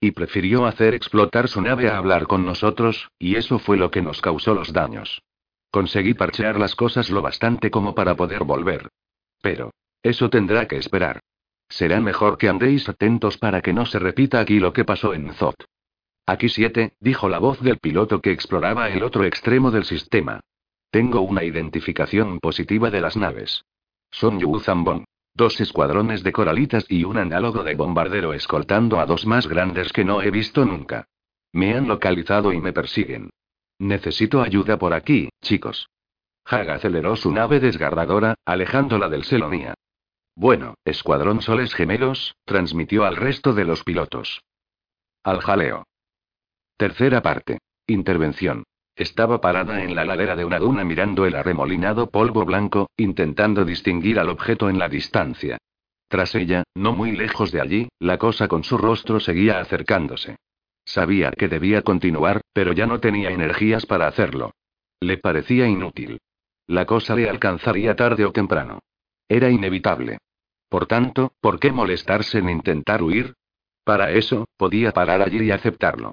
Y prefirió hacer explotar su nave a hablar con nosotros, y eso fue lo que nos causó los daños. Conseguí parchear las cosas lo bastante como para poder volver. Pero, eso tendrá que esperar. Será mejor que andéis atentos para que no se repita aquí lo que pasó en Zot. Aquí siete, dijo la voz del piloto que exploraba el otro extremo del sistema. Tengo una identificación positiva de las naves. Son Yu Zambon. Dos escuadrones de coralitas y un análogo de bombardero escoltando a dos más grandes que no he visto nunca. Me han localizado y me persiguen. Necesito ayuda por aquí, chicos. Hag aceleró su nave desgarradora, alejándola del Selonia. Bueno, Escuadrón Soles Gemelos, transmitió al resto de los pilotos. Al jaleo. Tercera parte. Intervención. Estaba parada en la ladera de una duna mirando el arremolinado polvo blanco, intentando distinguir al objeto en la distancia. Tras ella, no muy lejos de allí, la cosa con su rostro seguía acercándose. Sabía que debía continuar, pero ya no tenía energías para hacerlo. Le parecía inútil. La cosa le alcanzaría tarde o temprano. Era inevitable. Por tanto, ¿por qué molestarse en intentar huir? Para eso, podía parar allí y aceptarlo.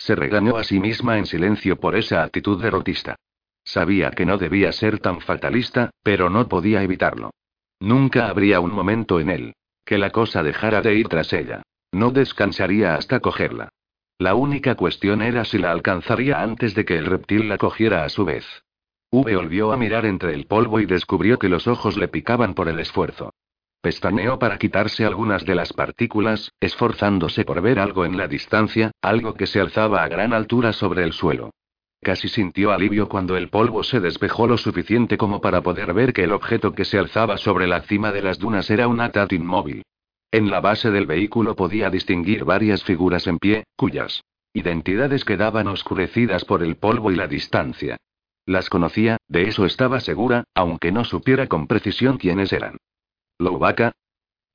Se regañó a sí misma en silencio por esa actitud derrotista. Sabía que no debía ser tan fatalista, pero no podía evitarlo. Nunca habría un momento en él. Que la cosa dejara de ir tras ella. No descansaría hasta cogerla. La única cuestión era si la alcanzaría antes de que el reptil la cogiera a su vez. V volvió a mirar entre el polvo y descubrió que los ojos le picaban por el esfuerzo. Pestaneó para quitarse algunas de las partículas, esforzándose por ver algo en la distancia, algo que se alzaba a gran altura sobre el suelo. Casi sintió alivio cuando el polvo se despejó lo suficiente como para poder ver que el objeto que se alzaba sobre la cima de las dunas era un ATAT inmóvil. En la base del vehículo podía distinguir varias figuras en pie, cuyas identidades quedaban oscurecidas por el polvo y la distancia. Las conocía, de eso estaba segura, aunque no supiera con precisión quiénes eran. ¿Loubaka?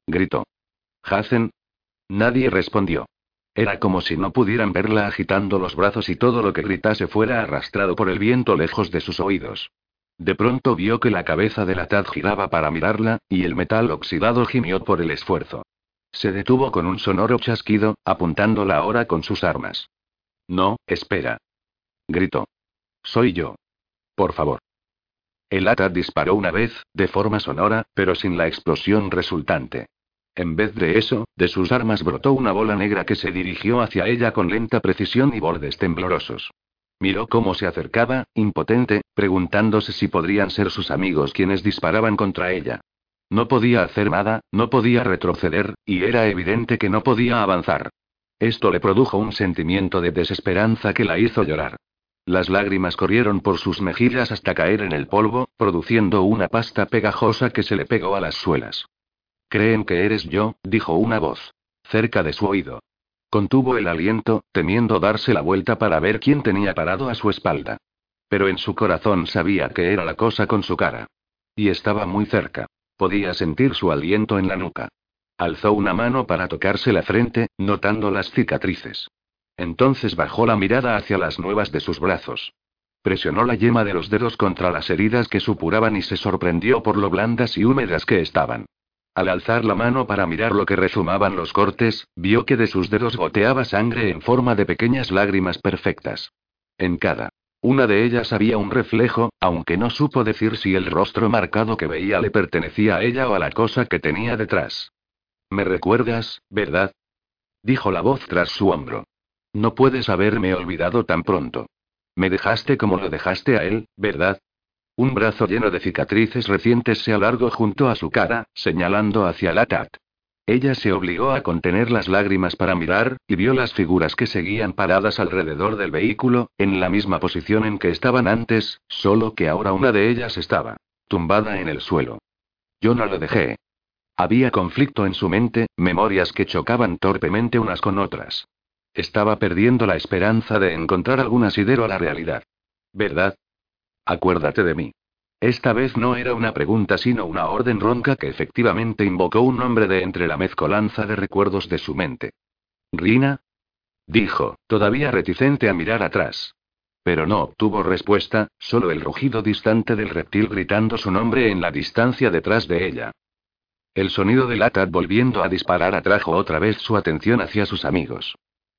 gritó. ¿Hazen? Nadie respondió. Era como si no pudieran verla agitando los brazos y todo lo que gritase fuera arrastrado por el viento lejos de sus oídos. De pronto vio que la cabeza de la Tad giraba para mirarla, y el metal oxidado gimió por el esfuerzo. Se detuvo con un sonoro chasquido, apuntándola ahora con sus armas. No, espera. Gritó. Soy yo. Por favor. El ATAT disparó una vez, de forma sonora, pero sin la explosión resultante. En vez de eso, de sus armas brotó una bola negra que se dirigió hacia ella con lenta precisión y bordes temblorosos. Miró cómo se acercaba, impotente, preguntándose si podrían ser sus amigos quienes disparaban contra ella. No podía hacer nada, no podía retroceder, y era evidente que no podía avanzar. Esto le produjo un sentimiento de desesperanza que la hizo llorar. Las lágrimas corrieron por sus mejillas hasta caer en el polvo, produciendo una pasta pegajosa que se le pegó a las suelas. Creen que eres yo, dijo una voz. Cerca de su oído. Contuvo el aliento, temiendo darse la vuelta para ver quién tenía parado a su espalda. Pero en su corazón sabía que era la cosa con su cara. Y estaba muy cerca. Podía sentir su aliento en la nuca. Alzó una mano para tocarse la frente, notando las cicatrices. Entonces bajó la mirada hacia las nuevas de sus brazos. Presionó la yema de los dedos contra las heridas que supuraban y se sorprendió por lo blandas y húmedas que estaban. Al alzar la mano para mirar lo que rezumaban los cortes, vio que de sus dedos goteaba sangre en forma de pequeñas lágrimas perfectas. En cada una de ellas había un reflejo, aunque no supo decir si el rostro marcado que veía le pertenecía a ella o a la cosa que tenía detrás. ¿Me recuerdas, verdad? dijo la voz tras su hombro. No puedes haberme olvidado tan pronto. Me dejaste como lo dejaste a él, ¿verdad? Un brazo lleno de cicatrices recientes se alargó junto a su cara, señalando hacia Latat. Ella se obligó a contener las lágrimas para mirar, y vio las figuras que seguían paradas alrededor del vehículo, en la misma posición en que estaban antes, solo que ahora una de ellas estaba tumbada en el suelo. Yo no lo dejé. Había conflicto en su mente, memorias que chocaban torpemente unas con otras. Estaba perdiendo la esperanza de encontrar algún asidero a la realidad. ¿Verdad? Acuérdate de mí. Esta vez no era una pregunta sino una orden ronca que efectivamente invocó un nombre de entre la mezcolanza de recuerdos de su mente. ¿Rina? Dijo, todavía reticente a mirar atrás. Pero no obtuvo respuesta, solo el rugido distante del reptil gritando su nombre en la distancia detrás de ella. El sonido del ATAT volviendo a disparar atrajo otra vez su atención hacia sus amigos.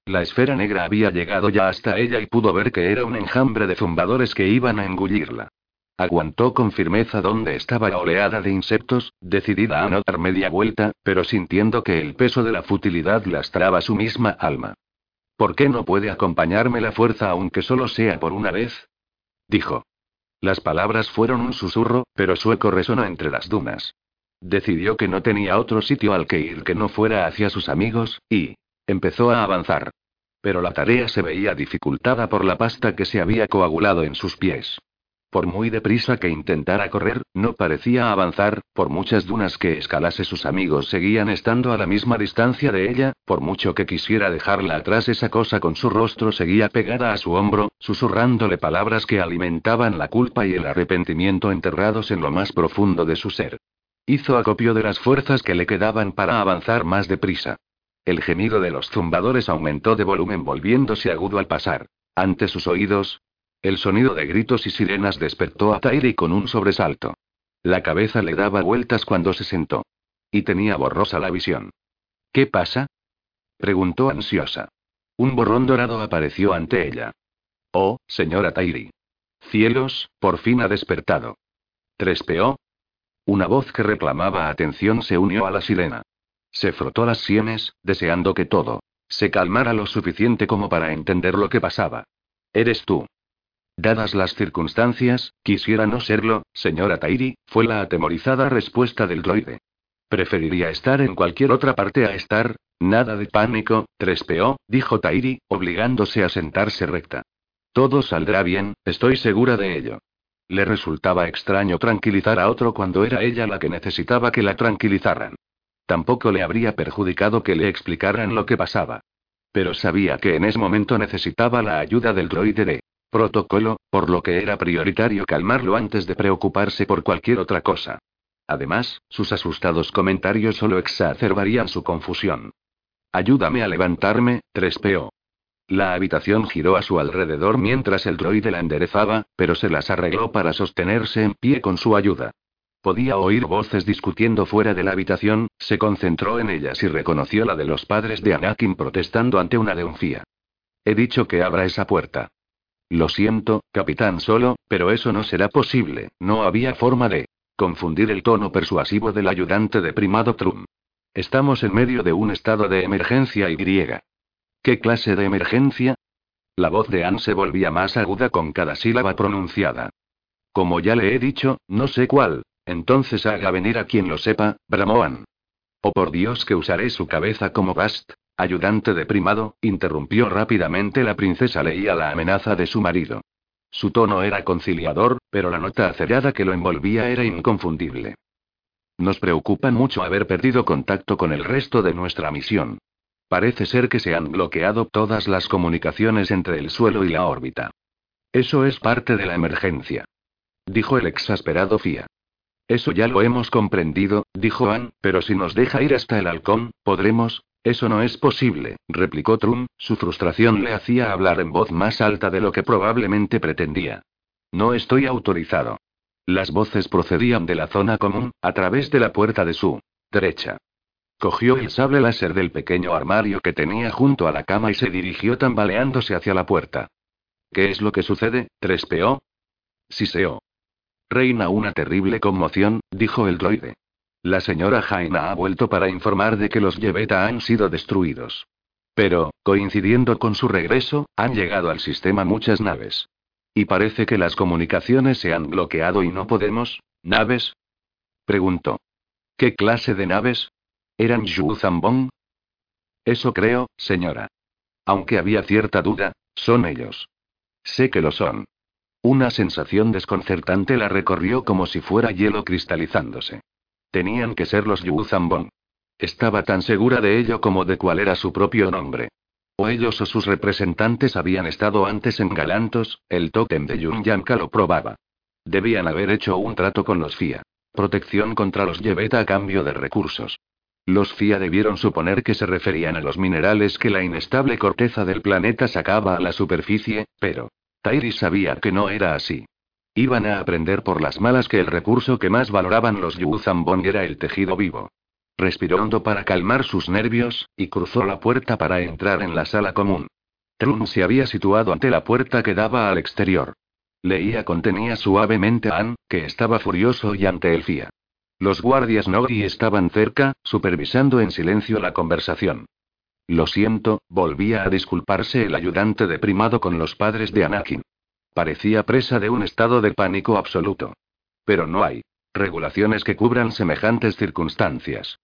La esfera negra había llegado ya hasta ella y pudo ver que era un enjambre de zumbadores que iban a engullirla. Aguantó con firmeza donde estaba la oleada de insectos, decidida a no dar media vuelta, pero sintiendo que el peso de la futilidad lastraba su misma alma. ¿Por qué no puede acompañarme la fuerza aunque solo sea por una vez? dijo. Las palabras fueron un susurro, pero su eco resonó entre las dunas. Decidió que no tenía otro sitio al que ir que no fuera hacia sus amigos, y, Empezó a avanzar. Pero la tarea se veía dificultada por la pasta que se había coagulado en sus pies. Por muy deprisa que intentara correr, no parecía avanzar, por muchas dunas que escalase sus amigos seguían estando a la misma distancia de ella, por mucho que quisiera dejarla atrás esa cosa con su rostro seguía pegada a su hombro, susurrándole palabras que alimentaban la culpa y el arrepentimiento enterrados en lo más profundo de su ser. Hizo acopio de las fuerzas que le quedaban para avanzar más deprisa. El gemido de los zumbadores aumentó de volumen volviéndose agudo al pasar. Ante sus oídos, el sonido de gritos y sirenas despertó a Tairi con un sobresalto. La cabeza le daba vueltas cuando se sentó. Y tenía borrosa la visión. ¿Qué pasa? preguntó ansiosa. Un borrón dorado apareció ante ella. Oh, señora Tairi. Cielos, por fin ha despertado. ¿Trespeó? Una voz que reclamaba atención se unió a la sirena. Se frotó las sienes, deseando que todo se calmara lo suficiente como para entender lo que pasaba. Eres tú. Dadas las circunstancias, quisiera no serlo, señora Tairi, fue la atemorizada respuesta del droide. Preferiría estar en cualquier otra parte a estar. Nada de pánico, trespeó, dijo Tairi, obligándose a sentarse recta. Todo saldrá bien, estoy segura de ello. Le resultaba extraño tranquilizar a otro cuando era ella la que necesitaba que la tranquilizaran. Tampoco le habría perjudicado que le explicaran lo que pasaba. Pero sabía que en ese momento necesitaba la ayuda del droide de protocolo, por lo que era prioritario calmarlo antes de preocuparse por cualquier otra cosa. Además, sus asustados comentarios solo exacerbarían su confusión. Ayúdame a levantarme, trespeó. La habitación giró a su alrededor mientras el droide la enderezaba, pero se las arregló para sostenerse en pie con su ayuda. Podía oír voces discutiendo fuera de la habitación, se concentró en ellas y reconoció la de los padres de Anakin protestando ante una denuncia. He dicho que abra esa puerta. Lo siento, capitán solo, pero eso no será posible, no había forma de confundir el tono persuasivo del ayudante de primado Trum. Estamos en medio de un estado de emergencia y griega. ¿Qué clase de emergencia? La voz de Anne se volvía más aguda con cada sílaba pronunciada. Como ya le he dicho, no sé cuál, entonces haga venir a quien lo sepa, Bramoan. Oh por Dios que usaré su cabeza como bast. Ayudante de primado, interrumpió rápidamente la princesa leía la amenaza de su marido. Su tono era conciliador, pero la nota acerada que lo envolvía era inconfundible. Nos preocupa mucho haber perdido contacto con el resto de nuestra misión. Parece ser que se han bloqueado todas las comunicaciones entre el suelo y la órbita. Eso es parte de la emergencia. Dijo el exasperado Fia. Eso ya lo hemos comprendido, dijo Ann, pero si nos deja ir hasta el halcón, podremos. Eso no es posible, replicó Trum, su frustración le hacía hablar en voz más alta de lo que probablemente pretendía. No estoy autorizado. Las voces procedían de la zona común, a través de la puerta de su derecha. Cogió el sable láser del pequeño armario que tenía junto a la cama y se dirigió tambaleándose hacia la puerta. ¿Qué es lo que sucede? ¿Trespeó? Siseó. Reina una terrible conmoción, dijo el droide. La señora Jaina ha vuelto para informar de que los Yeveta han sido destruidos. Pero, coincidiendo con su regreso, han llegado al sistema muchas naves. Y parece que las comunicaciones se han bloqueado y no podemos. ¿Naves? Preguntó. ¿Qué clase de naves? ¿Eran Yu Zambong? Eso creo, señora. Aunque había cierta duda, son ellos. Sé que lo son. Una sensación desconcertante la recorrió como si fuera hielo cristalizándose. Tenían que ser los Yu Zambong. Estaba tan segura de ello como de cuál era su propio nombre. O ellos o sus representantes habían estado antes en Galantos, el tótem de Yun Yanka lo probaba. Debían haber hecho un trato con los FIA. Protección contra los Yeveta a cambio de recursos. Los FIA debieron suponer que se referían a los minerales que la inestable corteza del planeta sacaba a la superficie, pero Tairi sabía que no era así. Iban a aprender por las malas que el recurso que más valoraban los Yuzambong era el tejido vivo. Respiró hondo para calmar sus nervios, y cruzó la puerta para entrar en la sala común. Trun se había situado ante la puerta que daba al exterior. Leía contenía suavemente a Ann, que estaba furioso y ante el FIA. Los guardias Nogri estaban cerca, supervisando en silencio la conversación. Lo siento, volvía a disculparse el ayudante de primado con los padres de Anakin. Parecía presa de un estado de pánico absoluto. Pero no hay regulaciones que cubran semejantes circunstancias.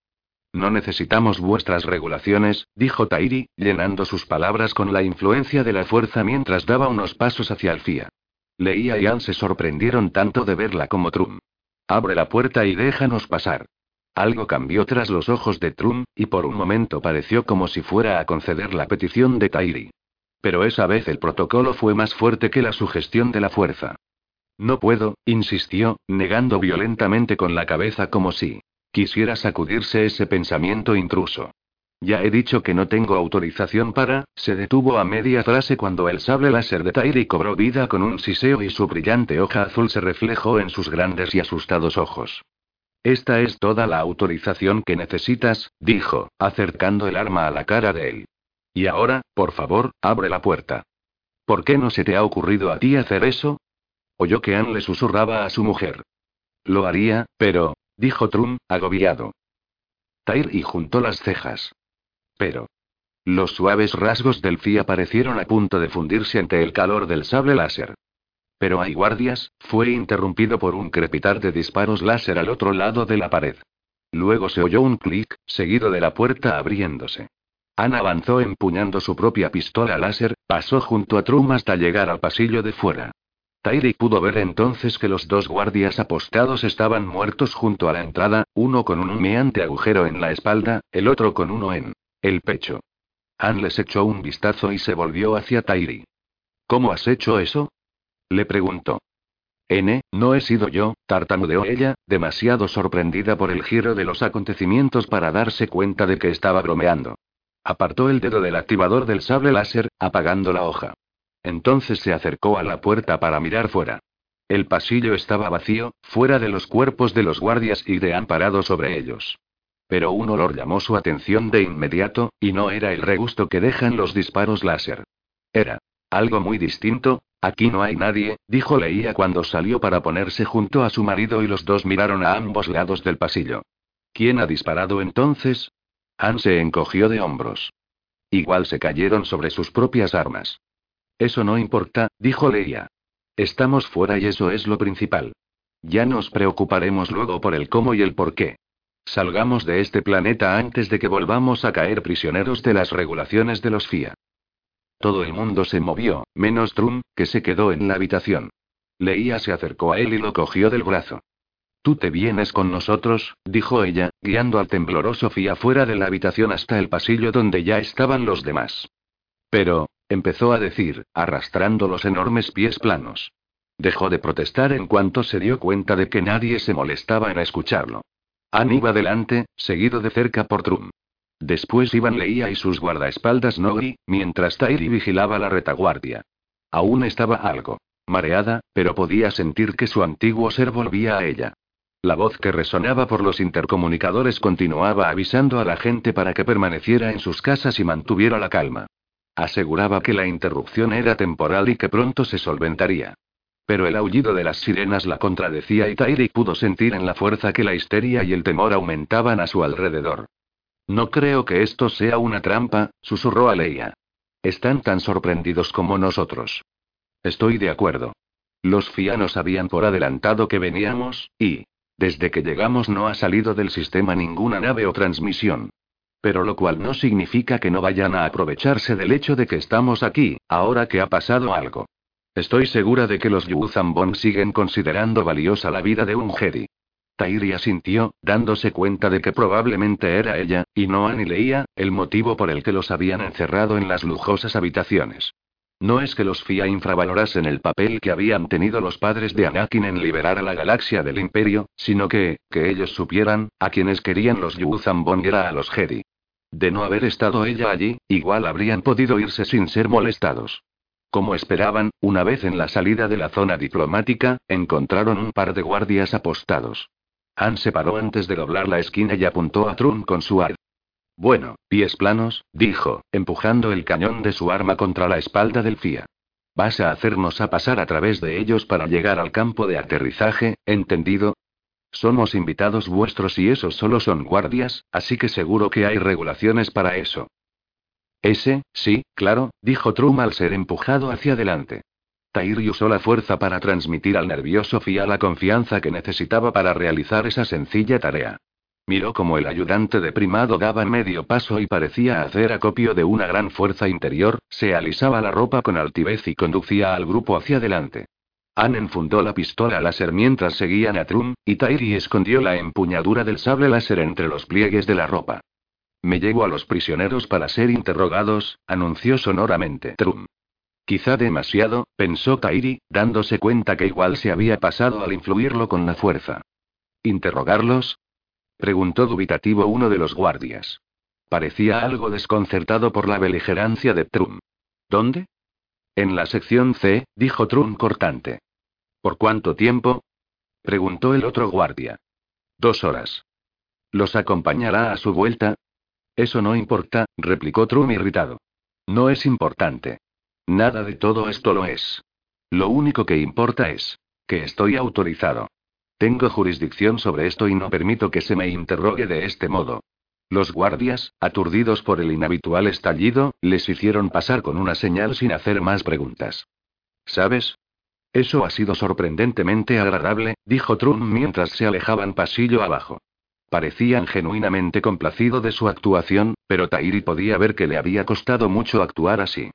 No necesitamos vuestras regulaciones, dijo Tairi, llenando sus palabras con la influencia de la fuerza mientras daba unos pasos hacia el FIA. Leía y Ann se sorprendieron tanto de verla como Trum. Abre la puerta y déjanos pasar. Algo cambió tras los ojos de Trum, y por un momento pareció como si fuera a conceder la petición de Tairi. Pero esa vez el protocolo fue más fuerte que la sugestión de la fuerza. No puedo, insistió, negando violentamente con la cabeza como si quisiera sacudirse ese pensamiento intruso. Ya he dicho que no tengo autorización para. Se detuvo a media frase cuando el sable láser de Tairi cobró vida con un siseo y su brillante hoja azul se reflejó en sus grandes y asustados ojos. Esta es toda la autorización que necesitas, dijo, acercando el arma a la cara de él. Y ahora, por favor, abre la puerta. ¿Por qué no se te ha ocurrido a ti hacer eso? Oyó que Anne le susurraba a su mujer. Lo haría, pero, dijo Trum, agobiado. Tairi juntó las cejas. Pero. Los suaves rasgos del FIA parecieron a punto de fundirse ante el calor del sable láser. Pero hay guardias, fue interrumpido por un crepitar de disparos láser al otro lado de la pared. Luego se oyó un clic, seguido de la puerta abriéndose. Ana avanzó empuñando su propia pistola láser, pasó junto a Trum hasta llegar al pasillo de fuera. Tairi pudo ver entonces que los dos guardias apostados estaban muertos junto a la entrada, uno con un humeante agujero en la espalda, el otro con uno en el pecho. Ann les echó un vistazo y se volvió hacia Tairi. ¿Cómo has hecho eso? Le preguntó. N, no he sido yo, tartamudeó ella, demasiado sorprendida por el giro de los acontecimientos para darse cuenta de que estaba bromeando. Apartó el dedo del activador del sable láser, apagando la hoja. Entonces se acercó a la puerta para mirar fuera. El pasillo estaba vacío, fuera de los cuerpos de los guardias y de amparado sobre ellos. Pero un olor llamó su atención de inmediato, y no era el regusto que dejan los disparos láser. Era algo muy distinto. Aquí no hay nadie, dijo Leía cuando salió para ponerse junto a su marido y los dos miraron a ambos lados del pasillo. ¿Quién ha disparado entonces? Anne se encogió de hombros. Igual se cayeron sobre sus propias armas. Eso no importa, dijo Leia. Estamos fuera y eso es lo principal. Ya nos preocuparemos luego por el cómo y el por qué. Salgamos de este planeta antes de que volvamos a caer prisioneros de las regulaciones de los FIA. Todo el mundo se movió, menos Trum, que se quedó en la habitación. Leía se acercó a él y lo cogió del brazo. Tú te vienes con nosotros, dijo ella, guiando al tembloroso Fia fuera de la habitación hasta el pasillo donde ya estaban los demás. Pero, empezó a decir, arrastrando los enormes pies planos. Dejó de protestar en cuanto se dio cuenta de que nadie se molestaba en escucharlo. Ann iba delante, seguido de cerca por Trum. Después iban Leía y sus guardaespaldas Nogri, mientras Tairi vigilaba la retaguardia. Aún estaba algo mareada, pero podía sentir que su antiguo ser volvía a ella. La voz que resonaba por los intercomunicadores continuaba avisando a la gente para que permaneciera en sus casas y mantuviera la calma. Aseguraba que la interrupción era temporal y que pronto se solventaría. Pero el aullido de las sirenas la contradecía y Tairi pudo sentir en la fuerza que la histeria y el temor aumentaban a su alrededor. No creo que esto sea una trampa, susurró a Leia. Están tan sorprendidos como nosotros. Estoy de acuerdo. Los fianos sabían por adelantado que veníamos, y, desde que llegamos no ha salido del sistema ninguna nave o transmisión. Pero lo cual no significa que no vayan a aprovecharse del hecho de que estamos aquí, ahora que ha pasado algo. Estoy segura de que los Yuzambon siguen considerando valiosa la vida de un Jedi. Tairi asintió, dándose cuenta de que probablemente era ella, y no ni leía, el motivo por el que los habían encerrado en las lujosas habitaciones. No es que los FIA infravalorasen el papel que habían tenido los padres de Anakin en liberar a la galaxia del Imperio, sino que, que ellos supieran, a quienes querían los Yuzambon era a los Jedi. De no haber estado ella allí, igual habrían podido irse sin ser molestados. Como esperaban, una vez en la salida de la zona diplomática, encontraron un par de guardias apostados. Han se paró antes de doblar la esquina y apuntó a Trun con su ar. Bueno, pies planos, dijo, empujando el cañón de su arma contra la espalda del FIA. Vas a hacernos a pasar a través de ellos para llegar al campo de aterrizaje, ¿entendido? Somos invitados vuestros y esos solo son guardias, así que seguro que hay regulaciones para eso. Ese, sí, claro, dijo Trum al ser empujado hacia adelante. Tairi usó la fuerza para transmitir al nervioso Fia la confianza que necesitaba para realizar esa sencilla tarea. Miró como el ayudante de primado daba medio paso y parecía hacer acopio de una gran fuerza interior, se alisaba la ropa con altivez y conducía al grupo hacia adelante. Ann enfundó la pistola láser mientras seguían a Trum, y Tairi escondió la empuñadura del sable láser entre los pliegues de la ropa. Me llevo a los prisioneros para ser interrogados, anunció sonoramente Trum. Quizá demasiado, pensó Kairi, dándose cuenta que igual se había pasado al influirlo con la fuerza. ¿Interrogarlos? preguntó dubitativo uno de los guardias. Parecía algo desconcertado por la beligerancia de Trum. ¿Dónde? En la sección C, dijo Trum cortante. ¿Por cuánto tiempo? preguntó el otro guardia. Dos horas. ¿Los acompañará a su vuelta? Eso no importa, replicó Trum irritado. No es importante. Nada de todo esto lo es. Lo único que importa es que estoy autorizado. Tengo jurisdicción sobre esto y no permito que se me interrogue de este modo. Los guardias, aturdidos por el inhabitual estallido, les hicieron pasar con una señal sin hacer más preguntas. ¿Sabes? Eso ha sido sorprendentemente agradable, dijo Trum mientras se alejaban pasillo abajo. Parecían genuinamente complacido de su actuación, pero Tairi podía ver que le había costado mucho actuar así.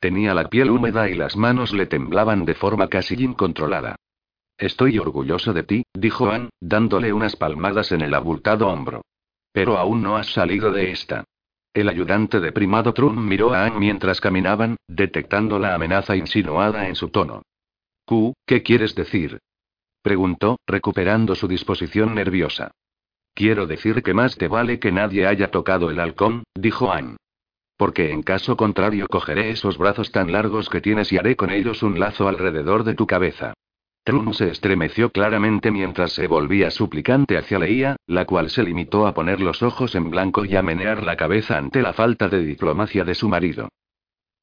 Tenía la piel húmeda y las manos le temblaban de forma casi incontrolada. Estoy orgulloso de ti, dijo Ann, dándole unas palmadas en el abultado hombro. Pero aún no has salido de esta. El ayudante de primado Trum miró a Ann mientras caminaban, detectando la amenaza insinuada en su tono. Q, ¿qué quieres decir? preguntó, recuperando su disposición nerviosa. Quiero decir que más te vale que nadie haya tocado el halcón, dijo Ann. Porque en caso contrario cogeré esos brazos tan largos que tienes y haré con ellos un lazo alrededor de tu cabeza. Trum se estremeció claramente mientras se volvía suplicante hacia Leia, la cual se limitó a poner los ojos en blanco y a menear la cabeza ante la falta de diplomacia de su marido.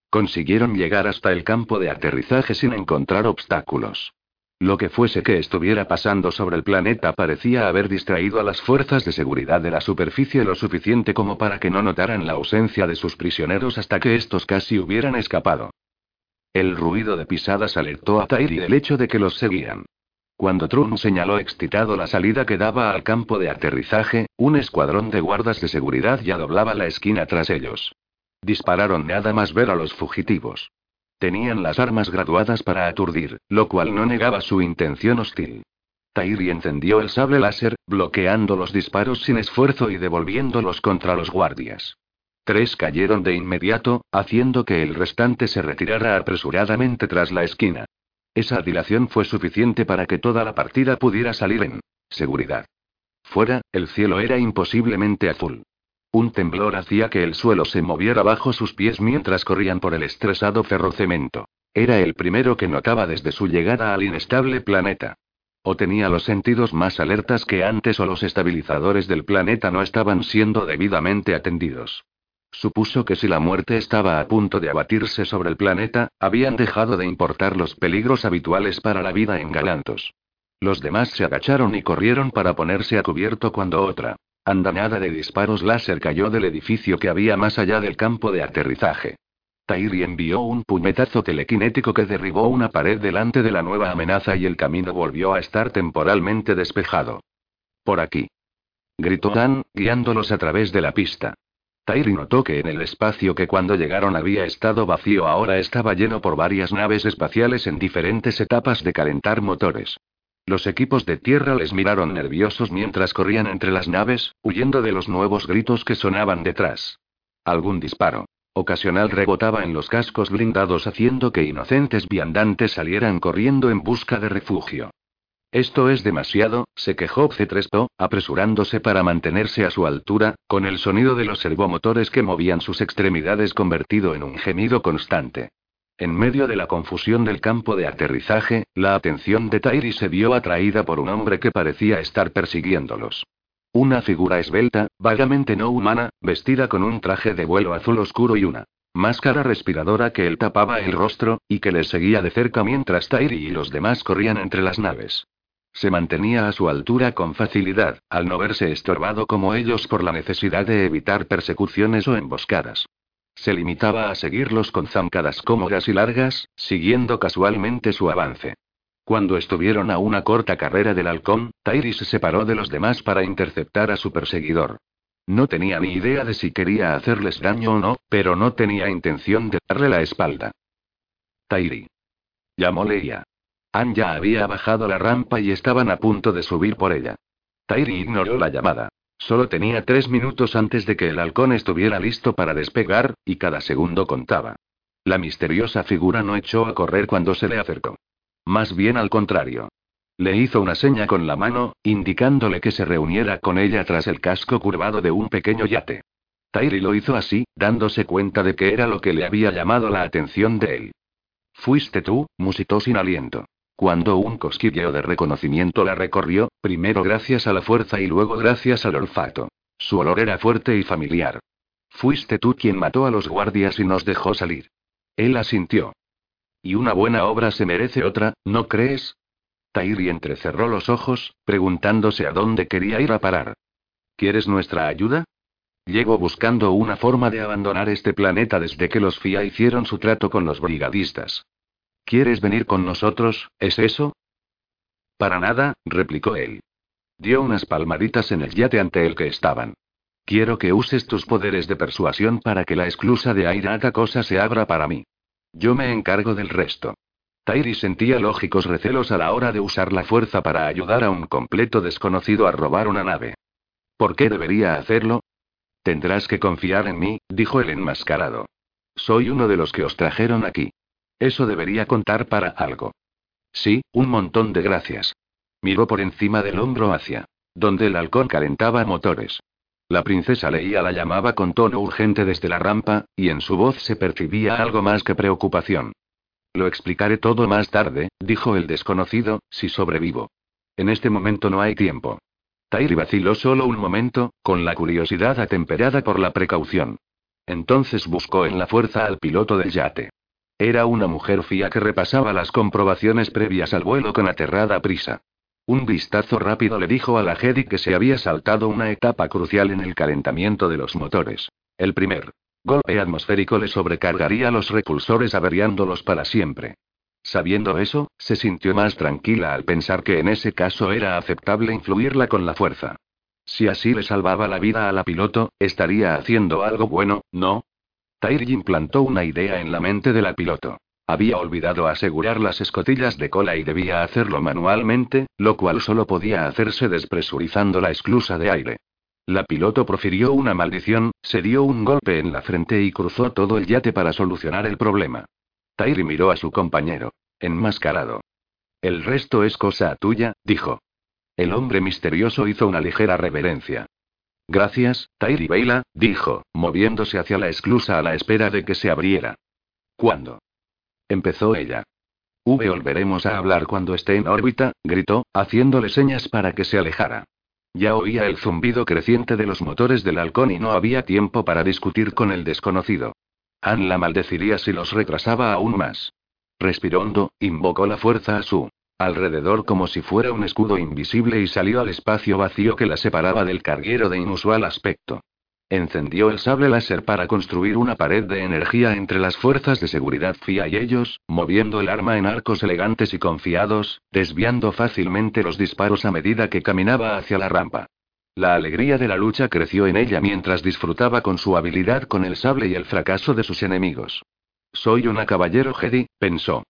Consiguieron llegar hasta el campo de aterrizaje sin encontrar obstáculos. Lo que fuese que estuviera pasando sobre el planeta parecía haber distraído a las fuerzas de seguridad de la superficie lo suficiente como para que no notaran la ausencia de sus prisioneros hasta que estos casi hubieran escapado. El ruido de pisadas alertó a Tairi del hecho de que los seguían. Cuando Trun señaló excitado la salida que daba al campo de aterrizaje, un escuadrón de guardas de seguridad ya doblaba la esquina tras ellos. Dispararon nada más ver a los fugitivos. Tenían las armas graduadas para aturdir, lo cual no negaba su intención hostil. Tairi encendió el sable láser, bloqueando los disparos sin esfuerzo y devolviéndolos contra los guardias. Tres cayeron de inmediato, haciendo que el restante se retirara apresuradamente tras la esquina. Esa dilación fue suficiente para que toda la partida pudiera salir en seguridad. Fuera, el cielo era imposiblemente azul. Un temblor hacía que el suelo se moviera bajo sus pies mientras corrían por el estresado ferrocemento. Era el primero que notaba desde su llegada al inestable planeta. O tenía los sentidos más alertas que antes o los estabilizadores del planeta no estaban siendo debidamente atendidos. Supuso que si la muerte estaba a punto de abatirse sobre el planeta, habían dejado de importar los peligros habituales para la vida en Galantos. Los demás se agacharon y corrieron para ponerse a cubierto cuando otra andanada de disparos láser cayó del edificio que había más allá del campo de aterrizaje. Tairi envió un puñetazo telequinético que derribó una pared delante de la nueva amenaza y el camino volvió a estar temporalmente despejado. Por aquí. Gritó Dan, guiándolos a través de la pista. Tairi notó que en el espacio que cuando llegaron había estado vacío ahora estaba lleno por varias naves espaciales en diferentes etapas de calentar motores. Los equipos de tierra les miraron nerviosos mientras corrían entre las naves, huyendo de los nuevos gritos que sonaban detrás. Algún disparo ocasional rebotaba en los cascos blindados haciendo que inocentes viandantes salieran corriendo en busca de refugio. Esto es demasiado, se quejó Cetresto, apresurándose para mantenerse a su altura, con el sonido de los servomotores que movían sus extremidades convertido en un gemido constante. En medio de la confusión del campo de aterrizaje, la atención de Tairi se vio atraída por un hombre que parecía estar persiguiéndolos. Una figura esbelta, vagamente no humana, vestida con un traje de vuelo azul oscuro y una máscara respiradora que él tapaba el rostro, y que les seguía de cerca mientras Tairi y los demás corrían entre las naves. Se mantenía a su altura con facilidad, al no verse estorbado como ellos por la necesidad de evitar persecuciones o emboscadas. Se limitaba a seguirlos con zancadas cómodas y largas, siguiendo casualmente su avance. Cuando estuvieron a una corta carrera del halcón, Tairi se separó de los demás para interceptar a su perseguidor. No tenía ni idea de si quería hacerles daño o no, pero no tenía intención de darle la espalda. Tairi. Llamó Leia. Ann ya había bajado la rampa y estaban a punto de subir por ella. Tairi ignoró la llamada. Solo tenía tres minutos antes de que el halcón estuviera listo para despegar, y cada segundo contaba. La misteriosa figura no echó a correr cuando se le acercó. Más bien al contrario. Le hizo una seña con la mano, indicándole que se reuniera con ella tras el casco curvado de un pequeño yate. Tairi lo hizo así, dándose cuenta de que era lo que le había llamado la atención de él. Fuiste tú, musitó sin aliento. Cuando un cosquilleo de reconocimiento la recorrió, primero gracias a la fuerza y luego gracias al olfato. Su olor era fuerte y familiar. Fuiste tú quien mató a los guardias y nos dejó salir. Él asintió. Y una buena obra se merece otra, ¿no crees? Tairi entrecerró los ojos, preguntándose a dónde quería ir a parar. ¿Quieres nuestra ayuda? Llego buscando una forma de abandonar este planeta desde que los FIA hicieron su trato con los brigadistas. ¿Quieres venir con nosotros, es eso? Para nada, replicó él. Dio unas palmaditas en el yate ante el que estaban. Quiero que uses tus poderes de persuasión para que la esclusa de Aira cosa se abra para mí. Yo me encargo del resto. Tairi sentía lógicos recelos a la hora de usar la fuerza para ayudar a un completo desconocido a robar una nave. ¿Por qué debería hacerlo? Tendrás que confiar en mí, dijo el enmascarado. Soy uno de los que os trajeron aquí. Eso debería contar para algo. Sí, un montón de gracias. Miró por encima del hombro hacia donde el halcón calentaba motores. La princesa leía la llamaba con tono urgente desde la rampa, y en su voz se percibía algo más que preocupación. Lo explicaré todo más tarde, dijo el desconocido, si sobrevivo. En este momento no hay tiempo. Tairi vaciló solo un momento, con la curiosidad atemperada por la precaución. Entonces buscó en la fuerza al piloto del yate. Era una mujer fía que repasaba las comprobaciones previas al vuelo con aterrada prisa. Un vistazo rápido le dijo a la Jedi que se había saltado una etapa crucial en el calentamiento de los motores. El primer golpe atmosférico le sobrecargaría los repulsores averiándolos para siempre. Sabiendo eso, se sintió más tranquila al pensar que en ese caso era aceptable influirla con la fuerza. Si así le salvaba la vida a la piloto, estaría haciendo algo bueno, ¿no? Tairi implantó una idea en la mente de la piloto. Había olvidado asegurar las escotillas de cola y debía hacerlo manualmente, lo cual solo podía hacerse despresurizando la esclusa de aire. La piloto profirió una maldición, se dio un golpe en la frente y cruzó todo el yate para solucionar el problema. Tairi miró a su compañero. Enmascarado. El resto es cosa tuya, dijo. El hombre misterioso hizo una ligera reverencia. Gracias, Tairi Beila, dijo, moviéndose hacia la esclusa a la espera de que se abriera. ¿Cuándo? Empezó ella. V volveremos a hablar cuando esté en órbita, gritó, haciéndole señas para que se alejara. Ya oía el zumbido creciente de los motores del halcón y no había tiempo para discutir con el desconocido. Anne la maldeciría si los retrasaba aún más. Respiró hondo, invocó la fuerza a su alrededor como si fuera un escudo invisible y salió al espacio vacío que la separaba del carguero de inusual aspecto. Encendió el sable láser para construir una pared de energía entre las fuerzas de seguridad FIA y ellos, moviendo el arma en arcos elegantes y confiados, desviando fácilmente los disparos a medida que caminaba hacia la rampa. La alegría de la lucha creció en ella mientras disfrutaba con su habilidad con el sable y el fracaso de sus enemigos. Soy una caballero Jedi, pensó.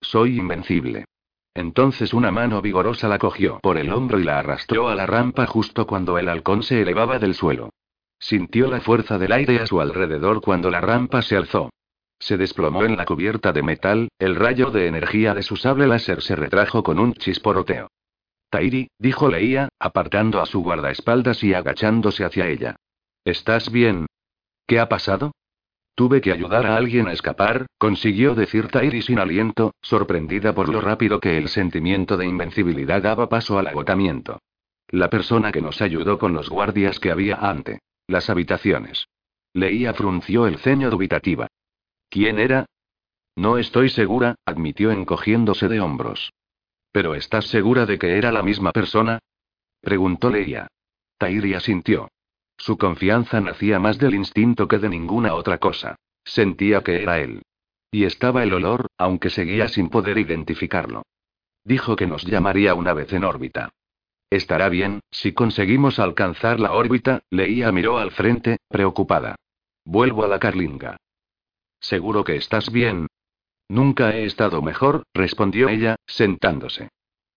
Soy invencible. Entonces una mano vigorosa la cogió por el hombro y la arrastró a la rampa justo cuando el halcón se elevaba del suelo. Sintió la fuerza del aire a su alrededor cuando la rampa se alzó. Se desplomó en la cubierta de metal, el rayo de energía de su sable láser se retrajo con un chisporoteo. Tairi, dijo Leía, apartando a su guardaespaldas y agachándose hacia ella. ¿Estás bien? ¿Qué ha pasado? Tuve que ayudar a alguien a escapar, consiguió decir Tairi sin aliento, sorprendida por lo rápido que el sentimiento de invencibilidad daba paso al agotamiento. La persona que nos ayudó con los guardias que había ante. Las habitaciones. Leía frunció el ceño dubitativa. ¿Quién era? No estoy segura, admitió encogiéndose de hombros. ¿Pero estás segura de que era la misma persona? preguntó Leia. Tairi asintió. Su confianza nacía más del instinto que de ninguna otra cosa. Sentía que era él. Y estaba el olor, aunque seguía sin poder identificarlo. Dijo que nos llamaría una vez en órbita. Estará bien, si conseguimos alcanzar la órbita, Leía miró al frente, preocupada. Vuelvo a la Carlinga. ¿Seguro que estás bien? Nunca he estado mejor, respondió ella, sentándose.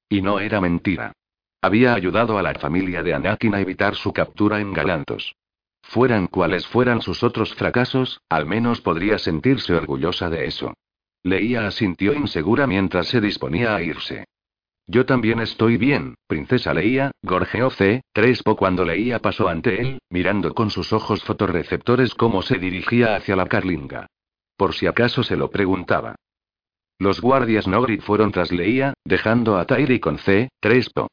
Y no era mentira. Había ayudado a la familia de Anakin a evitar su captura en Galantos. Fueran cuales fueran sus otros fracasos, al menos podría sentirse orgullosa de eso. Leía asintió insegura mientras se disponía a irse. Yo también estoy bien, princesa Leía, gorjeó C. Trespo cuando Leía pasó ante él, mirando con sus ojos fotorreceptores cómo se dirigía hacia la carlinga. Por si acaso se lo preguntaba. Los guardias Nogri fueron tras Leía, dejando a Tairi con C. Trespo.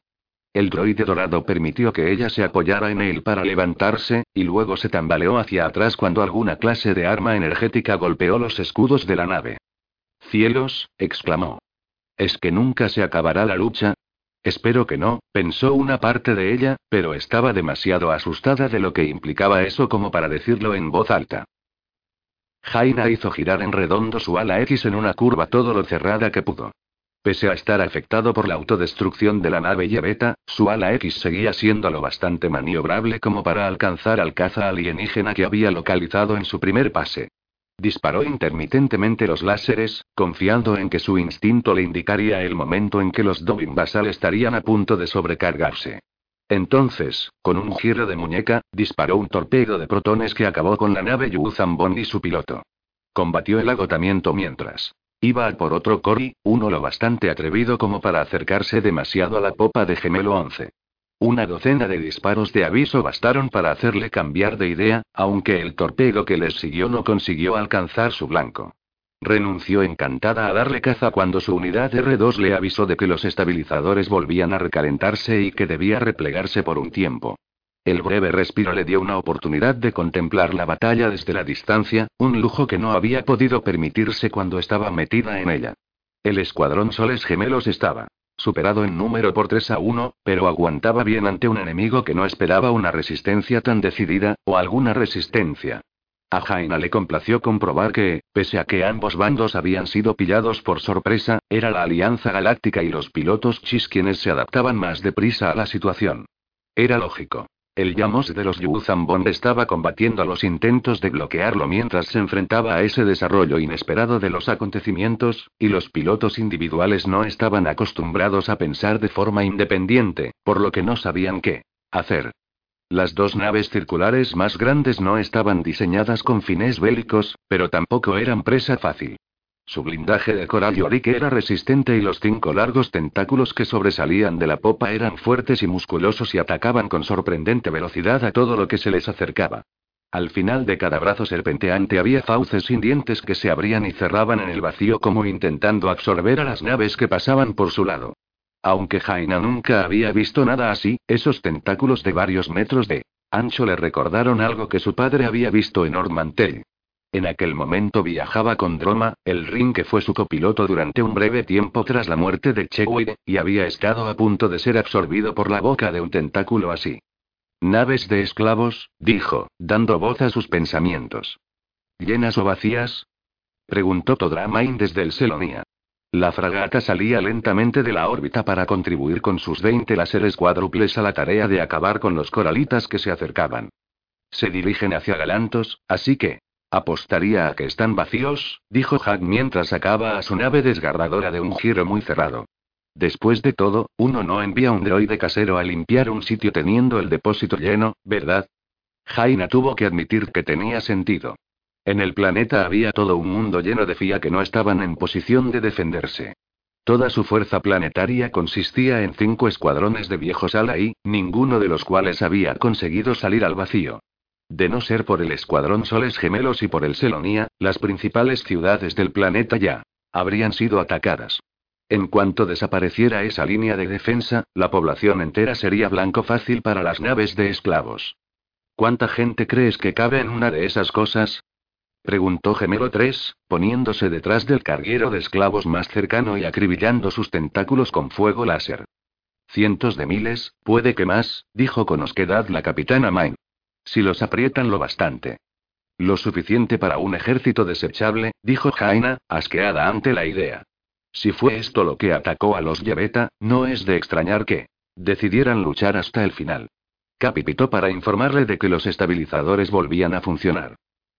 El droide dorado permitió que ella se apoyara en él para levantarse, y luego se tambaleó hacia atrás cuando alguna clase de arma energética golpeó los escudos de la nave. Cielos, exclamó. ¿Es que nunca se acabará la lucha? Espero que no, pensó una parte de ella, pero estaba demasiado asustada de lo que implicaba eso como para decirlo en voz alta. Jaina hizo girar en redondo su ala X en una curva todo lo cerrada que pudo. Pese a estar afectado por la autodestrucción de la nave Yeveta, su ala X seguía siendo lo bastante maniobrable como para alcanzar al caza alienígena que había localizado en su primer pase. Disparó intermitentemente los láseres, confiando en que su instinto le indicaría el momento en que los Dobin Basal estarían a punto de sobrecargarse. Entonces, con un giro de muñeca, disparó un torpedo de protones que acabó con la nave Yuzambon y su piloto. Combatió el agotamiento mientras iba a por otro Cory, uno lo bastante atrevido como para acercarse demasiado a la popa de Gemelo 11. Una docena de disparos de aviso bastaron para hacerle cambiar de idea, aunque el torpedo que les siguió no consiguió alcanzar su blanco. Renunció encantada a darle caza cuando su unidad R2 le avisó de que los estabilizadores volvían a recalentarse y que debía replegarse por un tiempo. El breve respiro le dio una oportunidad de contemplar la batalla desde la distancia, un lujo que no había podido permitirse cuando estaba metida en ella. El escuadrón Soles Gemelos estaba superado en número por 3 a 1, pero aguantaba bien ante un enemigo que no esperaba una resistencia tan decidida, o alguna resistencia. A Jaina le complació comprobar que, pese a que ambos bandos habían sido pillados por sorpresa, era la Alianza Galáctica y los pilotos Chis quienes se adaptaban más deprisa a la situación. Era lógico. El Yamos de los Yuzambon estaba combatiendo los intentos de bloquearlo mientras se enfrentaba a ese desarrollo inesperado de los acontecimientos, y los pilotos individuales no estaban acostumbrados a pensar de forma independiente, por lo que no sabían qué hacer. Las dos naves circulares más grandes no estaban diseñadas con fines bélicos, pero tampoco eran presa fácil. Su blindaje de coral yorick era resistente y los cinco largos tentáculos que sobresalían de la popa eran fuertes y musculosos y atacaban con sorprendente velocidad a todo lo que se les acercaba. Al final de cada brazo serpenteante había fauces sin dientes que se abrían y cerraban en el vacío como intentando absorber a las naves que pasaban por su lado. Aunque Jaina nunca había visto nada así, esos tentáculos de varios metros de ancho le recordaron algo que su padre había visto en Ormantel. En aquel momento viajaba con Droma, el ring que fue su copiloto durante un breve tiempo tras la muerte de Chewey, y había estado a punto de ser absorbido por la boca de un tentáculo así. Naves de esclavos, dijo, dando voz a sus pensamientos. ¿Llenas o vacías? preguntó Todramain desde el Selonia. La fragata salía lentamente de la órbita para contribuir con sus 20 láseres cuádruples a la tarea de acabar con los coralitas que se acercaban. Se dirigen hacia Galantos, así que, Apostaría a que están vacíos, dijo Jack mientras sacaba a su nave desgarradora de un giro muy cerrado. Después de todo, uno no envía un droide casero a limpiar un sitio teniendo el depósito lleno, ¿verdad? Jaina tuvo que admitir que tenía sentido. En el planeta había todo un mundo lleno de FIA que no estaban en posición de defenderse. Toda su fuerza planetaria consistía en cinco escuadrones de viejos ala ninguno de los cuales había conseguido salir al vacío. De no ser por el Escuadrón Soles Gemelos y por el Selonia, las principales ciudades del planeta ya habrían sido atacadas. En cuanto desapareciera esa línea de defensa, la población entera sería blanco fácil para las naves de esclavos. ¿Cuánta gente crees que cabe en una de esas cosas? Preguntó Gemelo 3, poniéndose detrás del carguero de esclavos más cercano y acribillando sus tentáculos con fuego láser. Cientos de miles, puede que más, dijo con osquedad la capitana Mine. Si los aprietan lo bastante. Lo suficiente para un ejército desechable, dijo Jaina, asqueada ante la idea. Si fue esto lo que atacó a los Yaveta, no es de extrañar que decidieran luchar hasta el final. Capitó para informarle de que los estabilizadores volvían a funcionar.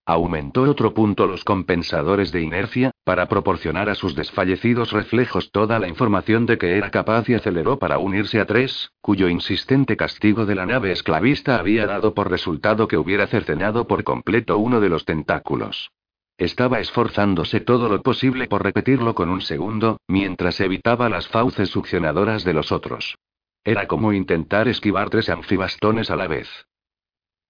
Aumentó otro punto los compensadores de inercia, para proporcionar a sus desfallecidos reflejos toda la información de que era capaz y aceleró para unirse a tres, cuyo insistente castigo de la nave esclavista había dado por resultado que hubiera cercenado por completo uno de los tentáculos. Estaba esforzándose todo lo posible por repetirlo con un segundo, mientras evitaba las fauces succionadoras de los otros. Era como intentar esquivar tres anfibastones a la vez.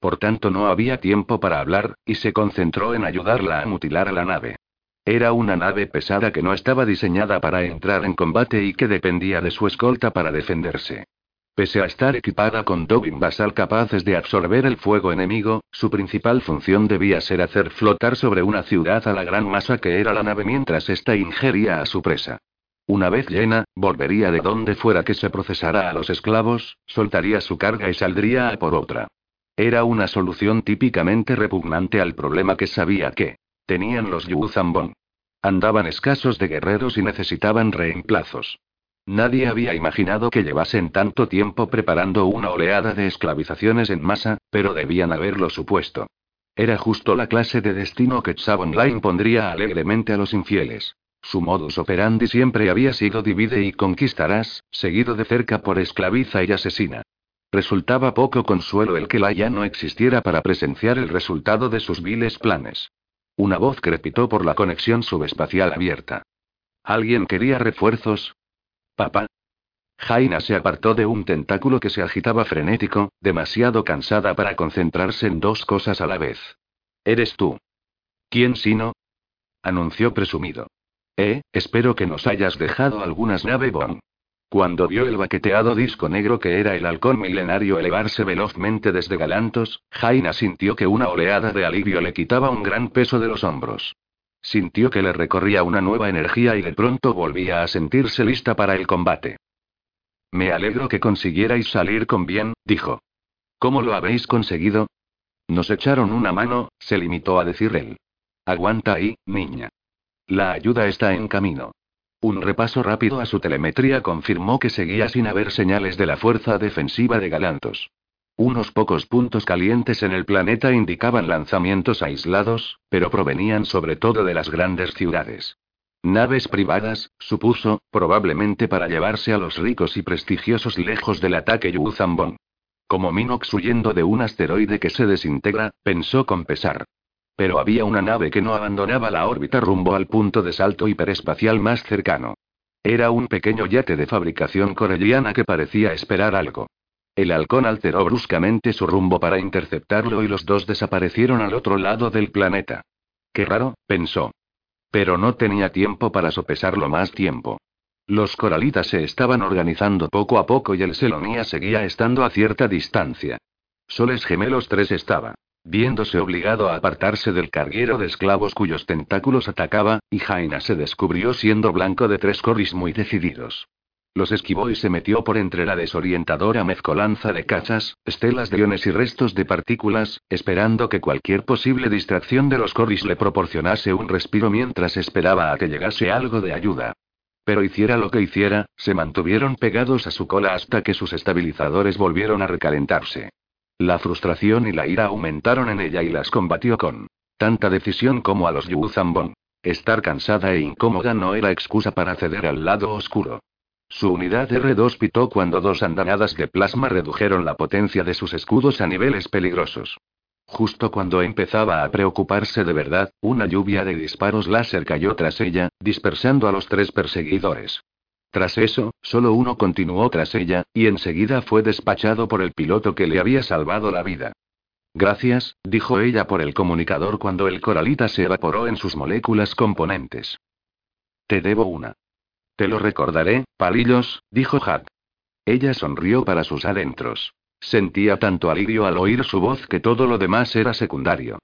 Por tanto, no había tiempo para hablar, y se concentró en ayudarla a mutilar a la nave. Era una nave pesada que no estaba diseñada para entrar en combate y que dependía de su escolta para defenderse. Pese a estar equipada con Dobin basal capaces de absorber el fuego enemigo, su principal función debía ser hacer flotar sobre una ciudad a la gran masa que era la nave mientras ésta ingería a su presa. Una vez llena, volvería de donde fuera que se procesara a los esclavos, soltaría su carga y saldría a por otra. Era una solución típicamente repugnante al problema que sabía que tenían los Yuzambon. Andaban escasos de guerreros y necesitaban reemplazos. Nadie había imaginado que llevasen tanto tiempo preparando una oleada de esclavizaciones en masa, pero debían haberlo supuesto. Era justo la clase de destino que Chabon Line pondría alegremente a los infieles. Su modus operandi siempre había sido divide y conquistarás, seguido de cerca por esclaviza y asesina. Resultaba poco consuelo el que la ya no existiera para presenciar el resultado de sus viles planes. Una voz crepitó por la conexión subespacial abierta. ¿Alguien quería refuerzos? Papá. Jaina se apartó de un tentáculo que se agitaba frenético, demasiado cansada para concentrarse en dos cosas a la vez. Eres tú. ¿Quién sino? anunció presumido. Eh, espero que nos hayas dejado algunas nave bon. Cuando vio el baqueteado disco negro que era el halcón milenario elevarse velozmente desde Galantos, Jaina sintió que una oleada de alivio le quitaba un gran peso de los hombros. Sintió que le recorría una nueva energía y de pronto volvía a sentirse lista para el combate. Me alegro que consiguierais salir con bien, dijo. ¿Cómo lo habéis conseguido? Nos echaron una mano, se limitó a decir él. Aguanta ahí, niña. La ayuda está en camino. Un repaso rápido a su telemetría confirmó que seguía sin haber señales de la fuerza defensiva de Galantos. Unos pocos puntos calientes en el planeta indicaban lanzamientos aislados, pero provenían sobre todo de las grandes ciudades. Naves privadas, supuso, probablemente para llevarse a los ricos y prestigiosos lejos del ataque Yuzambon. Como Minox huyendo de un asteroide que se desintegra, pensó con pesar. Pero había una nave que no abandonaba la órbita rumbo al punto de salto hiperespacial más cercano. Era un pequeño yate de fabricación corelliana que parecía esperar algo. El halcón alteró bruscamente su rumbo para interceptarlo y los dos desaparecieron al otro lado del planeta. Qué raro, pensó. Pero no tenía tiempo para sopesarlo más tiempo. Los coralitas se estaban organizando poco a poco y el Selonía seguía estando a cierta distancia. Soles Gemelos 3 estaba viéndose obligado a apartarse del carguero de esclavos cuyos tentáculos atacaba, y Jaina se descubrió siendo blanco de tres corris muy decididos. Los esquivó y se metió por entre la desorientadora mezcolanza de cachas, estelas de iones y restos de partículas, esperando que cualquier posible distracción de los corris le proporcionase un respiro mientras esperaba a que llegase algo de ayuda. Pero hiciera lo que hiciera, se mantuvieron pegados a su cola hasta que sus estabilizadores volvieron a recalentarse. La frustración y la ira aumentaron en ella y las combatió con tanta decisión como a los Yuzambon. Estar cansada e incómoda no era excusa para ceder al lado oscuro. Su unidad R2 pitó cuando dos andanadas de plasma redujeron la potencia de sus escudos a niveles peligrosos. Justo cuando empezaba a preocuparse de verdad, una lluvia de disparos láser cayó tras ella, dispersando a los tres perseguidores. Tras eso, solo uno continuó tras ella, y enseguida fue despachado por el piloto que le había salvado la vida. Gracias, dijo ella por el comunicador cuando el coralita se evaporó en sus moléculas componentes. Te debo una. Te lo recordaré, palillos, dijo Hat. Ella sonrió para sus adentros. Sentía tanto alivio al oír su voz que todo lo demás era secundario.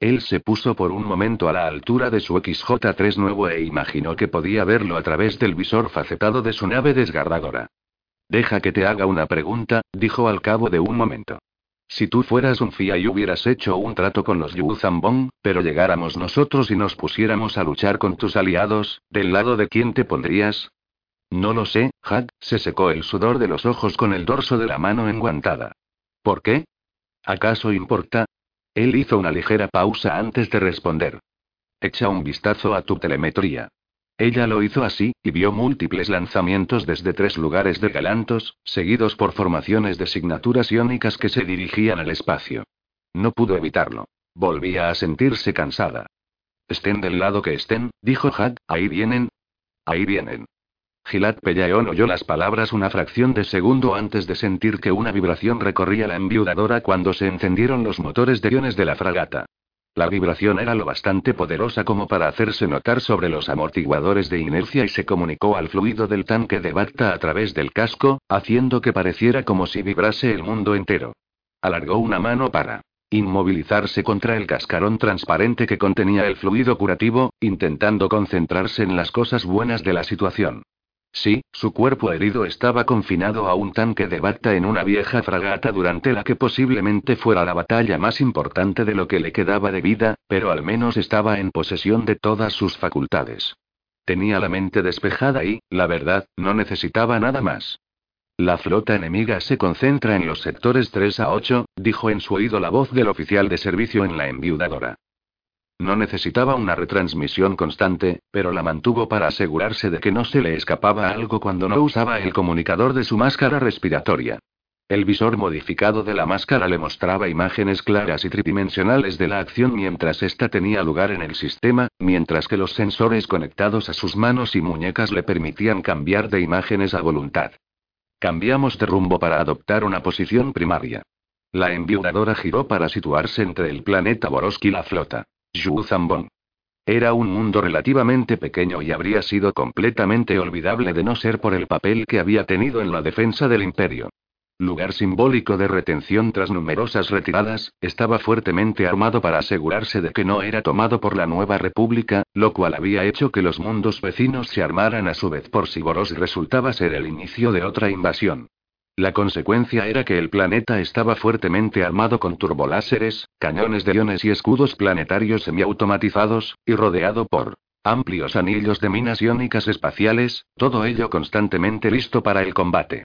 Él se puso por un momento a la altura de su XJ3 nuevo e imaginó que podía verlo a través del visor facetado de su nave desgarradora. Deja que te haga una pregunta, dijo al cabo de un momento. Si tú fueras un FIA y hubieras hecho un trato con los Yuzambong, pero llegáramos nosotros y nos pusiéramos a luchar con tus aliados, ¿del lado de quién te pondrías? No lo sé, Had, se secó el sudor de los ojos con el dorso de la mano enguantada. ¿Por qué? ¿Acaso importa? Él hizo una ligera pausa antes de responder. Echa un vistazo a tu telemetría. Ella lo hizo así, y vio múltiples lanzamientos desde tres lugares de Galantos, seguidos por formaciones de signaturas iónicas que se dirigían al espacio. No pudo evitarlo. Volvía a sentirse cansada. Estén del lado que estén, dijo Had, ahí vienen. Ahí vienen. Gilad Pellaeon oyó las palabras una fracción de segundo antes de sentir que una vibración recorría la enviudadora cuando se encendieron los motores de iones de la fragata. La vibración era lo bastante poderosa como para hacerse notar sobre los amortiguadores de inercia y se comunicó al fluido del tanque de Bacta a través del casco, haciendo que pareciera como si vibrase el mundo entero. Alargó una mano para inmovilizarse contra el cascarón transparente que contenía el fluido curativo, intentando concentrarse en las cosas buenas de la situación. Sí, su cuerpo herido estaba confinado a un tanque de Bacta en una vieja fragata durante la que posiblemente fuera la batalla más importante de lo que le quedaba de vida, pero al menos estaba en posesión de todas sus facultades. Tenía la mente despejada y, la verdad, no necesitaba nada más. La flota enemiga se concentra en los sectores 3 a 8, dijo en su oído la voz del oficial de servicio en la enviudadora. No necesitaba una retransmisión constante, pero la mantuvo para asegurarse de que no se le escapaba algo cuando no usaba el comunicador de su máscara respiratoria. El visor modificado de la máscara le mostraba imágenes claras y tridimensionales de la acción mientras ésta tenía lugar en el sistema, mientras que los sensores conectados a sus manos y muñecas le permitían cambiar de imágenes a voluntad. Cambiamos de rumbo para adoptar una posición primaria. La enviudadora giró para situarse entre el planeta Boroski y la flota. Yu Zambon. Era un mundo relativamente pequeño y habría sido completamente olvidable de no ser por el papel que había tenido en la defensa del imperio. Lugar simbólico de retención tras numerosas retiradas, estaba fuertemente armado para asegurarse de que no era tomado por la nueva república, lo cual había hecho que los mundos vecinos se armaran a su vez por si Boros resultaba ser el inicio de otra invasión. La consecuencia era que el planeta estaba fuertemente armado con turboláseres, cañones de iones y escudos planetarios semiautomatizados, y rodeado por amplios anillos de minas iónicas espaciales, todo ello constantemente listo para el combate.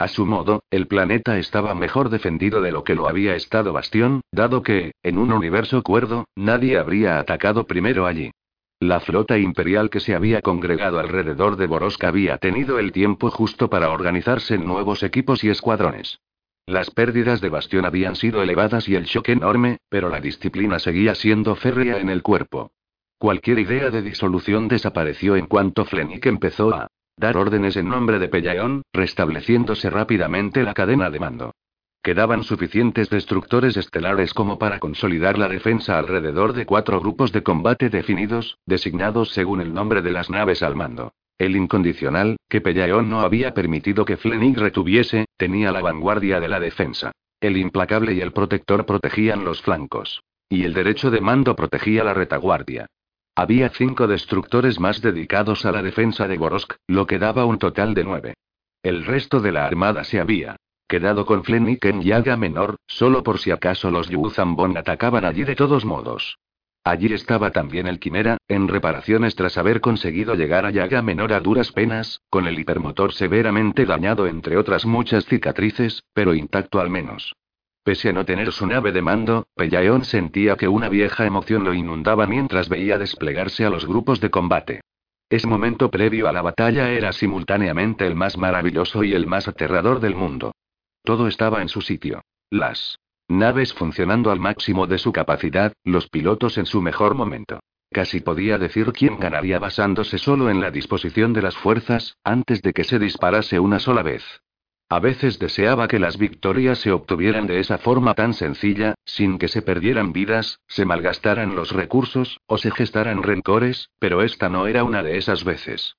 A su modo, el planeta estaba mejor defendido de lo que lo había estado Bastión, dado que, en un universo cuerdo, nadie habría atacado primero allí. La flota imperial que se había congregado alrededor de Borosk había tenido el tiempo justo para organizarse en nuevos equipos y escuadrones. Las pérdidas de Bastión habían sido elevadas y el shock enorme, pero la disciplina seguía siendo férrea en el cuerpo. Cualquier idea de disolución desapareció en cuanto Flenik empezó a dar órdenes en nombre de Pellaeon, restableciéndose rápidamente la cadena de mando. Quedaban suficientes destructores estelares como para consolidar la defensa alrededor de cuatro grupos de combate definidos, designados según el nombre de las naves al mando. El incondicional, que Pellaeon no había permitido que Flenig retuviese, tenía la vanguardia de la defensa. El implacable y el protector protegían los flancos. Y el derecho de mando protegía la retaguardia. Había cinco destructores más dedicados a la defensa de Gorosk, lo que daba un total de nueve. El resto de la armada se había quedado con Flenik en Yaga Menor, solo por si acaso los Yuzambon atacaban allí de todos modos. Allí estaba también el Quimera, en reparaciones tras haber conseguido llegar a Yaga Menor a duras penas, con el hipermotor severamente dañado entre otras muchas cicatrices, pero intacto al menos. Pese a no tener su nave de mando, Pellaeon sentía que una vieja emoción lo inundaba mientras veía desplegarse a los grupos de combate. Ese momento previo a la batalla era simultáneamente el más maravilloso y el más aterrador del mundo. Todo estaba en su sitio. Las naves funcionando al máximo de su capacidad, los pilotos en su mejor momento. Casi podía decir quién ganaría basándose solo en la disposición de las fuerzas, antes de que se disparase una sola vez. A veces deseaba que las victorias se obtuvieran de esa forma tan sencilla, sin que se perdieran vidas, se malgastaran los recursos, o se gestaran rencores, pero esta no era una de esas veces.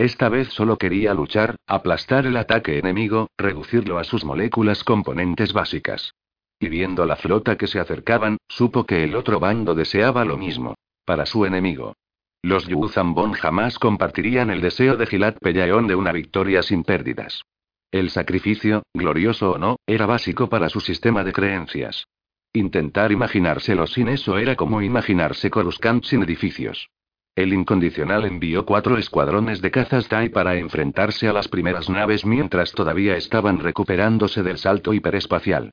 Esta vez solo quería luchar, aplastar el ataque enemigo, reducirlo a sus moléculas componentes básicas. Y viendo la flota que se acercaban, supo que el otro bando deseaba lo mismo. Para su enemigo. Los Yuzambon jamás compartirían el deseo de Gilad Pellaeon de una victoria sin pérdidas. El sacrificio, glorioso o no, era básico para su sistema de creencias. Intentar imaginárselo sin eso era como imaginarse Coruscant sin edificios. El incondicional envió cuatro escuadrones de cazas TIE para enfrentarse a las primeras naves mientras todavía estaban recuperándose del salto hiperespacial.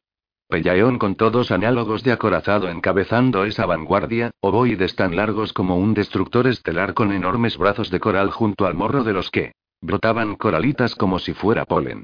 Pellaeon con todos análogos de acorazado encabezando esa vanguardia, ovoides tan largos como un destructor estelar con enormes brazos de coral junto al morro de los que Brotaban coralitas como si fuera polen.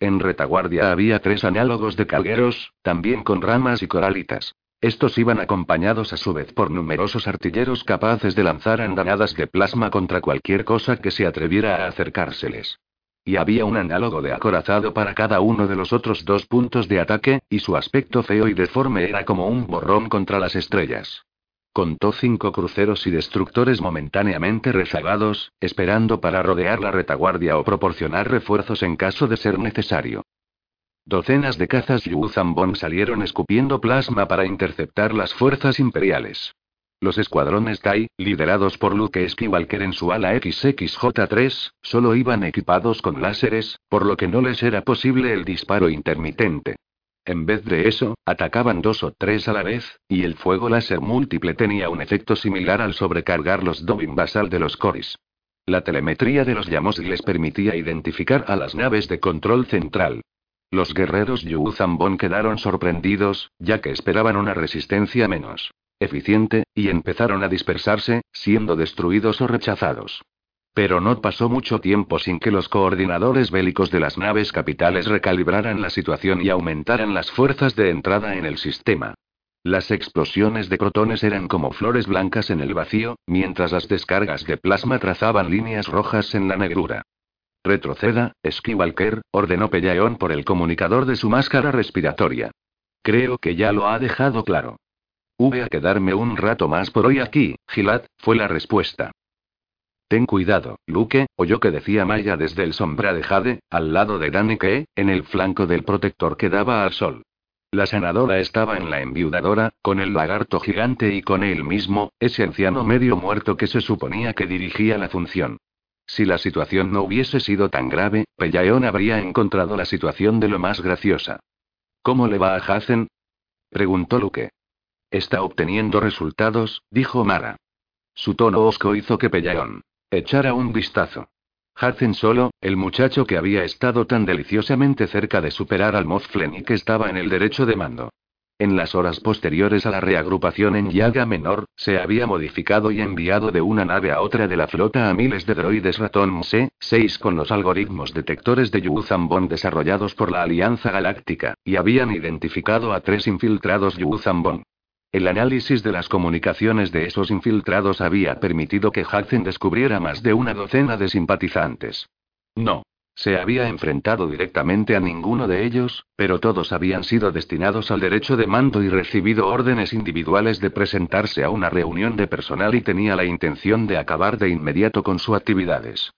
En retaguardia había tres análogos de calgueros, también con ramas y coralitas. Estos iban acompañados a su vez por numerosos artilleros capaces de lanzar andanadas de plasma contra cualquier cosa que se atreviera a acercárseles. Y había un análogo de acorazado para cada uno de los otros dos puntos de ataque, y su aspecto feo y deforme era como un borrón contra las estrellas. Contó cinco cruceros y destructores momentáneamente rezagados, esperando para rodear la retaguardia o proporcionar refuerzos en caso de ser necesario. Docenas de cazas Yuzambon salieron escupiendo plasma para interceptar las fuerzas imperiales. Los escuadrones Tai, liderados por Luke Skywalker en su ala XXJ3, solo iban equipados con láseres, por lo que no les era posible el disparo intermitente. En vez de eso, atacaban dos o tres a la vez, y el fuego láser múltiple tenía un efecto similar al sobrecargar los Dobin basal de los Coris. La telemetría de los Yamos les permitía identificar a las naves de control central. Los guerreros Yu Zambon quedaron sorprendidos, ya que esperaban una resistencia menos eficiente, y empezaron a dispersarse, siendo destruidos o rechazados. Pero no pasó mucho tiempo sin que los coordinadores bélicos de las naves capitales recalibraran la situación y aumentaran las fuerzas de entrada en el sistema. Las explosiones de protones eran como flores blancas en el vacío, mientras las descargas de plasma trazaban líneas rojas en la negrura. Retroceda, Skywalker, ordenó Pellaeon por el comunicador de su máscara respiratoria. Creo que ya lo ha dejado claro. Voy a quedarme un rato más por hoy aquí, Gilad, fue la respuesta. Ten cuidado, Luke, oyó que decía Maya desde el sombra de Jade, al lado de Danneke, en el flanco del protector que daba al sol. La sanadora estaba en la enviudadora, con el lagarto gigante y con él mismo, ese anciano medio muerto que se suponía que dirigía la función. Si la situación no hubiese sido tan grave, Pellaeon habría encontrado la situación de lo más graciosa. ¿Cómo le va a Hazen? preguntó Luke. Está obteniendo resultados, dijo Mara. Su tono osco hizo que Pellaeon echara un vistazo. Hudson solo, el muchacho que había estado tan deliciosamente cerca de superar al Mozflen y que estaba en el derecho de mando. En las horas posteriores a la reagrupación en Yaga Menor, se había modificado y enviado de una nave a otra de la flota a miles de droides Ratón C-6 con los algoritmos detectores de Yuzambon desarrollados por la Alianza Galáctica, y habían identificado a tres infiltrados Yuzambon. El análisis de las comunicaciones de esos infiltrados había permitido que Hudson descubriera más de una docena de simpatizantes. No. Se había enfrentado directamente a ninguno de ellos, pero todos habían sido destinados al derecho de mando y recibido órdenes individuales de presentarse a una reunión de personal y tenía la intención de acabar de inmediato con sus actividades.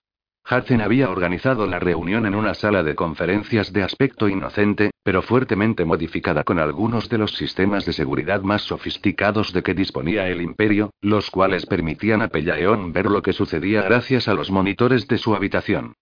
Hudson había organizado la reunión en una sala de conferencias de aspecto inocente, pero fuertemente modificada con algunos de los sistemas de seguridad más sofisticados de que disponía el imperio, los cuales permitían a Pellaeon ver lo que sucedía gracias a los monitores de su habitación.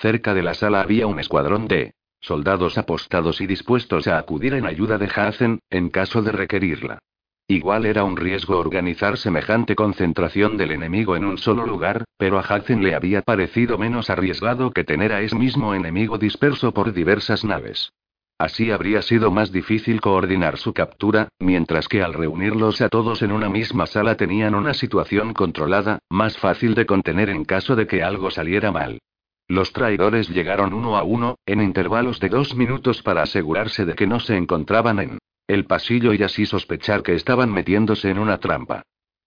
Cerca de la sala había un escuadrón de soldados apostados y dispuestos a acudir en ayuda de Hazen, en caso de requerirla. Igual era un riesgo organizar semejante concentración del enemigo en un solo lugar, pero a Hazen le había parecido menos arriesgado que tener a ese mismo enemigo disperso por diversas naves. Así habría sido más difícil coordinar su captura, mientras que al reunirlos a todos en una misma sala tenían una situación controlada, más fácil de contener en caso de que algo saliera mal. Los traidores llegaron uno a uno, en intervalos de dos minutos para asegurarse de que no se encontraban en el pasillo y así sospechar que estaban metiéndose en una trampa.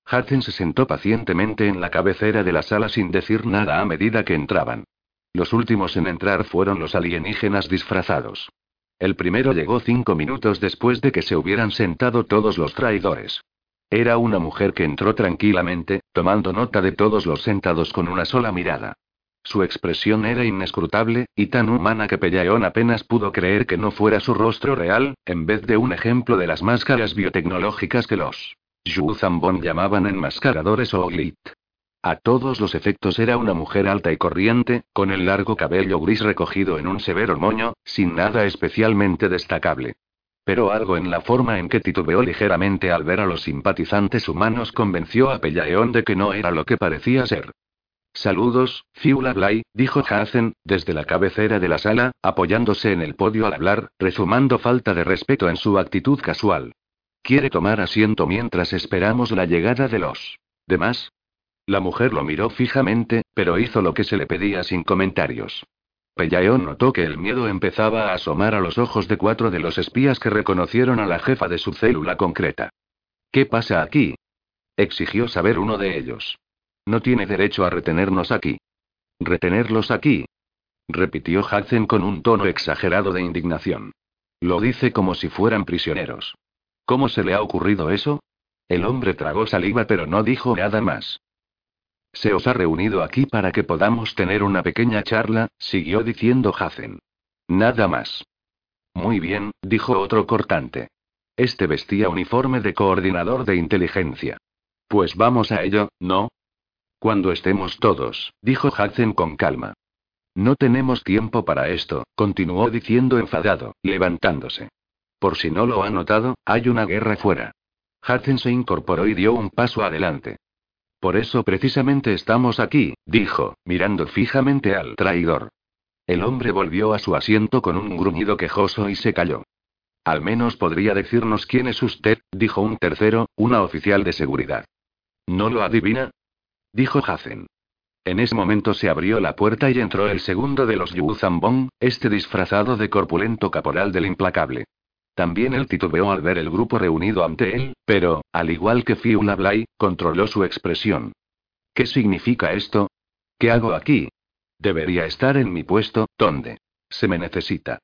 Hudson se sentó pacientemente en la cabecera de la sala sin decir nada a medida que entraban. Los últimos en entrar fueron los alienígenas disfrazados. El primero llegó cinco minutos después de que se hubieran sentado todos los traidores. Era una mujer que entró tranquilamente, tomando nota de todos los sentados con una sola mirada. Su expresión era inescrutable, y tan humana que Pellaeon apenas pudo creer que no fuera su rostro real, en vez de un ejemplo de las máscaras biotecnológicas que los Yuzambon llamaban enmascaradores o glit. A todos los efectos era una mujer alta y corriente, con el largo cabello gris recogido en un severo moño, sin nada especialmente destacable. Pero algo en la forma en que titubeó ligeramente al ver a los simpatizantes humanos convenció a Pellaeon de que no era lo que parecía ser. Saludos, Fiula Blay, dijo Hazen, desde la cabecera de la sala, apoyándose en el podio al hablar, rezumando falta de respeto en su actitud casual. ¿Quiere tomar asiento mientras esperamos la llegada de los demás? La mujer lo miró fijamente, pero hizo lo que se le pedía sin comentarios. Pellaeon notó que el miedo empezaba a asomar a los ojos de cuatro de los espías que reconocieron a la jefa de su célula concreta. ¿Qué pasa aquí? exigió saber uno de ellos. No tiene derecho a retenernos aquí. ¿Retenerlos aquí? repitió Hudson con un tono exagerado de indignación. Lo dice como si fueran prisioneros. ¿Cómo se le ha ocurrido eso? El hombre tragó saliva pero no dijo nada más. Se os ha reunido aquí para que podamos tener una pequeña charla, siguió diciendo Hacen. Nada más. Muy bien, dijo otro cortante. Este vestía uniforme de coordinador de inteligencia. Pues vamos a ello, ¿no? Cuando estemos todos, dijo Hudson con calma. No tenemos tiempo para esto, continuó diciendo enfadado, levantándose. Por si no lo ha notado, hay una guerra fuera. Hudson se incorporó y dio un paso adelante. Por eso precisamente estamos aquí, dijo, mirando fijamente al traidor. El hombre volvió a su asiento con un gruñido quejoso y se calló. Al menos podría decirnos quién es usted, dijo un tercero, una oficial de seguridad. ¿No lo adivina? Dijo Hazen. En ese momento se abrió la puerta y entró el segundo de los Yuzambong, este disfrazado de corpulento caporal del implacable. También él titubeó al ver el grupo reunido ante él, pero, al igual que Fiula Blay, controló su expresión. ¿Qué significa esto? ¿Qué hago aquí? Debería estar en mi puesto, ¿dónde? Se me necesita.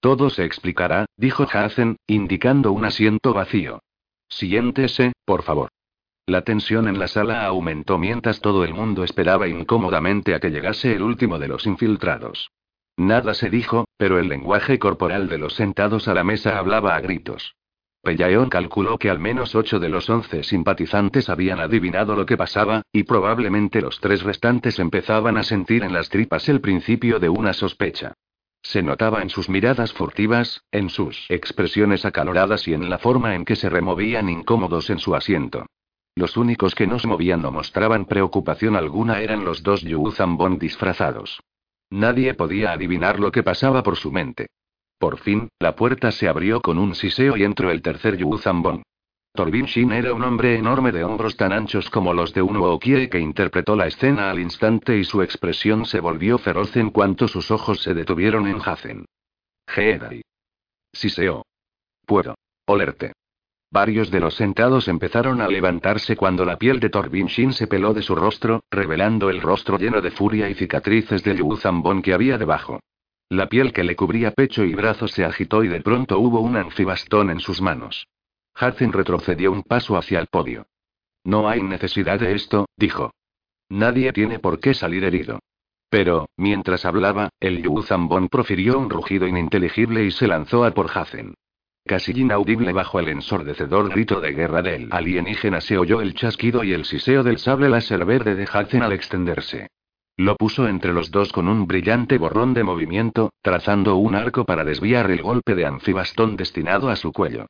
Todo se explicará, dijo Hazen, indicando un asiento vacío. Siéntese, por favor. La tensión en la sala aumentó mientras todo el mundo esperaba incómodamente a que llegase el último de los infiltrados. Nada se dijo, pero el lenguaje corporal de los sentados a la mesa hablaba a gritos. Pellaeon calculó que al menos ocho de los once simpatizantes habían adivinado lo que pasaba, y probablemente los tres restantes empezaban a sentir en las tripas el principio de una sospecha. Se notaba en sus miradas furtivas, en sus expresiones acaloradas y en la forma en que se removían incómodos en su asiento. Los únicos que no se movían o mostraban preocupación alguna eran los dos Yu Zambon disfrazados. Nadie podía adivinar lo que pasaba por su mente. Por fin, la puerta se abrió con un siseo y entró el tercer Yu Zambon. Torbin Shin era un hombre enorme de hombros tan anchos como los de un Wookiee que interpretó la escena al instante y su expresión se volvió feroz en cuanto sus ojos se detuvieron en Hazen. Jedi. Siseo. Puedo. Olerte. Varios de los sentados empezaron a levantarse cuando la piel de Torbin Shin se peló de su rostro, revelando el rostro lleno de furia y cicatrices del Zambon que había debajo. La piel que le cubría pecho y brazos se agitó y de pronto hubo un anfibastón en sus manos. Hudson retrocedió un paso hacia el podio. No hay necesidad de esto, dijo. Nadie tiene por qué salir herido. Pero, mientras hablaba, el Yu Zambon profirió un rugido ininteligible y se lanzó a por Hudson. Casi inaudible bajo el ensordecedor grito de guerra del alienígena se oyó el chasquido y el siseo del sable láser verde de Hudson al extenderse. Lo puso entre los dos con un brillante borrón de movimiento, trazando un arco para desviar el golpe de anfibastón destinado a su cuello.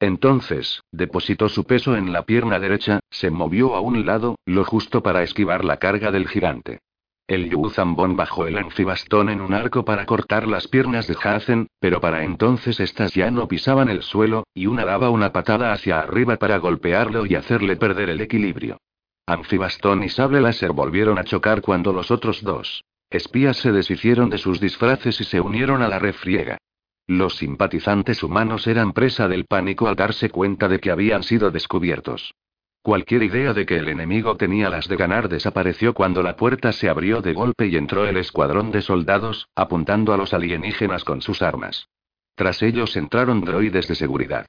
Entonces, depositó su peso en la pierna derecha, se movió a un lado, lo justo para esquivar la carga del gigante. El Yu Zambon bajó el anfibastón en un arco para cortar las piernas de Hazen, pero para entonces estas ya no pisaban el suelo, y una daba una patada hacia arriba para golpearlo y hacerle perder el equilibrio. Anfibastón y sable láser volvieron a chocar cuando los otros dos espías se deshicieron de sus disfraces y se unieron a la refriega. Los simpatizantes humanos eran presa del pánico al darse cuenta de que habían sido descubiertos. Cualquier idea de que el enemigo tenía las de ganar desapareció cuando la puerta se abrió de golpe y entró el escuadrón de soldados, apuntando a los alienígenas con sus armas. Tras ellos entraron droides de seguridad.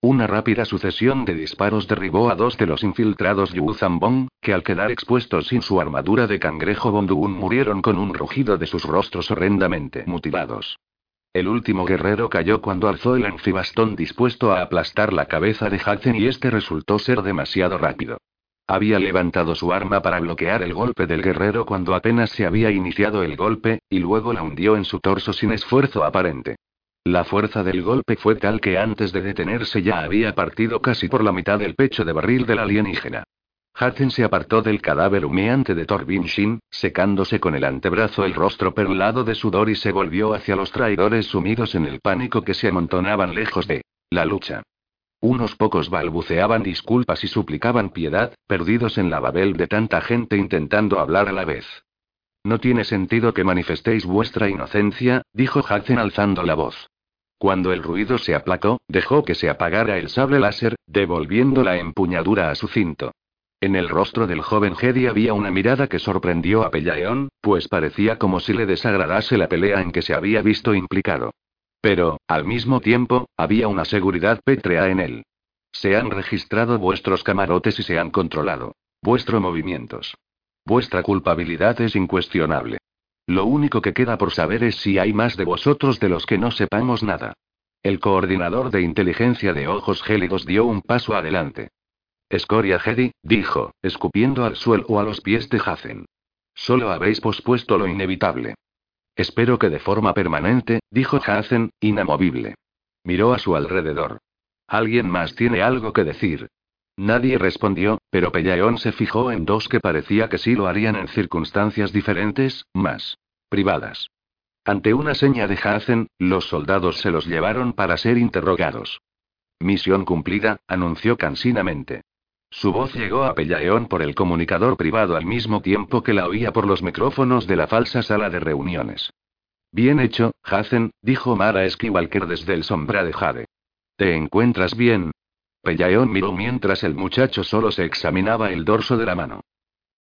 Una rápida sucesión de disparos derribó a dos de los infiltrados Yu Zambong, que al quedar expuestos sin su armadura de cangrejo Bonduun murieron con un rugido de sus rostros horrendamente mutilados. El último guerrero cayó cuando alzó el anfibastón dispuesto a aplastar la cabeza de Hudson y este resultó ser demasiado rápido. Había levantado su arma para bloquear el golpe del guerrero cuando apenas se había iniciado el golpe, y luego la hundió en su torso sin esfuerzo aparente. La fuerza del golpe fue tal que antes de detenerse ya había partido casi por la mitad del pecho de barril del alienígena. Hudson se apartó del cadáver humeante de Torbin Shin, secándose con el antebrazo el rostro perlado de sudor y se volvió hacia los traidores sumidos en el pánico que se amontonaban lejos de la lucha. Unos pocos balbuceaban disculpas y suplicaban piedad, perdidos en la babel de tanta gente intentando hablar a la vez. No tiene sentido que manifestéis vuestra inocencia, dijo Hudson alzando la voz. Cuando el ruido se aplacó, dejó que se apagara el sable láser, devolviendo la empuñadura a su cinto. En el rostro del joven Jedi había una mirada que sorprendió a Pellaeon, pues parecía como si le desagradase la pelea en que se había visto implicado. Pero, al mismo tiempo, había una seguridad pétrea en él. Se han registrado vuestros camarotes y se han controlado. Vuestros movimientos. Vuestra culpabilidad es incuestionable. Lo único que queda por saber es si hay más de vosotros de los que no sepamos nada. El coordinador de inteligencia de ojos gélidos dio un paso adelante. Escoria Jedi, dijo, escupiendo al suelo a los pies de Hazen. Solo habéis pospuesto lo inevitable. Espero que de forma permanente, dijo Hazen, inamovible. Miró a su alrededor. ¿Alguien más tiene algo que decir? Nadie respondió, pero Pellaeon se fijó en dos que parecía que sí lo harían en circunstancias diferentes, más privadas. Ante una seña de Hazen, los soldados se los llevaron para ser interrogados. Misión cumplida, anunció cansinamente. Su voz llegó a Pellaeon por el comunicador privado al mismo tiempo que la oía por los micrófonos de la falsa sala de reuniones. Bien hecho, Hazen, dijo Mara Skywalker desde el sombra de Jade. ¿Te encuentras bien? Pellaeon miró mientras el muchacho solo se examinaba el dorso de la mano.